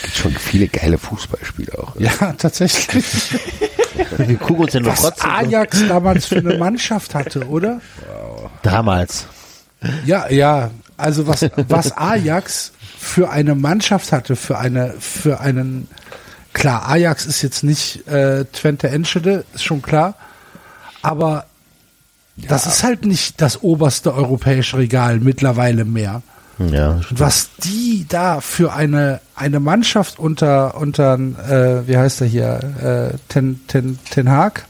Gibt schon viele geile Fußballspiele auch. Ja, tatsächlich. Wir gucken uns ja nur Was Ajax damals für eine Mannschaft hatte, oder? damals. Ja, ja. Also was, was Ajax für eine Mannschaft hatte, für eine, für einen klar, Ajax ist jetzt nicht äh, Twente Enschede, ist schon klar. Aber das ist halt nicht das oberste europäische Regal mittlerweile mehr. Ja, Und was die da für eine eine Mannschaft unter unter äh, wie heißt er hier äh, Ten Ten Ten Hag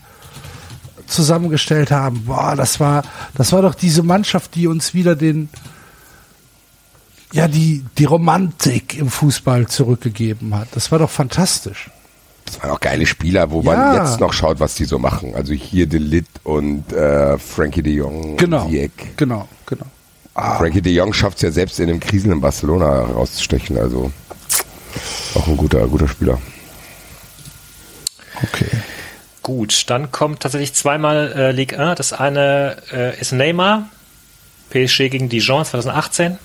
zusammengestellt haben, boah, das war das war doch diese Mannschaft, die uns wieder den ja die die Romantik im Fußball zurückgegeben hat. Das war doch fantastisch. Das waren auch geile Spieler, wo Ja. man jetzt noch schaut, was die so machen. Also hier De Lit und äh, Frankie de Jong. Genau, Ziyech. genau, genau. Frankie de Jong schafft es ja selbst in dem Krisen in Barcelona rauszustechen. Also auch ein guter, guter Spieler. Okay. Gut, dann kommt tatsächlich zweimal äh, Ligue 1. Das eine äh, ist Neymar, PSG gegen Dijon 2018.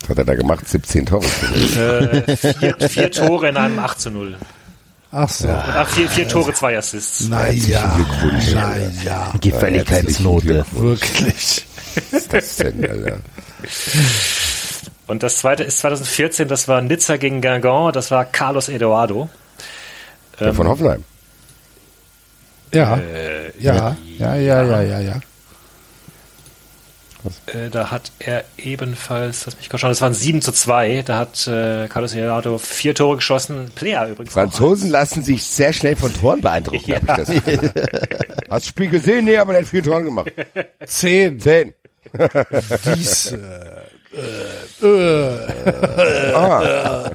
Was hat er da gemacht? 17 Tore. Äh, vier, vier Tore in einem 8 zu 0. Ach so. Ach, vier, vier Tore, zwei Assists. Naja, Glückwunsch. naja, Gefälligkeitsnote. wirklich. Was ist das denn, Alter? Und das zweite ist 2014, das war Nizza gegen Guingamp, das war Carlos Eduardo. Der von Hoffenheim. Ja, ja, ja, ja, ja, ja, ja. Äh, da hat er ebenfalls, lass mich kurz schauen, das waren 7 zu 2. Da hat äh, Carlos Eduardo vier Tore geschossen. Player übrigens. auch. Franzosen lassen sich sehr schnell von Toren beeindrucken. Ja. hab ich das Gefühl. Hast du das Spiel gesehen? Nee, aber der hat vier Toren gemacht. Zehn. Zehn. Dies, äh, äh, Ah,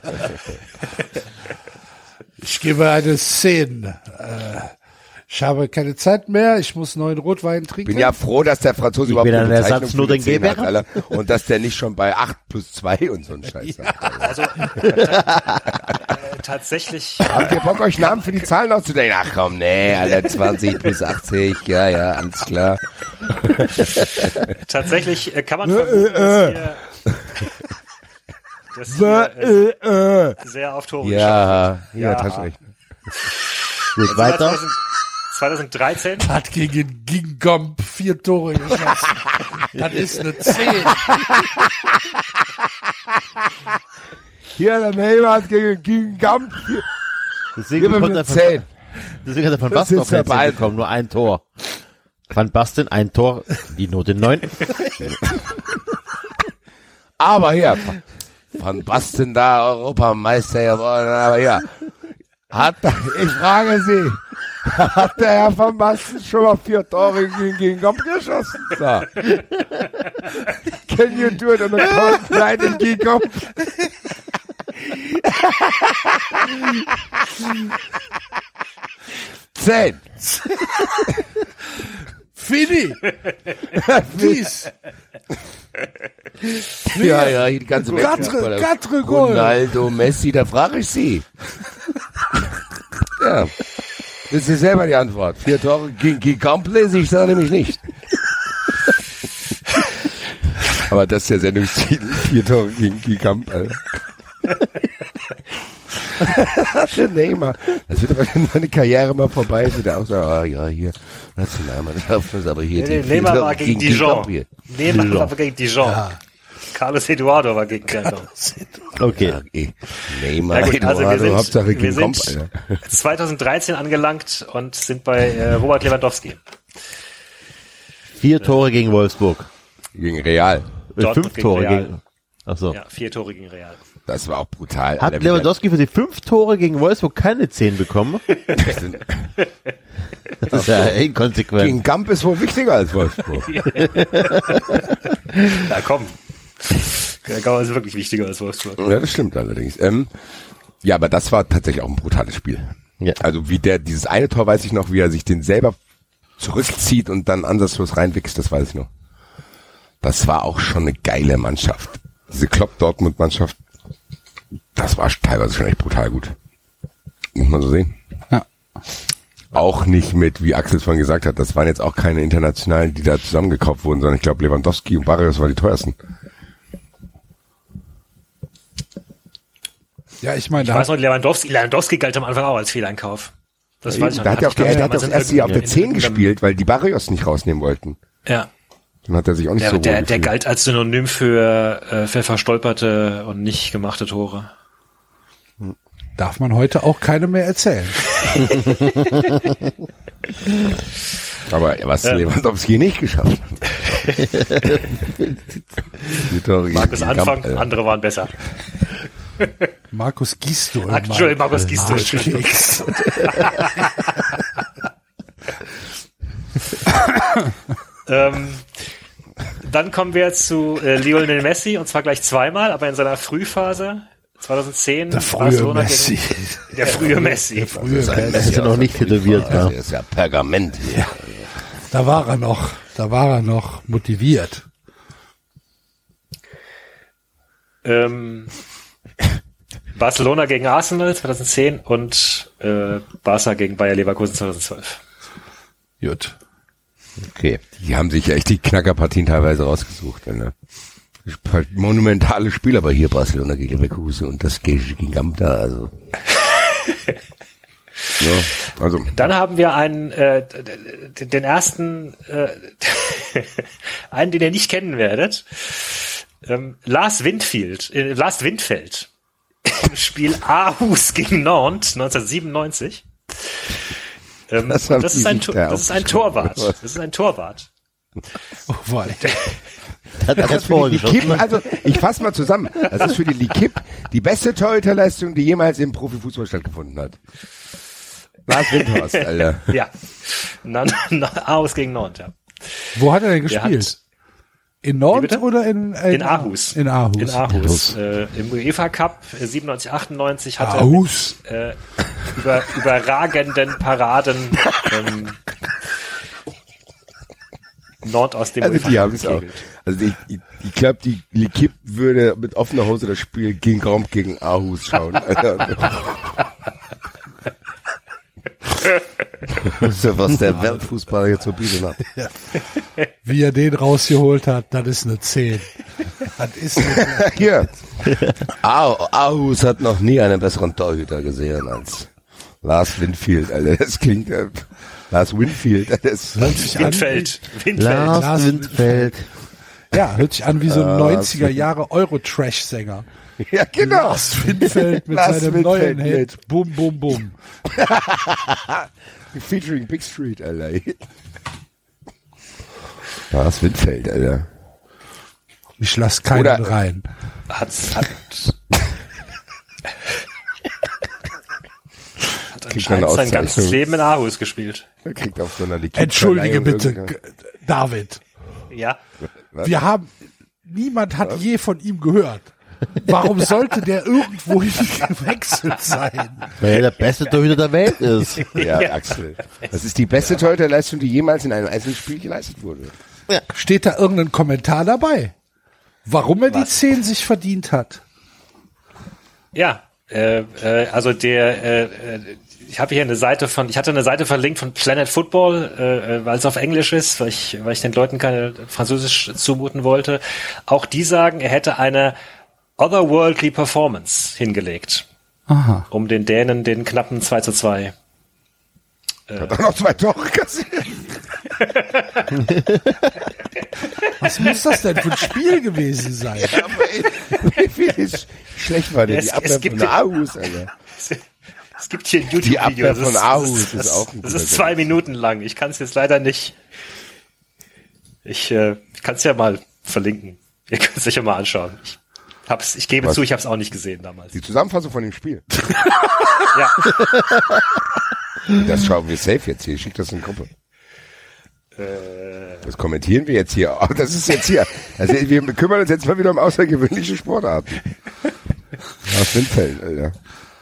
ich gebe eine Zehn. Äh, ich habe keine Zeit mehr. Ich muss neuen Rotwein trinken. bin ja froh, dass der Franzose überhaupt eine ein Bezeichnung Ersatz für den Zehn hat. Alter. Und dass der nicht schon bei 8 plus 2 und so ein Scheiß hat. Also äh, tatsächlich, Habt ihr Bock, euch Namen für die Zahlen auszudenken? Ach komm, nee, Alter, 20 plus 80, ja, ja, alles klar. tatsächlich äh, kann man vermuten, dass hier, dass hier äh, sehr auf Tore Ja, ja, Ja. Taschenrechner. Gut, wird. weiter. 2000 2013 hat gegen Gingamp vier Tore geschossen. das ist eine Zehn. Hier, der Neymar hat gegen, Gamp. Deswegen, er von, 10. deswegen hat er von Das Basten ist auf 10 beeindruckend. bekommen, nur ein Tor. Van Basten, ein Tor, die Note 9. Aber hier, Van Basten da Europameister geworden, aber ja. Hat, ich frage Sie, hat der Herr Van Basten schon mal vier Tore gegen, gegen Gamp geschossen? Da. Can you do it on a cold night in Gigomp? Zehn. Fini. Dies. Ja, ja, die ganze Welt. Quatre, quatre. Ronaldo, Messi, da frage ich Sie. ja. Das ist selber die Antwort. Vier Tore gegen Gigamp lese ich da nämlich nicht. Aber das ist der Sendungstitel. Vier Tore gegen der Neymar. Das wird aber, seine Karriere mal vorbei ist, wird er auch sagen, ah, ja, hier, Nationalmannschaft ist aber hier. Nee, vier Neymar war gegen Dijon. Neymar war gegen Dijon. Carlos Eduardo war gegen Guingamp. Okay. Eh. Neymar, Ja gut, also wir Eduardo, sind, Hauptsache wir gegen Komp, sind Alter. 2013 angelangt und sind bei äh, Robert Lewandowski. Vier Tore gegen Wolfsburg. Gegen Real. Äh, Dortmund Fünf gegen Tore Real. gegen. Achso. Ja, vier Tore gegen Real. Das war auch brutal. Hat Alter, Lewandowski für die fünf Tore gegen Wolfsburg keine zehn bekommen? Das ist ja inkonsequent. Gegen Gamp ist wohl wichtiger als Wolfsburg. Na komm. Guingamp ist wirklich wichtiger als Wolfsburg. ja, das stimmt allerdings. Ähm, ja, aber das war tatsächlich auch ein brutales Spiel. Ja. Also wie der, dieses eine Tor weiß ich noch, wie er sich den selber zurückzieht und dann ansatzlos reinwächst, das weiß ich noch. Das war auch schon eine geile Mannschaft. Diese Klopp-Dortmund-Mannschaft, das war teilweise schon echt brutal gut. Muss man so sehen. Ja. Auch nicht mit, wie Axel es vorhin gesagt hat, das waren jetzt auch keine Internationalen, die da zusammengekauft wurden, sondern ich glaube Lewandowski und Barrios waren die teuersten. Ja, ich meine, Ich da weiß noch, Lewandowski, Lewandowski galt am Anfang auch als Fehleinkauf. Das weiß ich noch. Da hat er, auf die, Ich glaub, er hat das erste Jahr auf der irgendeinem- 10 in irgendeinem- gespielt, weil die Barrios nicht rausnehmen wollten. Ja. Dann hat er sich auch nicht Der, so der, der gefühlt. galt als Synonym für, äh, für verstolperte und nicht gemachte Tore. Darf man heute auch keine mehr erzählen. Aber was Lewandowski nicht geschafft hat. Markus Anfang, äh, andere waren besser. Markus Gisto. Ach, Entschuldigung, Markus Gisto. Marschkeks. ähm, dann kommen wir zu äh, Lionel Messi und zwar gleich zweimal, aber in seiner Frühphase 2010 Der frühe Barcelona Messi. Gegen, der frühe Messi. Der frühe Messi. ist ja noch nicht tätowiert, ja. das ist ja Pergament. Da war er noch, da war er noch motiviert. Ähm, Barcelona gegen Arsenal 2010 und äh, Barca gegen Bayer Leverkusen 2012. Gut. Okay. Die haben sich ja echt die Knackerpartien teilweise rausgesucht. Ne? Monumentale Spiel, aber hier Barcelona gegen Leverkusen und das gegen Gambda, also. ja, also. Dann haben wir einen, äh, den ersten, äh, einen, den ihr nicht kennen werdet. Ähm, Lars Windfield, äh, Lars Windfeld im Spiel Aarhus gegen Nantes 1997. Ähm, Das das, das ist ein, das ist ein. Torwart. Das ist ein Torwart. Oh, wei. Hat er jetzt Für die? Likip, also ich fasse mal zusammen. Das ist für die Likip die beste Torhüterleistung, die jemals im Profifußball stattgefunden hat. Lars Windhorst, Alter. Ja. Na, na, Aarhus gegen Nantes, ja. Wo hat er denn Der gespielt? In bitte? oder in, äh, in Aarhus. In Aarhus. In Aarhus. Äh, Im UEFA Cup äh, 97, 98 hat er Aarhus. äh, über, überragenden Paraden ähm, Nord aus dem Also UEFA die Cup haben es auch. Also ich, ich, ich glaube, die Likip würde mit offener Hose das Spiel gegen Raum gegen Aarhus schauen. was der Weltfußballer jetzt zu bieten hat. Wie er den rausgeholt hat, das ist eine 10. Das ist eine Hier. Aar- Aarhus hat noch nie einen besseren Torhüter gesehen als Lars Winfield, Alter. Das klingt, äh, Lars Winfield, das hört sich an, Windfeld. Windfeld. Lars Lars Windfeld. ja, hört sich an wie so ein Ah, 90er Jahre Euro-Trash-Sänger. ja, genau. Lars Windfeld mit Lars seinem Windfeld neuen Hit. Bum, bum, bum. Featuring Big Street, Alter. Lars Winfeld, Alter. Ich lass keinen Oder- rein. Hat, hat, hat anscheinend sein ganzes. Leben in Aarhus gespielt. Er kriegt auf so einer Entschuldige bitte, David. Ja. Wir haben, niemand hat je von ihm gehört. Warum sollte der irgendwo gewechselt sein? Weil er der beste Torhüter der Welt ist. Ja, Axel. Das ist die beste Torhüterleistung, die jemals in einem einzelnen Spiel geleistet wurde. Steht da irgendein Kommentar dabei? Warum er die 10 sich verdient hat? Ja, äh, äh, also der, äh, äh, ich habe hier eine Seite von, ich hatte eine Seite verlinkt von Planet Football, äh, äh, weil es auf Englisch ist, weil ich, weil ich den Leuten keine Französisch zumuten wollte. Auch die sagen, er hätte eine otherworldly Performance hingelegt, Aha. um den Dänen den knappen 2 zu 2. Hat auch noch zwei Tore kassiert. Was muss das denn für ein Spiel gewesen sein? Aber ey, wie viel ist schlecht war denn Es- die es Abwehr gibt von ja- Aarhus, Alter. Es gibt hier ein YouTube-Video. Die Abwehr das ist- von das Aarhus ist, ist das, auch ein Das ist zwei Minuten lang. Ich kann es jetzt leider nicht. Ich, äh, ich kann es ja mal verlinken. Ihr könnt es sicher mal anschauen. Ich, hab's, ich gebe Was? zu, ich habe es auch nicht gesehen damals. Die Zusammenfassung von dem Spiel. Ja, Das schauen wir safe jetzt hier. Schick das in die Gruppe. äh, Das kommentieren wir jetzt hier. Oh, das ist jetzt hier. Also wir kümmern uns jetzt mal wieder um außergewöhnliche Sportarten. Aus Windfeld, Alter.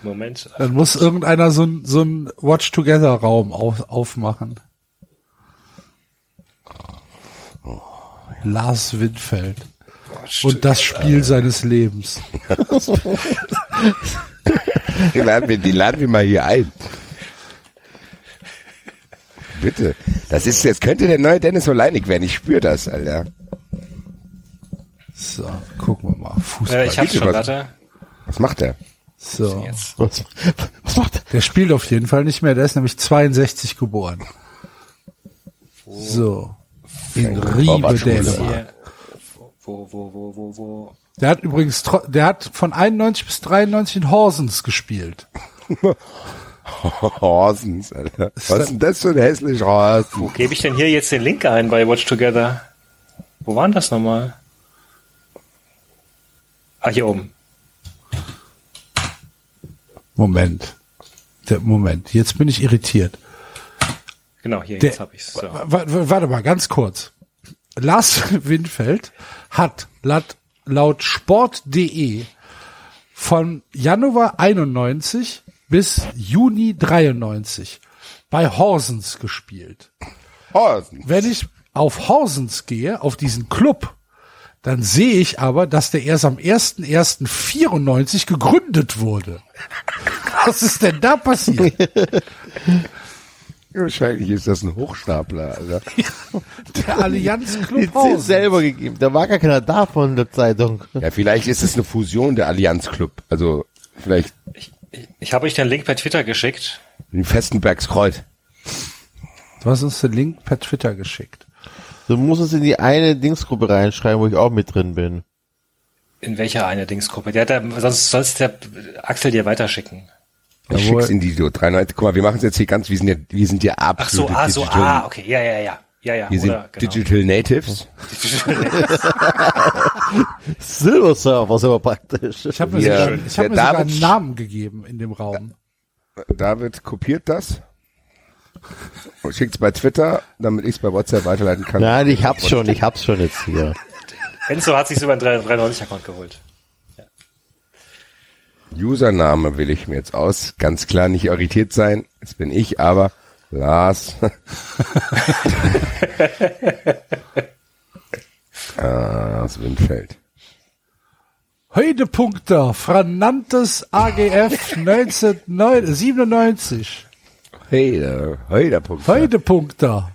Moment. Dann muss irgendeiner so ein, so ein Watch-Together-Raum auf, aufmachen. Lars Windfeld. Und das Spiel seines Lebens. Die laden wir, die laden wir mal hier ein. Bitte. Das ist, jetzt könnte der neue Dennis Oleinik werden. Ich spüre das, Alter. So, gucken wir mal. Fußball. Äh, ich hab's schon, was. warte. Was macht der? so. Was, was macht er? Der spielt auf jeden Fall nicht mehr. Der ist nämlich 62 geboren. So. In Riebe, Torwartschule. Dänemark. Wo, wo, wo, wo, wo. Der hat übrigens, der hat von 91 bis 93 in Horsens gespielt. Horsens, Alter. Was ist denn das für ein hässlicher Horsens? Wo gebe ich denn hier jetzt den Link ein bei Watch Together? Wo waren das nochmal? Ah, hier oben. Moment. Der, Moment, jetzt bin ich irritiert. Genau, hier, Der, jetzt habe ich's. So. wa- wa- warte mal, ganz kurz. Lars Winfeld hat laut, laut sport.de von Januar 91 bis Juni 93 bei Horsens gespielt. Horsens. Wenn ich auf Horsens gehe, auf diesen Club, dann sehe ich aber, dass der erst am 1.1.94 gegründet wurde. Was ist denn da passiert? Wahrscheinlich ist das ein Hochstapler, Alter. Der Allianz Club Horsens. selber gegeben. Da war gar keiner da von der Zeitung. Ja, vielleicht ist es eine Fusion der Allianz Club. Also, vielleicht Ich, ich habe euch den Link per Twitter geschickt. in Festenbergskreuz. Du hast uns den Link per Twitter geschickt. Du musst es in die eine Dingsgruppe reinschreiben, wo ich auch mit drin bin. In welcher eine Dingsgruppe? Der hat da, sonst sollst der Axel dir weiterschicken. Ich Jawohl. schick's in die so 93. Guck mal, wir machen es jetzt hier ganz, wir sind ja, wir sind ja Ach so, ah, so, ah, okay, ja, ja, ja. Ja, ja, wir sind oder, genau. Digital Natives. Silver Surfer ist aber praktisch. Ich habe mir, Ja, sogar, ich hab mir sogar David- einen Namen gegeben in dem Raum. David kopiert das und schickt's bei Twitter, damit ich's bei WhatsApp weiterleiten kann. Nein, ich hab's schon, ich hab's schon jetzt hier. Enzo hat sich über einen 390-Account geholt. Username will ich mir jetzt aus. Ganz klar nicht irritiert sein. Jetzt bin ich aber Lars. ah, das Windfeld. Höhepunkte, Franantes AGF 1997. Hey, da, hey, der Punkt. Höhepunkte.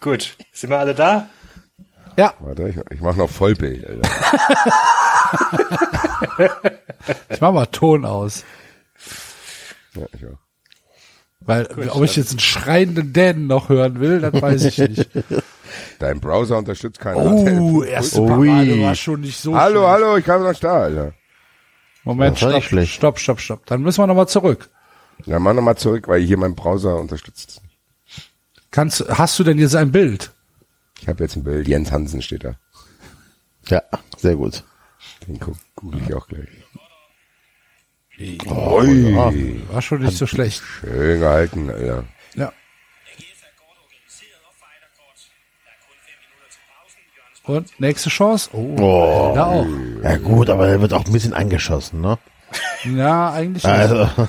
Gut, sind wir alle da? Ja, Warte, ich, ich mache noch Vollbild. Ich mach mal Ton aus. Ja, ich auch. Weil, ob ich jetzt einen schreienden Dänen noch hören will, das weiß ich nicht. Dein Browser unterstützt keinen Oh, erste. Parade war schon nicht so Hallo, schlecht. hallo, ich kam noch da, Alter. Moment, stopp, nicht schlecht. stopp, stopp, stopp. Dann müssen wir nochmal zurück. Ja, mach nochmal zurück, weil hier mein Browser unterstützt. Kannst, hast du denn jetzt ein Bild? Ich habe jetzt ein Bild. Jens Hansen steht da. Ja, sehr gut. Den guck, google ich auch gleich. Oh, War schon nicht so schlecht. schön gehalten, Alter. Ja. Und nächste Chance? Oh, Oh. da auch. Ja gut, aber er wird auch ein bisschen angeschossen, ne? Ja, eigentlich nicht. Also,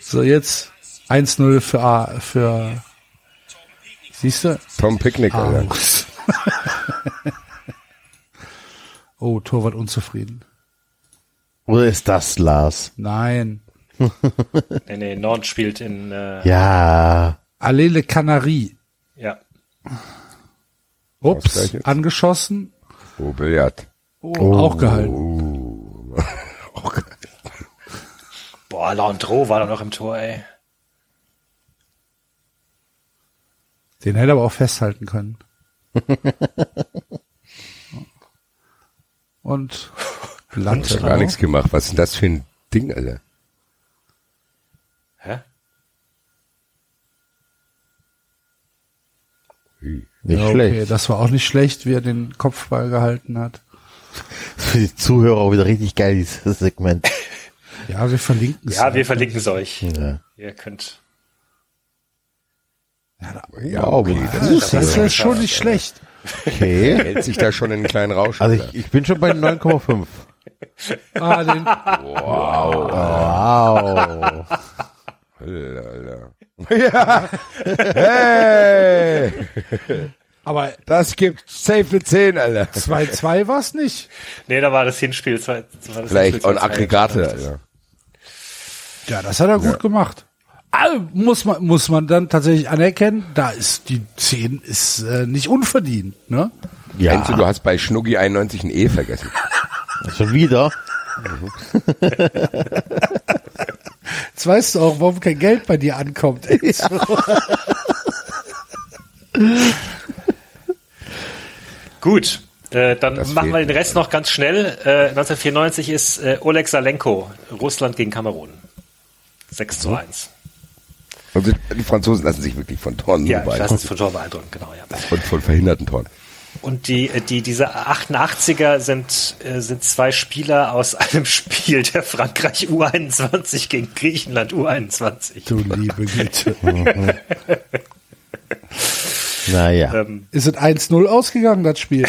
So, jetzt 1-0 für A, für, siehst du? Tom Picknick, Alter. Oh, Torwart unzufrieden. oder ist das Lars? Nein. Nee, nee, Nord spielt in, äh, Ja. Allele Canarie. ja. Ups, angeschossen. Oh, Billard. Oh, Auch gehalten. Boah, Landreau war doch noch im Tor, ey. Den hätte er aber auch festhalten können. Und Ich Latte. hab gar nichts gemacht. Was ist denn das für ein Ding, Alter? Hä? Ui. Nicht Ja, okay, schlecht. das war auch nicht schlecht, wie er den Kopfball gehalten hat. Für die Zuhörer auch wieder richtig geil, dieses Segment. Ja, wir verlinken es. Ja, wir verlinken es euch. Ja. Ihr könnt. Ja, okay. Das. Das ist ja schon nicht schlecht. Okay. hält sich da schon in einen kleinen Rausch. Also ich, ich bin schon bei 9,5. Ah, den, Wow. Alter, Alter. Ja. Hey! aber Das gibt safe eine 10, Alter. 2-2 war es nicht. Nee, da war das Hinspiel. Zwei, das Vielleicht Hinspiel zwei- Aggregate, Alter. Ja, das hat er gut gemacht. Ah, muss man, muss man dann tatsächlich anerkennen, da ist die 10 ist äh, nicht unverdient, ne? Ja, Enzo, du hast bei Schnuggi 91 ein E vergessen. schon wieder. Jetzt weißt du auch, warum kein Geld bei dir ankommt. Gut. Äh, dann Das machen wir den Rest noch ganz schnell. Äh, 1994 ist äh, Oleg Salenko, Russland gegen Kamerun. 6 zu 1. Also die Franzosen lassen sich wirklich von Toren Ja, beeindrucken. lasse es von Tor beeindrucken, genau, ja. Von, von verhinderten Toren. Und die, äh, die, diese 88er sind, äh, sind zwei Spieler aus einem Spiel der Frankreich U21 gegen Griechenland U21. Du liebe Güte. Naja. Ähm, Ist es 1-0 ausgegangen, das Spiel?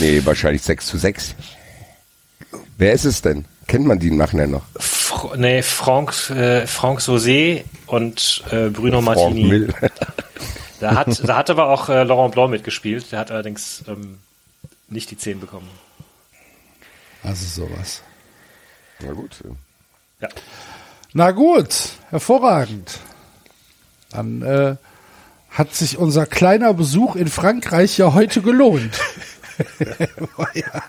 Nee, wahrscheinlich 6 zu 6. Wer ist es denn? Kennt man die im Nachhinein noch? Fr nee, Franck, äh, Franck Sauzet und äh, Bruno Franck Martini. Mill. Da hat, da hat aber auch äh, Laurent Blanc mitgespielt. Der hat allerdings ähm, nicht die 10 bekommen. Also sowas. Na gut. Ja. Na gut, hervorragend. Dann äh, hat sich unser kleiner Besuch in Frankreich ja heute gelohnt. War ja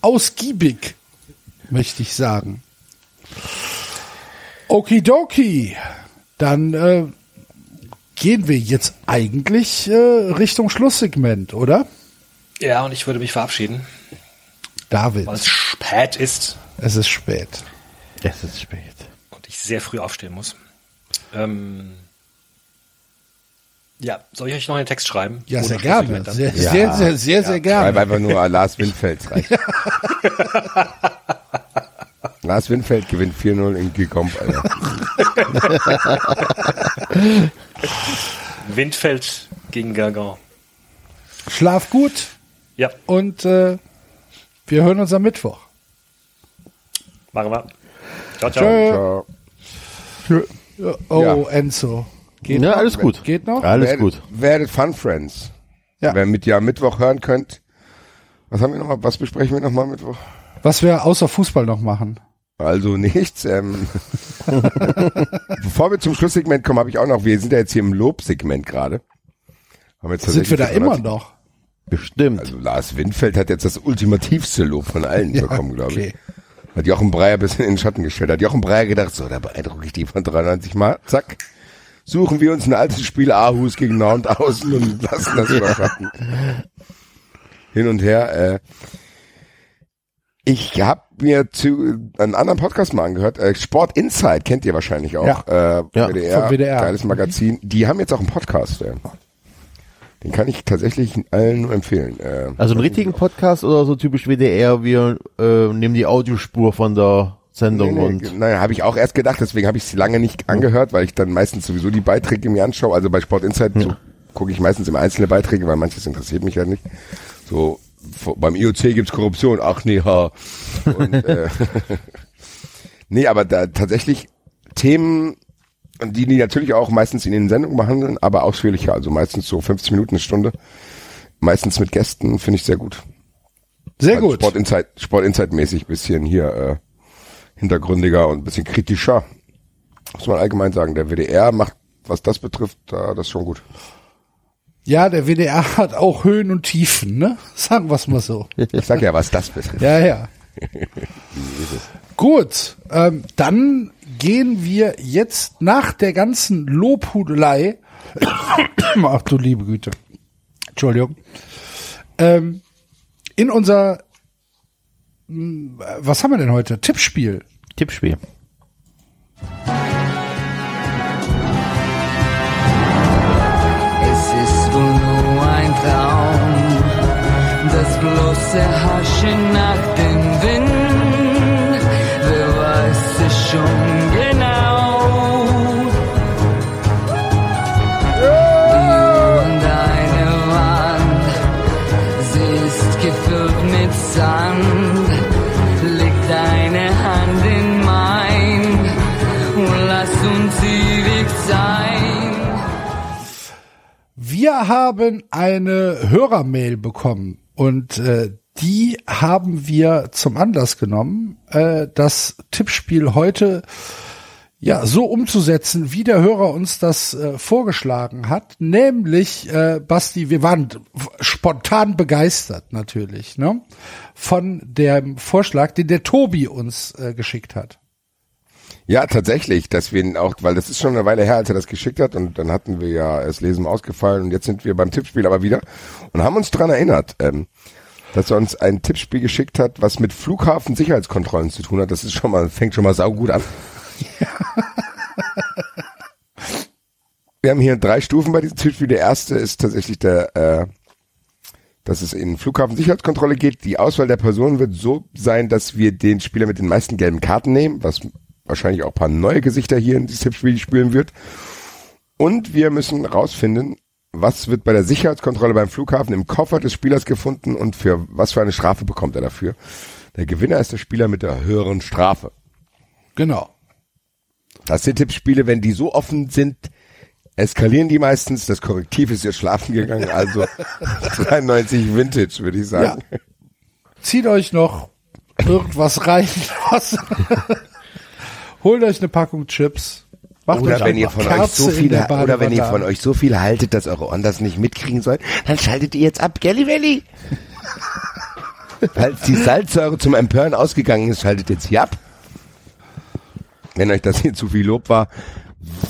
ausgiebig, möchte ich sagen. Okidoki. Dann äh, gehen wir jetzt eigentlich äh, Richtung Schlusssegment, oder? Ja, und ich würde mich verabschieden, David, weil es spät ist es ist spät. Es ist spät. und ich sehr früh aufstehen muss. Ähm, ja, soll ich euch noch einen Text schreiben? Ja, sehr gerne. Sehr, Ja. sehr, sehr, sehr, sehr Schreib gerne. einfach nur Lars Windfeld reicht. Lars Windfeld gewinnt 4-0 in Gicomp, Alter. Windfeld gegen Gargan. Schlaf gut Ja, und äh, wir hören uns am Mittwoch. machen wir. Ciao, ciao. Ciao. Ja, Oh, Ja. Enzo. Geht Ja, noch? alles gut. Geht noch? Alles werdet, gut. Werdet Fun Friends. Ja. Wer mit dir am Mittwoch hören könnt. Was haben wir nochmal? Was besprechen wir nochmal Mittwoch? Was wir außer Fußball noch machen. Also nichts. Ähm, bevor wir zum Schlusssegment kommen, habe ich auch noch, wir sind ja jetzt hier im Lobsegment gerade. Sind wir da immer noch? Bestimmt. Also Lars Windfeld hat jetzt das ultimativste Lob von allen bekommen, glaube okay. ich. Hat Jochen Breyer ein bisschen in den Schatten gestellt. Hat Jochen Breyer gedacht, so, da beeindrucke ich die von 93 Mal. Zack. Suchen wir uns ein altes Spiel Aarhus gegen Nantes aus und lassen das überschatten. Hin und her. Äh, ich habe mir zu einen anderen Podcast mal angehört. Äh, Sport Insight kennt ihr wahrscheinlich auch. Äh, Ja, WDR, WDR. Geiles Magazin. Die haben jetzt auch einen Podcast. Äh. Den kann ich tatsächlich allen nur empfehlen. Äh, Also einen richtigen Podcast oder so typisch WDR, wir äh, nehmen die Audiospur von der Sendung Nee, nee, und Nein, habe ich auch erst gedacht, deswegen habe ich sie lange nicht angehört, weil ich dann meistens sowieso die Beiträge mir anschaue. Also bei Sport Insight so gucke ich meistens immer einzelne Beiträge, weil manches interessiert mich ja nicht. So beim IOC gibt's Korruption, ach nee, ha. Und, äh, nee, aber da tatsächlich Themen, die die natürlich auch meistens in den Sendungen behandeln, aber ausführlicher, also meistens so 50 Minuten, eine Stunde. Meistens mit Gästen, finde ich sehr gut. Sehr Also gut. Sport Insight, Sport Insight mäßig bisschen hier äh, hintergründiger und ein bisschen kritischer. Muss man allgemein sagen. Der WDR macht, was das betrifft, da das schon gut. Ja, der WDR hat auch Höhen und Tiefen, ne? Sagen wir's mal so. Ich sag ja, was das betrifft. Ja, ja. Gut, ähm, dann gehen wir jetzt nach der ganzen Lobhudelei, ach du liebe Güte, Entschuldigung, ähm, in unser, mh, was haben wir denn heute? Tippspiel. Tippspiel. Das bloße Haschen nach dem Wind. Wer weiß es schon genau? An deiner Wand, sie ist gefüllt mit Sand. Leg deine Hand in mein und lass uns ewig sein. Wir haben eine Hörermail bekommen und äh, die haben wir zum Anlass genommen, äh, das Tippspiel heute ja so umzusetzen, wie der Hörer uns das äh, vorgeschlagen hat. Nämlich, äh, Basti, wir waren spontan begeistert natürlich, ne? Von dem Vorschlag, den der Tobi uns äh, geschickt hat. Ja, tatsächlich, dass wir ihn auch, weil das ist schon eine Weile her, als er das geschickt hat und dann hatten wir ja das Lesen ausgefallen und jetzt sind wir beim Tippspiel aber wieder und haben uns dran erinnert, ähm, dass er uns ein Tippspiel geschickt hat, was mit Flughafen-Sicherheitskontrollen zu tun hat. Das ist schon mal, fängt schon mal saugut an. wir haben hier drei Stufen bei diesem Tippspiel. Der erste ist tatsächlich der, äh, dass es in Flughafensicherheitskontrolle geht. Die Auswahl der Personen wird so sein, dass wir den Spieler mit den meisten gelben Karten nehmen, was wahrscheinlich auch ein paar neue Gesichter hier in dieses Tippspiel spielen wird. Und wir müssen rausfinden, was wird bei der Sicherheitskontrolle beim Flughafen im Koffer des Spielers gefunden und für was für eine Strafe bekommt er dafür. Der Gewinner ist der Spieler mit der höheren Strafe. Genau. Das sind Tippspiele, wenn die so offen sind, eskalieren die meistens. Das Korrektiv ist jetzt schlafen gegangen, also 93 Vintage, würde ich sagen. Zieht euch noch irgendwas rein. Holt euch eine Packung Chips. Macht Oder euch wenn ihr von euch Kerze so in viel, der oder wenn ihr von euch so viel haltet, dass eure Ondas nicht mitkriegen sollen, dann schaltet ihr jetzt ab, Gelli Welli. Falls die Salzsäure zum Empören ausgegangen ist, schaltet jetzt hier ab. Wenn euch das hier zu viel Lob war.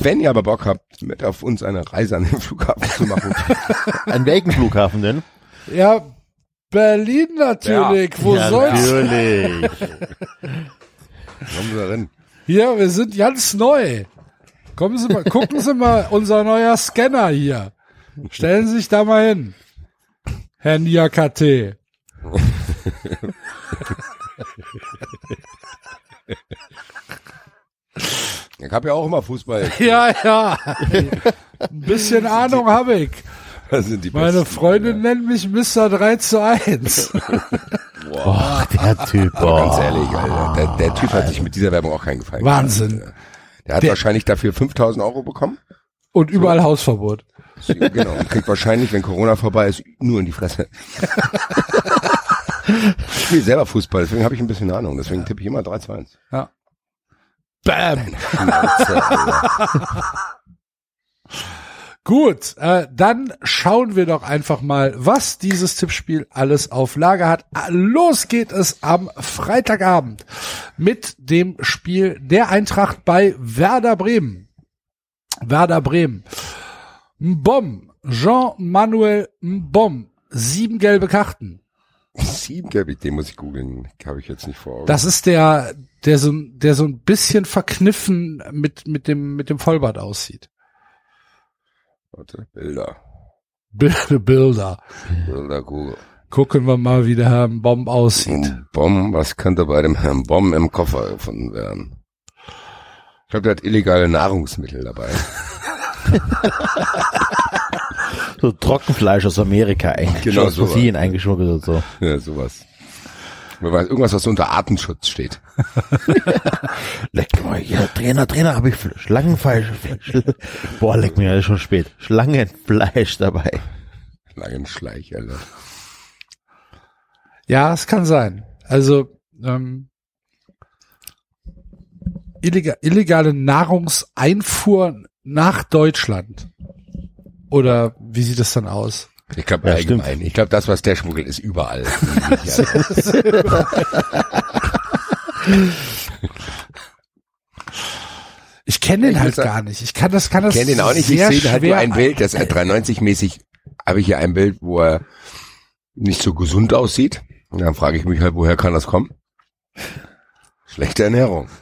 Wenn ihr aber Bock habt, mit auf uns eine Reise an den Flughafen zu machen, An welchem Flughafen denn? Ja, Berlin natürlich. Wo sonst? Natürlich. kommen Sie da rein. Hier, wir sind ganz neu. Kommen Sie mal, gucken Sie mal, unser neuer Scanner hier. Stellen Sie sich da mal hin. Herr Niakate. Ich habe ja auch immer Fußball. Ja, ja. Ein bisschen Ahnung habe ich. Sind die Meine Besten. Freundin nennt mich Mr. 3 zu 1. Boah, der Typ. Aber ganz Boah. ehrlich, Alter, der, der Typ hat sich mit dieser Werbung auch keinen Gefallen Wahnsinn. gemacht. Der hat Der- wahrscheinlich dafür 5000 Euro bekommen. Und überall Hausverbot. Genau. Und kriegt wahrscheinlich, wenn Corona vorbei ist, nur in die Fresse. ich spiele selber Fußball, deswegen habe ich ein bisschen Ahnung. Deswegen tippe ich immer 3 zu 1. Ja. Bam. Gut, äh, dann schauen wir doch einfach mal, was dieses Tippspiel alles auf Lager hat. Ah, Los geht es am Freitagabend mit dem Spiel der Eintracht bei Werder Bremen. Werder Bremen. Mbom, Jean-Manuel Mbom, sieben gelbe Karten. Sieben, ich, den muss ich googeln. Habe ich jetzt nicht vor Augen. Das ist der, der so, der so ein bisschen verkniffen mit, mit dem, mit dem Vollbart aussieht. Warte, Bilder. Bilder, Bilder. Bilder Google. Gucken wir mal, wie der Herr Bomb aussieht. Bomb, was könnte bei dem Herrn Bomb im Koffer gefunden werden? Ich glaube, der hat illegale Nahrungsmittel dabei. So Trockenfleisch aus Amerika eigentlich. Genau, aus. Brasilien eingeschmuggelt und so. Ja, sowas. Wer weiß, Irgendwas, was unter Artenschutz steht. Leck mal, ja, Trainer, Trainer, habe ich Fl- Schlangenfleisch. Schl Boah, leck mir, ist schon spät. Schlangenfleisch dabei. Langenschleich, Alter. Ja, es kann sein. Also, ähm, illegal, illegale Nahrungseinfuhr nach Deutschland. Oder wie sieht das dann aus? Ich glaube Ja, allgemein. Ich glaube, das, was der schmuggelt, ist überall. Ich kenne den Ich halt gar nicht. Ich kann das, kann das Ich kenne den auch nicht. Ich sehe halt nur ein Bild, das er 390-mäßig, habe ich hier ein Bild, wo er nicht so gesund aussieht. Und dann frage ich mich halt, woher kann das kommen? Schlechte Ernährung.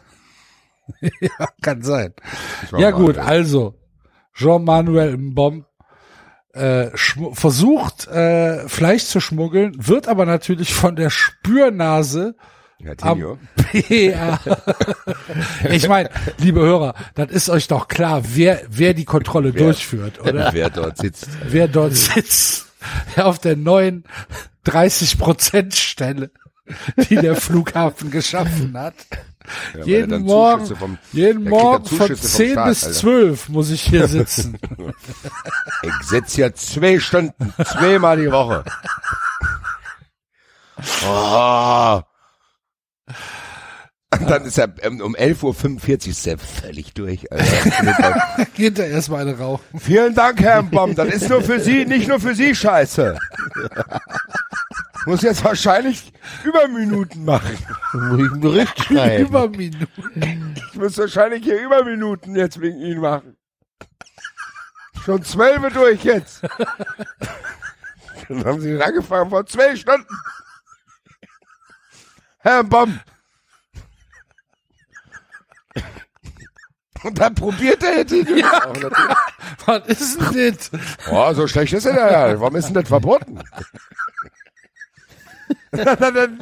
Ja, kann sein. Ja gut, also Jean-Manuel Mbom äh, versucht äh, Fleisch zu schmuggeln, wird aber natürlich von der Spürnase Ja, am. PR. ich meine, liebe Hörer, das ist euch doch klar, wer wer die Kontrolle durchführt, oder? Wer dort sitzt. Wer dort sitzt auf der neuen 30 Prozent Stelle, die der Flughafen geschaffen hat. Ja, er jeden Morgen, vom- jeden Morgen von Zuschüsse vom 10 Staat, bis Alter. 12 muss ich hier sitzen. Ich sitze hier zwei Stunden, zweimal die Woche. Oh. Und dann ist er ähm, um 11.45 Uhr ist er völlig durch. Alter. Geht da erstmal eine rauchen. Vielen Dank, Herr Baum. Das ist nur für Sie, nicht nur für Sie Scheiße. Muss jetzt wahrscheinlich Überminuten machen. Muss ich Bericht schreiben. Über Minuten. müsste wahrscheinlich hier Überminuten jetzt wegen Ihnen machen. Schon zwölf durch jetzt. Dann haben Sie angefangen vor zwei Stunden. Herr Bomb. Und dann probiert er jetzt ihn auch natürlich. Was ist denn das? Oh, so schlecht ist er ja. Warum ist denn das verboten? Dann,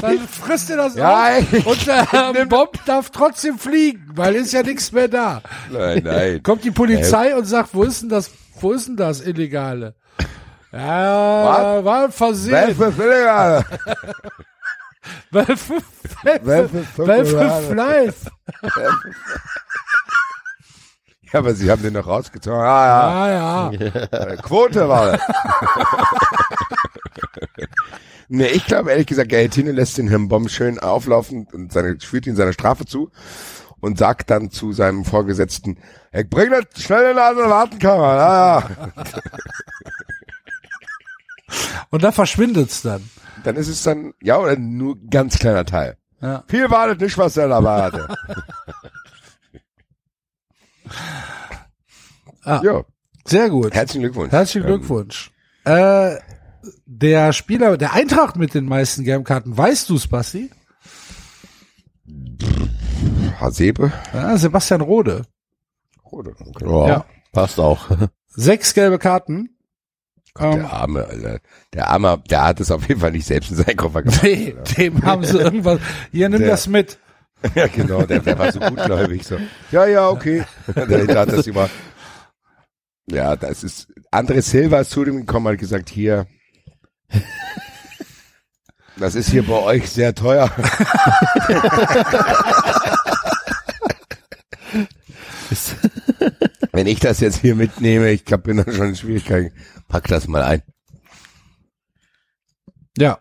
dann, frisst er das Ja, auf und der Bob darf trotzdem fliegen, weil ist ja nichts mehr da. Nein, nein. Kommt die Polizei und sagt, wo ist denn das, wo ist denn das Illegale? Ja, war ein Versehen. Welche Filiale? Welche, Welche welche, welche Schokolade? Fleisch? Ja, aber Sie haben den noch rausgezogen. Ah, Ah, ja. ja. Äh, Quote war das. nee, ich glaube ehrlich gesagt, Gaetino lässt den Herrn Bomb schön auflaufen und seine, führt ihn seine Strafe zu und sagt dann zu seinem Vorgesetzten, ich bring das schnell in eine Wartenkammer. Ja, ja. Und da verschwindet's dann. Dann ist es dann, ja, oder nur ein ganz kleiner Teil. Ja. Viel war das nicht, was er dabei hatte. Ah. Ja, Sehr gut. herzlichen Glückwunsch. Herzlichen Glückwunsch. Äh, der Spieler der Eintracht mit den meisten Gelbkarten, weißt du's, Basti? Ähm, Hasebe? Ja, Sebastian Rode. Rode. Okay. Ja, Ja. passt auch. Sechs gelbe Karten. Ähm, Der Arme, Alter. Der Arme, der hat es auf jeden Fall nicht selbst in seinen Koffer gemacht. nee, dem haben sie irgendwas. Hier, nimm Der- das mit. ja, genau, der, der war so gutgläubig, so. Ja, ja, okay. Dahinter hat das über, ja, das ist, André Silva ist zu dem gekommen, hat gesagt, hier, das ist hier bei euch sehr teuer. Wenn ich das jetzt hier mitnehme, ich bin da schon in Schwierigkeiten, pack das mal ein. Ja.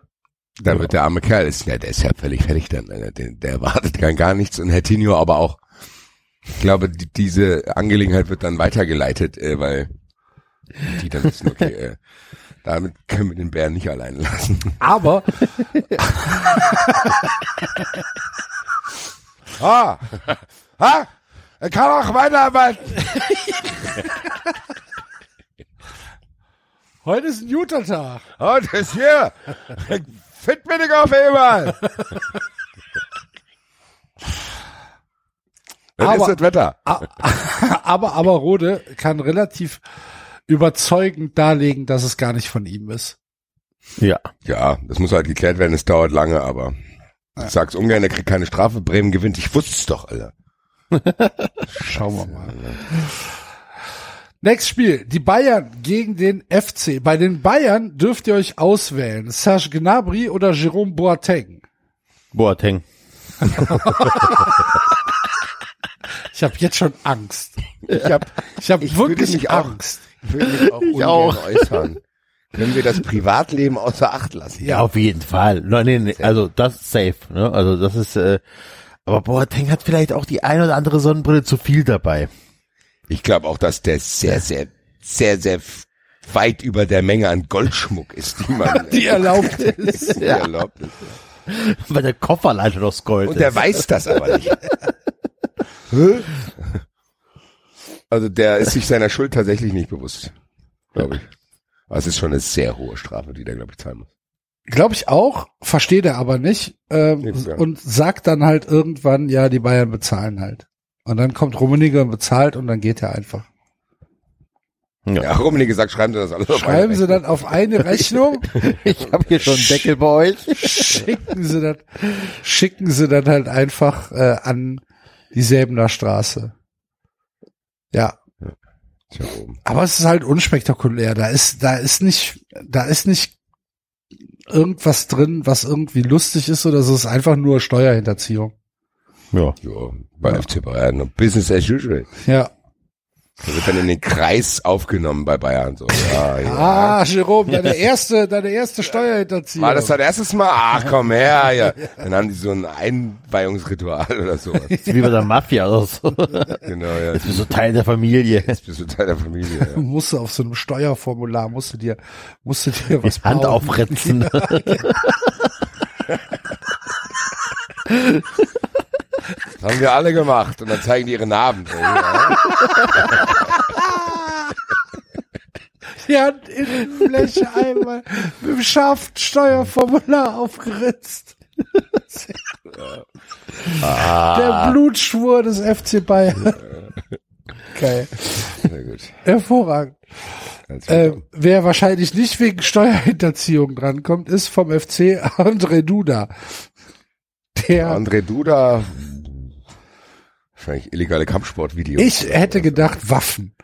Dann wird der arme Kerl, ist, ja, der ist ja völlig fertig dann, der, der erwartet gar, gar nichts und Herr Tinio aber auch. Ich glaube, die, diese Angelegenheit wird dann weitergeleitet, äh, weil die dann wissen, okay, äh, damit können wir den Bären nicht allein lassen. Aber Ah, ha, er kann auch weiterarbeiten. heute ist ein guter Tag. Und ist hier, fit bin ich auf einmal. Das Aber- ist das Wetter. Aber, aber Rode kann relativ überzeugend darlegen, dass es gar nicht von ihm ist. Ja. Ja, das muss halt geklärt werden, es dauert lange, aber ich sag's ungern, er kriegt keine Strafe, Bremen gewinnt. Ich wusste es doch, Alter. Schauen wir mal. Nächstes Spiel. Die Bayern gegen den FC. Bei den Bayern dürft ihr euch auswählen. Serge Gnabry oder Jerome Boateng. Boateng. Ich habe jetzt schon Angst. Ich hab, Ich habe Ich wirklich auch- Angst. ich will mich auch ungern auch. äußern. Können wir das Privatleben außer Acht lassen? Ja, auf jeden Fall. Nein, nee, nee, also das ist safe. Ne? Also das ist, äh, aber Boateng hat vielleicht auch die ein oder andere Sonnenbrille zu viel dabei. Ich glaube auch, dass der sehr, sehr, sehr, sehr weit über der Menge an Goldschmuck ist, die man Die erlaubt ist. die erlaubt ist. Weil der Koffer leider aus Gold Und der ist. weiß das aber nicht. Also der ist sich seiner Schuld tatsächlich nicht bewusst, glaube ich. Aber es ist schon eine sehr hohe Strafe, die der, glaube ich, zahlen muss. Glaube ich auch, versteht er aber nicht ähm, ja. und sagt dann halt irgendwann, ja, die Bayern bezahlen halt. Und dann kommt Rummenigge und bezahlt und dann geht er einfach. Ja, Rummenigge gesagt, schreiben Sie das alles auf Schreiben eine Sie dann auf eine Rechnung, Ich habe hier schon einen Deckel bei euch. schicken Sie dann, schicken Sie dann halt einfach äh, an die Säbener Straße. Ja, Tja, oben. aber es ist halt unspektakulär. Da ist, da ist nicht, da ist nicht irgendwas drin, was irgendwie lustig ist oder so. Es ist einfach nur Steuerhinterziehung. Ja. Ja, bei FC Bayern. Business as usual. Ja. Der wird dann in den Kreis aufgenommen bei Bayern. So, ja, ja. Ah, Jerome, deine erste, deine erste Steuerhinterziehung. War das dein erstes Mal? Ach, komm her, ja. Dann haben die so ein Einweihungsritual oder sowas. Wie bei der Mafia oder so. Genau, ja. Das ist so Teil der Familie. Jetzt bist du Teil der Familie. Du Ja. musst auf so einem Steuerformular, musst du dir, musst du dir was Hand bauen. Das haben wir alle gemacht. Und dann zeigen die ihre Narben. Die hat in den Blecheimer mit dem Schaftsteuerformular aufgeritzt. Der Blutschwur des FC Bayern. Geil. Sehr gut. Hervorragend. Äh, wer wahrscheinlich nicht wegen Steuerhinterziehung drankommt, ist vom FC André Duda. Der, André Duda, wahrscheinlich illegale Kampfsportvideos. ich hätte gedacht, Waffen.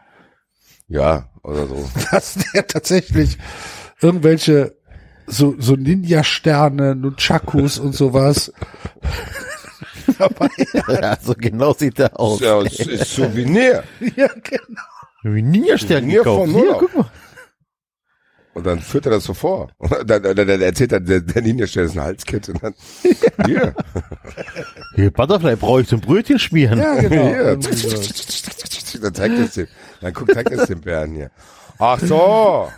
Ja, oder so. Dass der tatsächlich irgendwelche so, so Ninja-Sterne, Nunchakus und sowas. dabei hat. Also genau sieht er aus. Ja, es ist Souvenir. ja, genau. Wie Ninja-Stern Souvenir gekauft. von Hier, guck mal. Und dann führt er das so vor. Und dann, dann, dann erzählt er, der, der Ninja-Stern ist eine Halskette. Und dann, hier, Hier, Butterfly brauche ich zum Brötchen schmieren. Ja, genau. hier. Dann zeigt es dem. Dann guckt, zeigt es dem Bären hier. Ach so,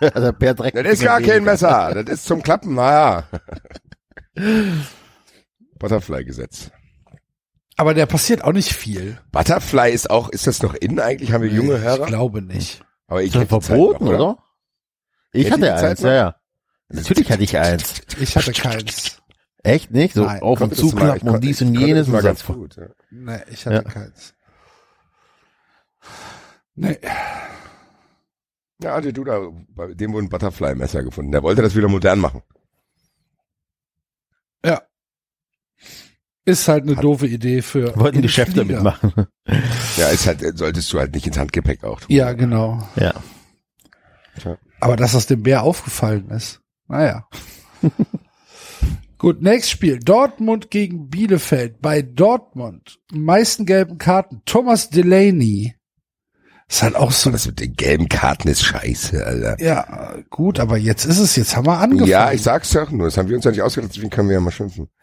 Der Bär direkt das ist gar kein Messer. Das ist zum Klappen, naja. Butterfly-Gesetz. Aber der passiert auch nicht viel. Butterfly ist auch, ist das noch in eigentlich? Haben wir junge Ich Hörer? glaube nicht. Aber ich Zeit verboten, noch, oder? Ich Hätte die hatte eins, ja, ja. Natürlich hatte ich eins. Ich hatte keins. Echt nicht? So Nein, auf und du mal- ich zuklappen und dies ich und jenes und ganz gut. Ja. Nee, ich hatte Ja. keins. Nee. Ja, der Duda, bei dem wurde ein Butterfly-Messer gefunden. Der wollte das wieder modern machen. Ist halt eine doofe Idee für. Wollten in Geschäfte Flieger. mitmachen. Ja, ist halt, solltest du halt nicht ins Handgepäck auch tun. Ja, genau. Ja. Aber dass das dem Bär aufgefallen ist. Naja. Gut, nächstes Spiel. Dortmund gegen Bielefeld. Bei Dortmund. Meisten gelben Karten. Thomas Delaney. Ist halt auch so. Das mit den gelben Karten ist scheiße, Alter. Ja, gut, aber jetzt ist es, jetzt haben wir angefangen. Ja, ich sag's doch nur, das haben wir uns ja nicht ausgedacht, deswegen können wir ja mal schimpfen.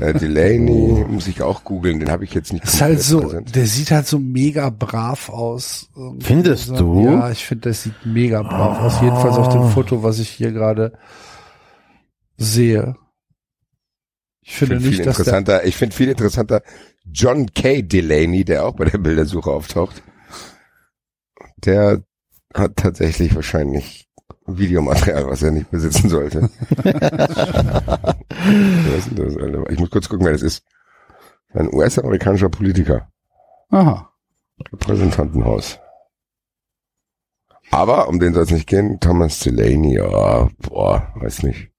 Äh, Delaney muss ich auch googeln, den habe ich jetzt nicht ist halt so, präsent. der sieht halt so mega brav aus. Findest so. du? Ja, ich finde, das sieht mega brav aus. Jedenfalls auf dem Foto, was ich hier gerade sehe. Ich Ich finde finde viel nicht, der, interessanter, ich finde viel interessanter John K. Delaney, der auch bei der Bildersuche auftaucht. Der hat tatsächlich wahrscheinlich Videomaterial, was er nicht besitzen sollte. Ich muss kurz gucken, wer das ist. Ein US-amerikanischer Politiker. aha. Repräsentantenhaus. Aber, um den soll es nicht gehen, Thomas Delaney, ja, boah, weiß nicht.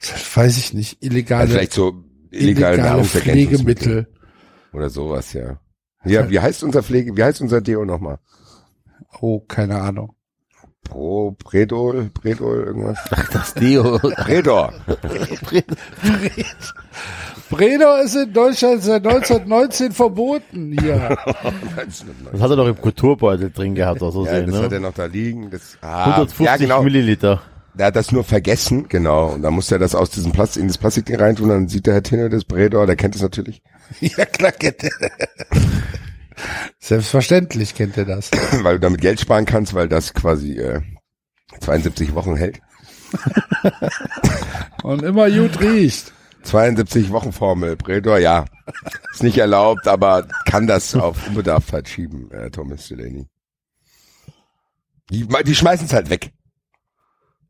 Das weiß ich nicht. Illegale, Also vielleicht so illegale, illegale Nahrungsergänzungsmittel Pflegemittel. oder sowas, ja. Ja, wie heißt unser Pflege, wie heißt unser Deo nochmal? Oh, keine Ahnung. Pro, Predol, Predol, irgendwas? Das Deo. Predor. Bredor ist in Deutschland seit 1919 verboten hier. Das hat er doch im Kulturbeutel drin gehabt, aus ja, Versehen, das hat er ne? noch da liegen. Das, ah, 150 ja, genau. Milliliter. Der hat das nur vergessen, genau. Und da musste er das aus diesem Plastik, in das Plastikding reintun, dann sieht der Herr Tinne das Predor, der kennt es natürlich. ja, klar kennt er. Selbstverständlich kennt er das. weil du damit Geld sparen kannst, weil das quasi äh, 72 Wochen hält. Und immer gut riecht. 72 Wochen Formel, Predor, ja. Ist nicht erlaubt, aber kann das auf Unbedarftheit schieben, äh, Thomas Delaney. Die, die schmeißen es halt weg.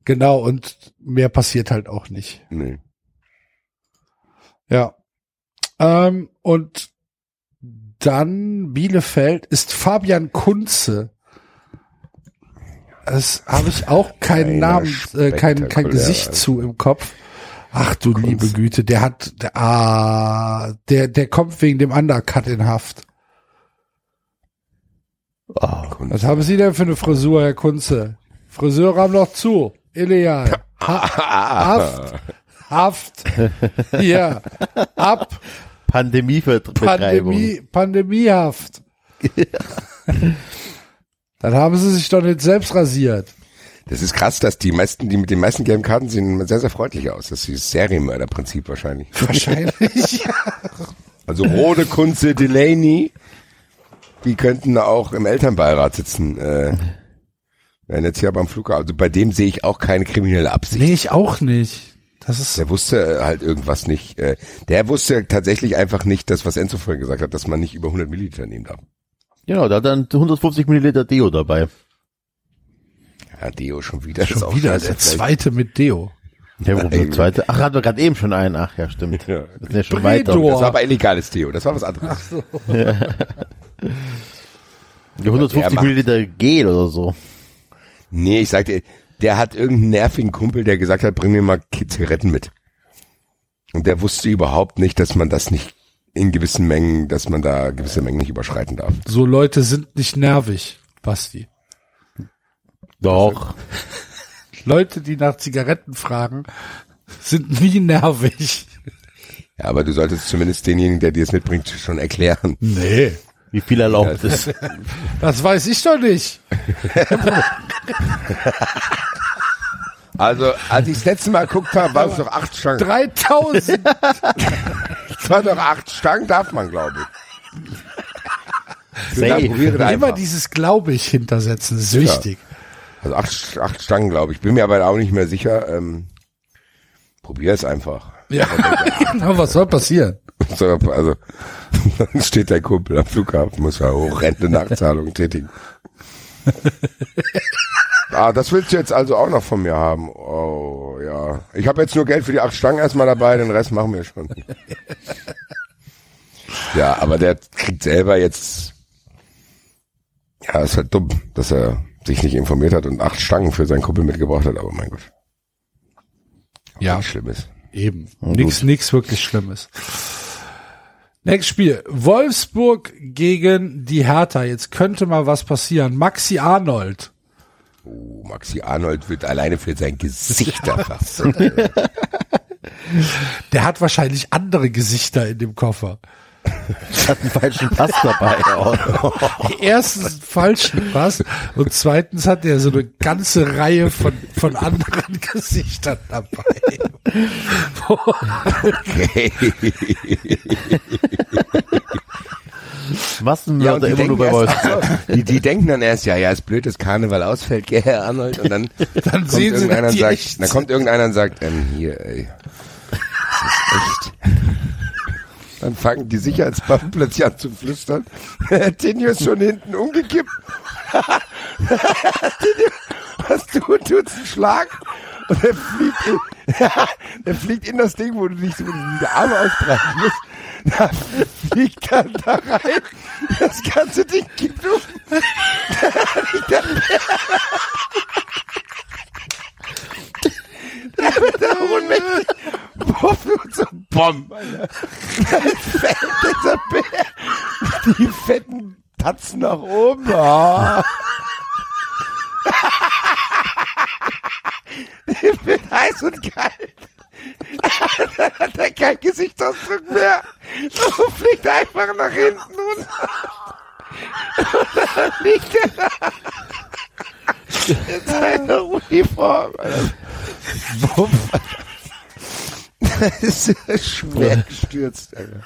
Genau, und mehr passiert halt auch nicht. Nee. Ja. Ähm, und dann Bielefeld ist Fabian Kunze. Das habe ich auch keinen Namen, äh, kein, kein Gesicht zu im Kopf. Ach du liebe Güte, der hat, der, ah, der, der kommt wegen dem Undercut in Haft. Was haben Sie denn für eine Frisur, Herr Kunze? Friseure haben noch zu. Illegal. Ha Haft. Haft. Ja. Ab. Pandemiebetreibung. Pandemie, Pandemiehaft. Dann haben sie sich doch nicht selbst rasiert. Das ist krass, dass die meisten, die mit den meisten gelben Karten sehen sehr, sehr freundlich aus. Das ist dieses Serienmörder-Prinzip wahrscheinlich. Wahrscheinlich. Also Rode, Kunze, Delaney, die könnten auch im Elternbeirat sitzen. Äh, werden jetzt hier beim Flughafen. Also bei dem sehe ich auch keine kriminelle Absicht. nee, ich auch nicht. Das ist Der wusste halt irgendwas nicht. äh, Der wusste tatsächlich einfach nicht, das, was Enzo vorhin gesagt hat, dass man nicht über 100 Milliliter nehmen darf. Genau, da hat dann 150 Milliliter Deo dabei. Ja, Deo schon wieder. das ist schon auch wieder der zweite mit Deo. Ja, warum der zweite? Ach, hatten wir gerade eben schon einen. Ach ja, stimmt. Ja. Das ist ja schon weiter. Das war aber illegales Deo, das war was anderes. Die 150 Der macht- Milliliter Gel oder so. Nee, ich sagte, der hat irgendeinen nervigen Kumpel, der gesagt hat, bring mir mal Zigaretten mit. Und der wusste überhaupt nicht, dass man das nicht in gewissen Mengen, dass man da gewisse Mengen nicht überschreiten darf. So Leute sind nicht nervig, Basti. Doch. Leute, die nach Zigaretten fragen, sind nie nervig. Ja, aber du solltest zumindest denjenigen, der dir es mitbringt, schon erklären. Nee. Wie viel erlaubt ist. Das weiß ich doch nicht. Also, als ich das letzte Mal geguckt habe, waren es noch acht Stangen. 3000. Es waren noch acht Stangen, darf man, glaube ich. Dann probiere Immer einfach. dieses Glaube ich hintersetzen, das ist wichtig. Also acht, acht Stangen, glaube ich. Bin mir aber auch nicht mehr sicher. Ähm, probier es einfach. Ja, genau, was soll passieren? So, also, dann steht der Kumpel am Flughafen, muss er hoch, Rente-Nachzahlung tätigen. ah, das willst du jetzt also auch noch von mir haben. Oh, ja. Ich habe jetzt nur Geld für die acht Stangen erstmal dabei, den Rest machen wir schon. ja, aber der kriegt selber jetzt, ja, ist halt dumm, dass er sich nicht informiert hat und acht Stangen für seinen Kumpel mitgebracht hat, aber mein Gott. Ja, Schlimmes. Eben. Nix, nix wirklich Schlimmes. Nächstes Spiel. Wolfsburg gegen die Hertha. Jetzt könnte mal was passieren. Maxi Arnold. Oh, Maxi Arnold wird alleine für sein Gesicht erfasst. Der hat wahrscheinlich andere Gesichter in dem Koffer. Hat einen falschen Pass dabei. Auch. Erstens einen falschen Pass und zweitens hat er so eine ganze Reihe von, von anderen Gesichtern dabei. Okay. Massenmörder immer nur bei so, die, die denken dann erst, ja, ja, ist blöd, dass Karneval ausfällt, gell, Herr Arnold, und dann, Dann kommt sehen sie, irgendeiner und sagt, echt dann kommt irgendeiner und sagt, ähm, hier, ey, das ist echt. Dann fangen die Sicherheitsbeamten plötzlich an zu flüstern. Tinio ist schon hinten umgekippt. Tinio, was du tut's einen Schlag? Und er fliegt, in, der fliegt in das Ding, wo du dich so die Arme ausbreiten musst. Da fliegt er da rein. Das ganze Ding kippt um. Da er wird da ohnmächtig. Puff, und so Bomb, Alter. Da fällt dieser Bär. Die fetten Tatzen nach oben. Oh. Dem wird heiß und kalt. Dann hat er kein Gesichtsausdruck mehr. So fliegt einfach nach hinten runter. Und dann liegt er da. In seiner Uniform. Alter. Das ist ja schwer gestürzt, Alter.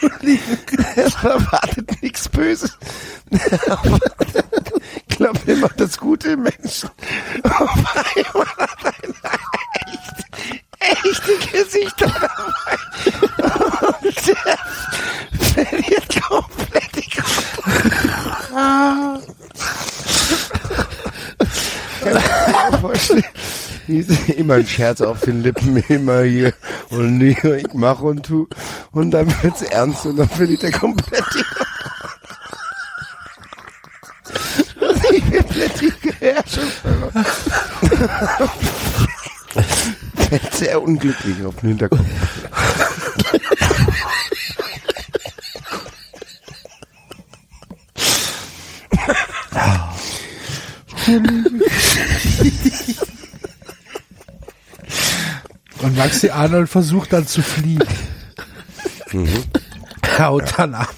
Du liebst, es erwartet nichts Böses. Ich glaube immer das Gute im Menschen. Auf einmal hat er echt, echte Gesichter dabei. Und der verliert komplett die Kontrolle. Kann vorstellen. Immer ein Scherz auf den Lippen, immer hier und hier, ich mach und tu. Und dann wird's ernst und dann verliert er komplett die bin Beherrschung verloren. Fällt sehr unglücklich auf den Hinterkopf. Und Maxi Arnold versucht dann zu fliehen. Haut dann ab.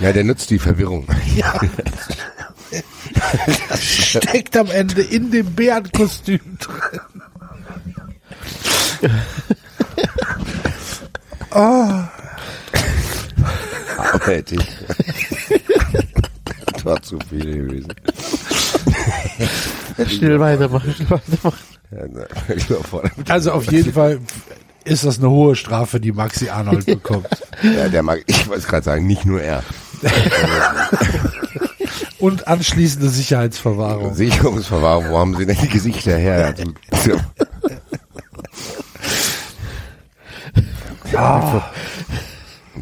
Ja, der nutzt die Verwirrung. Steckt am Ende in dem Bärenkostüm drin. Arbeitig. Das war zu viel gewesen. Schnell weitermachen, weitermachen. Ja. Also auf jeden Fall ist das eine hohe Strafe, die Maxi Arnold bekommt. Ja, der mag, ich wollte gerade sagen, nicht nur er. Und anschließende Sicherheitsverwahrung. Sicherungsverwahrung, wo haben sie denn die Gesichter her? Also, Und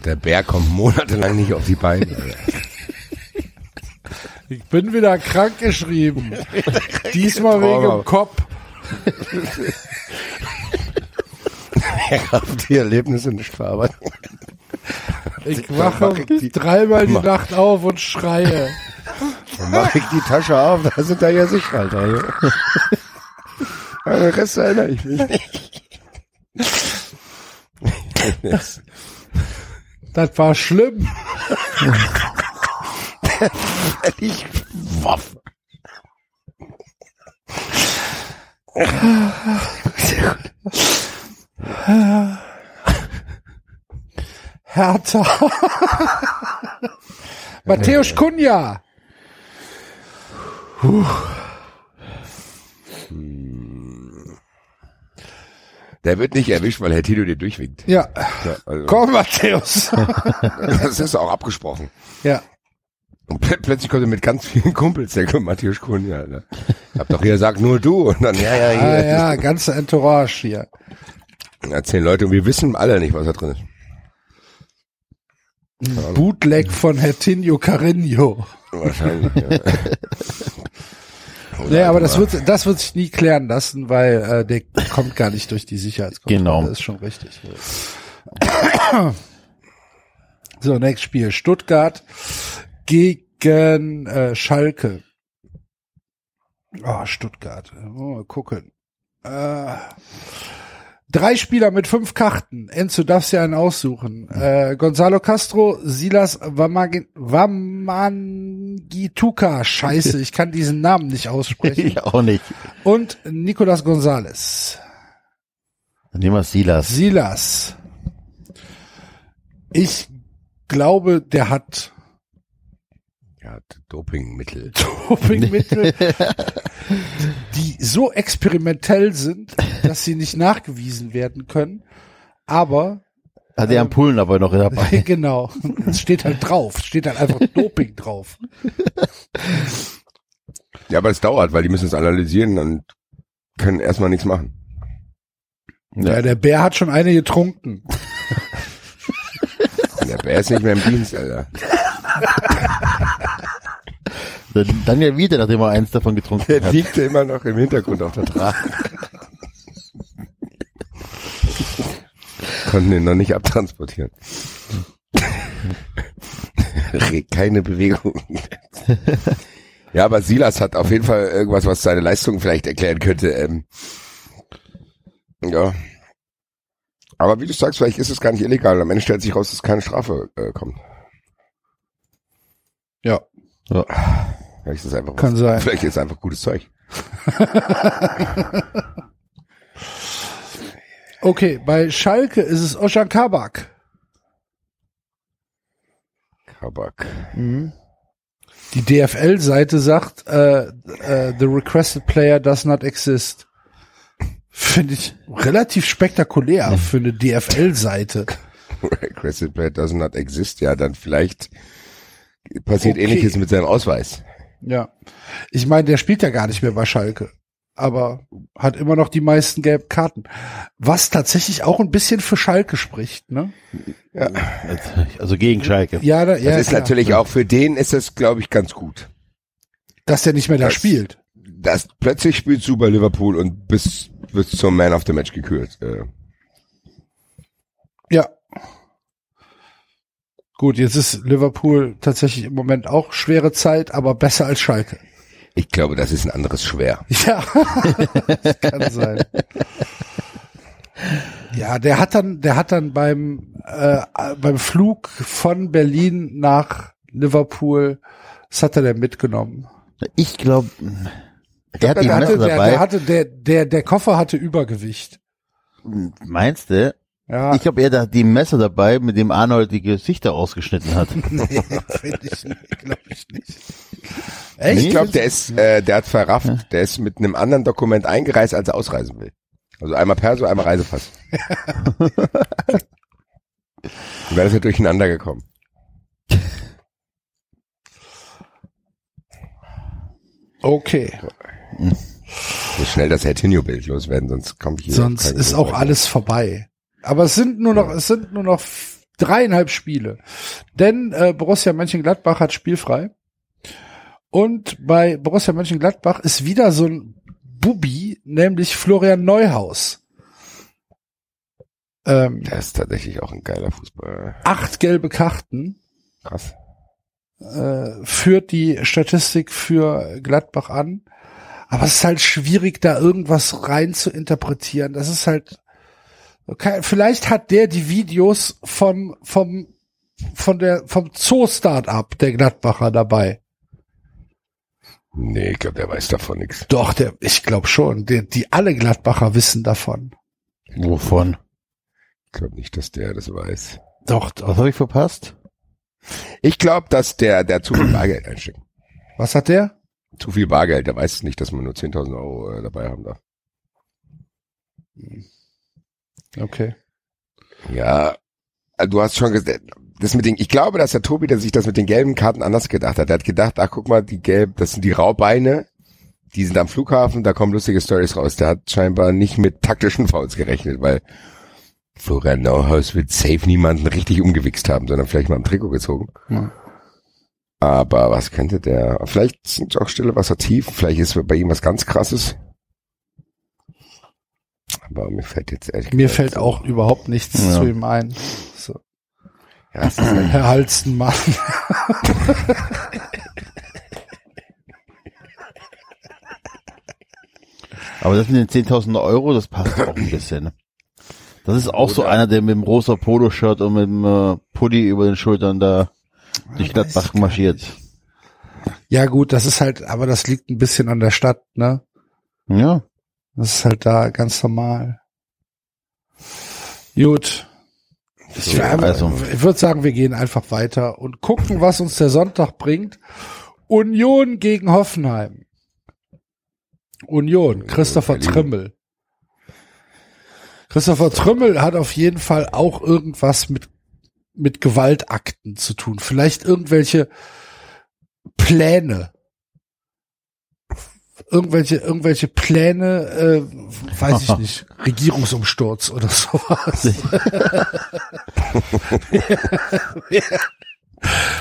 der Bär kommt monatelang nicht auf die Beine. Ich bin wieder krank geschrieben. Diesmal wegen dem Kopf. Er hat die Erlebnisse nicht verarbeitet. Ich wache dreimal die Nacht auf und schreie. Dann mache ich die Tasche auf, da sind da ja Sicherhalter. Ja. An den Rest erinnere ich mich nicht. Das- war schlimm. Ich waff. Hertha. Matthäus Kunja. Der wird nicht erwischt, weil Herr Tito dir durchwinkt. Ja. Ja, also, Komm, Matthäus. das ist auch abgesprochen. ja. Und pl plötzlich kommt er mit ganz vielen Kumpels, der kommt Matthias Kuhn, ja. Ne? Ich hab doch hier gesagt, nur du. Und dann, ja, ja, hier. Ah, ja, ganze Entourage hier. Ja, zehn Leute und wir wissen alle nicht, was da drin ist. Bootleg von Hertinho Carino. Wahrscheinlich. Ja. Nee, aber das wird, das wird sich nie klären lassen, weil äh, der kommt gar nicht durch die Sicherheitskontrolle. Genau. Das ist schon richtig. So, nächstes Spiel. Stuttgart gegen äh, Schalke. Oh, Stuttgart. Oh, mal gucken. Äh, drei Spieler mit fünf Karten. Enzo darfst ja einen aussuchen. Äh, Gonzalo Castro, Silas Wamagi- Wamangituka. Scheiße, ich kann diesen Namen nicht aussprechen. Ich auch nicht. Und Nicolas Gonzalez. Dann nehmen wir Silas. Silas. Ich glaube, der hat ja, Dopingmittel. Dopingmittel, die so experimentell sind, dass sie nicht nachgewiesen werden können. Aber Hat er Ampullen aber noch dabei. genau, es steht halt drauf, es steht halt einfach Doping drauf. Ja, aber es dauert, weil die müssen es analysieren und können erstmal nichts machen. Ja, der Bär hat schon eine getrunken. Der Bär ist nicht mehr im Dienst, Alter. Dann, ja wieder, nachdem er eins davon getrunken Der hat. liegt ja immer noch im Hintergrund auf der Trage. Konnten ihn noch nicht abtransportieren. Regt Keine Bewegung. ja, aber Silas hat auf jeden Fall irgendwas, was seine Leistung vielleicht erklären könnte. Ähm, ja. Aber wie du sagst, vielleicht ist es gar nicht illegal. Am Ende stellt sich raus, dass keine Strafe äh, kommt. Ja, Vielleicht ist es einfach Kann was, sein. Vielleicht ist es einfach gutes Zeug. okay, bei Schalke ist es Oshan Kabak. Kabak. Die DFL-Seite sagt, äh, äh, the requested player does not exist. Finde ich relativ spektakulär für eine DFL-Seite. Requested Player does not exist. Ja, dann vielleicht passiert Okay. ähnliches mit seinem Ausweis. Ja. Ich meine, der spielt ja gar nicht mehr bei Schalke. Aber hat immer noch die meisten gelben Karten. Was tatsächlich auch ein bisschen für Schalke spricht, ne? Also gegen Schalke. Ja, da, Das ja ist klar. natürlich auch für den ist es, glaube ich, ganz gut. Dass der nicht mehr da Das- spielt. Das plötzlich spielst du bei Liverpool und bist, wirst zum Man of the Match gekürt. Äh, Ja. Gut, jetzt ist Liverpool tatsächlich im Moment auch schwere Zeit, aber besser als Schalke. Ich glaube, das ist ein anderes Schwer. Ja, das kann sein. Ja, der hat dann, der hat dann beim äh, beim Flug von Berlin nach Liverpool, das hat er dann mitgenommen. Ich glaube, er hat die Der hatte, der, der hatte, der, der, der Koffer hatte Übergewicht. Meinst du? Ja, Ich habe eher da die Messer dabei, mit dem Arnold die Gesichter ausgeschnitten hat. nee, finde ich nicht, glaube ich nicht. Echt? Ich glaube, der ist, äh, der hat verrafft, der ist mit einem anderen Dokument eingereist, als er ausreisen will. Also einmal Perso, einmal Reisepass. Dann ist er durcheinander gekommen. Okay. So schnell das Hertinio-Bild loswerden, sonst kommt hier. Sonst ist auch mehr. alles vorbei. Aber es sind nur noch, es sind nur noch dreieinhalb Spiele. Denn äh, Borussia Mönchengladbach hat spielfrei. Und bei Borussia Mönchengladbach ist wieder so ein Bubi, nämlich Florian Neuhaus. Ähm, Der ist tatsächlich auch ein geiler Fußballer. acht gelbe Karten Krass. äh, führt die Statistik für Gladbach an. Aber es ist halt schwierig, da irgendwas rein zu interpretieren. Das ist halt, okay, vielleicht hat der die Videos von, vom, von der, vom Zoo-Startup der Gladbacher dabei. Nee, ich glaube, der weiß davon nichts. Doch, der, ich glaube schon, die, die alle Gladbacher wissen davon. Wovon? Ich glaube nicht, dass der das weiß. Doch, Was habe ich verpasst? Ich glaube, dass der, der zu viel Bargeld einsteckt. was hat der? Zu viel Bargeld. Der weiß nicht, dass man nur 10.000 Euro äh, dabei haben darf. Okay. Ja, also du hast schon gesagt, das mit den, ich glaube, dass der Tobi, der sich das mit den gelben Karten anders gedacht hat. Der hat gedacht, ach guck mal, die gelb, das sind die Raubeine, die sind am Flughafen, da kommen lustige Stories raus. Der hat scheinbar nicht mit taktischen Fouls gerechnet, weil Florian Neuhaus wird safe niemanden richtig umgewichst haben, sondern vielleicht mal am Trikot gezogen. Ja. Aber was könnte der? Vielleicht sind auch stille Wasser tief, vielleicht ist bei ihm was ganz krasses. Aber mir fällt jetzt ehrlich Mir gesagt fällt so- auch überhaupt nichts Ja. zu ihm ein. So. Ja, es ist Herr Halstenmann. Aber das mit den 10.000 Euro, das passt auch ein bisschen. Das ist auch so Oder- einer, der mit dem rosa Poloshirt und mit dem äh, Pulli über den Schultern da durch Gladbach marschiert. Ja gut, das ist halt, aber das liegt ein bisschen an der Stadt, ne? Ja. Das ist halt da ganz normal. Gut. Ich, So, also. ich würde sagen, wir gehen einfach weiter und gucken, was uns der Sonntag bringt. Union gegen Hoffenheim. Union, Christopher Berlin. Trimmel. Christopher Trümmel hat auf jeden Fall auch irgendwas mit, mit Gewaltakten zu tun. Vielleicht irgendwelche Pläne. Irgendwelche, irgendwelche Pläne, äh, weiß ich nicht, Regierungsumsturz oder sowas.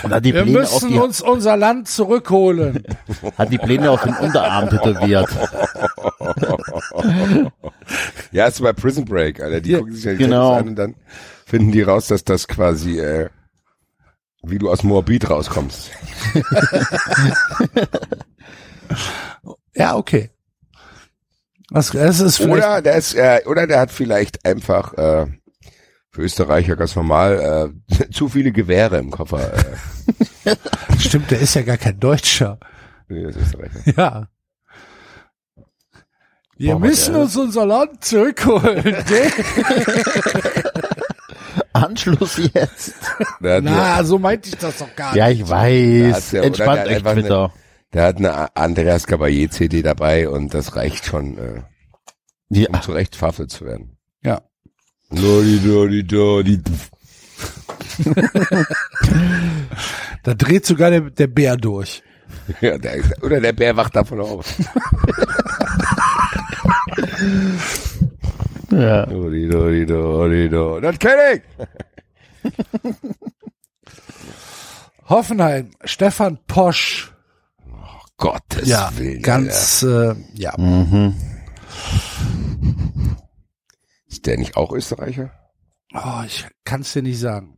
Hat die Wir Pläne müssen die, uns unser Land zurückholen. hat die Pläne auf den Unterarm tätowiert. Ja, ist bei Prison Break, Alter. Die Ja, gucken sich ja die genau. An und dann finden die raus, dass das quasi, äh, wie du aus Moabit rauskommst. Ja, okay. Das, das ist Oder der ist, äh, oder der hat vielleicht einfach äh, für Österreicher ganz normal äh, zu viele Gewehre im Koffer. Äh, stimmt, der ist ja gar kein Deutscher. nee, das ist Österreicher. Ja. Wir Boah, müssen uns unser Land zurückholen. Anschluss jetzt. Hat, Na, so meinte ich das doch gar Ja, nicht. ich Ja, weiß. ja- oder Entspannt euch, Twitter. Der hat eine Andreas Caballé CD dabei und das reicht schon, äh, Ja, um zu Recht verhaftet zu werden. Ja. Lodi, lodi, lodi. Da dreht sogar der, der Bär durch. Ja, der, oder der Bär wacht davon auf. ja. Lodi, lodi, lodi, lodi. Das kenn ich! Hoffenheim, Stefan Posch. Gottes Ja, Willen. ganz, äh, ja. Mhm. Ist der nicht auch Österreicher? Oh, ich kann's dir nicht sagen.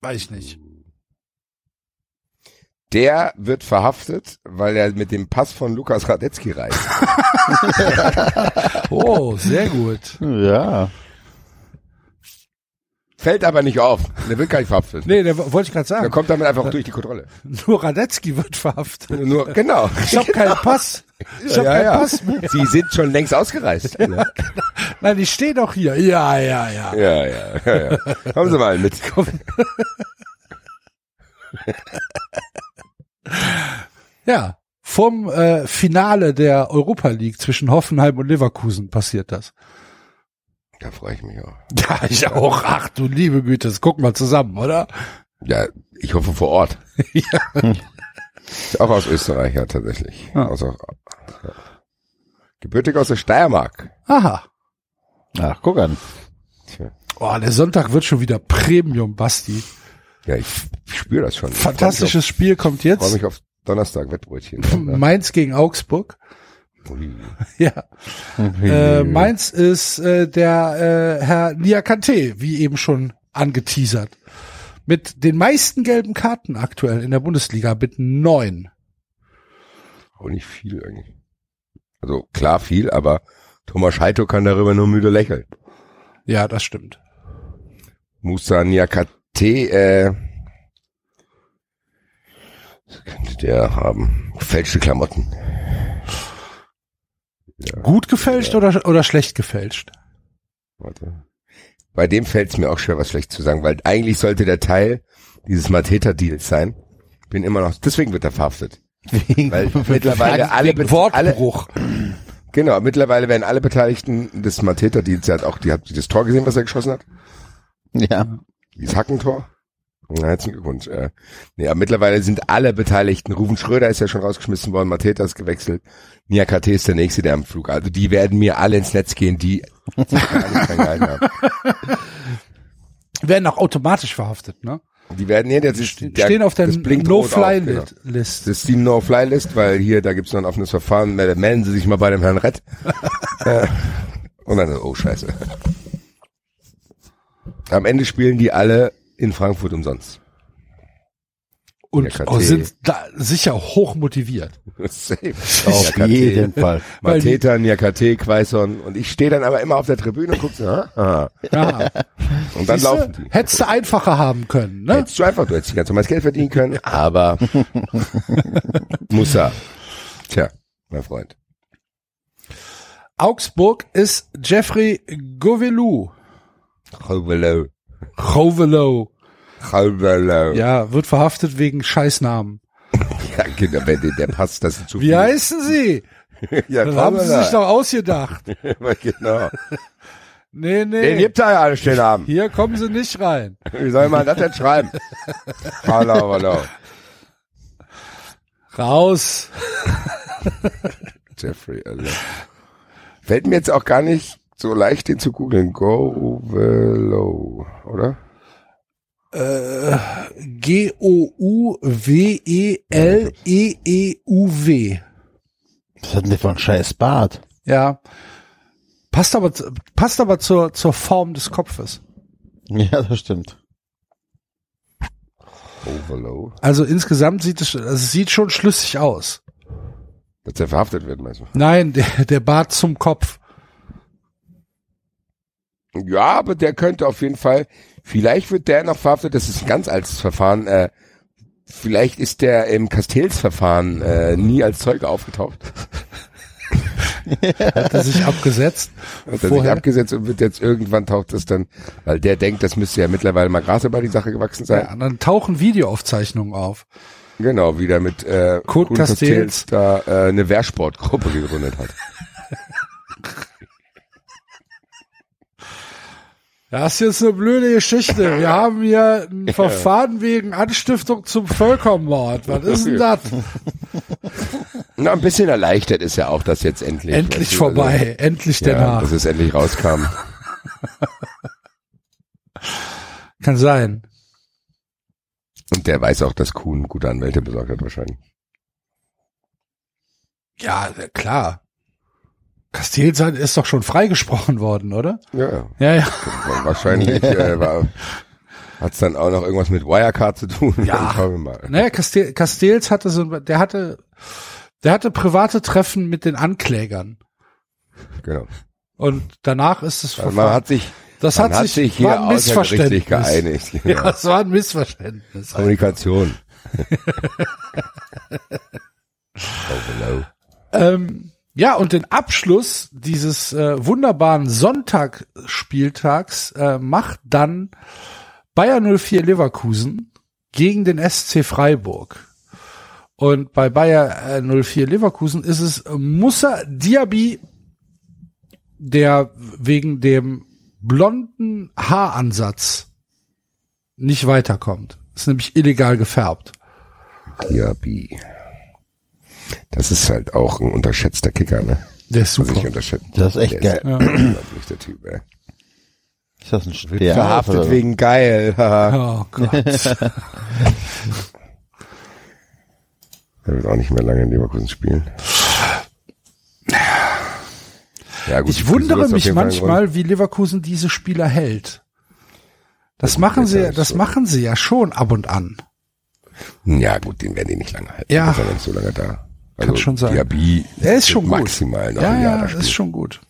Weiß ich nicht. Der wird verhaftet, weil er mit dem Pass von Lukas Radetzky reist. Oh, sehr gut. Ja. Fällt aber nicht auf. Der wird gar nicht verhaftet. Nee, der wollte ich gerade Der sagen. kommt damit einfach durch die Kontrolle. Nur Radetzky wird verhaftet. Nur, genau. Ich habe keinen Pass. Ich hab keinen Pass mehr. Sie sind schon längst ausgereist. ja, Nein, ich stehe doch hier. Ja, ja, ja. ja, ja, ja. Kommen Sie mal mit. Ja. Vom äh, Finale der Europa League zwischen Hoffenheim und Leverkusen passiert das. Da freue ich mich auch. Ja, ich auch. Ach du liebe Güte, das gucken wir zusammen, oder? Ja, ich hoffe vor Ort. ja. Ist auch aus Österreich, ja, tatsächlich. Ah. Ja. Gebürtig aus der Steiermark. Aha. Ach, guck an. Tja. Oh, der Sonntag wird schon wieder Premium, Basti. Ja, ich, spüre das schon. Fantastisches Spiel kommt Ich freue jetzt. mich auf Donnerstag Wettbrötchen. Mainz gegen Augsburg. Ja. Äh, Mainz ist äh, der äh, Herr Niakate, wie eben schon angeteasert. Mit den meisten gelben Karten aktuell in der Bundesliga mit neun. Auch nicht viel eigentlich. Also klar viel, aber Thomas Scheito kann darüber nur müde lächeln. Ja, das stimmt. Musa Niakate, äh, was könnte der haben? Gefälschte Klamotten. Gut gefälscht oder, oder schlecht gefälscht? Warte. Bei dem fällt es mir auch schwer, was schlecht zu sagen, weil eigentlich sollte der Teil dieses Mateta-Deals sein. Bin immer noch, deswegen wird er verhaftet. Weil mittlerweile alle, Bet- alle, Wortbruch. genau, mittlerweile werden alle Beteiligten des Mateta-Deals, hat auch, die hat das Tor gesehen, was er geschossen hat? Ja. Dieses Hackentor? Na, herzlichen Glückwunsch. Äh, nee, aber mittlerweile sind alle Beteiligten. Rufen Schröder ist ja schon rausgeschmissen worden, Mateta ist gewechselt. Niakate ist der nächste, der am Flug. Also die werden mir alle ins Netz gehen, die. Werden auch automatisch verhaftet, ne? Die werden hier, der, der Stehen auf der das auf, genau. No-Fly-List. Das ist die No-Fly-List, weil hier, da gibt's noch ein offenes Verfahren. Mel- Melden Sie sich mal bei dem Herrn Rett. Äh, Und dann, oh scheiße. Am Ende spielen die alle in Frankfurt umsonst. Und Niakate. oh, sind da sicher hoch motiviert. Safe. Auf jeden Fall. Die- Mateta, Niakate, Quaison. Und ich stehe dann aber immer auf der Tribüne und guck so, ah, ah. Ja. Und dann Siehste, laufen die. Hättest du einfacher haben können, ne? Hättest du einfach, du hättest ganz normales Geld verdienen können, aber Musa. Tja, mein Freund. Augsburg ist Jeffrey Govelou. Hallo. Govelo. Hallo. Ja, wird verhaftet wegen Scheißnamen. Ja, genau, wenn der, passt, das sind zu Wie viele. heißen sie? Ja, Das haben sie sich doch ausgedacht. genau. Nee, nee. Den gibt da ja alle stehen haben. Hier kommen sie nicht rein. Wie soll man das denn schreiben? Hallo, hallo. Raus. Jeffrey, Alter. Fällt mir jetzt auch gar nicht so leicht, den zu googeln. Go below, oder? Äh, G-O-U-W-E-L-E-E-U-W. Was hat denn der für ein scheiß Bart? Ja. Passt aber, passt aber zur, zur Form des Kopfes. Ja, das stimmt. Overlow. Also insgesamt sieht es, also es sieht schon schlüssig aus. Dass er verhaftet wird, meinst du? Nein, der, der Bart zum Kopf. Ja, aber der könnte auf jeden Fall, vielleicht wird der noch verhaftet, das ist ein ganz altes Verfahren, äh, vielleicht ist der im Castells-Verfahren äh, nie als Zeuge aufgetaucht. Hat er sich abgesetzt. Hat er sich abgesetzt und wird jetzt irgendwann taucht das dann, weil der denkt, das müsste ja mittlerweile mal Gras über die Sache gewachsen sein. Ja, dann tauchen Videoaufzeichnungen auf. Genau, wie der mit äh, Kurt Castells. da äh, eine Wehrsportgruppe gegründet hat. Das ist jetzt eine blöde Geschichte. Wir haben hier ein Verfahren wegen Anstiftung zum Völkermord. Was ist denn das? Na, ein bisschen erleichtert ist ja auch, dass jetzt endlich. Endlich weißt du, vorbei. Also, Endlich der ja, Nach. dass es endlich rauskam. Kann sein. Und der weiß auch, dass Kuhn gute Anwälte besorgt hat wahrscheinlich. Ja, klar. Castells ist doch schon freigesprochen worden, oder? Ja, ja. Ja, ja. Wahrscheinlich äh, war, hat's dann auch noch irgendwas mit Wirecard zu tun. Ja. Schauen wir mal. Naja, Castel, Castells hatte so, der hatte, der hatte private Treffen mit den Anklägern. Genau. Und danach ist es Also man hat sich, das man hat sich, hier war ein außergerichtlich Missverständnis. geeinigt. Ja, Genau. es war ein Missverständnis. Kommunikation. oh, hello. Ähm, ja, und den Abschluss dieses äh, wunderbaren Sonntagspieltags äh, macht dann Bayer 04 Leverkusen gegen den SC Freiburg. Und bei Bayer äh, 04 Leverkusen ist es Musa Diaby, der wegen dem blonden Haaransatz nicht weiterkommt. Ist nämlich illegal gefärbt. Diaby. Das ist halt auch ein unterschätzter Kicker, ne? Der ist Also super. ich unterschätze. Das ist echt der geil. Ist der Typ, ey. Ist das ein Stern? Verhaftet wegen geil. haha. Oh Gott. Er wird auch nicht mehr lange in Leverkusen spielen. Ja, gut, Ich wundere mich manchmal, wie Leverkusen diese Spieler hält. Das machen sie, das so. machen sie ja schon ab und an. Ja, gut, den werden die nicht lange halten. Ja. Ist ja nicht so lange da. Also, schon sein. Diaby Er ist schon gut. maximal noch Ja, ein Jahr ja, ist schon gut.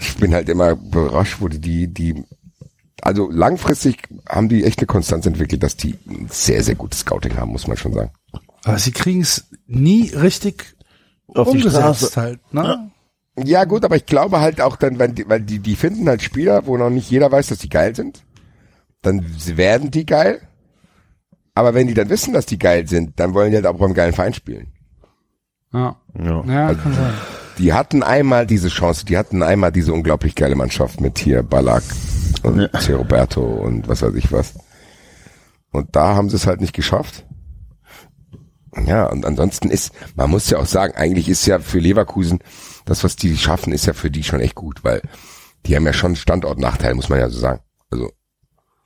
Ich bin halt immer überrascht, wo die, die, die, also langfristig haben die echt eine Konstanz entwickelt, dass die ein sehr, sehr gutes Scouting haben, muss man schon sagen. Aber sie kriegen es nie richtig Auf die umgesetzt Straße. halt, ne? Ja, gut, aber ich glaube halt auch dann, wenn die, weil die, die finden halt Spieler, wo noch nicht jeder weiß, dass die geil sind. Dann werden die geil. Aber wenn die dann wissen, dass die geil sind, dann wollen die halt auch beim geilen Verein spielen. Ja, Ja. ja kann sein. Die hatten einmal diese Chance, die hatten einmal diese unglaublich geile Mannschaft mit hier Ballack und ja. Roberto und was weiß ich was. Und da haben sie es halt nicht geschafft. Ja, und ansonsten ist, man muss ja auch sagen, eigentlich ist ja für Leverkusen, das, was die schaffen, ist ja für die schon echt gut, weil die haben ja schon Standortnachteil, muss man ja so sagen. Also,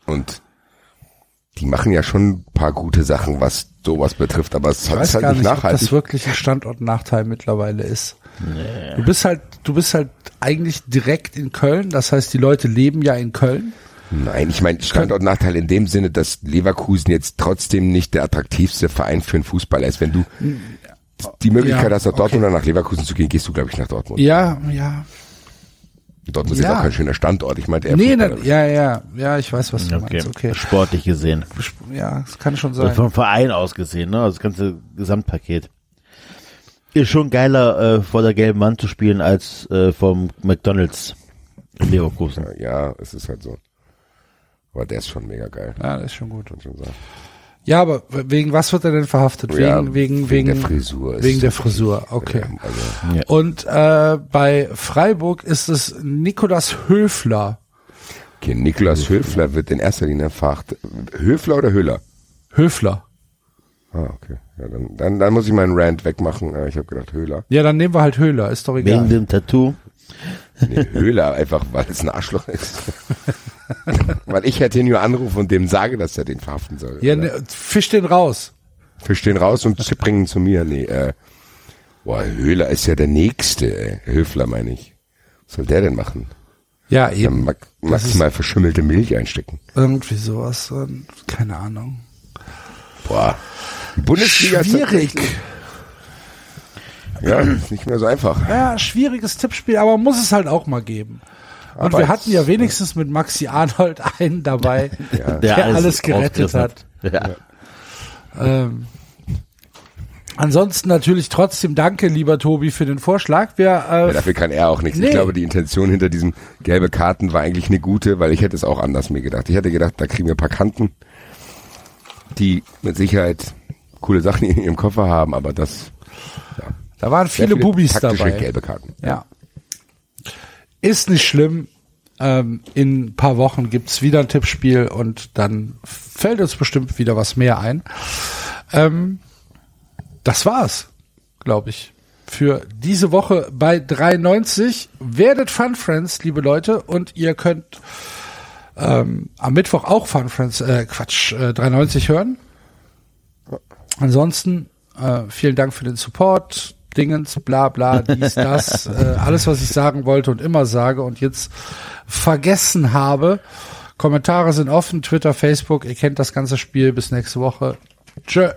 und die machen ja schon ein paar gute Sachen, was sowas betrifft, aber es Ich ist weiß halt gar nicht nicht, ob nachhaltig. das wirklich ein Standortnachteil mittlerweile ist. Du bist halt, du bist halt eigentlich direkt in Köln. Das heißt, die Leute leben ja in Köln. Nein, ich meine Standortnachteil in dem Sinne, dass Leverkusen jetzt trotzdem nicht der attraktivste Verein für einen Fußballer ist. Wenn du die Möglichkeit Ja, hast, nach Dortmund oder nach Leverkusen zu gehen, gehst du, glaube ich, nach Dortmund. Ja, ja. Dortmund ist Ja. auch kein schöner Standort. Ich meinte Nee, ne, ja, ja, ja, ich weiß, was du Okay. meinst. Okay. Sportlich gesehen. Ja, das kann schon Also sein. vom Verein aus gesehen, ne? Also das ganze Gesamtpaket. Ist schon geiler, äh, vor der gelben Wand zu spielen, als äh, vom McDonalds in Leverkusen. Ja, es ist halt so. Aber der ist schon mega geil. Ja, das ist schon gut. Man schon sagen. Ja, aber wegen was wird er denn verhaftet? Wegen, Ja, wegen, wegen, wegen der Frisur. Es Wegen der Frisur, okay. Also, Und äh, bei Freiburg ist es Nikolas Höfler. okay, Niklas Höfler wird in erster Linie verhaftet. Höfler oder Höhler? Höfler. Ah, okay. Ja, dann, dann, dann muss ich meinen Rant wegmachen. Äh, Ich habe gedacht Höhler. Ja, dann nehmen wir halt Höhler, ist doch Wegen egal. dem Tattoo. Nee, Höhler einfach, weil es ein Arschloch ist. weil ich hätte ihn nur anrufen und dem sage, dass er den verhaften soll. Ja, ne, fisch den raus. Fisch den raus und bringen ihn zu mir. Nee, äh, boah, Höhler ist ja der Nächste, ey. Höfler meine ich. Was soll der denn machen? Ja, eben. ma maximal verschimmelte Milch einstecken. Irgendwie sowas. ähm, Keine Ahnung. Boah. Bundesliga Schwierig. Ja, ist nicht mehr so einfach. Ja, schwieriges Tippspiel, aber muss es halt auch mal geben. Und wir hatten ja wenigstens mit Maxi Arnold einen dabei, Ja. der, alles, gerettet hat. Ja. Ähm, ansonsten natürlich trotzdem danke, lieber Tobi, für den Vorschlag. Wir, Ja, äh, dafür kann er auch nichts. Nee. Ich glaube, die Intention hinter diesen gelbe Karten war eigentlich eine gute, weil ich hätte es auch anders mir gedacht. Ich hätte gedacht, da kriegen wir ein paar Kanten, die mit Sicherheit coole Sachen in ihrem Koffer haben, aber das da waren sehr viele Bubis taktische dabei. gelbe Karten. Ja. Ist nicht schlimm. Ähm, in ein paar Wochen gibt's wieder ein Tippspiel und dann fällt uns bestimmt wieder was mehr ein. Ähm, das war's, glaube ich. Für diese Woche bei 93. Werdet Fun Friends, liebe Leute, und ihr könnt ähm, am Mittwoch auch Fun Friends, äh, Quatsch, äh, 93 hören. Ansonsten äh, vielen Dank für den Support. Dingens, bla bla, dies, das, äh, alles, was ich sagen wollte und immer sage und jetzt vergessen habe. Kommentare sind offen, Twitter, Facebook, ihr kennt das ganze Spiel. Bis nächste Woche. Tschö.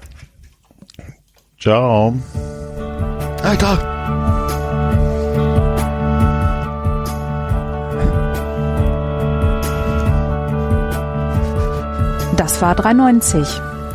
Ciao. Alter! Das war 390.